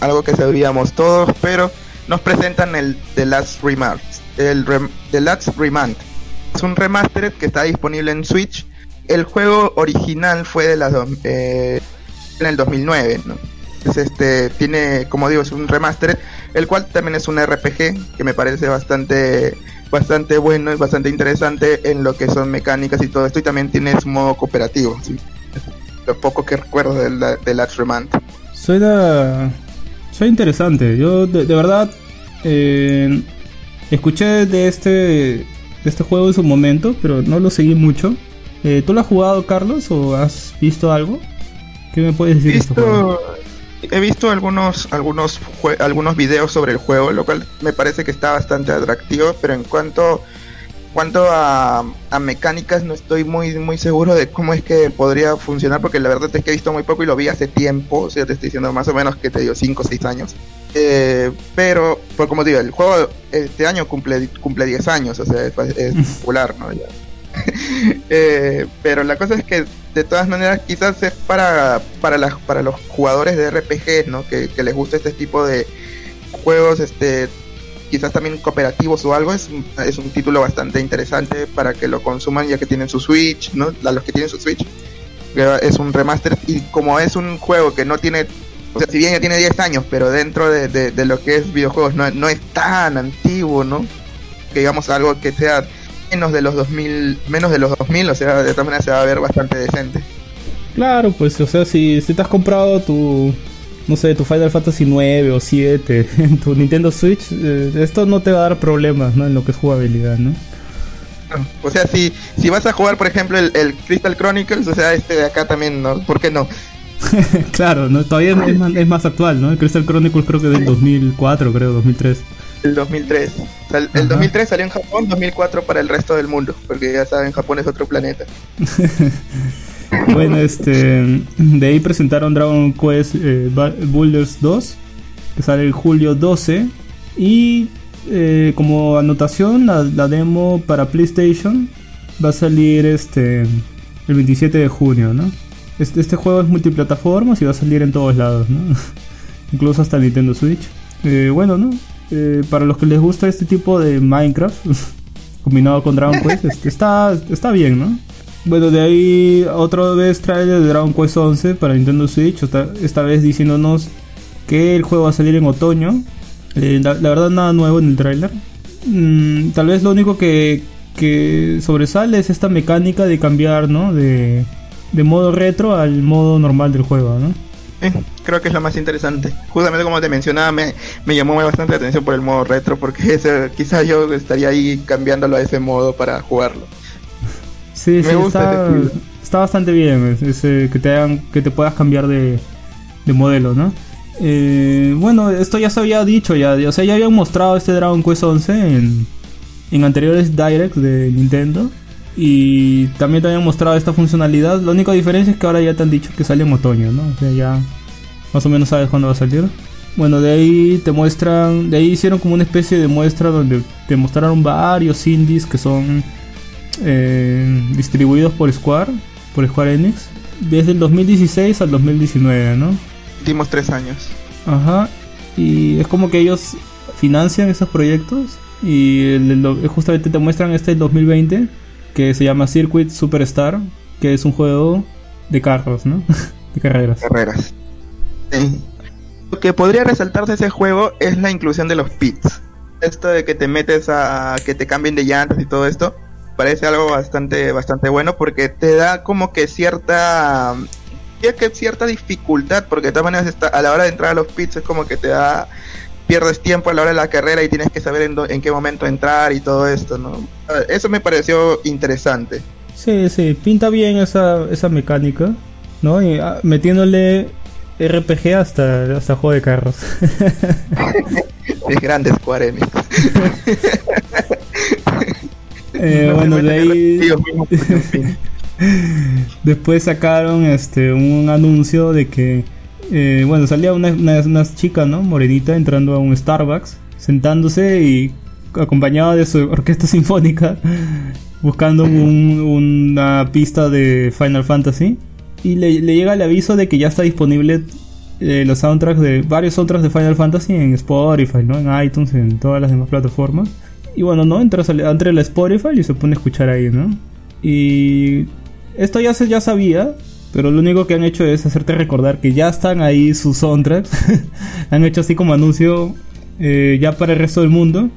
algo que sabíamos todos, pero nos presentan el The Last Remastered, el The Last Remand. Es un remastered que está disponible en Switch. El juego original fue de las eh, en el 2009, ¿no? Es este tiene, como digo, es un remastered, el cual también es un RPG que me parece bastante bastante bueno y bastante interesante en lo que son mecánicas y todo esto y también tiene su modo cooperativo ¿sí? lo poco que recuerdo del de Last Remand Suena, suena interesante. Yo de, de verdad eh, escuché de este, de este juego en su momento, pero no lo seguí mucho. Eh, ¿Tú lo has jugado, Carlos, o has visto algo? ¿Qué me puedes decir de este juego? He visto algunos algunos algunos videos sobre el juego lo cual me parece que está bastante atractivo pero en cuanto cuanto a, a mecánicas no estoy muy muy seguro de cómo es que podría funcionar porque la verdad es que he visto muy poco y lo vi hace tiempo o sea te estoy diciendo más o menos que te digo 5 o 6 años Eh, pero pues como digo el juego este año cumple cumple 10 años o sea es, es popular no Ya. Eh, pero la cosa es que de todas maneras quizás es para para las para los jugadores de RPG no que, les gusta este tipo de juegos este quizás también cooperativos o algo es es un título bastante interesante para que lo consuman ya que tienen su Switch no los que tienen su Switch que es un remaster y como es un juego que no tiene o sea si bien ya tiene 10 años pero dentro de, de- de lo que es videojuegos no, no es tan antiguo no que digamos algo que sea menos de los 2000 menos de los 2000 o sea de todas maneras se va a ver bastante decente Claro, pues, o sea, si, si te has comprado tu, no sé, tu Final Fantasy 9 o 7 en tu Nintendo Switch, eh, esto no te va a dar problemas, ¿no? En lo que es jugabilidad, ¿no? o sea si si vas a jugar por ejemplo el, el Crystal Chronicles o sea este de acá también no por qué no claro, ¿no? Todavía es, es más, es más actual, ¿no? El Crystal Chronicles creo que es del 2004, creo, 2003. El 2003 O sea, el, el Ajá. 2003 salió en Japón 2004 para el resto del mundo porque ya saben Japón es otro planeta Bueno, este. De ahí presentaron Dragon Quest eh, Builders 2, que sale el julio 12. Y eh, como anotación, la, la demo para PlayStation va a salir este el 27 de junio, ¿no? Este, este juego es multiplataformas y va a salir en todos lados, ¿no? Incluso hasta Nintendo Switch. Eh, bueno, ¿no? Eh, para los que les gusta este tipo de Minecraft combinado con Dragon Quest, está, está bien, ¿no? Bueno, de ahí otra vez trailer de Dragon Quest 11 para Nintendo Switch, esta, esta vez diciéndonos que el juego va a salir en otoño. Eh, la, la verdad nada nuevo en el trailer. Mm, tal vez lo único que, que sobresale es esta mecánica de cambiar, ¿no? De, de modo retro al modo normal del juego, ¿no? Sí, creo que es lo más interesante. Justamente como te mencionaba, me, me llamó bastante la atención por el modo retro, porque ese, quizás yo estaría ahí cambiándolo a ese modo para jugarlo. Sí, Me sí, gusta está, bastante bien es- ese, que te hagan, que te puedas cambiar de, de modelo, ¿no? Eh, bueno, esto ya se había dicho, ya, o sea, ya habían mostrado este Dragon Quest 11 en, en anteriores directs de Nintendo y también te habían mostrado esta funcionalidad. La única diferencia es que ahora ya te han dicho que sale en otoño, ¿no? O sea, ya más o menos sabes cuándo va a salir. Bueno, de ahí te muestran, de ahí hicieron como una especie de muestra donde te mostraron varios indies que son eh, distribuidos por Square, por Square Enix. desde el 2016 al 2019, ¿no? Últimos tres años. Ajá. Y es como que ellos financian esos proyectos y el- el- justamente te muestran este del 2020 que se llama Circuit Superstar, que es un juego de carros, ¿no? de carreras. carreras. Sí. Lo que podría resaltar de ese juego es la inclusión de los pits. Esto de que te metes a que te cambien de llantas y todo esto parece algo bastante bastante bueno porque te da como que cierta que cierta dificultad porque de todas maneras está- a la hora de entrar a los pits es como que te da pierdes tiempo a la hora de la carrera y tienes que saber en, do- en qué momento entrar y todo esto, ¿no? Eso me pareció interesante. Sí, sí, pinta bien esa, esa mecánica, ¿no? Y, ah, metiéndole RPG hasta, hasta juego de carros. Es grande Square Enix. Eh, No bueno, de ahí en fin. después sacaron este un anuncio de que, eh, bueno, salía una, una, chica, ¿no? Morenita entrando a un Starbucks, sentándose y acompañada de su orquesta sinfónica, buscando un- una pista de Final Fantasy. Y le, le llega el aviso de que ya está disponible eh, los soundtracks de varios soundtracks de Final Fantasy en Spotify, ¿no? En iTunes, en todas las demás plataformas. Y bueno, ¿no? Entra, entra el Spotify y se pone a escuchar ahí, ¿no? Y esto ya se ya sabía, pero lo único que han hecho es hacerte recordar que ya están ahí sus soundtracks. han hecho así como anuncio eh, ya para el resto del mundo.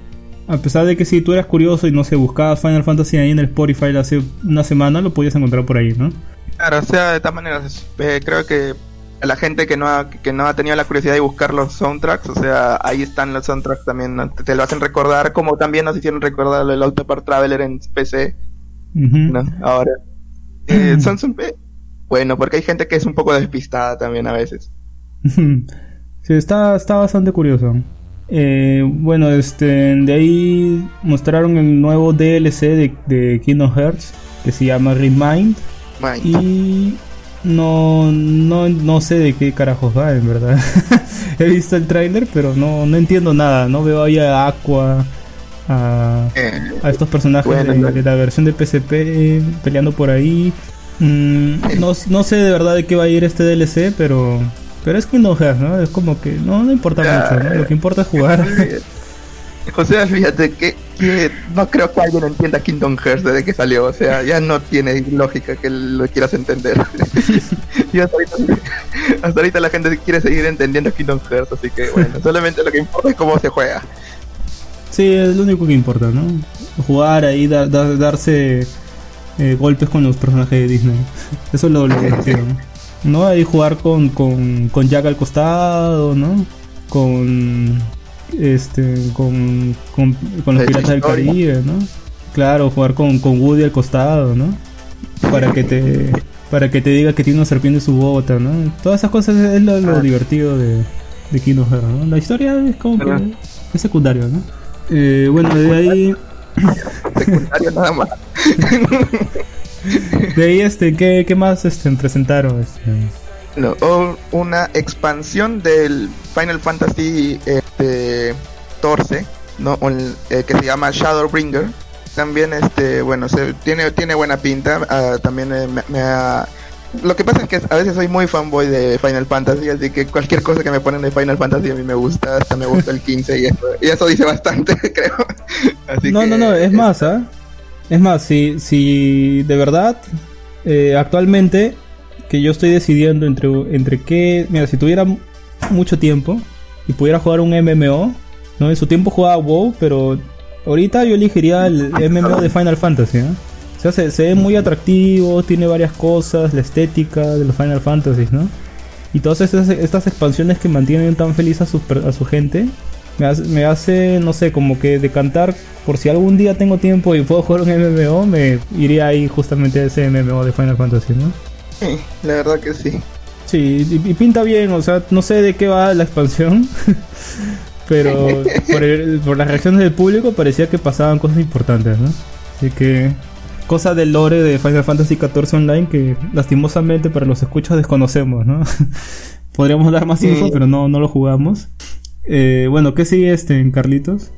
A pesar de que si tú eras curioso y no sé, buscabas Final Fantasy ahí en el Spotify hace una semana, lo podías encontrar por ahí, ¿no? Claro, o sea, de todas maneras, eh, creo que a la gente que no, ha, que no ha tenido la curiosidad de buscar los soundtracks, o sea, ahí están los soundtracks también, ¿no? te, te lo hacen recordar, como también nos hicieron recordar el Autopart Traveler en PC. ¿no? Ahora. Eh, son, son- eh, bueno, porque hay gente que es un poco despistada también a veces. sí, está, está bastante curioso. Eh, bueno, este, de ahí mostraron el nuevo DLC de, de Kingdom Hearts que se llama Remind. Y no, no, no sé de qué carajos va, en verdad. He visto el tráiler, pero no, no entiendo nada. No veo ahí a Aqua, a, Eh, a estos personajes Bueno, de, de la versión de PSP peleando por ahí. Mm, no, no sé de verdad de qué va a ir este DLC, pero pero es Kingdom Hearts, ¿no? Es como que no, no importa Ya, mucho, ¿no? Lo que importa es jugar. José, fíjate que, que no creo que alguien entienda Kingdom Hearts desde que salió, o sea, ya no tiene lógica que lo quieras entender. y hasta ahorita, hasta ahorita la gente quiere seguir entendiendo Kingdom Hearts, así que bueno, solamente lo que importa es cómo se juega. Sí, es lo único que importa, ¿no? Jugar ahí, dar- dar- darse eh, golpes con los personajes de Disney. Eso es lo, lo divertido, ¿no? ¿No? Ahí jugar con, con, con Jack al costado, ¿no? Con. Este. Con. Con, con los piratas del. Caribe, ¿no? Claro, jugar con, con Woody al costado, ¿no? Para que te. Para que te diga que tiene una serpiente en su bota, ¿no? Todas esas cosas es lo, lo Ah. divertido de, de Kingdom Hearts, ¿no? La historia es como que. Es secundario, ¿no? Eh, bueno, de ahí. Secundario nada más. De ahí, este, ¿qué, qué más este, presentaron? Este? No, o una expansión del Final Fantasy este, 14, ¿no? Un- eh, que se llama Shadowbringer. También, este, bueno, se, tiene, tiene buena pinta. ah, también eh, me, me ha- Lo que pasa es que a veces soy muy fanboy de Final Fantasy, así que cualquier cosa que me ponen de Final Fantasy a mí me gusta. Hasta me gusta el 15 y eso, y eso dice bastante, creo. Así No, que- no, no, es más, ¿ah? Es más, si, si de verdad, eh, actualmente, que yo estoy decidiendo entre, entre qué. Mira, si tuviera mucho tiempo y pudiera jugar un MMO, ¿no? En su tiempo jugaba WoW, pero ahorita yo elegiría el MMO de Final Fantasy, ¿no? O sea, se, se ve muy atractivo, tiene varias cosas, la estética de los Final Fantasy, ¿no? Y todas estas, estas expansiones que mantienen tan feliz a su, a su gente, me hace, me hace, no sé, como que decantar por si algún día tengo tiempo y puedo jugar un MMO, me iría ahí justamente a ese MMO de Final Fantasy, ¿no? Sí, la verdad que sí. Sí, y, y pinta bien, o sea, no sé de qué va la expansión, pero por, el- por las reacciones del público parecía que pasaban cosas importantes, ¿no? Así que, cosa del lore de Final Fantasy XIV Online que lastimosamente para los escuchos desconocemos, ¿no? Podríamos dar más info, pero no, no lo jugamos. Eh, bueno, ¿qué sigue este en Carlitos?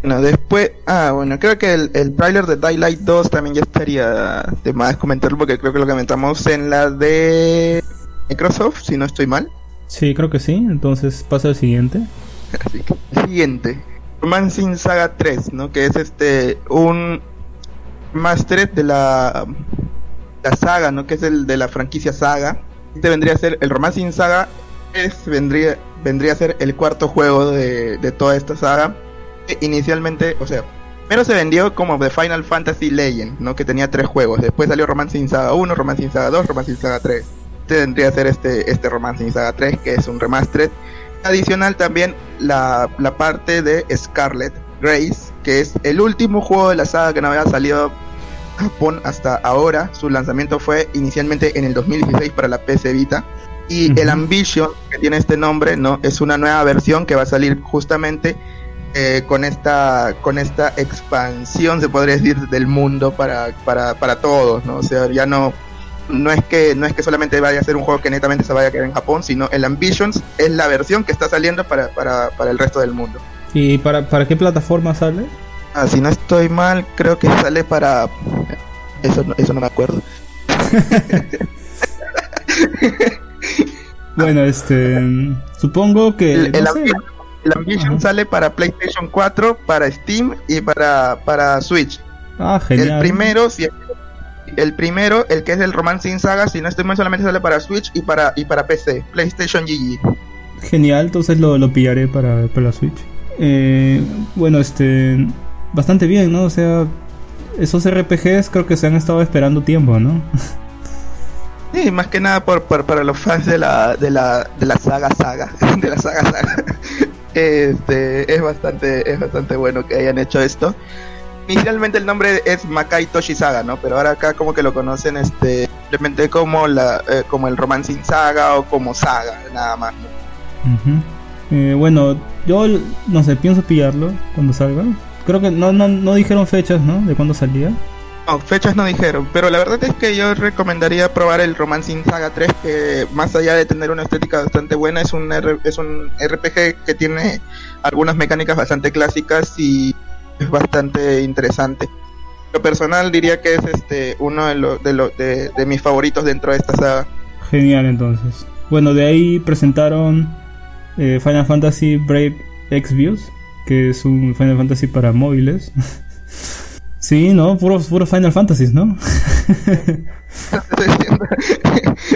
Bueno, después, ah, bueno, creo que el, el trailer de Daylight 2 también ya estaría de más comentarlo porque creo que lo comentamos en la de Microsoft, si no estoy mal. Sí, creo que sí. Entonces pasa al siguiente. Así que, el siguiente, Romancing Saga 3, ¿no? Que es este, un Master de la, la saga, ¿no? Que es el de la franquicia Saga. Este vendría a ser, el Romancing Saga es, vendría, vendría a ser el cuarto juego de, de toda esta saga. E Inicialmente, o sea, primero se vendió como The Final Fantasy Legend, ¿no? Que tenía tres juegos. Después salió Romancing Saga 1, Romancing Saga 2, Romancing Saga 3. Este vendría a ser este, este Romancing Saga 3, que es un remastered. Adicional también la, la parte de Scarlet Grace, que es el último juego de la saga que no había salido a Japón hasta ahora. Su lanzamiento fue inicialmente en el 2016 para la PC Vita. Y Ujú. el Ambition, que tiene este nombre, no es una nueva versión que va a salir justamente eh, con esta con esta expansión, se podría decir, del mundo para, para, para todos, ¿no? O sea, ya no no es que no es que solamente vaya a ser un juego que netamente se vaya a quedar en Japón, sino el Ambitions es la versión que está saliendo para, para, para el resto del mundo. ¿Y para, para qué plataforma sale? Ah, si no estoy mal, creo que sale para eso no, eso no me acuerdo. Bueno, este. Supongo que. El, sé. El Ambition Ajá. sale para PlayStation 4, para Steam y para, para Switch. Ah, genial. El primero, si el primero, el que es el Romancing Saga, si no estoy mal, solamente sale para Switch y para y para PC, PlayStation GG. Genial, entonces lo, lo pillaré para, para la Switch. Eh, bueno, este. Bastante bien, ¿no? O sea, esos RPGs creo que se han estado esperando tiempo, ¿no? Sí, más que nada por, por- para los fans de la, de la, de la saga saga, de la saga saga. Este, es bastante, es bastante bueno que hayan hecho esto. Inicialmente el nombre es Makai Toshi Saga, ¿no? Pero ahora acá como que lo conocen este simplemente como la eh, como el Romancing Saga o como Saga, nada más. ¿no? Eh, bueno, yo no sé, pienso pillarlo cuando salga. Creo que no, no, no dijeron fechas, ¿no? De cuándo salía. No, fechas no dijeron, pero la verdad es que yo recomendaría probar el Romancing Saga 3, que más allá de tener una estética bastante buena, es un, R- es un RPG que tiene algunas mecánicas bastante clásicas y es bastante interesante. Lo personal diría que es este uno de, los de, lo- de, de mis favoritos dentro de esta saga. Genial, entonces. Bueno, de ahí presentaron eh, Final Fantasy Brave Exvius, que es un Final Fantasy para móviles. sí, ¿no? Puros puro Final Fantasy, ¿no?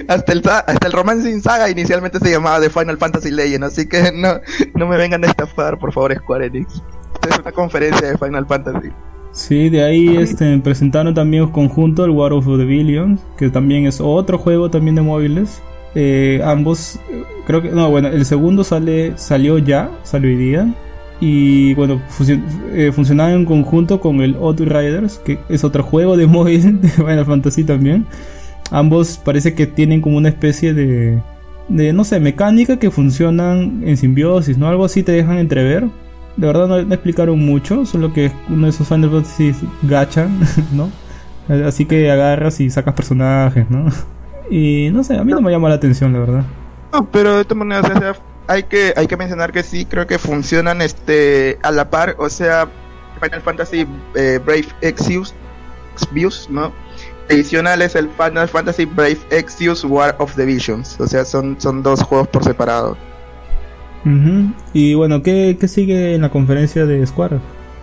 Hasta el hasta el Romancing Saga inicialmente se llamaba The Final Fantasy Legend, así que no, no me vengan a estafar, por favor, Square Enix. Esta es una conferencia de Final Fantasy. Sí, de ahí este, presentaron también conjunto el War of the Billions, que también es otro juego también de móviles. Eh, ambos, creo que, no, bueno, el segundo sale, salió ya, salió hoy día. Y bueno, funcio- eh, funcionaba en conjunto con el Outriders, que es otro juego de móvil de Final Fantasy también. Ambos parece que tienen como una especie de, de no sé, mecánica que funcionan en simbiosis, ¿no? Algo así te dejan entrever. De verdad no, no explicaron mucho, solo que es uno de esos Final Fantasy gacha, ¿no? Así que agarras y sacas personajes, ¿no? Y no sé, a mí no me llama la atención, la verdad. No, pero de todas maneras, o sea, hay que, hay que mencionar que sí, creo que funcionan este a la par, o sea, Final Fantasy eh, Brave Exvius, Exvius, ¿no? Adicional es el Final Fantasy Brave Exvius War of the Visions, o sea, son, son dos juegos por separado. Ujú. Y bueno, ¿qué, ¿qué sigue en la conferencia de Square?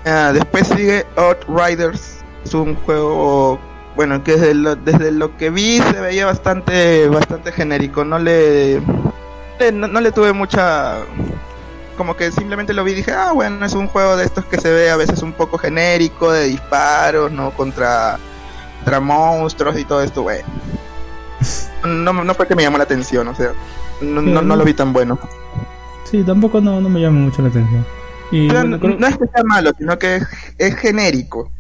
Ah, después sigue Outriders, es un juego, bueno, que desde lo, desde lo que vi se veía bastante, bastante genérico, no le, no, no le tuve mucha, como que simplemente lo vi y dije, ah, bueno, es un juego de estos que se ve a veces un poco genérico, de disparos, ¿no? Contra, contra monstruos y todo esto, güey. No, no fue que me llamó la atención, o sea, no, no, no lo vi tan bueno. Sí, tampoco no, no me llama mucho la atención. Y bueno, creo- no es que sea malo, sino que es, es genérico.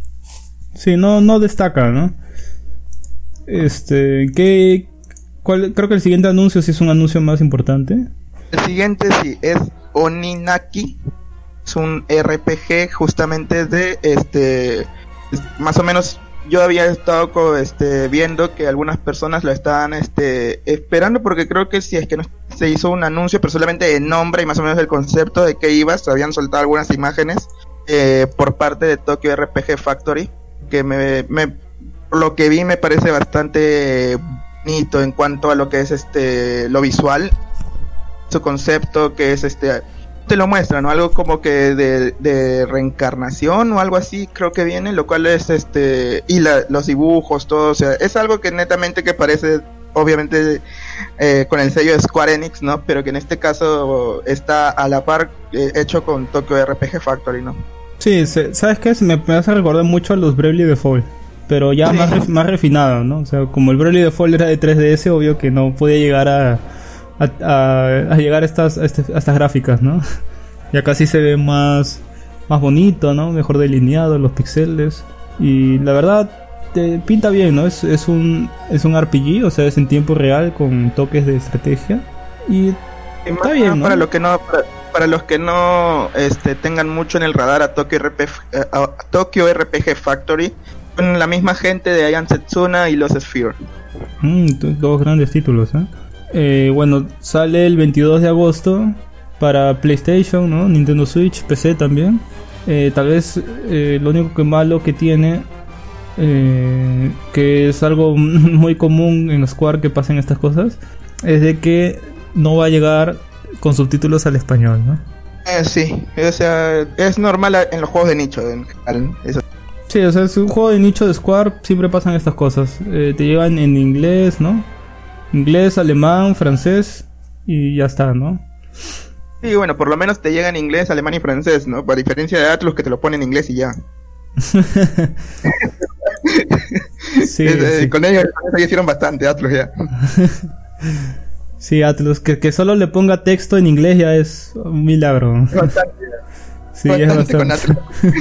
Sí, no, no destaca, ¿no? Este, ¿qué, cuál, creo que el siguiente anuncio sí es un anuncio más importante. El siguiente sí es Oninaki. Es un RPG justamente de este es- más o menos yo había estado este viendo que algunas personas lo estaban este esperando porque creo que si es que no se hizo un anuncio pero solamente de nombre y más o menos el concepto de qué iba, se habían soltado algunas imágenes. eh, por parte de Tokyo RPG Factory, que me, me, lo que vi me parece bastante bonito en cuanto a lo que es este lo visual, su concepto que es este te lo muestra, ¿no? Algo como que de, de reencarnación o algo así, creo que viene, lo cual es este y la, los dibujos, todo, o sea, es algo que netamente que parece obviamente eh, con el sello de Square Enix, ¿no? Pero que en este caso está a la par eh, hecho con Tokyo RPG Factory, ¿no? Sí, ¿sabes qué? Me, me hace recordar mucho a los Bravely Default, pero ya Sí. más, ref- más refinado, ¿no? O sea, como el Bravely Default era de 3DS, obvio que no podía llegar a, a, a- a llegar a estas, a, este- estas gráficas, ¿no? Y acá sí se ve más, más bonito, ¿no? Mejor delineado los pixeles. Y la verdad, te pinta bien, ¿no? Es, es, un, es un RPG, o sea, es en tiempo real con toques de estrategia. Y Está bien, ¿no? para los que no para, para los que no este, tengan mucho en el radar a Tokyo eh, a Tokyo RPG Factory la misma gente de Ayan Setsuna y los Sphere. Mm, dos grandes títulos, ¿eh? Eh, Bueno, sale el 22 de agosto para PlayStation, ¿no? Nintendo Switch, PC también. Eh, tal vez eh, lo único que malo que tiene, eh, que es algo muy común en Square que pasen estas cosas, es de que no va a llegar con subtítulos al español, ¿no? Eh, sí, o sea, es normal en los juegos de nicho. en general, eso. Sí, o sea, es un juego de nicho de Square, siempre pasan estas cosas. Eh, te llegan en inglés, ¿no? Inglés, alemán, francés y ya está, ¿no? Sí, bueno, por lo menos te llega en inglés, alemán y francés, ¿no? Por diferencia de Atlus que te lo pone en inglés y ya. Sí, Es- eh, sí. Con ellos ya hicieron bastante Atlus ya. Sí, Atlus, que, que solo le ponga texto en inglés ya es un milagro. Bastante, Sí, es bastante con bastante. Atlus.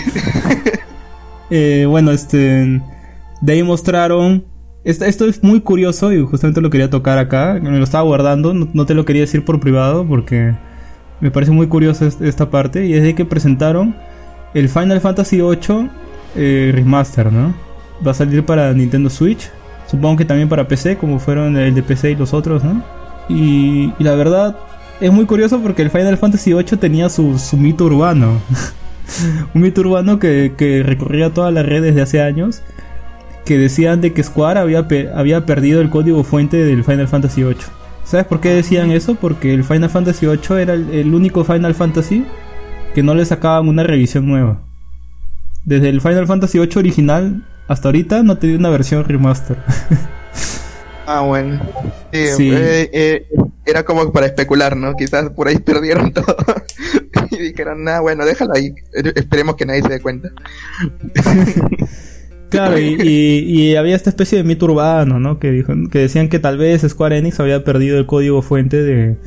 Eh, bueno, este. De ahí mostraron. Esto, es muy curioso y justamente lo quería tocar acá. Me lo estaba guardando, no, te lo quería decir por privado porque me parece muy curioso est- esta parte. Y es de que presentaron el Final Fantasy VIII eh, Remaster, ¿no? Va a salir para Nintendo Switch. Supongo que también para PC, como fueron el de PC y los otros, ¿no? Y, y la verdad, es muy curioso porque el Final Fantasy VIII tenía su, su mito urbano. Un mito urbano que, que recorría todas las redes de hace años. Que decían de que Square había, pe- había perdido el código fuente del Final Fantasy VIII. ¿Sabes por qué decían eso? Porque el Final Fantasy VIII era el, el único Final Fantasy que no le sacaban una revisión nueva. Desde el Final Fantasy VIII original hasta ahorita no tenía una versión remaster. Ah, bueno. Sí, Sí. eh, eh, era como para especular, ¿no? Quizás por ahí perdieron todo. Y dijeron, nah, bueno, déjalo ahí. Eh, Esperemos que nadie se dé cuenta. Claro, y había esta especie de mito urbano, ¿no? Que, dijo, que decían que tal vez Square Enix había perdido el código fuente de,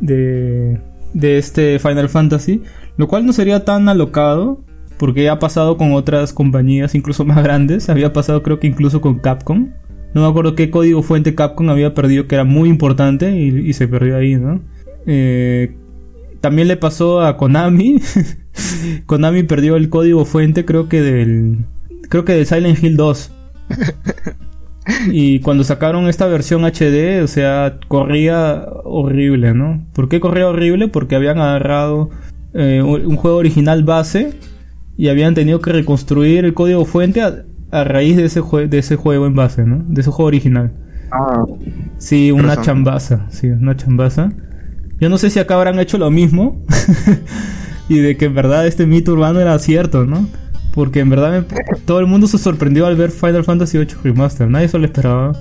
de, de este Final Fantasy, lo cual no sería tan alocado, porque ha pasado con otras compañías incluso más grandes, había pasado creo que incluso con Capcom. No me acuerdo qué código fuente Capcom había perdido que era muy importante y, y se perdió ahí, ¿no? Eh, también le pasó a Konami. Konami perdió el código fuente creo que del creo que de Silent Hill 2. Y cuando sacaron esta versión HD, o sea, corría horrible, ¿no? ¿Por qué corría horrible? Porque habían agarrado eh, un juego original base y habían tenido que reconstruir el código fuente a, a raíz de ese, de ese juego en base, ¿no? De ese juego original. Ah, Sí, una Razón. chambaza, sí, una chambaza. Yo no sé si acá habrán hecho lo mismo y de que en verdad este mito urbano era cierto, ¿no? Porque en verdad me- todo el mundo se sorprendió al ver Final Fantasy VIII Remaster, nadie se lo esperaba.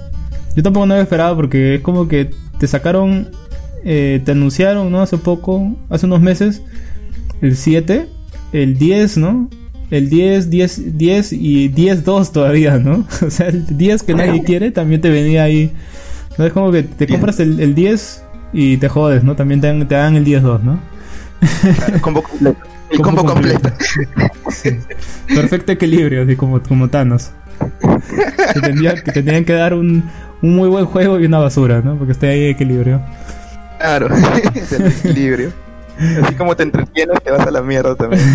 Yo tampoco no lo esperaba porque es como que te sacaron, eh, te anunciaron, ¿no? Hace poco, hace unos meses, el 7, el 10, ¿no? El 10, 10, 10 y 10-2 todavía, ¿no? O sea, el 10 que nadie quiere también te venía ahí. ¿No? Es como que te compras el, el 10 y te jodes, ¿no? También te dan, te dan el 10-2, ¿no? claro, combo completo. El Combo combo completo. completo. Perfecto equilibrio, así como, como Thanos. Que tendrían, que tendrían que dar un, un muy buen juego y una basura, ¿no? Porque esté ahí equilibrio. Claro, es el equilibrio. Así como te entretienes, te vas a la mierda también.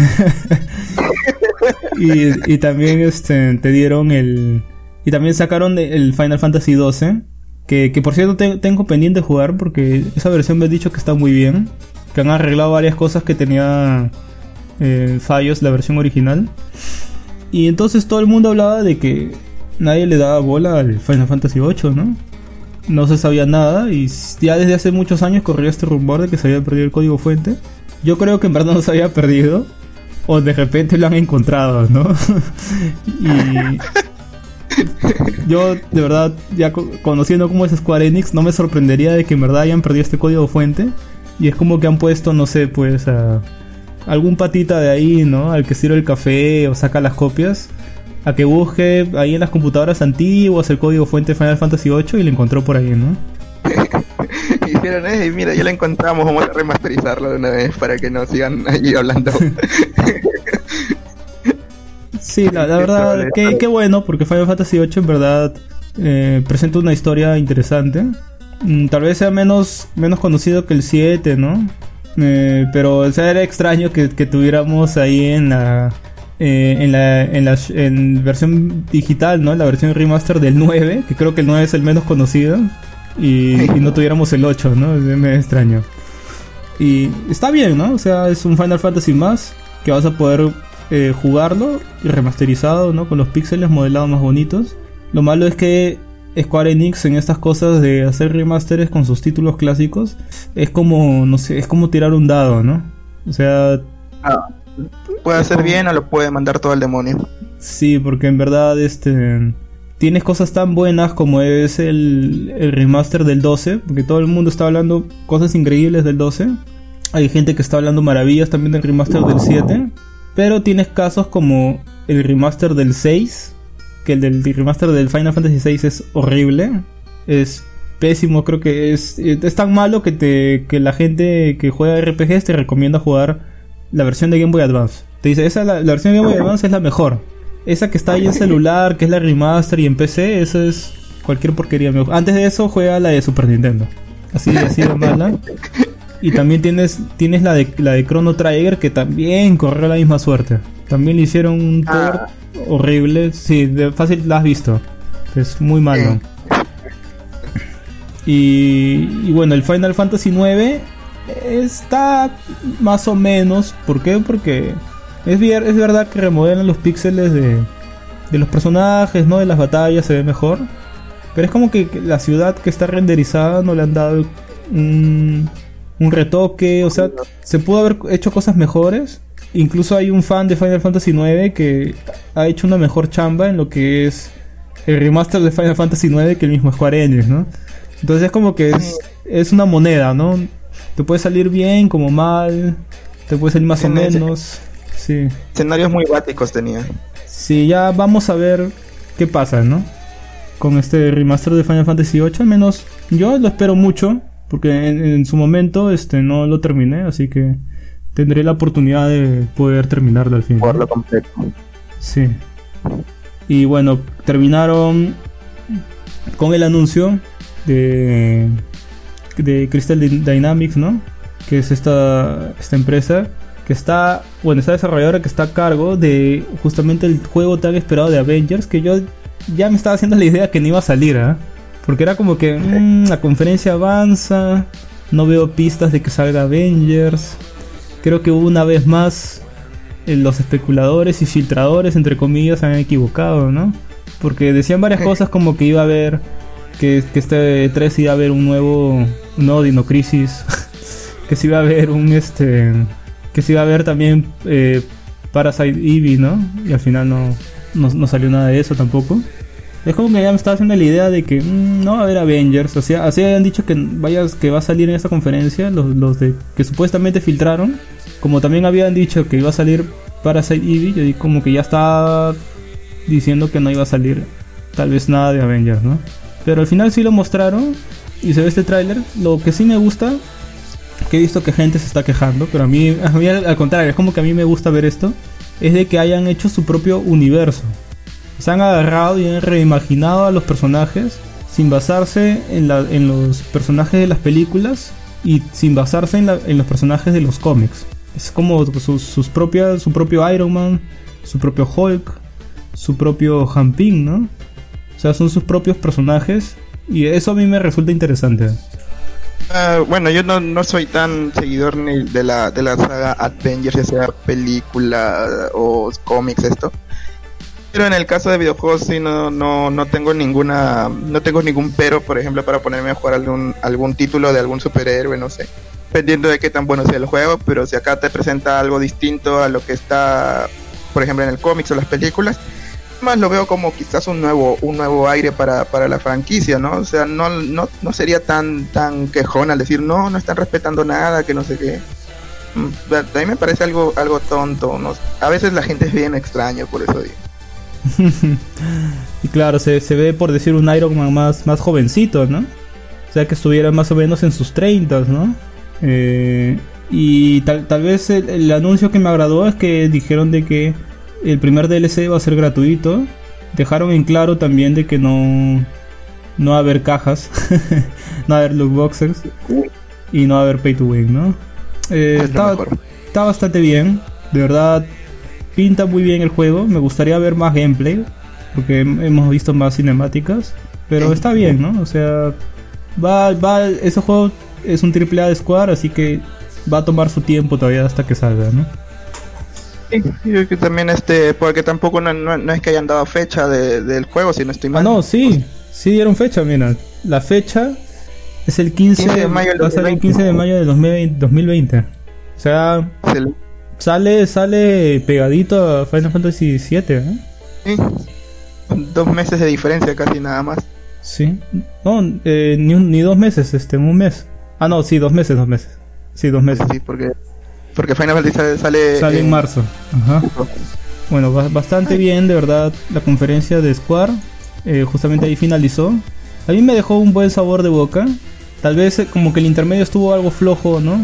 Y, y también este, te dieron el. Y también sacaron el Final Fantasy XII. Que, que por cierto te- tengo pendiente de jugar porque esa versión me han dicho que está muy bien. Que han arreglado varias cosas que tenía eh, fallos la versión original. Y entonces todo el mundo hablaba de que nadie le daba bola al Final Fantasy VIII, ¿no? No se sabía nada y ya desde hace muchos años corría este rumor de que se había perdido el código fuente. Yo creo que en verdad no se había perdido o de repente lo han encontrado, ¿no? y yo de verdad ya conociendo cómo es Square Enix no me sorprendería de que en verdad hayan perdido este código fuente y es como que han puesto, no sé, pues a algún patita de ahí, ¿no? Al que sirve el café o saca las copias, a que busque ahí en las computadoras antiguas el código fuente Final Fantasy VIII y lo encontró por ahí, ¿no? Dijeron, eh, mira, ya lo encontramos, vamos a remasterizarlo de una vez para que no sigan ahí hablando. sí, la, verdad, qué, bueno, porque Final Fantasy VIII en verdad eh, presenta una historia interesante. Mm, tal vez sea menos, menos conocido que el 7, ¿no? Eh, pero o sea, era extraño que, tuviéramos ahí en la, eh, en la, en la en versión digital, ¿no? La versión remaster del 9, que creo que el 9 es el menos conocido, y, no tuviéramos el 8, ¿no? Es medio extraño. Y está bien, ¿no? O sea, es un Final Fantasy más que vas a poder eh, jugarlo remasterizado, ¿no? Con los píxeles modelados más bonitos. Lo malo es que Square Enix en estas cosas de hacer remasteres con sus títulos clásicos es como, no sé, es como tirar un dado, ¿no? O sea... Ah, puede hacer bien o lo puede mandar todo al demonio. Sí, porque en verdad este... Tienes cosas tan buenas como es el, el remaster del 12, porque todo el mundo está hablando cosas increíbles del 12. Hay gente que está hablando maravillas también del remaster del 7. Pero tienes casos como el remaster del 6, que el del remaster del Final Fantasy VI es horrible. Es pésimo, creo que es, es tan malo que, te, que la gente que juega RPGs te recomienda jugar la versión de Game Boy Advance. Te dice, esa la, versión de Game Boy Advance es la mejor. Esa que está ahí en celular, que es la remaster y en PC, eso es cualquier porquería. Antes de eso juega la de Super Nintendo. Así, así de mala. Y también tienes, tienes la de la de Chrono Trigger que también corrió la misma suerte. También le hicieron un ah. port horrible. Sí, de fácil la has visto. Es muy malo. Y, bueno, el Final Fantasy IX está más o menos. ¿Por qué? Porque es, es verdad que remodelan los píxeles de, de los personajes, ¿no? De las batallas se ve mejor. Pero es como que la ciudad que está renderizada no le han dado un, un retoque. O sea, se pudo haber hecho cosas mejores. Incluso hay un fan de Final Fantasy IX que ha hecho una mejor chamba en lo que es el remaster de Final Fantasy IX que el mismo Square Enix, ¿no? Entonces es como que es, una moneda, ¿no? Te puede salir bien como mal, te puede salir más o menos. Sí. Escenarios muy báticos tenía. Sí, ya vamos a ver qué pasa, ¿no? Con este remaster de Final Fantasy VIII, al menos yo lo espero mucho, porque en, en su momento este no lo terminé, así que tendré la oportunidad de poder terminarlo al fin. Jugarlo completo. Sí. Y bueno, terminaron con el anuncio de, de Crystal Dynamics, ¿no? Que es esta, esta empresa que está, bueno, esta desarrolladora que está a cargo de justamente el juego tan esperado de Avengers, que yo ya me estaba haciendo la idea que no iba a salir, ¿ah? Porque era como que mm, la conferencia avanza, no veo pistas de que salga Avengers creo que una vez más eh, los especuladores y filtradores, entre comillas, se han equivocado, ¿no? Porque decían varias cosas como que iba a haber, que, este 3 iba a haber un nuevo, un nuevo Dino Crisis, que se iba a haber un, este, que se iba a ver también eh, Parasite Eevee, ¿no? Y al final no, no, salió nada de eso tampoco. Es como que ya me estaba haciendo la idea de que mm, no va a haber Avengers. O así habían dicho que vayas, que va a salir en esta conferencia, los, los de que supuestamente filtraron. Como también habían dicho que iba a salir Parasite Eve, yo como que ya estaba diciendo que no iba a salir tal vez nada de Avengers, ¿no? Pero al final sí lo mostraron y se ve este tráiler. Lo que sí me gusta, que he visto que gente se está quejando, pero a mí, a mí al contrario, es como que a mí me gusta ver esto, es de que hayan hecho su propio universo. Se han agarrado y han reimaginado a los personajes sin basarse en, en los personajes de las películas y sin basarse en, en los personajes de los cómics. Es como sus, propias, su propio Iron Man, su propio Hulk, su propio Hamping, ¿no? O sea, son sus propios personajes y eso a mí me resulta interesante. Ah, bueno, yo no, no soy tan seguidor ni de la, de la saga Avengers, ya sea película o cómics, esto. Pero en el caso de videojuegos sí no, no, no tengo ninguna, no tengo ningún pero, por ejemplo, para ponerme a jugar algún, algún título de algún superhéroe, no sé. Dependiendo de qué tan bueno sea el juego, pero si acá te presenta algo distinto a lo que está, por ejemplo, en el cómics o las películas, más lo veo como quizás un nuevo, un nuevo aire para, para la franquicia, ¿no? O sea, no, no, no sería tan, tan quejón al decir, no, no están respetando nada, que no sé qué. Mm, A mí me parece algo, algo tonto. A veces la gente es bien extraña, por eso digo. y claro, se, se ve por decir un Iron Man más, más jovencito, ¿no? O sea, que estuviera más o menos en sus 30, ¿no? Eh, y tal, tal vez el, el anuncio que me agradó es que dijeron de que el primer DLC va a ser gratuito. Dejaron en claro también de que no, no va a haber cajas, no va a haber loot boxes y no va a haber pay to win, ¿no? Eh, Es lo está, está bastante bien, de verdad pinta muy bien el juego. Me gustaría ver más gameplay porque hem- hemos visto más cinemáticas, pero está bien, ¿no? O sea, va, va, ese juego es un triple A de Square, así que va a tomar su tiempo todavía hasta que salga, ¿no? Sí, yo que también este, porque tampoco no, no- no es que hayan dado fecha de- del juego, si no estoy Ah, mal. no, sí, sí dieron fecha, mira. La fecha es el 15, 15 de mayo va a ser el 2020. 15 de mayo de 2020. 2020. O sea, sale sale pegadito a Final Fantasy VII, ¿eh? sí. Dos meses de diferencia casi nada más. Sí. No, eh, ni, un- ni dos meses, este, un mes. Ah, no, sí, dos meses, dos meses. Sí, dos meses. Sí, porque, porque Final Fantasy sale, sale, Sale en marzo. Ajá. Bueno, ba- bastante bien, de verdad, la conferencia de Square. eh, justamente ahí finalizó. A mí me dejó un buen sabor de boca. Tal vez eh, como que el intermedio estuvo algo flojo, ¿no?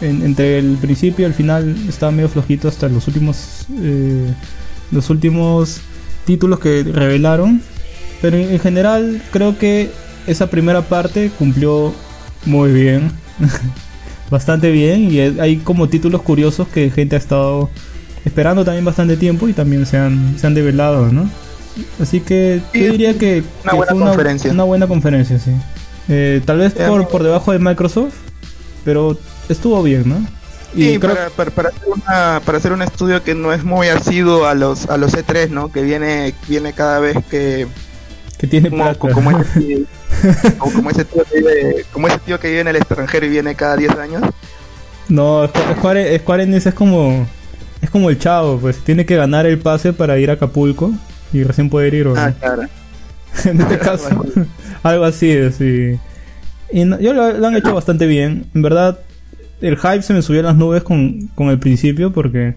En- entre el principio y el final estaba medio flojito hasta los últimos eh, los últimos títulos que revelaron. Pero en, en general creo que esa primera parte cumplió muy bien. bastante bien. Y eh, hay como títulos curiosos que gente ha estado esperando también bastante tiempo y también se han, se han develado, ¿no? Así que Sí, yo diría que, una que buena fue conferencia. una buena conferencia, sí. Eh, tal vez Sí, por, por debajo de Microsoft, pero estuvo bien, ¿no? Y Sí, creo para, para, para hacer una, para hacer un estudio que no es muy asiduo a los a los E3, ¿no? Que viene viene cada vez que que tiene como, como ese, como, ese tío que vive, como ese tío que vive en el extranjero y viene cada 10 años. No, Squ- Square, Square Enix es como es como el chavo, pues tiene que ganar el pase para ir a Acapulco y recién poder ir. ¿o no? Ah, claro. en este caso, algo así es. Y, y no- yo lo, lo han hecho bastante bien. En verdad, el hype se me subió a las nubes con, con el principio porque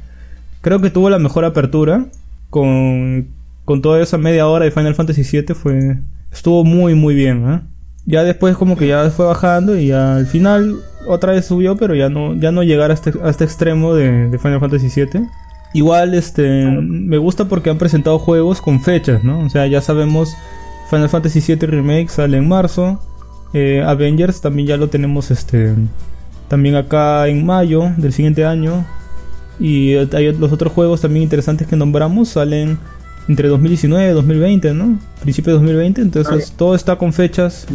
creo que tuvo la mejor apertura con, con toda esa media hora de Final Fantasy VII. Fue, estuvo muy, muy bien. ¿eh? Ya después como que ya fue bajando y ya al final otra vez subió, pero ya no, ya no llegar a este, a este extremo de, de Final Fantasy VII. Igual este me gusta porque han presentado juegos con fechas, ¿no? O sea, ya sabemos Final Fantasy VII Remake sale en marzo. eh, Avengers también ya lo tenemos este también acá en mayo del siguiente año. Y hay los otros juegos también interesantes que nombramos salen entre 2019 y 2020, ¿no? Principio de 2020, entonces todo está con fechas.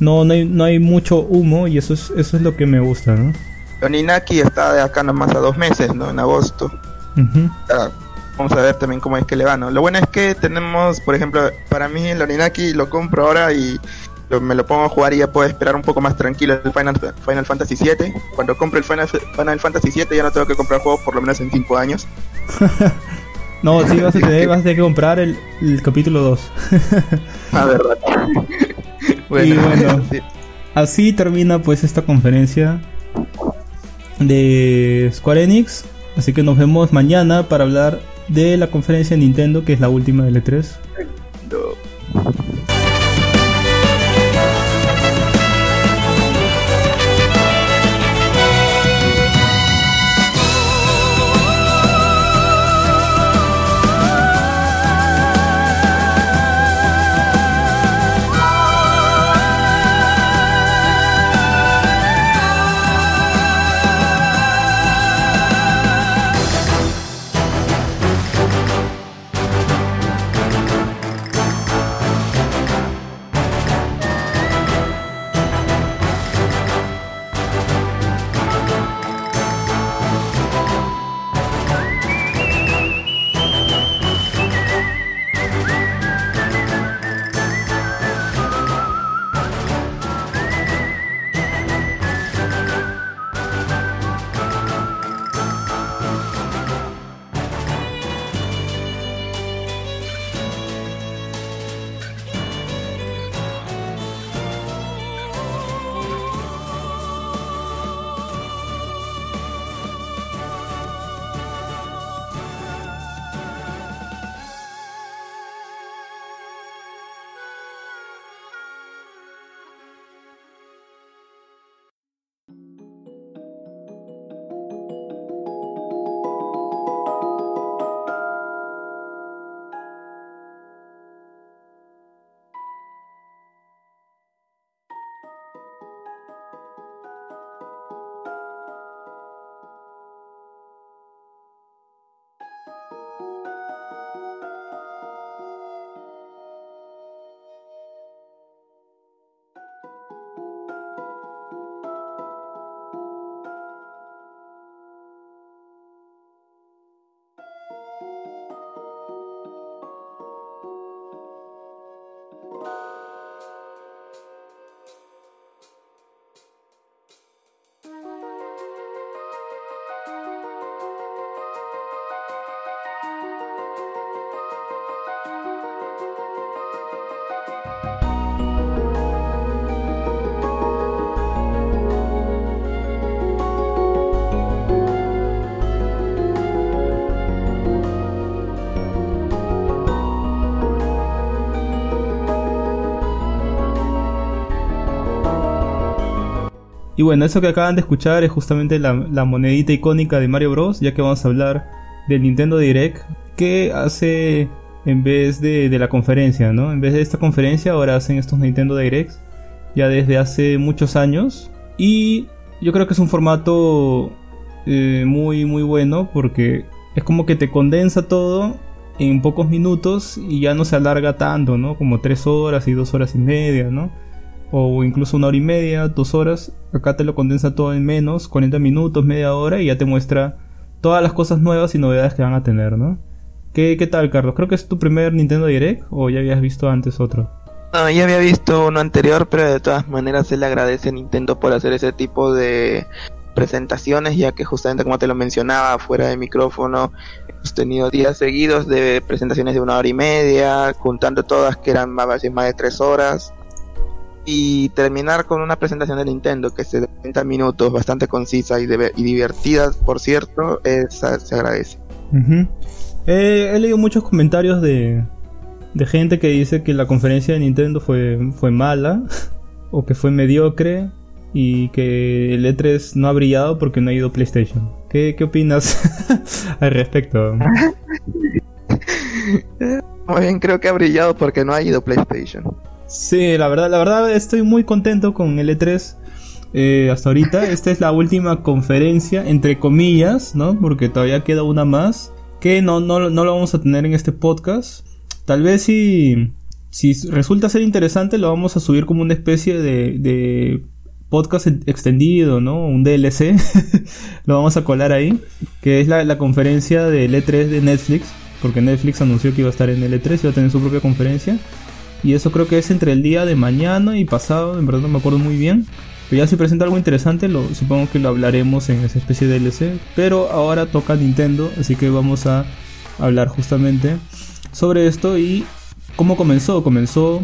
No, no hay, no hay mucho humo y eso es, eso es lo que me gusta, ¿no? Oninaki está de acá nomás a dos meses, ¿no? En agosto. Ah, vamos a ver también cómo es que le va, ¿no? Lo bueno es que tenemos, por ejemplo, para mí el Oninaki lo compro ahora y me lo pongo a jugar y ya puedo esperar un poco más tranquilo el Final, Final Fantasy VII. Cuando compre el Final, Final Fantasy VII ya no tengo que comprar juegos por lo menos en 5 años. No, sí, vas a tener, vas a tener que comprar el, el capítulo 2. Ah, verdad. Y bueno. sí. Así termina pues esta conferencia de Square Enix. Así que nos vemos mañana para hablar de la conferencia de Nintendo, que es la última del E3. No. Y bueno, eso que acaban de escuchar es justamente la, monedita icónica de Mario Bros, ya que vamos a hablar del Nintendo Direct, que hace en vez de, de la conferencia, ¿no? En vez de esta conferencia ahora hacen estos Nintendo Directs ya desde hace muchos años. Y yo creo que es un formato eh, muy, muy bueno porque es como que te condensa todo en pocos minutos y ya no se alarga tanto, ¿no? Como tres horas y dos horas y media, ¿no? O incluso una hora y media, dos horas. Acá te lo condensa todo en menos, 40 minutos, media hora y ya te muestra todas las cosas nuevas y novedades que van a tener, ¿no? ¿Qué, qué tal, Carlos? Creo que es tu primer Nintendo Direct o ya habías visto antes otro. No, ya había visto uno anterior, pero de todas maneras se le agradece a Nintendo por hacer ese tipo de presentaciones, ya que justamente como te lo mencionaba, fuera de micrófono, hemos tenido días seguidos de presentaciones de una hora y media, juntando todas que eran más, más de tres horas, y terminar con una presentación de Nintendo que es de 30 minutos, bastante concisa y, y divertida, por cierto, se agradece. he leído muchos comentarios de, de gente que dice que la conferencia de Nintendo fue, fue mala o que fue mediocre y que el E3 no ha brillado porque no ha ido PlayStation. ¿Qué, qué opinas al respecto? Muy bien, creo que ha brillado porque no ha ido PlayStation. Sí, la verdad, la verdad estoy muy contento con el E3. Eh, hasta ahorita, esta es la última conferencia, entre comillas, ¿no? Porque todavía queda una más. Que no, no, no lo vamos a tener en este podcast. Tal vez si, si resulta ser interesante lo vamos a subir como una especie de, de podcast extendido, ¿no? Un DLC. lo vamos a colar ahí. Que es la, la conferencia del E3 de Netflix. Porque Netflix anunció que iba a estar en el E3 y iba a tener su propia conferencia. Y eso creo que es entre el día de mañana y pasado. En verdad no me acuerdo muy bien. Pero ya si presenta algo interesante, lo, supongo que lo hablaremos en esa especie de DLC. Pero ahora toca Nintendo, así que vamos a hablar justamente sobre esto y cómo comenzó. Comenzó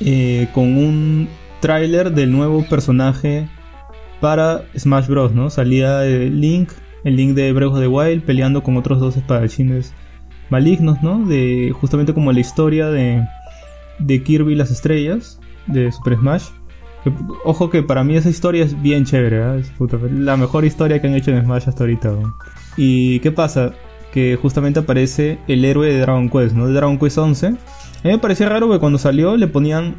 eh, con un tráiler del nuevo personaje para Smash Bros. ¿no? Salía Link, el Link de Breath of the Wild, peleando con otros dos espadachines malignos, ¿no? De justamente como la historia de, de Kirby y las estrellas de Super Smash. ojo que para mí esa historia es bien chévere, es la mejor historia que han hecho en Smash hasta ahorita. ¿Y qué pasa? que justamente aparece el héroe de Dragon Quest, ¿no? De Dragon Quest 11. A mí me parecía raro que cuando salió le ponían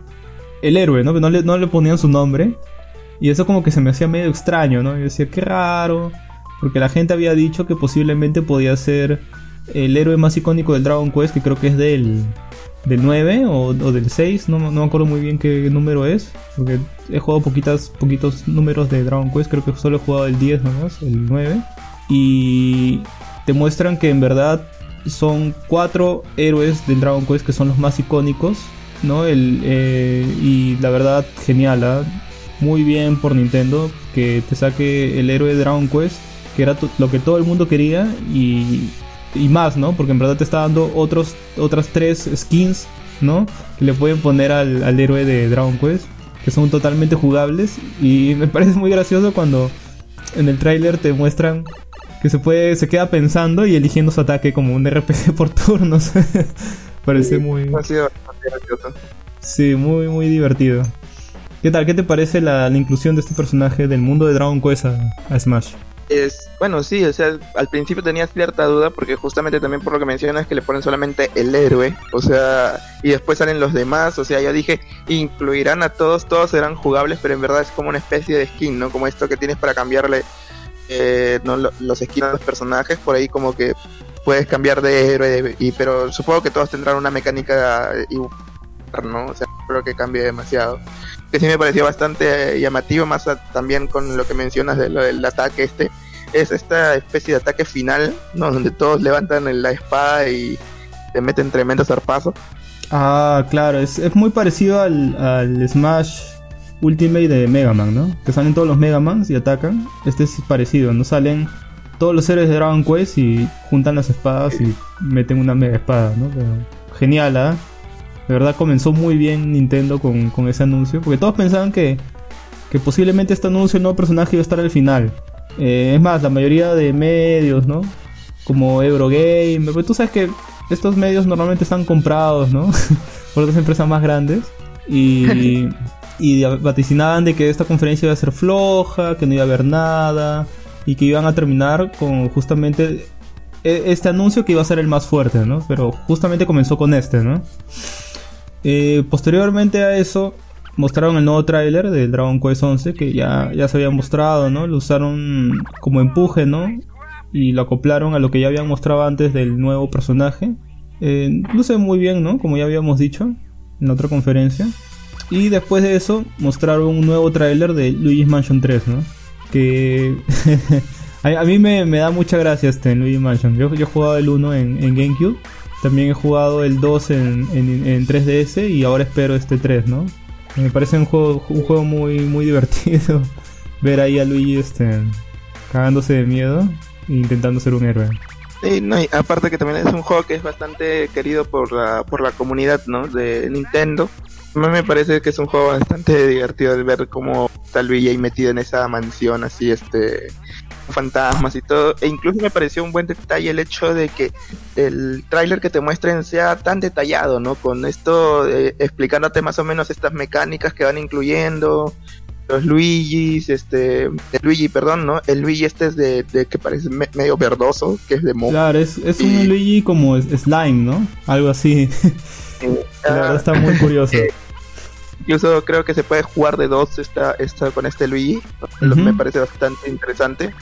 el héroe, ¿no? No le, no le ponían su nombre. Y eso como que se me hacía medio extraño, ¿no? Yo decía, qué raro. Porque la gente había dicho que posiblemente podía ser el héroe más icónico del Dragon Quest, que creo que es del, del 9 o, del 6, no, no, me acuerdo muy bien qué número es, porque he jugado poquitas, poquitos números de Dragon Quest, creo que solo he jugado el 10 nomás, el 9. Y te muestran que en verdad son cuatro héroes del Dragon Quest que son los más icónicos, ¿no? El, eh, y la verdad, genial, ¿ah? muy bien por Nintendo que te saque el héroe de Dragon Quest, que era lo que todo el mundo quería y, y más, ¿no? Porque en verdad te está dando otros, otras tres skins, ¿no? Que le pueden poner al, al héroe de Dragon Quest, que son totalmente jugables y me parece muy gracioso cuando en el tráiler te muestran que se puede se queda pensando y eligiendo su ataque como un RPG por turnos. Parece muy Sí, muy muy divertido. ¿Qué tal? ¿Qué te parece la, inclusión de este personaje del mundo de Dragon Quest a, Smash? Es, bueno, sí, o sea, al principio tenía cierta duda porque justamente también por lo que mencionas que le ponen solamente el héroe, o sea, y después salen los demás, o sea, yo dije, incluirán a todos, todos serán jugables, pero en verdad es como una especie de skin, ¿no? Como esto que tienes para cambiarle eh, no, los skins de los personajes, por ahí como que puedes cambiar de héroe, y, pero supongo que todos tendrán una mecánica igual, ¿no? O sea, creo que cambie demasiado. Que sí me pareció bastante llamativo, más también con lo que mencionas de lo del ataque este. Es esta especie de ataque final, ¿no? Donde todos levantan la espada y te meten tremendo zarpazo. Ah, claro, es, es muy parecido al, al Smash Ultimate de Mega Man, ¿no? Que salen todos los Mega Mans y atacan. Este es parecido, ¿no? Salen todos los héroes de Dragon Quest y juntan las espadas y meten una mega espada, ¿no? genial, ¿ah? De verdad comenzó muy bien Nintendo con, ese anuncio. Porque todos pensaban que, que posiblemente este anuncio no personaje iba a estar al final. Eh, es más, la mayoría de medios, ¿no? Como Eurogame. Pero tú sabes que estos medios normalmente están comprados, ¿no? Por otras empresas más grandes. Y y vaticinaban de que esta conferencia iba a ser floja, que no iba a haber nada y que iban a terminar con justamente e, este anuncio que iba a ser el más fuerte, ¿no? Pero justamente comenzó con este, ¿no? Eh, posteriormente a eso mostraron el nuevo tráiler de Dragon Quest 11 que ya, ya se había mostrado, ¿no? Lo usaron como empuje, ¿no? Y lo acoplaron a lo que ya habían mostrado antes del nuevo personaje. Eh, luce muy bien, ¿no? Como ya habíamos dicho en otra conferencia. Y después de eso mostraron un nuevo tráiler de Luigi's Mansion 3, ¿no? Que a, mí me, da mucha gracia este en Luigi's Mansion. Yo, yo he jugado el 1 en, en GameCube. También he jugado el 2 en, en, 3DS y ahora espero este 3, ¿no? Me parece un juego, un juego muy, muy divertido. Ver ahí a Luigi este, cagándose de miedo e intentando ser un héroe. Sí, no, y aparte que también es un juego que es bastante querido por la, por la comunidad ¿no? de Nintendo. A mí me parece que es un juego bastante divertido de ver cómo está Luigi ahí metido en esa mansión así, este, fantasmas y todo. E incluso me pareció un buen detalle el hecho de que el tráiler que te muestren sea tan detallado, ¿no? Con esto eh, explicándote más o menos estas mecánicas que van incluyendo, los Luigis, este, el Luigi, perdón, ¿no? El Luigi este es de, que parece medio verdoso, que es de Mo. Claro, es, es un Luigi como slime, ¿no? Algo así. la verdad está muy curioso. Incluso creo que se puede jugar de dos esta, esta, con este Luigi. Me parece bastante interesante.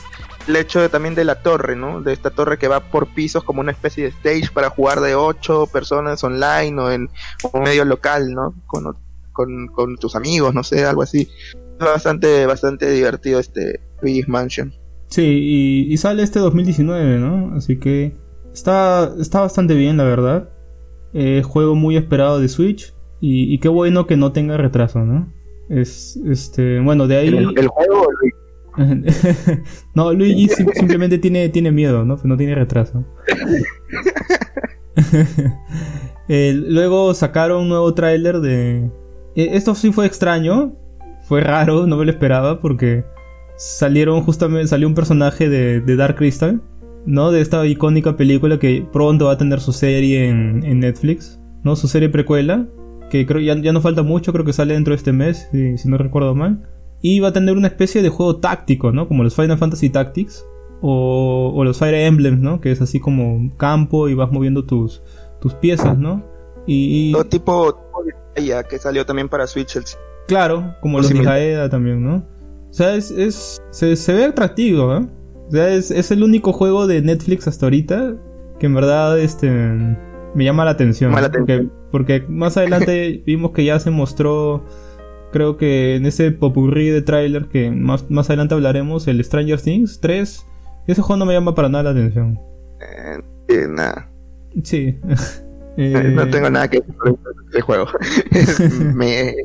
El hecho de, también de la torre, ¿no? De esta torre que va por pisos como una especie de stage para jugar de ocho personas online o en un medio local, ¿no? Con, con, con tus amigos, no sé, algo así bastante, bastante divertido este Luigi's Mansion. Sí, y, sale este 2019, ¿no? Así que está, está bastante bien, la verdad. Eh, juego muy esperado de Switch. Y, qué bueno que no tenga retraso, ¿no? Es, este, bueno, de ahí... ¿El, juego no, Luigi simplemente tiene, tiene miedo, ¿no? No tiene retraso. Eh, luego sacaron un nuevo tráiler de... Eh, esto sí fue extraño, fue raro, no me lo esperaba porque salieron justamente, salió un personaje de, Dark Crystal, ¿no? De esta icónica película que pronto va a tener su serie en, Netflix, ¿no? Su serie precuela, que creo ya, ya no falta mucho, creo que sale dentro de este mes, si, no recuerdo mal. Y va a tener una especie de juego táctico, ¿no? Como los Final Fantasy Tactics o, los Fire Emblems, ¿no? Que es así como campo y vas moviendo tus, tus piezas, ¿no? Y, Todo tipo, de que salió también para Switch Claro, como los Nijaeda también, ¿no? O sea, es, es se, ve atractivo, ¿eh? O sea, es, es, el único juego de Netflix hasta ahorita que en verdad este, me llama la atención. porque, porque, más adelante vimos que ya se mostró, creo que en ese popurrí de tráiler que más, más adelante hablaremos, el Stranger Things 3. Ese juego no me llama para nada la atención. Eh, nada. Sí. Eh, no tengo nada que decir sobre este juego. me,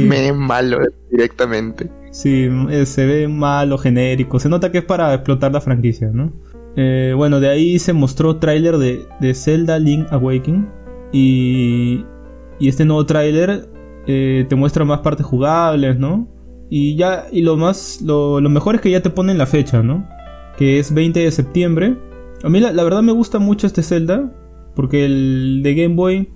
me es malo directamente. Sí, eh, se ve malo, genérico. Se nota que es para explotar la franquicia, ¿no? Eh, bueno, de ahí se mostró tráiler de, de, Zelda Link Awakening. Y, y este nuevo tráiler te muestra más partes jugables, ¿no? Y ya, y lo más, lo, mejor es que ya te ponen la fecha, ¿no? Que es 20 de septiembre. A mí la verdad me gusta mucho este Zelda. Porque el de Game Boy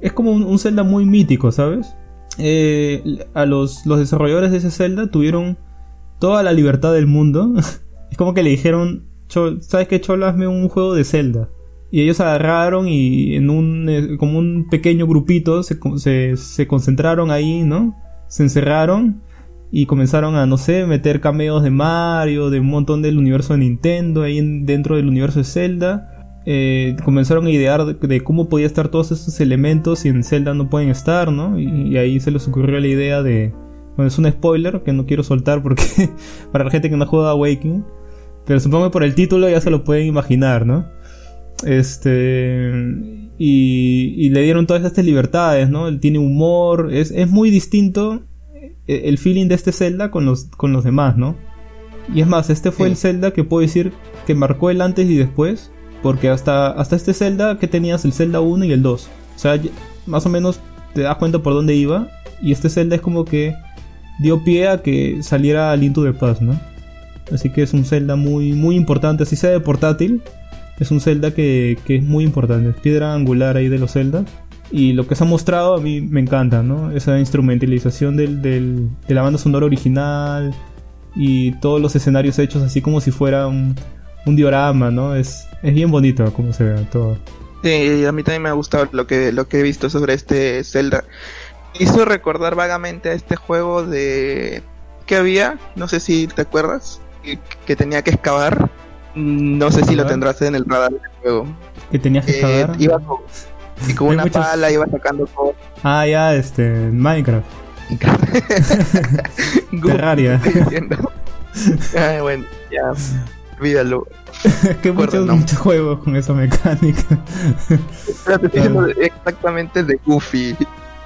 es como un, Zelda muy mítico, ¿sabes? Eh, a los, los desarrolladores de ese Zelda tuvieron toda la libertad del mundo. es como que le dijeron, ¿sabes qué, Cholo? Hazme un juego de Zelda. Y ellos agarraron y en un, eh, como un pequeño grupito se, se, se, concentraron ahí, ¿no? Se encerraron y comenzaron a, no sé, meter cameos de Mario, de un montón del universo de Nintendo ahí dentro del universo de Zelda. Eh, comenzaron a idear de, cómo podía estar todos estos elementos y en Zelda no pueden estar, ¿no? Y, ahí se les ocurrió la idea de... Bueno, es un spoiler que no quiero soltar porque para la gente que no juega Awakening, pero supongo que por el título ya se lo pueden imaginar, ¿no? Este... Y, le dieron todas estas libertades, ¿no? Él tiene humor, es, es muy distinto eh, el feeling de este Zelda con los, con los demás, ¿no? Y es más, este fue el Zelda que puedo decir que marcó el antes y después porque hasta, hasta este Zelda que tenías el Zelda 1 y el 2. O sea, más o menos te das cuenta por dónde iba. Y este Zelda es como que dio pie a que saliera Link to the Past, ¿no? Así que es un Zelda muy, muy importante. Así sea de portátil, es un Zelda que, que es muy importante. Es piedra angular ahí de los Zelda. Y lo que se ha mostrado a mí me encanta, ¿no? Esa instrumentalización del, del- de la banda sonora original y todos los escenarios hechos así como si fuera un, un diorama, ¿no? Es, es bien bonito como se ve todo. Sí, a mí también me ha gustado lo que, lo que he visto sobre este Zelda. Hizo recordar vagamente a este juego de... que había? No sé si te acuerdas. Que, que tenía que excavar. No sé si lo tendrás en el radar del juego. Que tenías que Eh, excavar. iba con, y con una muchos- pala iba sacando cosas. Ah, ya, este, Minecraft. Terraria. Ay, bueno, ya. Olvídalo. que muchos, ¿no? muchos juegos con esa mecánica. Pero te estoy diciendo de- exactamente de Goofy.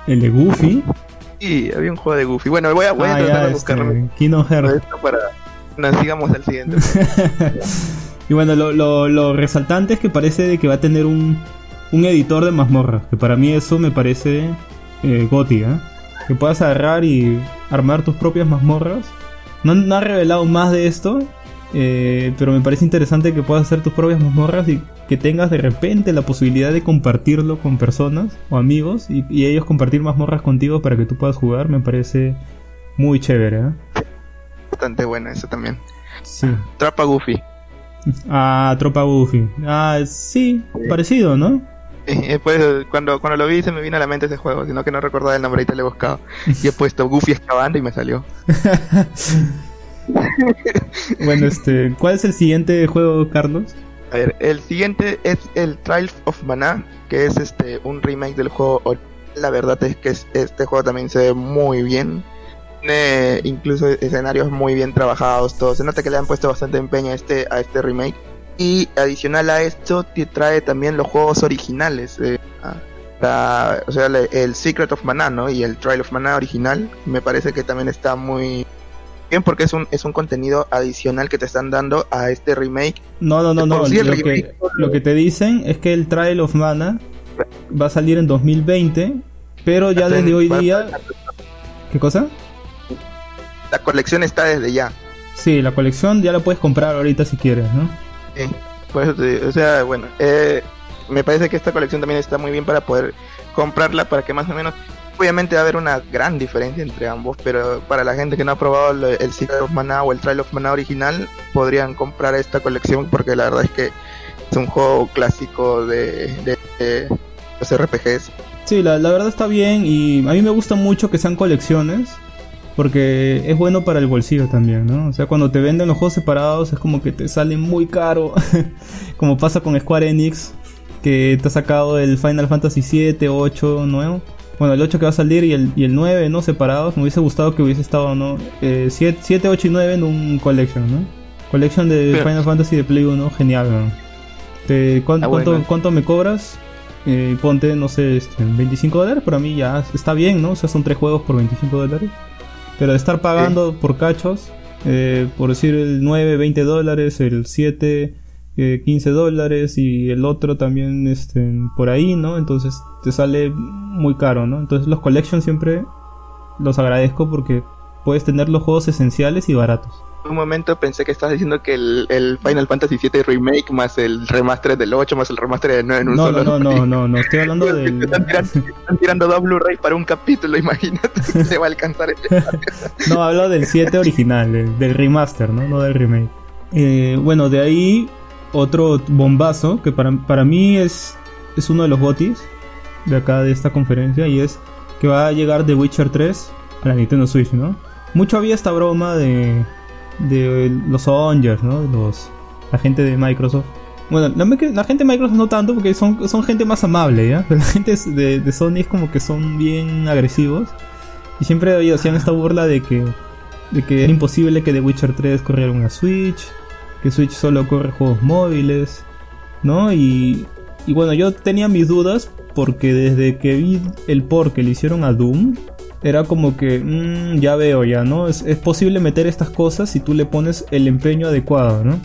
El de Goofy. Sí, había un juego de Goofy. Bueno, voy a, voy a ah, tratar ya, de buscarlo este, Kingdom Hearts. para. Nos sigamos al siguiente. y bueno, lo, lo, lo resaltante es que parece de que va a tener un, un editor de mazmorras. Que para mí eso me parece eh, goti, ¿eh? Que puedas agarrar y armar tus propias mazmorras. No, no ha revelado más de esto. eh, pero me parece interesante que puedas hacer tus propias mazmorras y que tengas de repente la posibilidad de compartirlo con personas o amigos y, y ellos compartir mazmorras contigo para que tú puedas jugar. Me parece muy chévere, ¿eh? Bastante bueno eso también. Sí. Trapa Goofy. Ah, Tropa Goofy. Ah, sí, parecido, ¿no? Eh, Después, cuando, cuando lo vi, se me vino a la mente ese juego, sino que no recordaba el nombre y te lo he buscado. Y he puesto Goofy excavando y me salió. bueno, este, ¿cuál es el siguiente juego, Carlos? A ver, el siguiente es el Trials of Mana, que es este un remake del juego. La verdad es que es- este juego también se ve muy bien. Tiene incluso escenarios muy bien trabajados, todo. Se nota que le han puesto bastante empeño a este, a este remake. Y adicional a esto, te trae también los juegos originales. eh, la- o sea, el Secret of Mana, ¿no? Y el Trial of Mana original. Me parece que también está muy bien porque es un, es un contenido adicional que te están dando a este remake No, no, no, no. Sí, Lo que, lo que te dicen es que el Trial of Mana va a salir en 2020, pero ya desde hoy día... ¿Qué cosa? La colección está desde ya. Sí, la colección ya la puedes comprar ahorita si quieres, ¿no? Sí, te- o sea, bueno, eh, me parece que esta colección también está muy bien para poder comprarla, para que más o menos, obviamente va a haber una gran diferencia entre ambos, pero para la gente que no ha probado el Secret of Mana o el Trial of Mana original, podrían comprar esta colección porque la verdad es que es un juego clásico de, de- de los RPGs. Sí, la, la verdad está bien y a mí me gusta mucho que sean colecciones porque es bueno para el bolsillo también, ¿no? O sea, cuando te venden los juegos separados es como que te sale muy caro, como pasa con Square Enix, que te ha sacado el Final Fantasy 7, 8, nuevo. Bueno, el 8 que va a salir y el, y el 9, ¿no? Separados. Me hubiese gustado que hubiese estado, ¿no? Eh, 7, 7, 8 y 9 en un collection, ¿no? Collection de Pero- Final Fantasy de Play 1, genial, ¿no? Te- ¿cuán- Ah, cuánto, bueno. ¿Cuánto me cobras? Eh, ponte, no sé, este, 25 dólares. Para mí ya está bien, ¿no? O sea, son tres juegos por 25 dólares. Pero de estar pagando por cachos, eh, por decir el 9, 20 dólares, el 7, eh, 15 dólares y el otro también este, por ahí, ¿no? Entonces te sale muy caro, ¿no? Entonces los collections siempre los agradezco porque puedes tener los juegos esenciales y baratos. En un momento pensé que estabas diciendo que el, el Final Fantasy VII Remake más el remaster del 8 más el remaster del 9 en un No, solo. no, no, no, no, no, estoy hablando del... Están tirando, están tirando dos Blu-ray para un capítulo, imagínate se va a alcanzar este. No, hablo del 7 original, del, del remaster, ¿no? No del remake. Eh, bueno, de ahí otro bombazo que para, para mí es, es uno de los botis de acá de esta conferencia y es que va a llegar The Witcher 3 a la Nintendo Switch, ¿no? Mucho había esta broma de, de los Avengers, ¿no? Los, la gente de Microsoft. Bueno, la, gente de Microsoft no tanto porque son, son gente más amable, ¿ya? Pero la gente de, de Sony es como que son bien agresivos. Y siempre hacían esta burla de que, de que era imposible que The Witcher 3 corriera una Switch, que Switch solo corre juegos móviles, ¿no? Y, y bueno, yo tenía mis dudas porque desde que vi el port que le hicieron a Doom, era como que, mm, ya veo ya, ¿no? Es, es posible meter estas cosas si tú le pones el empeño adecuado, ¿no?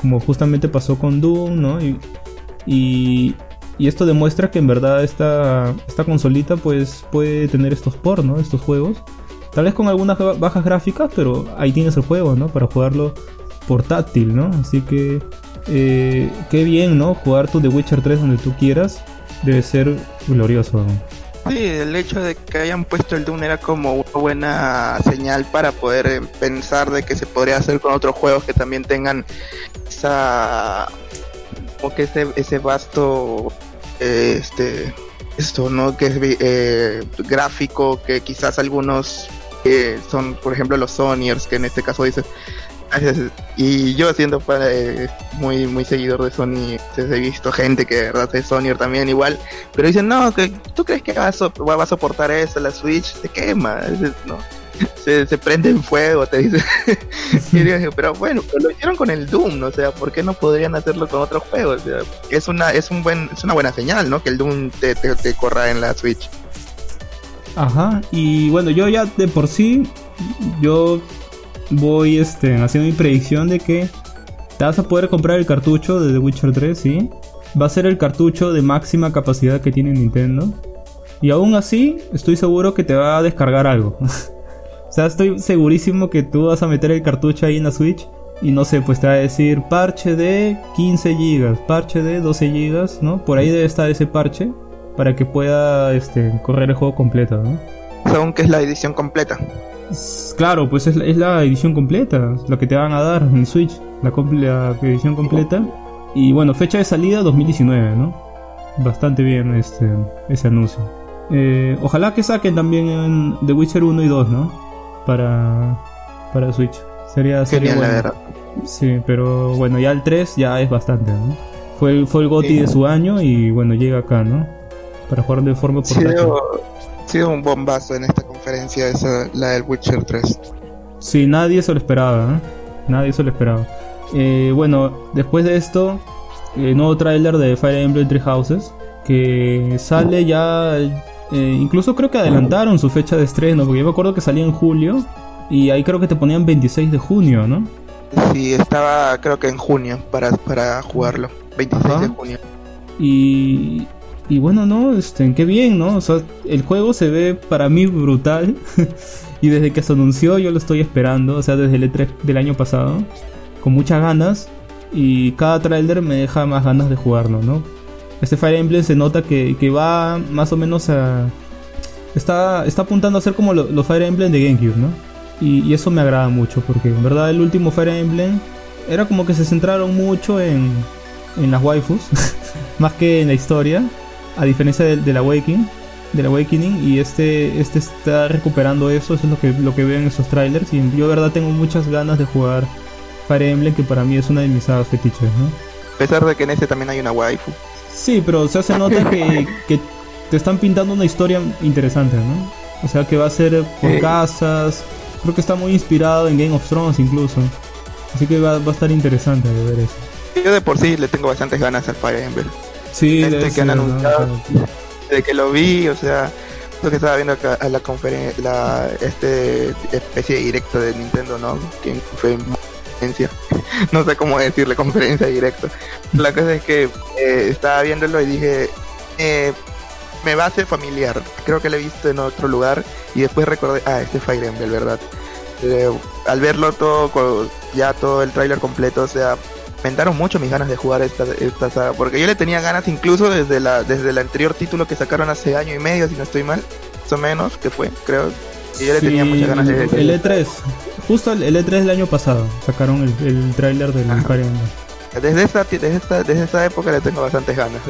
Como justamente pasó con Doom, ¿no? Y, y, y esto demuestra que en verdad esta, esta consolita pues puede tener estos ports, ¿no? Estos juegos. Tal vez con algunas ba- bajas gráficas, pero ahí tienes el juego, ¿no? Para jugarlo portátil, ¿no? Así que eh, qué bien, ¿no? Jugar tu The Witcher 3 donde tú quieras. debe ser glorioso. Sí, el hecho de que hayan puesto el Doom era como una buena señal para poder eh, pensar de que se podría hacer con otros juegos que también tengan esa o que ese, ese vasto eh, este esto no que eh, gráfico que quizás algunos que son por ejemplo los Sonyers que en este caso dices y yo siendo eh, muy muy seguidor de Sony he visto gente que de verdad es Sony también igual pero dicen no que tú crees que va a, va a soportar eso la Switch se quema no se, prende en fuego te dice. Pero bueno lo hicieron con el Doom ¿no? o sea por qué no podrían hacerlo con otros juegos es una es un buen es una buena señal no que el Doom te, te corra en la Switch Ajá, y bueno, yo ya de por sí, yo voy este, haciendo mi predicción de que te vas a poder comprar el cartucho de The Witcher 3, ¿sí? Va a ser el cartucho de máxima capacidad que tiene Nintendo. Y aún así, estoy seguro que te va a descargar algo. o sea, estoy segurísimo que tú vas a meter el cartucho ahí en la Switch. Y no sé, pues te va a decir parche de 15 GB, parche de 12 GB, ¿no? Por ahí debe estar ese parche para que pueda este, correr el juego completo, ¿no? Según que es la edición completa. Claro, pues es la, es la, edición completa, lo que te van a dar en Switch, la, la, edición completa. Y bueno, fecha de salida 2019, ¿no? Bastante bien este, ese anuncio. Eh, ojalá que saquen también en The Witcher 1 y 2, ¿no? Para, para Switch. Sería, sería bueno. Sí, pero bueno, ya el 3 ya es bastante, ¿no? Fue, fue el GOTI de su año y bueno, llega acá, ¿no? Para jugar de forma portátil. Ha sido un bombazo en esta conferencia, esa, la del Witcher 3. Sí, nadie se lo esperaba, ¿eh? Nadie se lo esperaba. Eh, bueno, después de esto, el eh, nuevo tráiler de Fire Emblem Three Houses, que sale ya... Eh, incluso creo que adelantaron su fecha de estreno, porque yo me acuerdo que salía en julio, y ahí creo que te ponían 26 de junio, ¿no? Sí, estaba creo que en junio para, para jugarlo, 26 de junio. Y, y bueno, no, este, qué bien, ¿no? O sea, el juego se ve para mí brutal. y desde que se anunció yo lo estoy esperando, o sea, desde el E3 del año pasado, con muchas ganas. Y cada trailer me deja más ganas de jugarlo, ¿no? Este Fire Emblem se nota que, va más o menos a... Está, está apuntando a ser como los Fire Emblem de GameCube, ¿no? Y, y, eso me agrada mucho, porque en verdad el último Fire Emblem era como que se centraron mucho en, en las waifus, más que en la historia a diferencia del, Awakening, del Awakening y este este está recuperando eso, eso es lo que lo que veo en esos trailers y yo de verdad tengo muchas ganas de jugar Fire Emblem que para mí es una de mis sagas fetiches, ¿no? A pesar de que en este también hay una waifu. Sí, pero se hace nota que, que te están pintando una historia interesante, ¿no? O sea que va a ser por casas, creo que está muy inspirado en Game of Thrones incluso. Así que va, va a estar interesante de ver eso. Yo de por sí le tengo bastantes ganas al Fire Emblem. Sí, este que han anunciado, de que lo vi, o sea, lo que estaba viendo acá a la conferencia, la este especie de directo de Nintendo, ¿no? Que fue conferencia, no sé cómo decirle conferencia directo. La cosa es que eh, estaba viéndolo y dije, eh, me va a ser familiar. Creo que lo he visto en otro lugar y después recordé, ah, este es Fire Emblem, ¿verdad? Eh, al verlo todo, ya todo el tráiler completo, o sea, aumentaron mucho mis ganas de jugar esta, esta saga, porque yo le tenía ganas incluso desde la desde el anterior título que sacaron hace año y medio, si no estoy mal, más o menos, que fue, creo. Y yo le tenía muchas ganas de... El E3, justo el, E3 del año pasado, sacaron el, el tráiler del Imperium. Desde esa, desde, esta, desde esa época le tengo bastantes ganas.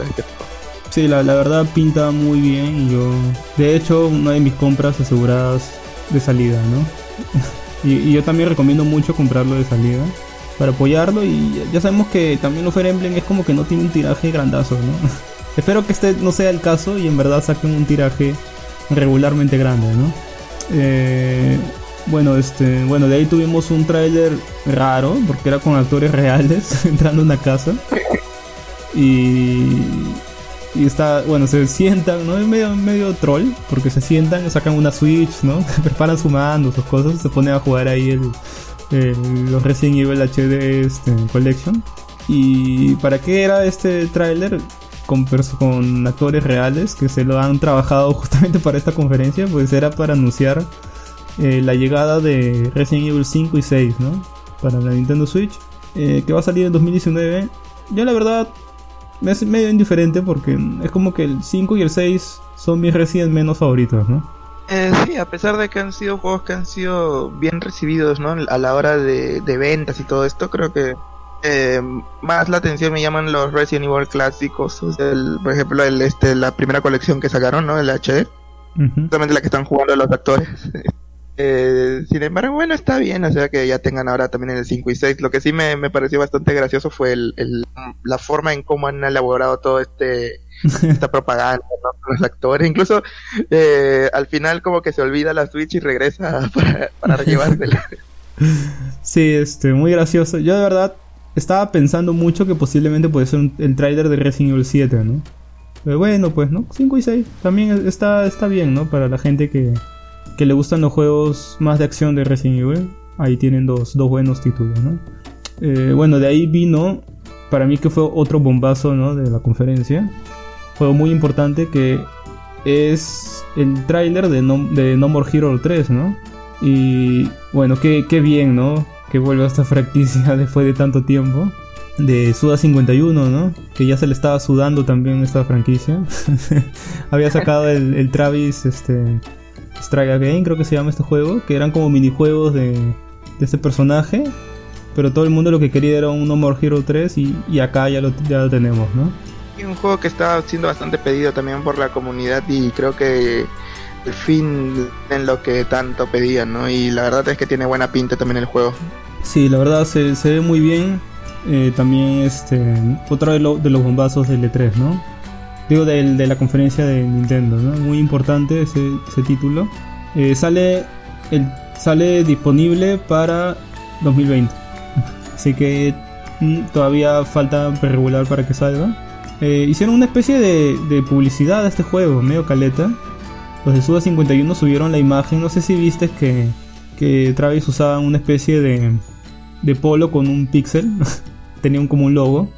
Sí, la, la verdad pinta muy bien y yo... De hecho, una de mis compras aseguradas de salida, ¿no? y, y yo también recomiendo mucho comprarlo de salida para apoyarlo y ya sabemos que también los Fire Emblem es como que no tiene un tiraje grandazo, ¿no? Espero que este no sea el caso y en verdad saquen un tiraje regularmente grande, ¿no? Eh, bueno, este, bueno, de ahí tuvimos un tráiler raro porque era con actores reales entrando en una casa y y está, bueno, se sientan, ¿no? Es medio, medio troll, porque se sientan, sacan una Switch, ¿no? Preparan su mando, sus cosas, se ponen a jugar ahí el, los Resident Evil HD este, Collection. ¿Y para qué era este tráiler? Con, con actores reales que se lo han trabajado justamente para esta conferencia, pues era para anunciar eh, la llegada de Resident Evil 5 y 6, ¿no? Para la Nintendo Switch, eh, que va a salir en 2019. Yo la verdad me es medio indiferente porque es como que el 5 y el 6 son mis Resident menos favoritos, ¿no? Eh, sí, a pesar de que han sido juegos que han sido bien recibidos, ¿no? A la hora de, de ventas y todo esto, creo que eh, más la atención me llaman los Resident Evil clásicos, o sea, el- por ejemplo, el, este, la primera colección que sacaron, ¿no? El HD, justamente la que están jugando los actores. Eh, sin embargo, bueno, está bien, o sea que ya tengan ahora también el 5 y 6. Lo que sí me, me pareció bastante gracioso fue el, el- la forma en cómo han elaborado todo este esta propaganda ¿no? con los actores. Incluso eh, al final como que se olvida la Switch y regresa para, para llevársela. Sí, este, muy gracioso. Yo de verdad estaba pensando mucho que posiblemente puede ser un- el tráiler de Resident Evil 7, ¿no? Pero bueno, pues, ¿no? 5 y 6 también está, está bien, ¿no? Para la gente que, que le gustan los juegos más de acción de Resident Evil. Ahí tienen dos, dos buenos títulos, ¿no? Eh, bueno, de ahí vino, para mí que fue otro bombazo, ¿no? De la conferencia. Juego muy importante que es el tráiler de no, de no More Hero 3, ¿no? Y bueno, qué, bien, ¿no? Que vuelva esta franquicia después de tanto tiempo. De Suda 51, ¿no? Que ya se le estaba sudando también esta franquicia. Había sacado el, Travis este, Strike Again, creo que se llama este juego. Que eran como minijuegos de, de este personaje. Pero todo el mundo lo que quería era un No More Hero 3 y, acá ya lo tenemos, ¿no? Un juego que está siendo bastante pedido también por la comunidad y creo que el fin en lo que tanto pedían, ¿no? Y la verdad es que tiene buena pinta también el juego. Sí, la verdad se, se ve muy bien. Eh, también este otro de, lo- de los bombazos del E3, ¿no? Digo, del- de la conferencia de Nintendo, ¿no? Muy importante ese, ese título. Eh, sale, el, sale disponible para 2020. Así que mm, todavía falta regular para que salga. Eh, hicieron una especie de, de publicidad a este juego, medio caleta. Los de Suda 51 subieron la imagen. No sé si viste que, que Travis usaba una especie de, de polo con un pixel. Tenía un, como un logo.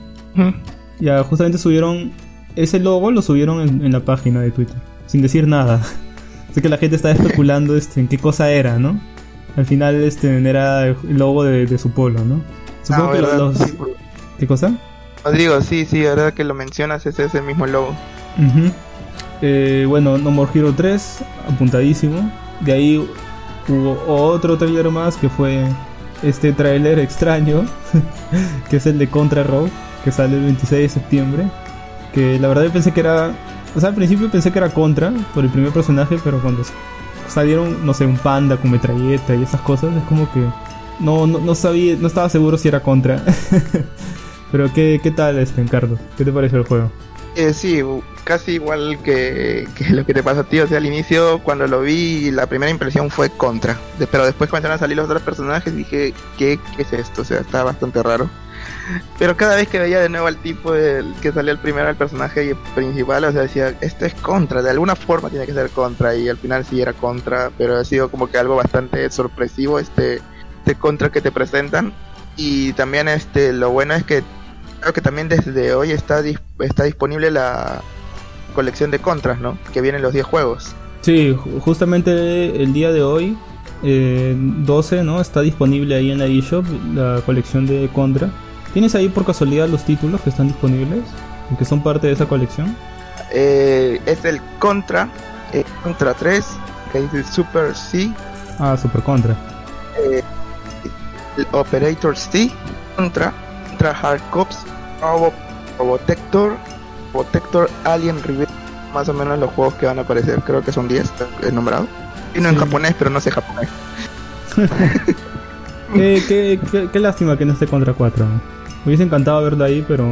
Ya justamente subieron ese logo, lo subieron en, en la página de Twitter, sin decir nada. Así que la gente estaba especulando este, en qué cosa era, ¿no? Al final este era el logo de, de su polo, ¿no? Supongo Ah, que ¿verdad? los... Sí, por- ¿Qué cosa? Rodrigo, sí, sí, ahora que lo mencionas, ese es el mismo logo. Eh, bueno, No More Hero 3, apuntadísimo. De ahí hubo otro trailer más que fue este trailer extraño, que es el de Contra Rogue, que sale el 26 de septiembre. Que la verdad yo pensé que era. O sea, al principio pensé que era Contra por el primer personaje, pero cuando salieron, no sé, un panda con metralleta y esas cosas, es como que no, no, no sabía, no estaba seguro si era Contra. pero ¿qué, qué tal este, Encardo? ¿Qué te pareció el juego? Eh, sí, casi igual que, que lo que te pasa a ti. O sea, al inicio, cuando lo vi, la primera impresión fue contra. Pero después, comenzaron a salir los otros personajes, dije, ¿qué, ¿qué es esto? O sea, está bastante raro. Pero cada vez que veía de nuevo al tipo que salía el primero, el personaje principal, o sea, decía, esto es contra, de alguna forma tiene que ser contra. Y al final sí era contra, pero ha sido como que algo bastante sorpresivo este, este contra que te presentan. Y también este lo bueno es que creo que también desde hoy está, dis- está disponible la colección de contras, ¿no? Que vienen los 10 juegos. Sí, ju- justamente el día de hoy, eh, 12, ¿no? Está disponible ahí en la eShop la colección de Contra. ¿Tienes ahí por casualidad los títulos que están disponibles? y Que son parte de esa colección. Eh, es el Contra, eh, Contra 3, que dice Super C, Ah, Super Contra. el Operator C, Contra, Contra Hard Cops, Robo, Robotector, Robotector Alien Revenge, más o menos los juegos que van a aparecer, creo que son 10, he nombrado. Vino en Sí. japonés, pero no sé japonés. qué, qué, qué- qué lástima que no esté Contra 4. Me hubiese encantado verlo ahí, pero...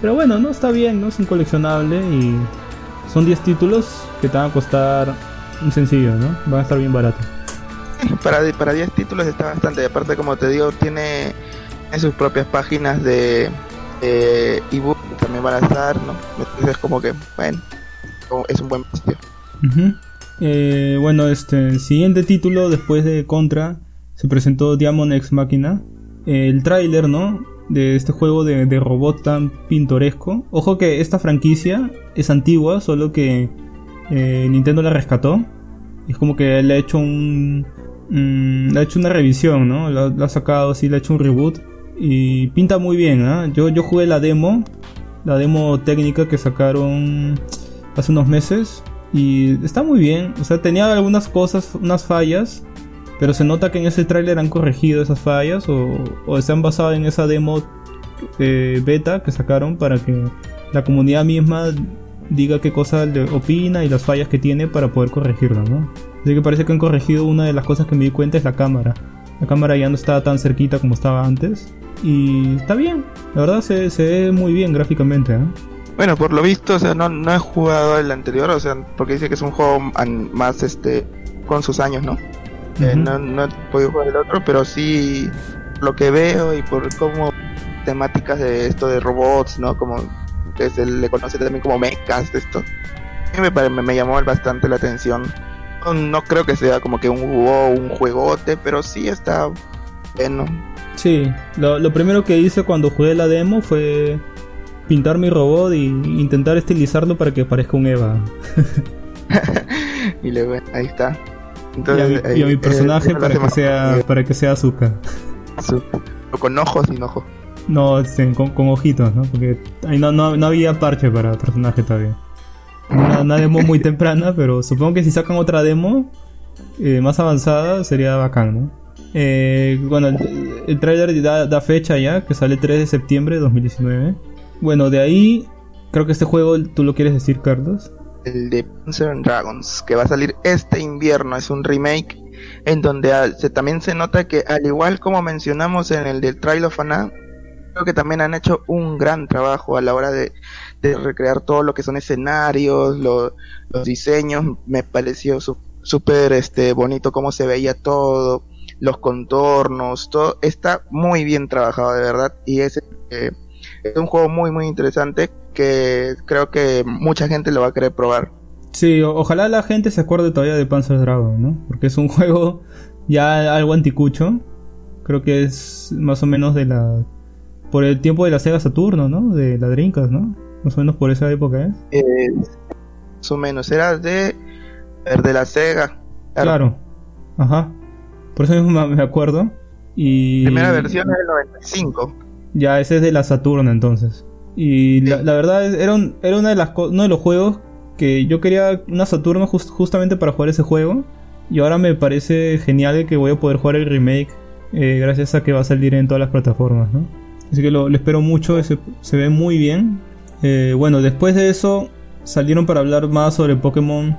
Pero bueno, no está bien, ¿no? Es un coleccionable y... Son 10 títulos que te van a costar un sencillo, ¿no? Van a estar bien baratos. Para, para 10 títulos está bastante. Aparte, como te digo, tiene en sus propias páginas de, ebook que también van a estar, ¿no? Entonces es como que, bueno, es un buen. Ujú. Eh, bueno, este siguiente título después de Contra se presentó Diamond X. Eh, el tráiler, ¿no? De este juego de, de robot tan pintoresco. Ojo que esta franquicia es antigua, solo que eh, Nintendo la rescató. Es como que le ha hecho un. mm, ha hecho una revisión, ¿no? La ha sacado así, le ha hecho un reboot. Y pinta muy bien, ¿ah? Yo, yo jugué la demo. la demo técnica que sacaron hace unos meses y está muy bien. O sea, tenía algunas cosas, unas fallas, pero se nota que en ese tráiler han corregido esas fallas o, o se han basado en esa demo eh, beta que sacaron para que la comunidad misma diga qué cosa le opina y las fallas que tiene para poder corregirlas, ¿no? Así que parece que han corregido una de las cosas que me di cuenta es la cámara. La cámara ya no está tan cerquita como estaba antes. Y está bien, la verdad se, se ve muy bien gráficamente. ¿eh? Bueno, por lo visto, o sea, no, no he jugado el anterior, o sea, porque dice que es un juego más este con sus años, ¿no? Eh, no, no he podido jugar el otro, pero sí lo que veo y por cómo temáticas de esto de robots, ¿no? Como que se le conoce también como mechas, esto. Me, me, me llamó bastante la atención. No, creo que sea como que un, un juegote, pero sí está bueno. Sí, lo, lo primero que hice cuando jugué la demo fue pintar mi robot y intentar estilizarlo para que parezca un Eva. y luego ahí está. Entonces, y, a mi, personaje para, que sea, para que sea azúcar. O con ojos sin ojos. No, con, con, ojitos, ¿no? Porque ahí no, no, no, había parche para personaje todavía. Una, demo muy temprana, pero supongo que si sacan otra demo eh, más avanzada sería bacán, ¿no? Eh, bueno, el, trailer da, fecha ya, que sale 3 de septiembre de 2019. Bueno, de ahí, creo que este juego, ¿tú lo quieres decir, Carlos? El de Panzer Dragons, que va a salir este invierno, es un remake en donde se, también se nota que al igual como mencionamos en el del Trial of Ana, creo que también han hecho un gran trabajo a la hora de, de recrear todo lo que son escenarios, los diseños, me pareció súper este, bonito cómo se veía todo, los contornos, todo está muy bien trabajado de verdad y es, eh, es un juego muy muy interesante que creo que mucha gente lo va a querer probar. Sí, ojalá la gente se acuerde todavía de Panzer Dragon, ¿no? Porque es un juego ya algo anticucho. Creo que es más o menos de la por el tiempo de la Sega Saturno, ¿no? De la Dreamcast, ¿no? Más o menos por esa época, ¿eh? eh más o menos, era de, de la Sega. Claro. Ajá. Por eso mismo me acuerdo. Y... Primera versión es del 95. Ya, ese es de la Saturno entonces. Y la, la, verdad era, un, era una de las uno de los juegos que yo quería una Saturno just, justamente para jugar ese juego. Y ahora me parece genial que voy a poder jugar el remake eh, gracias a que va a salir en todas las plataformas, ¿no? Así que lo, lo espero mucho, se, se, ve muy bien. Eh, bueno, después de eso salieron para hablar más sobre Pokémon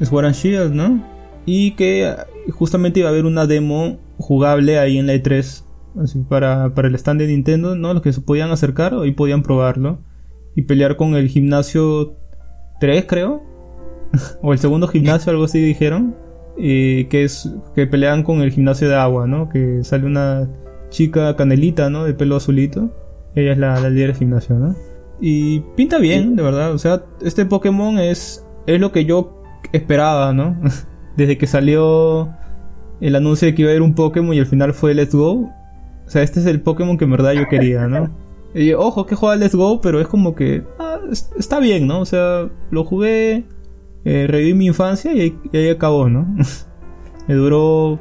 Sword and Shield, ¿no? Y que justamente iba a haber una demo jugable ahí en la E3 así para, para el stand de Nintendo, ¿no? Los que se podían acercar y podían probarlo y pelear con el gimnasio 3, creo, o el segundo gimnasio, algo así dijeron, que es que pelean con el gimnasio de agua, ¿no? Que sale una chica canelita, ¿no? De pelo azulito. Ella es la, la líder del gimnasio, ¿no? Y pinta bien, de verdad. O sea, este Pokémon es, es lo que yo esperaba, ¿no? Desde que salió el anuncio de que iba a haber un Pokémon y al final fue Let's Go. O sea, este es el Pokémon que en verdad yo quería, ¿no? Y ojo, que juega Let's Go, pero es como que ah, está bien, ¿no? O sea, lo jugué, eh, reviví mi infancia y ahí, y ahí acabó, ¿no? Me duró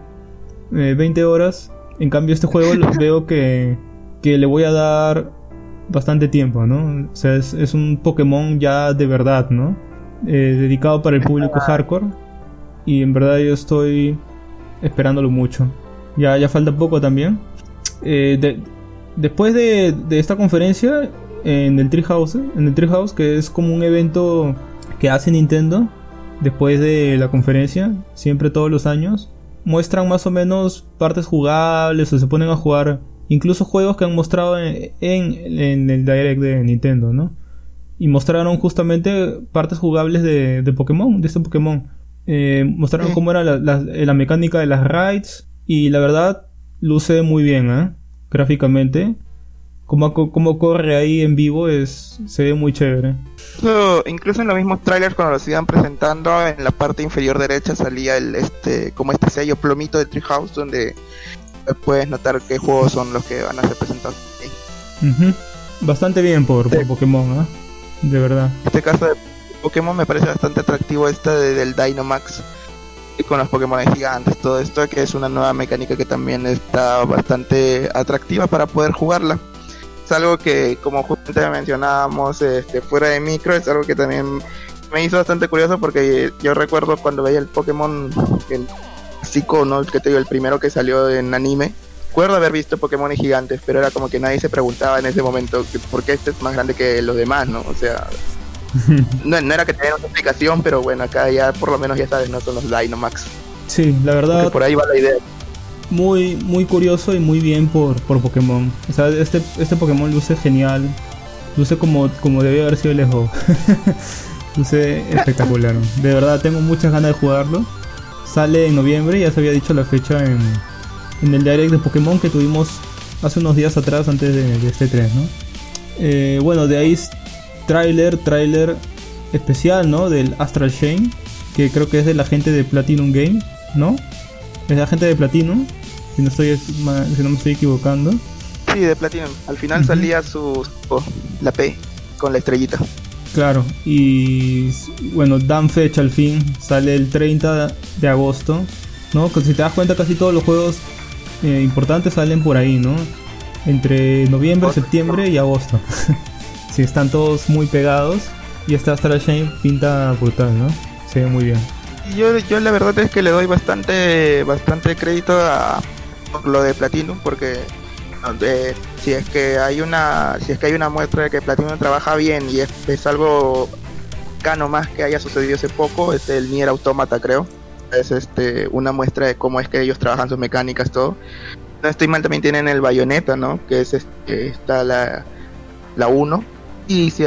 eh, 20 horas en cambio, este juego veo que, que le voy a dar bastante tiempo, ¿no? O sea, es, es un Pokémon ya de verdad, ¿no? Eh, dedicado para el público hardcore. Y en verdad yo estoy esperándolo mucho. Ya, ya falta poco también. Eh, de, después de, de, esta conferencia en el Treehouse, en el Treehouse, que es como un evento que hace Nintendo después de la conferencia, siempre todos los años muestran más o menos partes jugables o se ponen a jugar incluso juegos que han mostrado en, en, el direct de Nintendo, ¿no? Y mostraron justamente partes jugables de, de Pokémon, de este Pokémon. Eh, mostraron cómo era la, la, la, mecánica de las raids y la verdad luce muy bien, ¿eh? Gráficamente cómo, corre ahí en vivo es se ve muy chévere. Incluso, incluso en los mismos trailers cuando los iban presentando en la parte inferior derecha salía el este como este sello plomito de Treehouse donde puedes notar qué juegos son los que van a ser presentados. Uh -huh. Bastante bien por, sí. por Pokémon, ¿eh? de verdad. Este caso de Pokémon me parece bastante atractivo esta de, del Dynamax y con los Pokémon gigantes, todo esto que es una nueva mecánica que también está bastante atractiva para poder jugarla es algo que, como justamente mencionábamos este, fuera de micro, es algo que también me hizo bastante curioso porque yo recuerdo cuando veía el Pokémon, el Psico, ¿no? El que te digo, el primero que salió en anime. Recuerdo haber visto Pokémon gigantes, pero era como que nadie se preguntaba en ese momento por qué este es más grande que los demás, ¿no? O sea, no, no era que tenga una explicación, pero bueno, acá ya por lo menos ya sabes, no son los Dynamax. Sí, la verdad. Porque por ahí va la idea. Muy, muy curioso y muy bien por, por Pokémon. O sea, este, este Pokémon luce genial. Luce como, como debía haber sido el Ejo. luce espectacular. De verdad, tengo muchas ganas de jugarlo. Sale en noviembre, ya se había dicho la fecha en, en el direct de Pokémon que tuvimos hace unos días atrás antes de, este 3, ¿no? Eh, bueno, de ahí trailer, trailer especial, ¿no? Del Astral Shane, que creo que es de la gente de Platinum Game, ¿no? Es la gente de Platinum, si no, estoy, si no me estoy equivocando. Sí, de Platinum. Al final salía su, la P con la estrellita. Claro, y bueno, dan fecha al fin, sale el 30 de agosto, ¿no? Si te das cuenta, casi todos los juegos eh, importantes salen por ahí, ¿no? Entre noviembre, septiembre y agosto. si están todos muy pegados. Y esta Astral Shane pinta brutal, ¿no? Se ve muy bien. Yo, yo la verdad es que le doy bastante bastante crédito a lo de Platinum porque si es que hay una si es que hay una muestra de que Platinum trabaja bien y es, algo cano más que haya sucedido hace poco es el Nier Automata creo. Es este una muestra de cómo es que ellos trabajan sus mecánicas todo. No estoy mal también tienen el Bayonetta no que es este, está la la 1 y si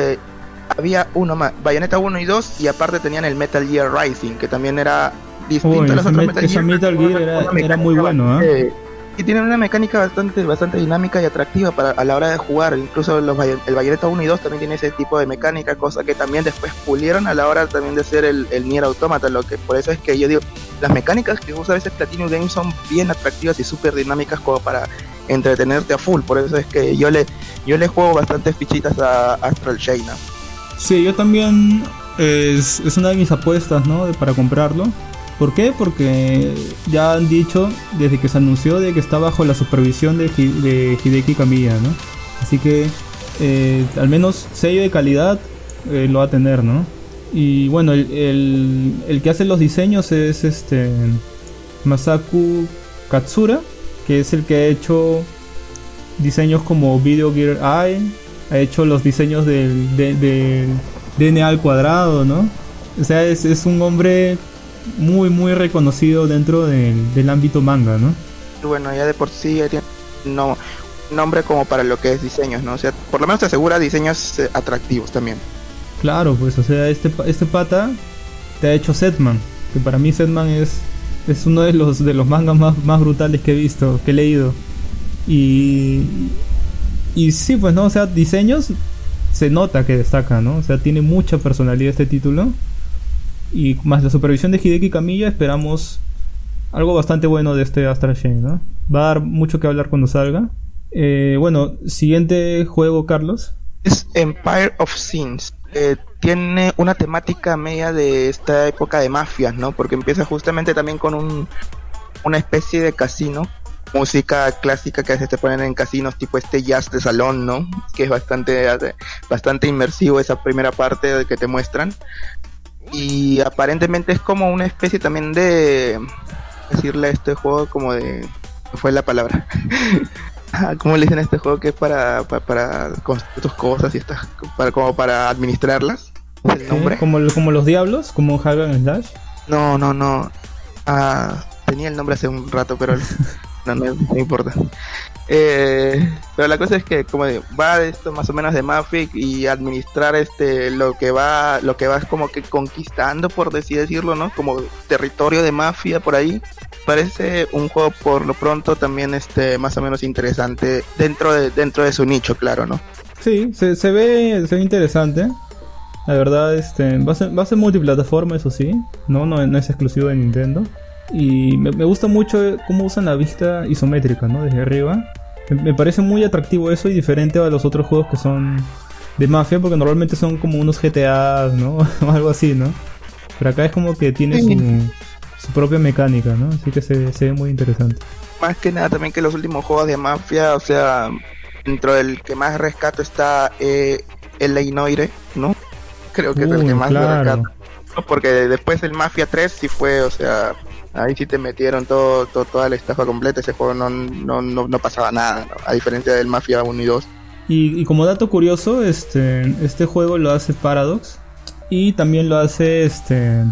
había uno más Bayonetta 1 y 2 y aparte tenían el Metal Gear Rising que también era distinto a los otros Metal Gear, Metal Gear era, era muy bueno ¿eh? Y tienen una mecánica bastante bastante dinámica y atractiva para a la hora de jugar. Incluso los, el Bayonetta 1 y 2 también tiene ese tipo de mecánica cosa que también después pulieron a la hora también de ser el, el Nier Automata. Lo que por eso es que yo digo las mecánicas que usa a veces Platinum Games son bien atractivas y súper dinámicas como para entretenerte a full. Por eso es que yo le yo le juego bastantes fichitas a Astral Chain sí yo también es, es una de mis apuestas no para comprarlo ¿Por qué? Porque ya han dicho desde que se anunció de que está bajo la supervisión de, Hideki Kamiya, ¿no? Así que eh, al menos sello de calidad eh, lo va a tener, ¿no? Y bueno, el, que hace los diseños es este Masaku Katsura, que es el que ha hecho diseños como Video Gear Eye, ha hecho los diseños del, DNA al cuadrado, ¿no? O sea, es un hombre muy, muy reconocido dentro del, ámbito manga, ¿no? Bueno, ya de por sí ya tiene no, nombre como para lo que es diseños, ¿no? O sea, por lo menos te asegura diseños eh, atractivos también. Claro, pues, o sea, este, este pata te ha hecho Setman, que para mí Setman es, es uno de los, de los mangas más, más brutales que he visto, que he leído. Y, y sí, pues, ¿no? O sea, diseños se nota que destaca, ¿no? O sea, tiene mucha personalidad este título. Y más la supervisión de Hideki Kamiya, esperamos algo bastante bueno de este Astral Chain, ¿no? Va a dar mucho que hablar cuando salga. Eh, bueno, siguiente juego, Carlos. Es Empire of Sins. Eh, tiene una temática media de esta época de mafias, ¿no? Porque empieza justamente también con un, una especie de casino. Música clásica que a veces te ponen en casinos tipo este jazz de salón, ¿no? Que es bastante, bastante inmersivo esa primera parte que te muestran y aparentemente es como una especie también de decirle a este juego como de fue la palabra ah, ¿Cómo le dicen a este juego que es para, para, construir tus cosas y estas para como para administrarlas el nombre como como los diablos como Hagan Slash. No no no. Ah, tenía el nombre hace un rato pero no, no, no importa eh, pero la cosa es que como va esto más o menos de Mafia y administrar este lo que va lo que vas como que conquistando por así decirlo, ¿no? Como territorio de mafia por ahí. Parece un juego por lo pronto también este más o menos interesante dentro de dentro de su nicho, claro, ¿no? Sí, se, se ve se ve interesante. La verdad, este, va a ser, va a ser multiplataforma, eso sí. No, no, no es exclusivo de Nintendo. Y me, gusta mucho cómo usan la vista isométrica, ¿no? Desde arriba. Me, parece muy atractivo eso y diferente a los otros juegos que son de mafia, porque normalmente son como unos GTA, ¿no? o algo así, ¿no? Pero acá es como que tiene su, propia mecánica, ¿no? Así que se, se ve muy interesante. Más que nada también que los últimos juegos de mafia, o sea, dentro del que más rescato está eh, el Leinoire, ¿no? Creo que es el que más claro. rescato. Porque después el Mafia 3 sí fue, o sea, ahí sí te metieron todo, todo- toda la estafa completa, ese juego no, no, no, no pasaba nada, ¿no? a diferencia del Mafia 1 y 2. Y, y como dato curioso, este, este juego lo hace Paradox y también lo hace este,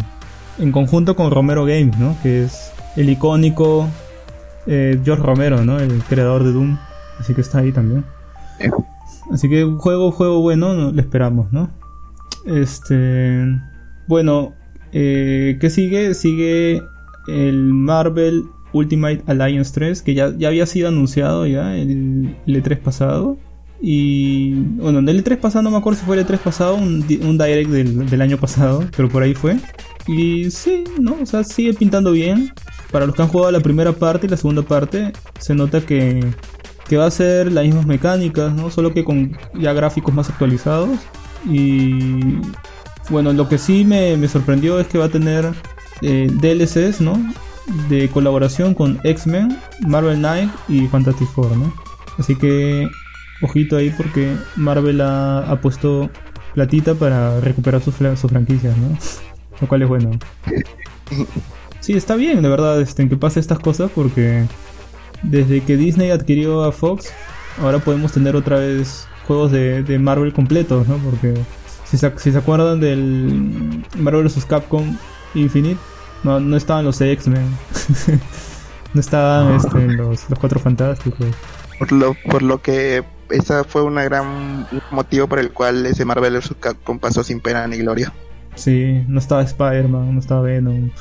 en conjunto con Romero Games, ¿no? Que es el icónico eh, George Romero, ¿no? El creador de Doom. Así que está ahí también. Eh. Así que un juego, juego bueno, no, le esperamos, ¿no? Este, bueno, eh, ¿qué sigue? Sigue el Marvel Ultimate Alliance 3, que ya, ya había sido anunciado ya el, el E3 pasado. Y bueno, en el E3 pasado no me acuerdo si fue el E3 pasado, un, un direct del, del año pasado, pero por ahí fue. Y sí, ¿no? O sea, sigue pintando bien. Para los que han jugado la primera parte y la segunda parte, se nota que, que va a ser las mismas mecánicas, ¿no? Solo que con ya gráficos más actualizados. Y bueno, lo que sí me, me sorprendió es que va a tener eh, DLCs, ¿no? De colaboración con X-Men, Marvel Knight y Fantastic Four, ¿no? Así que ojito ahí porque Marvel ha, puesto platita para recuperar sus, franquicias, ¿no? Lo cual es bueno. Sí, está bien, de verdad, este, que pase estas cosas porque desde que Disney adquirió a Fox, ahora podemos tener otra vez juegos de, de Marvel completos, ¿no? Porque si se, si se acuerdan del Marvel vs. Capcom Infinite, no, no estaban los X-Men, no estaban este, los, los Cuatro Fantásticos. Por lo, por lo que esa fue una gran motivo por el cual ese Marvel vs. Capcom pasó sin pena ni gloria. Sí, no estaba Spider-Man, no estaba Venom.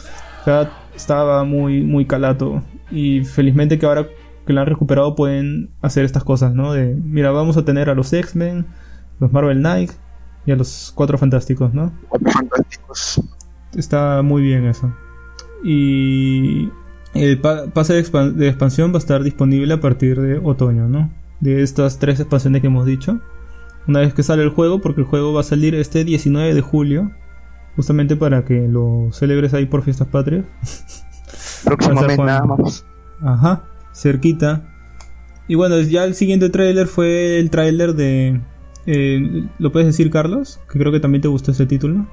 O sea, estaba muy, muy calato. Y felizmente que ahora que la han recuperado pueden hacer estas cosas, ¿no? De, mira, vamos a tener a los X-Men, los Marvel Knight y a los Cuatro Fantásticos, ¿no? Cuatro fantásticos. Está muy bien eso. Y el pa- pase de, expan- de expansión va a estar disponible a partir de otoño, ¿no? De estas tres expansiones que hemos dicho. Una vez que sale el juego, porque el juego va a salir este 19 de julio. Justamente para que lo celebres ahí por fiestas patrias. Cuando- nada más. Ajá, cerquita. Y bueno, ya el siguiente tráiler fue el tráiler de... eh, ¿Lo puedes decir, Carlos? Que creo que también te gustó ese título.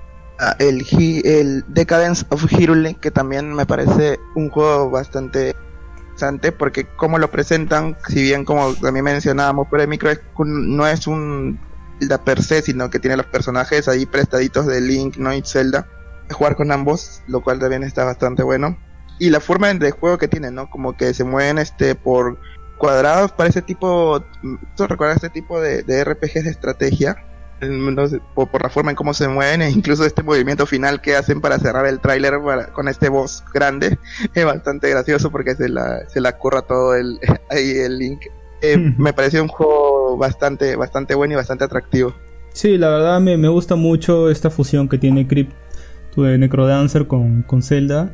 El, el Decadence of Hyrule, que también me parece un juego bastante interesante porque como lo presentan, si bien como también mencionábamos por el micro, es no es un Zelda per se, sino que tiene los personajes ahí prestaditos de Link, no y Zelda. Jugar con ambos, lo cual también está bastante bueno. Y la forma de juego que tiene, ¿no? Como que se mueven este por cuadrados, parece tipo... ¿Tú este tipo de, de RPGs de estrategia? Por, por la forma en cómo se mueven e incluso este movimiento final que hacen para cerrar el tráiler con este boss grande es bastante gracioso porque se la, se la curra todo el, ahí el link. Eh, me pareció un juego bastante, bastante bueno y bastante atractivo. Sí, la verdad me, me gusta mucho esta fusión que tiene Crypt de Necrodancer con, con Zelda.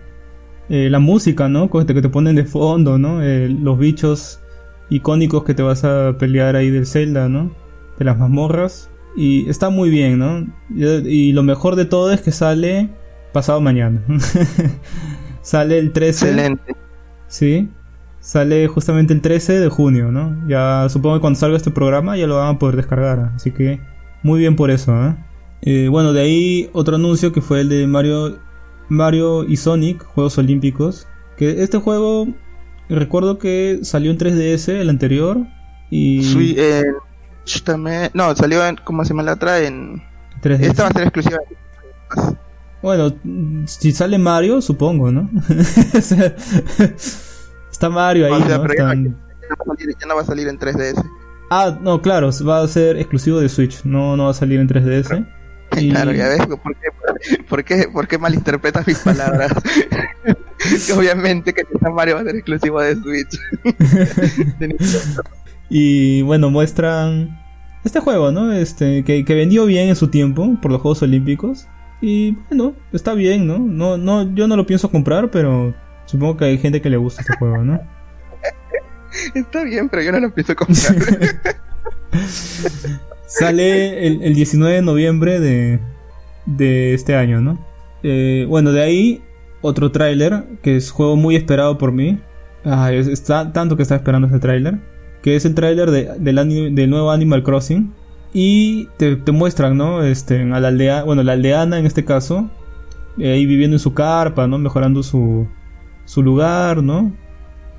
Eh, la música, ¿no? Con este que te ponen de fondo, ¿no? Eh, los bichos icónicos que te vas a pelear ahí del Zelda, ¿no? De las mazmorras. Y está muy bien, ¿no? Y, lo mejor de todo es que sale pasado mañana. sale el 13. Excelente. Sí. Sale justamente el 13 de junio, ¿no? Ya supongo que cuando salga este programa ya lo van a poder descargar. Así que muy bien por eso, ¿eh? Eh, bueno, de ahí otro anuncio que fue el de Mario, Mario y Sonic, Juegos Olímpicos. Que este juego, recuerdo que salió en 3DS, el anterior. Y eh, también, no, salió en, ¿cómo se llama la otra? En, 3DS. esta va a ser exclusiva. Bueno, si sale Mario, supongo, ¿no? Está Mario ahí, O sea, ¿no? Están- no, ya no va a salir, ya no va a salir en 3DS. Ah, no, claro, va a ser exclusivo de Switch, no, no va a salir en 3DS. Y- Claro, ya ves, ¿por qué, por qué, por qué malinterpretas mis palabras? Que Obviamente que Mario va a ser exclusivo de Switch. Y bueno, muestran este juego, ¿no? Este, que, que vendió bien en su tiempo por los Juegos Olímpicos. Y bueno, está bien, ¿no? No, no, yo no lo pienso comprar, pero supongo que hay gente que le gusta este juego, ¿no? Está bien, pero yo no lo empiezo comprar. Sale el, el 19 de noviembre de, de este año, ¿no? Eh, bueno, de ahí otro tráiler, que es juego muy esperado por mí. Ah, es, es ta- tanto que estaba esperando este tráiler. Que es el tráiler de, del, nuevo Animal Crossing. Y te, te muestran, ¿no? Este, a la aldea, bueno, la aldeana en este caso, eh, ahí viviendo en su carpa, ¿no? Mejorando su, su lugar, ¿no?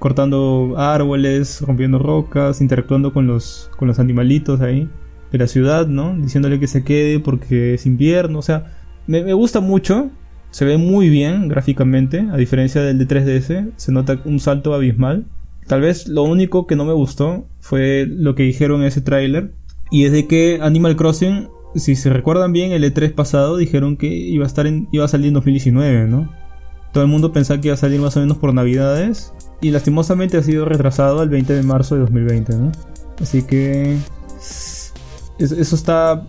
Cortando árboles, rompiendo rocas, interactuando con los, con los animalitos ahí de la ciudad, ¿no? Diciéndole que se quede porque es invierno, o sea, me, me gusta mucho, se ve muy bien gráficamente, a diferencia del de 3DS, se nota un salto abismal. Tal vez lo único que no me gustó fue lo que dijeron en ese tráiler, y es de que Animal Crossing, si se recuerdan bien, el E3 pasado dijeron que iba a estar en, iba a salir en 2019, ¿no? Todo el mundo pensaba que iba a salir más o menos por Navidades, y lastimosamente ha sido retrasado al 20 de marzo de 2020, ¿no? Así que es- eso está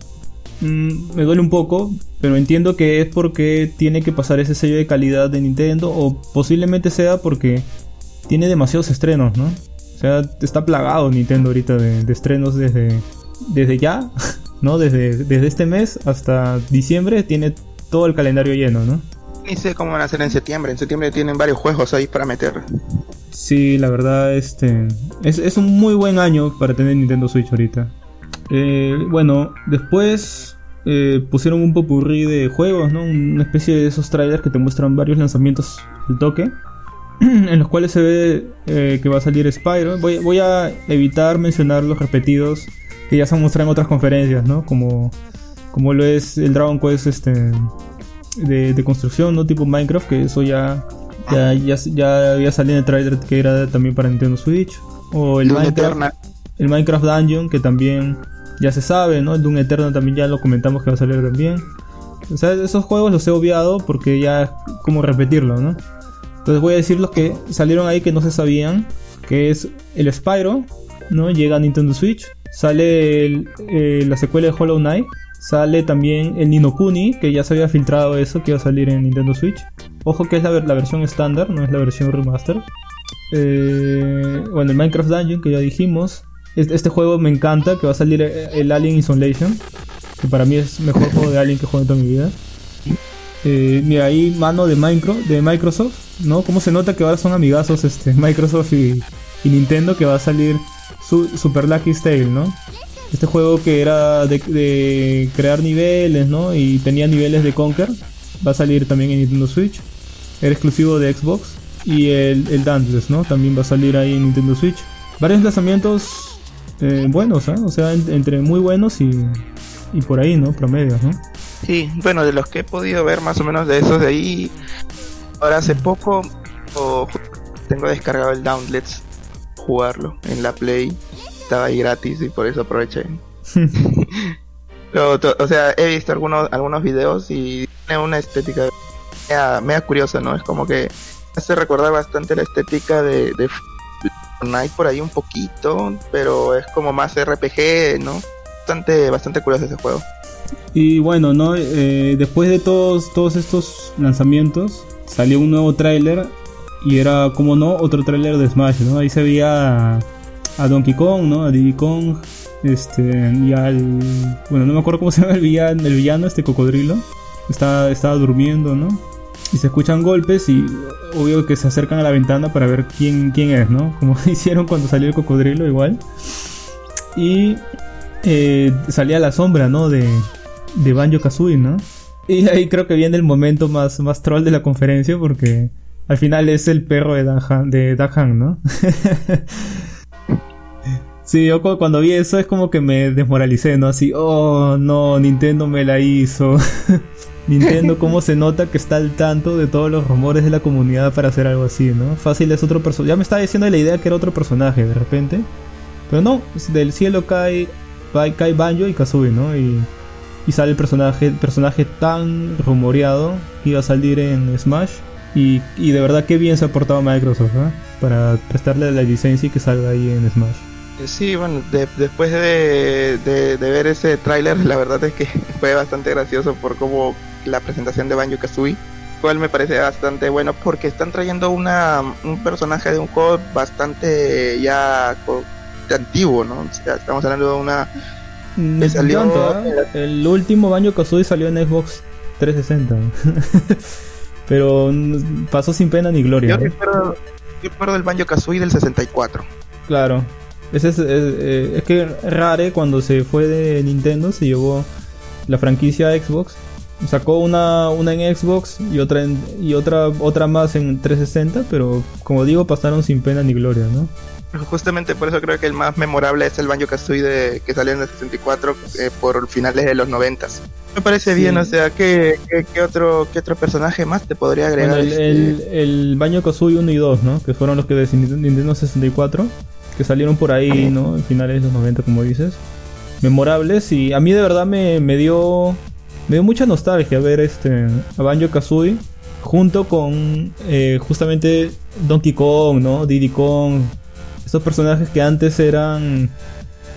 mm, me duele un poco, pero entiendo que es porque tiene que pasar ese sello de calidad de Nintendo o posiblemente sea porque tiene demasiados estrenos, ¿no? O sea, está plagado Nintendo ahorita de, de estrenos desde desde ya, ¿no? Desde, desde este mes hasta diciembre tiene todo el calendario lleno, ¿no? Ni sé cómo van a hacer en septiembre. En septiembre tienen varios juegos ahí para meter. Sí, la verdad, este es, es un muy buen año para tener Nintendo Switch ahorita. Eh, bueno, después eh, pusieron un popurrí de juegos, ¿no? Una especie de esos trailers que te muestran varios lanzamientos al toque. en los cuales se ve eh, que va a salir Spyro. Voy, voy a evitar mencionar los repetidos que ya se han mostrado en otras conferencias, ¿no? Como, como lo es el Dragon Quest este, de, de construcción, ¿no? Tipo Minecraft, que eso ya, ya, ya, ya había salido en el trailer que era también para Nintendo Switch. O el Doom Minecraft, el Minecraft Dungeon, que también ya se sabe, ¿no? El Doom Eternal también ya lo comentamos que va a salir también. O sea, esos juegos los he obviado porque ya es como repetirlo, ¿no? Entonces voy a decir los que salieron ahí que no se sabían, que es el Spyro, ¿no? Llega a Nintendo Switch. Sale eh, la secuela de Hollow Knight. Sale también el Nino Kuni, que ya se había filtrado eso, que iba a salir en Nintendo Switch. Ojo que es la versión estándar, no es la versión remaster. Eh, bueno, el Minecraft Dungeon, que ya dijimos. Este, este juego me encanta, que va a salir eh, el Alien Isolation. Que para mí es el mejor juego de Alien que he jugado en toda mi vida. Eh, mira, ahí mano de, Micro, de Microsoft, ¿no? Cómo se nota que ahora son amigazos este, Microsoft y, Nintendo, que va a salir su, Super Lucky Tale, ¿no? Este juego que era de, crear niveles, ¿no? Y tenía niveles de Conquer, va a salir también en Nintendo Switch. Era exclusivo de Xbox. Y el, el Dauntless, ¿no? También va a salir ahí en Nintendo Switch. Varios lanzamientos eh, buenos, ¿eh? O sea, en- entre muy buenos y, y por ahí, ¿no? Promedios, ¿no? Sí, bueno, de los que he podido ver más o menos de esos de ahí. Ahora hace poco tengo descargado el Dauntless. Jugarlo en la Play. Estaba ahí gratis y por eso aproveché. Pero, o sea, he visto algunos, algunos videos y tiene una estética media, media curiosa, ¿no? Es como que hace recordar bastante la estética de, de Fortnite por ahí un poquito, pero es como más RPG, ¿no? Bastante, bastante curioso ese juego. Y bueno, ¿no? Eh, después de todos, todos estos lanzamientos, salió un nuevo tráiler y era, como no, otro tráiler de Smash, ¿no? Ahí se veía a, Donkey Kong, ¿no? A Diddy Kong, este, y al... Bueno, no me acuerdo cómo se llama el villano, el villano este cocodrilo. Está, estaba durmiendo, ¿no? Y se escuchan golpes y obvio que se acercan a la ventana para ver quién, quién es, ¿no? Como hicieron cuando salió el cocodrilo igual. Y eh, salía la sombra, ¿no? De, de Banjo Kazooie, ¿no? Y ahí creo que viene el momento más, más troll de la conferencia porque al final es el perro de Dahan, de Dahan ¿no? sí, yo cu- cuando vi eso es como que me desmoralicé, ¿no? Así, oh, no, Nintendo me la hizo. Nintendo, cómo se nota que está al tanto de todos los rumores de la comunidad para hacer algo así, ¿no? Fácil es otro personaje. Ya me estaba diciendo la idea que era otro personaje de repente. Pero no, del cielo cae, cae, Banjo y Kazooie, ¿no? Y, sale el personaje, personaje tan rumoreado que iba a salir en Smash. Y, y de verdad que bien se ha portado Microsoft, ¿eh? Para prestarle la licencia y que salga ahí en Smash. Sí, bueno, de- después de, de- ver ese tráiler, la verdad es que fue bastante gracioso por cómo la presentación de Banjo Kazooie, cual me parece bastante bueno porque están trayendo una, un personaje de un juego bastante ya antiguo, ¿no? O sea, estamos hablando de una Mm, Le salió- tanto, ¿eh? El último Banjo Kazooie salió en Xbox 360. Pero mm, pasó sin pena ni gloria. Yo ¿no? recuerdo, yo recuerdo el Banjo Kazooie del 64. Claro. Ese es, es, eh, es que Rare cuando se fue de Nintendo se llevó la franquicia a Xbox. Sacó una, una en Xbox y otra en- y otra otra más en 360, pero como digo, pasaron sin pena ni gloria, ¿no? Justamente por eso creo que el más memorable es el Banjo Kazooie de, que salió en el 64 eh, por finales de los 90. Me parece Sí. bien, o sea, ¿qué, qué, qué otro, ¿qué otro personaje más te podría agregar? Bueno, el, este? el, el Banjo Kazooie 1 y 2, ¿no? Que fueron los que de Nintendo 64, que salieron por ahí, ¿no? En finales de los 90, como dices. Memorables y a mí de verdad me, me dio me dio mucha nostalgia ver este a Banjo Kazooie junto con eh, justamente Donkey Kong, ¿no? Diddy Kong, estos personajes que antes eran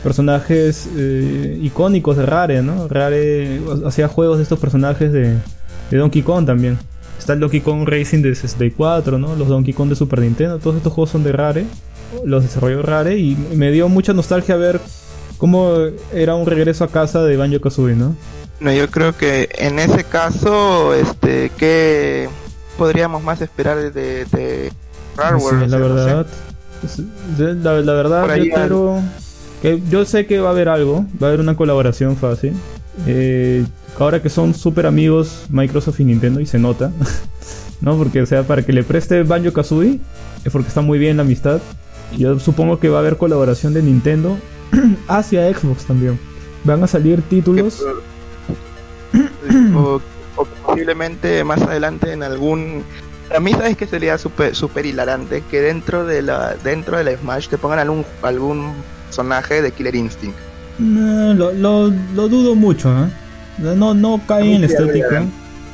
personajes eh, icónicos de Rare, ¿no? Rare hacía juegos de estos personajes de, de Donkey Kong también. Está el Donkey Kong Racing de 64, ¿no? Los Donkey Kong de Super Nintendo, todos estos juegos son de Rare, los desarrolló Rare y me dio mucha nostalgia ver cómo era un regreso a casa de Banjo Kazooie, ¿no? No, yo creo que en ese caso, este, ¿qué podríamos más esperar de, de, Rareware? Sí, la no sé. Verdad, es- de- la, la verdad, yo quiero que yo sé que va a haber algo, va a haber una colaboración fácil. Eh, ahora que son súper amigos Microsoft y Nintendo y se nota, ¿no? Porque o sea, para que le preste Banjo Kazooie es porque está muy bien la amistad. Yo supongo que va a haber colaboración de Nintendo hacia Xbox también. Van a salir títulos. o, o posiblemente más adelante en algún a mí sabes que sería súper super hilarante que dentro de la dentro de la Smash te pongan algún algún personaje de Killer Instinct No, lo, lo- lo dudo mucho, ¿eh? No, no cae en la estética.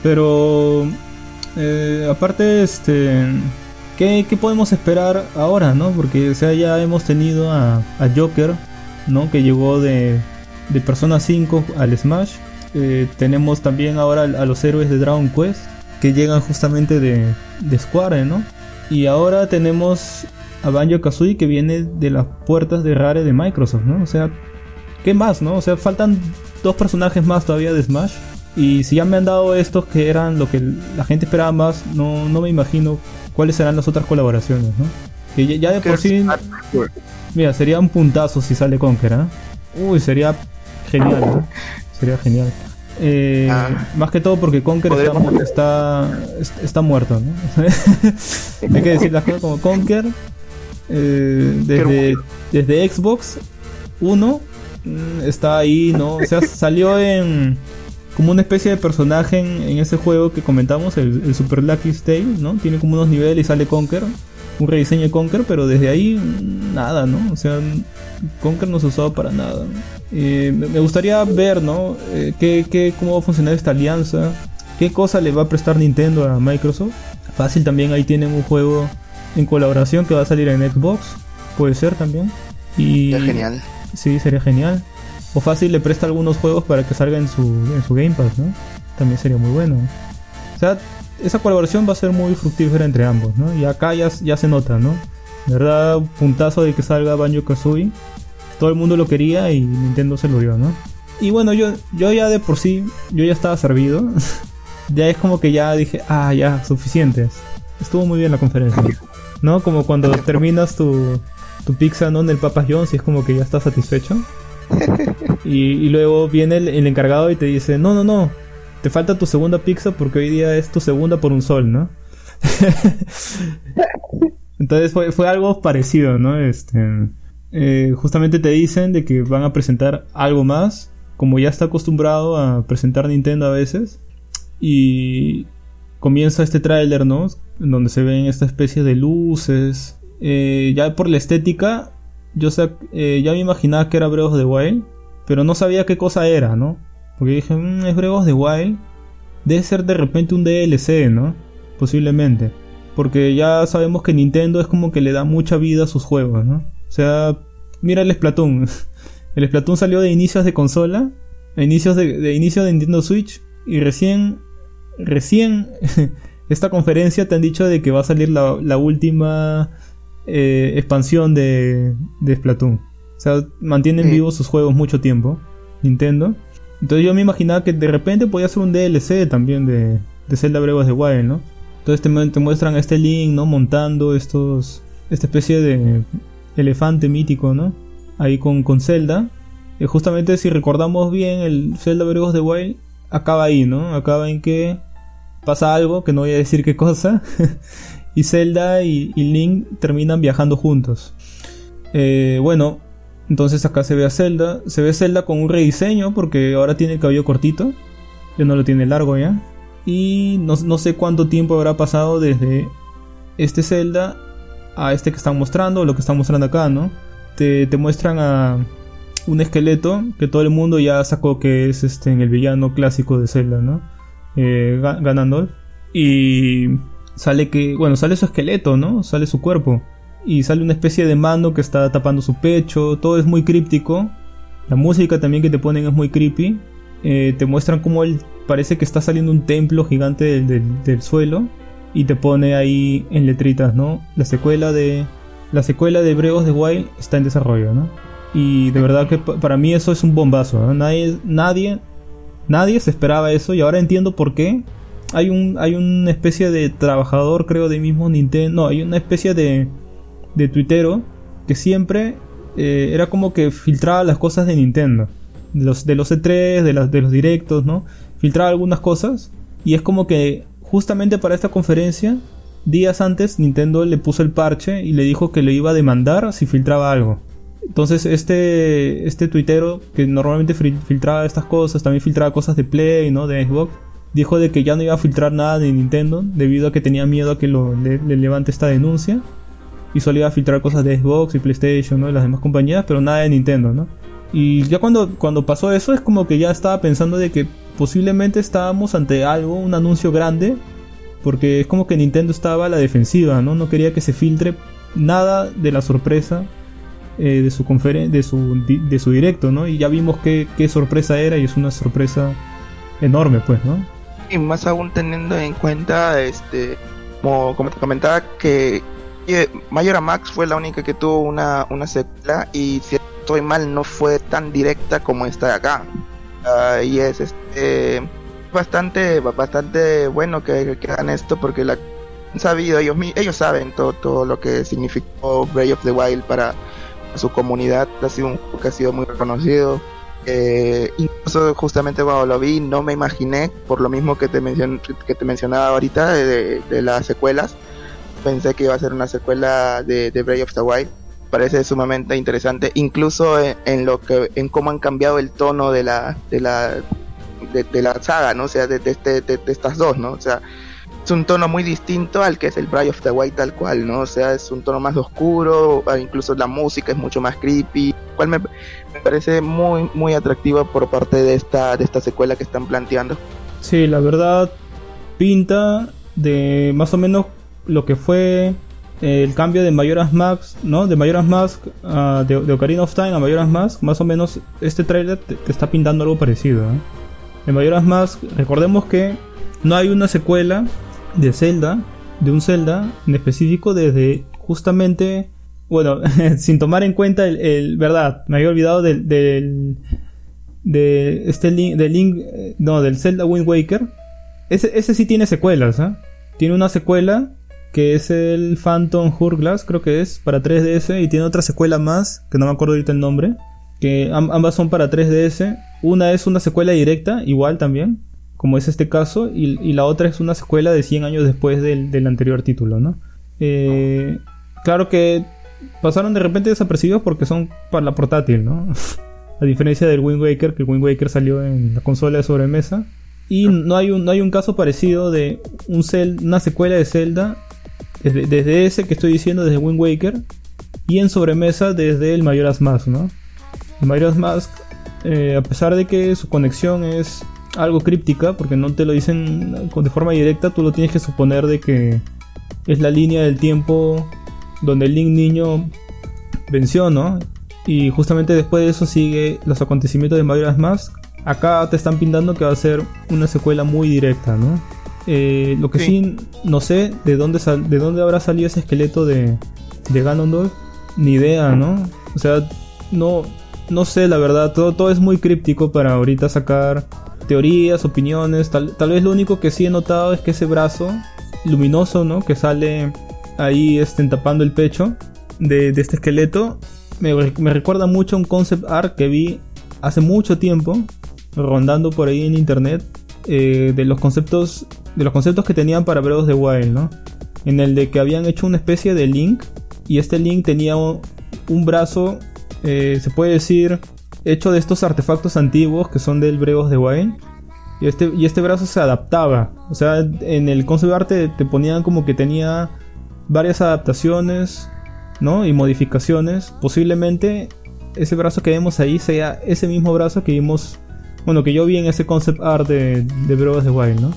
Pero eh, aparte, este. ¿qué, qué podemos esperar ahora, no? Porque o sea, ya hemos tenido a, a Joker, ¿no? Que llegó de, de Persona 5 al Smash. Eh, tenemos también ahora a los héroes de Dragon Quest que llegan justamente de, de Square, ¿no? Y ahora tenemos a Banjo Kazooie que viene de las puertas de Rare de Microsoft, ¿no? O sea, ¿qué más, no? O sea, faltan dos personajes más todavía de Smash. Y si ya me han dado estos que eran lo que la gente esperaba más, no, no me imagino cuáles serán las otras colaboraciones, ¿no? Que ya, ya de por sí, mira, sería un puntazo si sale Conker, ¿ah? Uy, sería genial, ¿no? Sería genial. Eh, Ah. Más que todo porque Conker está, mu- está, est- está muerto, ¿no? Hay que decir las cosas como Conker. eh, desde, desde Xbox 1 mm, está ahí, ¿no? O sea, salió en como una especie de personaje en, en ese juego que comentamos, el, el Super Lucky Tale, ¿no? Tiene como unos niveles y sale Conker, un rediseño de Conker, pero desde ahí mm, nada, ¿no? O sea, Conker no se usaba para nada. Eh, me gustaría ver, ¿no? Eh, qué, qué- cómo va a funcionar esta alianza, qué cosa le va a prestar Nintendo a Microsoft. Fácil también ahí tienen un juego en colaboración que va a salir en Xbox, puede ser también. Y Sería genial Sí, sería genial. O fácil le presta algunos juegos para que salga en su, en su Game Pass, ¿no? También sería muy bueno. O sea, esa colaboración va a ser muy fructífera entre ambos, ¿no? Y acá ya, ya se nota, ¿no? De verdad, un puntazo de que salga Banjo Kazooie. Todo el mundo lo quería y Nintendo se lo dio, ¿no? Y bueno, yo, yo ya de por sí, yo ya estaba servido. ya es como que ya dije, ah, ya, suficientes. Estuvo muy bien la conferencia. ¿No? Como cuando terminas tu, tu pizza, ¿no? En el Papa John's y es como que ya estás satisfecho. Y, y luego viene el, el encargado y te dice, no, no, no, te falta tu segunda pizza porque hoy día es tu segunda por un sol, ¿no? Entonces fue, fue algo parecido, ¿no? Este, eh, justamente te dicen de que van a presentar algo más, como ya está acostumbrado a presentar Nintendo a veces. Y comienza este tráiler, ¿no? Donde se ven esta especie de luces. Eh, ya por la estética, yo eh, ya me imaginaba que era Breath of the Wild, pero no sabía qué cosa era, ¿no? Porque dije, "Mm, es Breath of the Wild. Debe ser de repente un DLC, ¿no? Posiblemente. Porque ya sabemos que Nintendo es como que le da mucha vida a sus juegos, ¿no? O sea, mira el Splatoon. El Splatoon salió de inicios de consola, a inicios de, de inicio de Nintendo Switch, y recién, recién, esta conferencia te han dicho de que va a salir la, la última eh, expansión de, de Splatoon. O sea, mantienen vivos sus juegos mucho tiempo, Nintendo. Entonces yo me imaginaba que de repente podía ser un DLC también de, de Zelda Breath of the Wild, ¿no? Entonces te, te muestran este Link, ¿no? Montando estos... Esta especie de elefante mítico, ¿no? ahí con, con Zelda. Eh, justamente si recordamos bien, el Zelda Breath the Wild acaba ahí, ¿no? Acaba en que pasa algo, que no voy a decir qué cosa, y Zelda y, Link terminan viajando juntos. Eh, bueno, entonces acá se ve a Zelda, se ve Zelda con un rediseño porque ahora tiene el cabello cortito, ya no lo tiene largo ya. Y no, no sé cuánto tiempo habrá pasado desde este Zelda a este que están mostrando, lo que están mostrando acá, ¿no? Te, te muestran a un esqueleto que todo el mundo ya sacó que es este en el villano clásico de Zelda, ¿no? Eh, Ganondorf. Y sale que, bueno, sale su esqueleto, ¿no? Sale su cuerpo. Y sale una especie de mando que está tapando su pecho. Todo es muy críptico. La música también que te ponen es muy creepy. Eh, te muestran como él parece que está saliendo un templo gigante del, suelo. Y te pone ahí en letritas, ¿no? La secuela de. La secuela de Bregos de Wild está en desarrollo, ¿no? Y de verdad que para mí eso es un bombazo. Nadie, nadie, nadie se esperaba eso y ahora entiendo por qué. Hay un, hay una especie de trabajador, creo, de mismo Nintendo. No, hay una especie de, de tuitero que siempre eh, era como que filtraba las cosas de Nintendo. De los, de los E3, de, las, de los directos, ¿no? Filtraba algunas cosas. Y es como que justamente para esta conferencia, días antes, Nintendo le puso el parche y le dijo que le iba a demandar si filtraba algo. Entonces este, este tuitero que normalmente filtraba estas cosas, también filtraba cosas de Play, ¿no? De Xbox, dijo de que ya no iba a filtrar nada de Nintendo debido a que tenía miedo a que lo, le, levante esta denuncia. Y solo iba a filtrar cosas de Xbox y PlayStation, ¿no? Y las demás compañías, pero nada de Nintendo, ¿no? Y ya cuando, cuando pasó eso es como que ya estaba pensando de que posiblemente estábamos ante algo, un anuncio grande, porque es como que Nintendo estaba a la defensiva, ¿no? No quería que se filtre nada de la sorpresa eh, de su de su, de su directo, ¿no? Y ya vimos qué, qué sorpresa era y es una sorpresa enorme, pues, ¿no? Y más aún teniendo en cuenta, este, como, como te comentaba, que Mayora Max fue la única que tuvo una, una secuela y si estoy mal no fue tan directa como esta de acá. Ah, y es este bastante bastante bueno que, hagan esto porque la han sabido ellos ellos saben todo todo lo que significó Breath of the Wild para su comunidad, ha sido un que ha sido muy reconocido. Eh, incluso justamente cuando lo vi no me imaginé, por lo mismo que te, mencion que te mencionaba ahorita de, las secuelas, pensé que iba a ser una secuela de, de of the Wild. Parece sumamente interesante, incluso en, lo que en cómo han cambiado el tono de la de la de, la saga, ¿no? O sea, de, este, de, estas dos, ¿no? O sea, es un tono muy distinto al que es el Bride of the White tal cual, ¿no? O sea, es un tono más oscuro, incluso la música es mucho más creepy, cual me, parece muy muy atractiva por parte de esta de esta secuela que están planteando. Sí, la verdad pinta de más o menos lo que fue el cambio de Mayoras Max, ¿no? De Mayoras Mask, uh, de, Ocarina of Time a Mayoras Mask, más o menos este trailer te, está pintando algo parecido. ¿eh? En Mayoras Mask, recordemos que no hay una secuela de Zelda, de un Zelda en específico desde justamente, bueno, sin tomar en cuenta el, verdad, me había olvidado del, del de este link, del link, no, del Zelda Wind Waker. Ese, ese sí tiene secuelas, ¿eh? Tiene una secuela que es el Phantom Hourglass, creo que es, para 3DS, y tiene otra secuela más, que no me acuerdo ahorita el nombre, que ambas son para 3DS. Una es una secuela directa, igual también, como es este caso, y, la otra es una secuela de 100 años después del, anterior título, ¿no? Eh, claro que pasaron de repente desapercibidos porque son para la portátil, ¿no? A diferencia del Wind Waker, que el Wind Waker salió en la consola de sobremesa. Y no hay un, no hay un caso parecido de un una secuela de Zelda desde, ese que estoy diciendo, desde Wind Waker, y en sobremesa desde el Majora's Mask, ¿no? El Mask, eh, a pesar de que su conexión es algo críptica, porque no te lo dicen de forma directa, tú lo tienes que suponer de que es la línea del tiempo donde el Link niño venció, ¿no? Y justamente después de eso sigue los acontecimientos de Majora's Mask. Acá te están pintando que va a ser una secuela muy directa, ¿no? Eh, lo que sí. no sé de dónde de dónde habrá salido ese esqueleto de, de Ganondorf, ni idea, ¿no? O sea, no, no sé, la verdad, todo, todo es muy críptico para ahorita sacar teorías, opiniones. Tal, vez lo único que sí he notado es que ese brazo luminoso, ¿no? Que sale ahí este, tapando el pecho de, este esqueleto. me, me recuerda mucho a un concept art que vi hace mucho tiempo, rondando por ahí en internet, eh, de los conceptos de los conceptos que tenían para Breath of the Wild, ¿no? En el de que habían hecho una especie de link y este link tenía un, brazo, eh, se puede decir, hecho de estos artefactos antiguos que son del Breath of the Wild. Y este, y este brazo se adaptaba. O sea, en el concept art te, ponían como que tenía varias adaptaciones, ¿no? Y modificaciones. Posiblemente ese brazo que vemos ahí sea ese mismo brazo que vimos, bueno, que yo vi en ese concept art de, de Breath Wild, ¿no?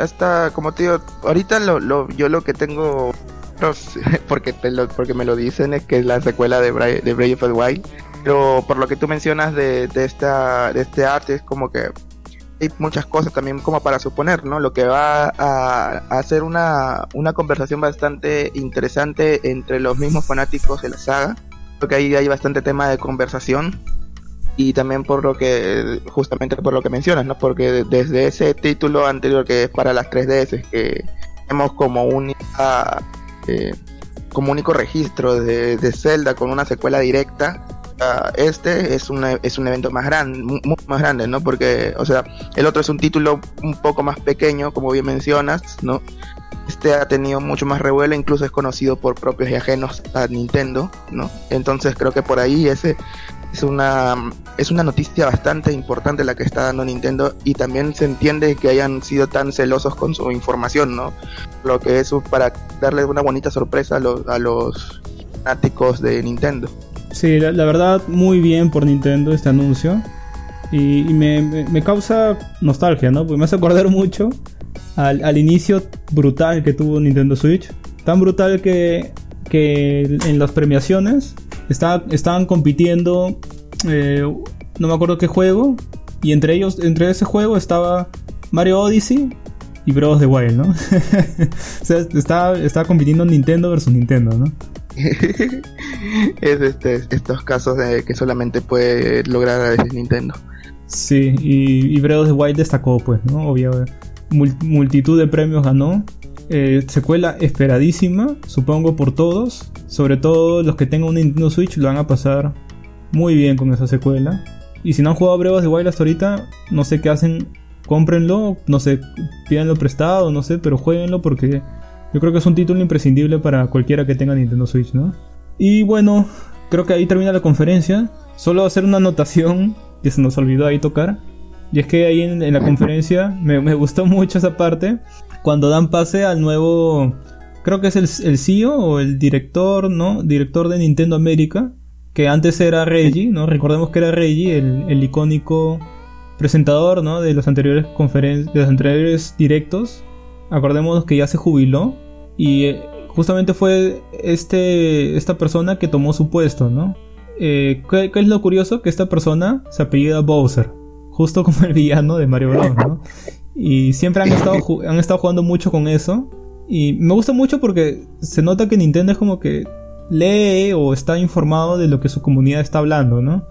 Hasta, como te digo, ahorita lo, yo lo que tengo, los- porque, te porque me lo dicen, es que es la secuela de, Bra- de Breath of the Wild. Pero por lo que tú mencionas de, de, esta, de este arte, es como que hay muchas cosas también como para suponer, ¿no? Lo que va a, a hacer una, una conversación bastante interesante entre los mismos fanáticos de la saga. Porque ahí hay bastante tema de conversación y también por lo que justamente por lo que mencionas, ¿no? Porque desde ese título anterior que es para las 3DS que tenemos como única eh, como único registro de, de Zelda con una secuela directa este es un es un evento más grande mu- mucho más grande no porque o sea el otro es un título un poco más pequeño como bien mencionas no este ha tenido mucho más revuelo incluso es conocido por propios y ajenos a Nintendo no entonces creo que por ahí ese es una es una noticia bastante importante la que está dando Nintendo y también se entiende que hayan sido tan celosos con su información, ¿no? Lo que es para darle una bonita sorpresa a los, a los fanáticos de Nintendo. Sí, la, verdad, muy bien por Nintendo este anuncio. Y, y me, me- me causa nostalgia, ¿no? Porque me hace acordar mucho al, al inicio brutal que tuvo Nintendo Switch. Tan brutal que, que en las premiaciones estaba- estaban compitiendo, eh, no me acuerdo qué juego. Y entre ellos, entre ese juego estaba Mario Odyssey y of the Wild, ¿no? o sea, estaba, estaba compitiendo Nintendo versus Nintendo, ¿no? es este, estos casos de que solamente puede lograr a veces Nintendo. Sí, y, y Breath of the Wild destacó, pues, ¿no? Obvio, mul- multitud de premios ganó. Eh, secuela esperadísima, supongo por todos. Sobre todo los que tengan un Nintendo Switch lo van a pasar muy bien con esa secuela. Y si no han jugado of the Wild hasta ahorita, no sé qué hacen, cómprenlo, no sé, pídanlo prestado, no sé, pero jueguenlo porque yo creo que es un título imprescindible para cualquiera que tenga Nintendo Switch, ¿no? Y bueno, creo que ahí termina la conferencia. Solo hacer una anotación que se nos olvidó ahí tocar. Y es que ahí en, la conferencia me, me gustó mucho esa parte. Cuando dan pase al nuevo. Creo que es el, el CEO o el director, ¿no? Director de Nintendo América. Que antes era Reggie, ¿no? Recordemos que era Reggie, el, el icónico presentador, ¿no? De los anteriores conferencias, de los anteriores directos. Acordémonos que ya se jubiló. Y eh, justamente fue este, esta persona que tomó su puesto, ¿no? Eh, ¿qué, qué es lo curioso? Que esta persona se apellida Bowser, justo como el villano de Mario Bros, ¿no? Y siempre han estado, han estado jugando mucho con eso. Y me gusta mucho porque se nota que Nintendo es como que lee o está informado de lo que su comunidad está hablando, ¿no?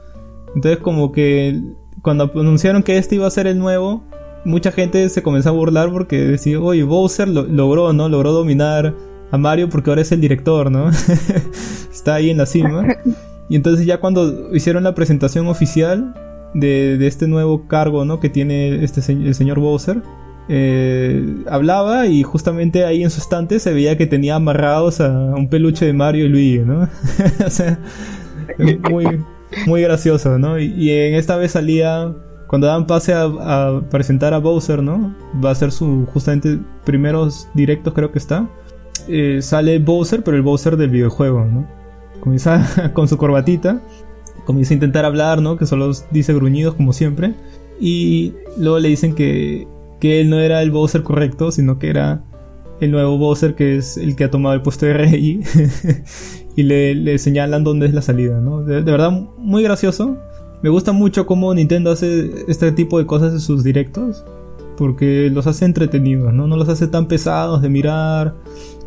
Entonces como que cuando anunciaron que este iba a ser el nuevo, mucha gente se comenzó a burlar porque decía, oye, Bowser lo- logró, ¿no? Logró dominar a Mario porque ahora es el director, ¿no? Está ahí en la cima. Y entonces ya cuando hicieron la presentación oficial de, este nuevo cargo, ¿no? Que tiene este el señor Bowser. eh, hablaba y justamente ahí en su estante se veía que tenía amarrados a un peluche de Mario y Luigi, ¿no? muy, muy gracioso, ¿no? Y, en esta vez salía, cuando dan pase a, a presentar a Bowser, ¿no? Va a ser su justamente primeros directos creo que está. Eh, sale Bowser, pero el Bowser del videojuego, ¿no? Comienza con su corbatita, comienza a intentar hablar, ¿no? Que solo dice gruñidos como siempre. Y luego le dicen que, que él no era el Bowser correcto, sino que era el nuevo Bowser que es el que ha tomado el puesto de rey. y le, señalan dónde es la salida, ¿no? De, verdad, muy gracioso. Me gusta mucho cómo Nintendo hace este tipo de cosas en sus directos. Porque los hace entretenidos, ¿no? No los hace tan pesados de mirar.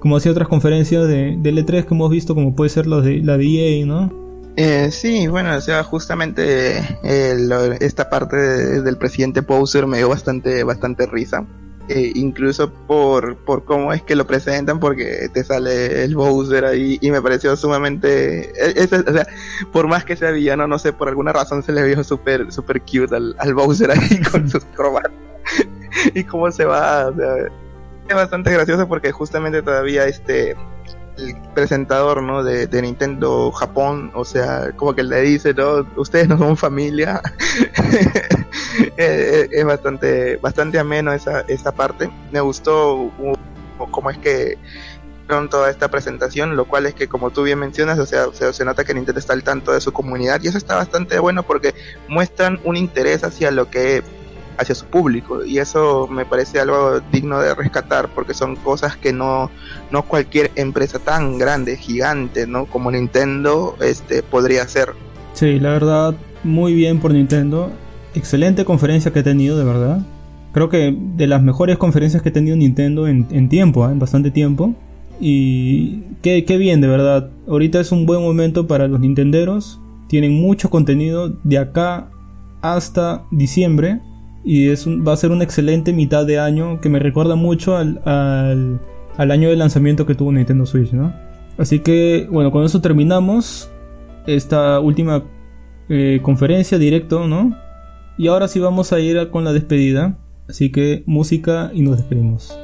Como hacía otras conferencias de, de L3 que hemos visto, como puede ser de, la de EA, ¿no? Eh, sí, bueno, o sea, justamente eh, lo- esta parte de- del presidente Bowser me dio bastante, bastante risa. eh, incluso por, por cómo es que lo presentan, porque te sale el Bowser ahí y me pareció sumamente... e, o sea, por más que sea villano, no sé, por alguna razón se le vio súper super cute al, al, Bowser ahí con sus cromatas y cómo se va, o sea, es bastante gracioso porque justamente todavía este el presentador ¿no? de, Nintendo Japón, o sea, como que le dice, ¿no? Ustedes no son familia. es bastante, bastante ameno esa, esa parte. Me gustó cómo es que toda esta presentación, lo cual es que como tú bien mencionas, o sea, se, se nota que Nintendo está al tanto de su comunidad y eso está bastante bueno porque muestran un interés hacia lo que hacia su público y eso me parece algo digno de rescatar porque son cosas que no no cualquier empresa tan grande gigante no como Nintendo este podría hacer. Sí la verdad muy bien por Nintendo. Excelente conferencia que he tenido de verdad. Creo que de las mejores conferencias que ha tenido Nintendo en, tiempo ¿eh? en bastante tiempo. Y qué, qué bien de verdad. Ahorita es un buen momento para los nintenderos. Tienen mucho contenido de acá hasta diciembre y es va a ser una excelente mitad de año que me recuerda mucho al, al, año de lanzamiento que tuvo Nintendo Switch, ¿no? Así que, bueno, con eso terminamos esta última eh, conferencia directo, ¿no? Y ahora sí vamos a ir con la despedida. Así que música y nos despedimos.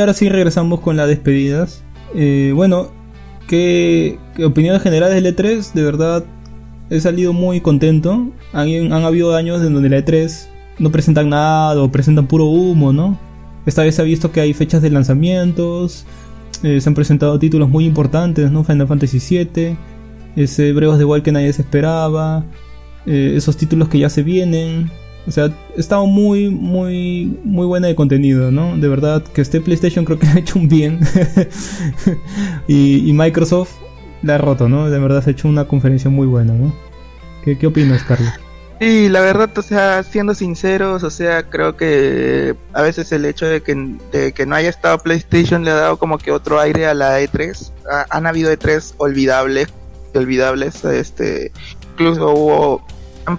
Y ahora sí regresamos con las despedidas. Eh, bueno, ¿qué, ¿qué, opiniones generales del E3? De verdad, he salido muy contento. Han, habido años en donde la E3 no presentan nada o presentan puro humo, ¿no? Esta vez se ha visto que hay fechas de lanzamientos, eh, se han presentado títulos muy importantes, ¿no? Final Fantasy VII, ese Brevos de Wild que nadie se esperaba, eh, esos títulos que ya se vienen, o sea, ha estado muy, muy, muy buena de contenido, ¿no? De verdad, que esté PlayStation creo que ha hecho un bien. y, Microsoft la ha roto, ¿no? De verdad ha hecho una conferencia muy buena, ¿no? ¿Qué, opinas, Carlos? Sí, la verdad, o sea, siendo sinceros, o sea, creo que a veces el hecho de que, de que no haya estado PlayStation le ha dado como que otro aire a la E3. Ha, han habido E3 olvidables, olvidables, este, incluso hubo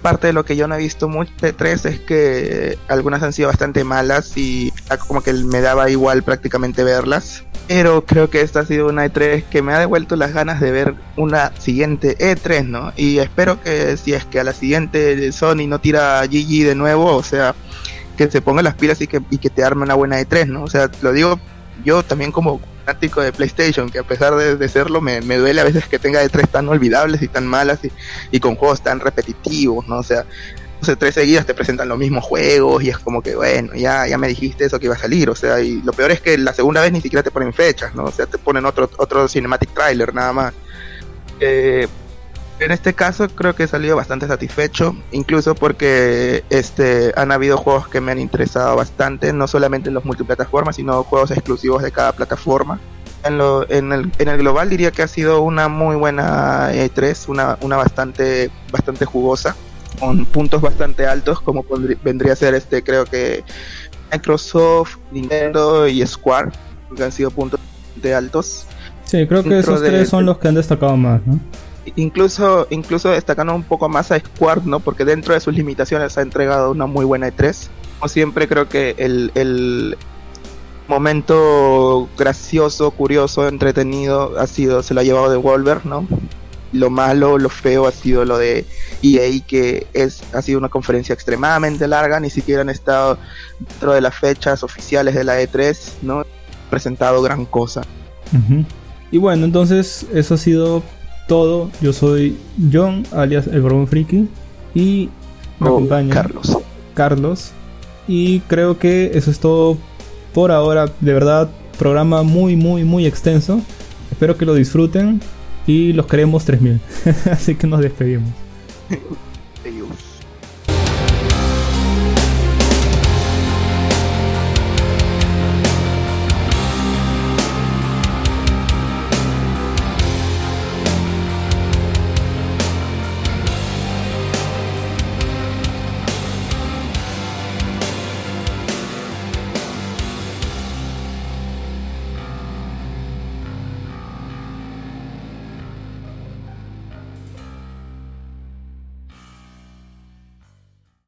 parte de lo que yo no he visto mucho de 3 es que algunas han sido bastante malas y como que me daba igual prácticamente verlas. Pero creo que esta ha sido una E3 que me ha devuelto las ganas de ver una siguiente E3, ¿no? Y espero que si es que a la siguiente Sony no tira GG de nuevo, o sea, que se ponga las pilas y que, y que te arme una buena E3, ¿no? O sea, lo digo yo también como fanático de PlayStation, que a pesar de, serlo, me, duele a veces que tenga de tres tan olvidables y tan malas y, con juegos tan repetitivos, ¿no? O sea, no sé, tres seguidas te presentan los mismos juegos y es como que, bueno, ya, ya me dijiste eso que iba a salir, o sea, y lo peor es que la segunda vez ni siquiera te ponen fechas, ¿no? O sea, te ponen otro, otro cinematic trailer nada más. Eh, en este caso creo que he salido bastante satisfecho, incluso porque este han habido juegos que me han interesado bastante, no solamente en los multiplataformas, sino juegos exclusivos de cada plataforma. En, lo, en, el, en el global diría que ha sido una muy buena E3, una, una bastante, bastante jugosa, con puntos bastante altos, como vendría a ser este, creo que Microsoft, Nintendo y Square, que han sido puntos de altos. Sí, creo que esos tres son los que han destacado más, ¿no? Incluso incluso destacando un poco más a Square, ¿no? Porque dentro de sus limitaciones ha entregado una muy buena E3. Como siempre creo que el, el momento gracioso, curioso, entretenido ha sido, se lo ha llevado de Wolver, ¿no? Lo malo, lo feo ha sido lo de EA, que es, ha sido una conferencia extremadamente larga, ni siquiera han estado dentro de las fechas oficiales de la E3, ¿no? Presentado gran cosa. Y bueno, entonces eso ha sido todo. Yo soy John, alias el Bromon Friki, y me Oh, acompaña Carlos. Carlos. Y creo que eso es todo por ahora. De verdad, programa muy, muy, muy extenso. Espero que lo disfruten y los queremos 3000. Así que nos despedimos.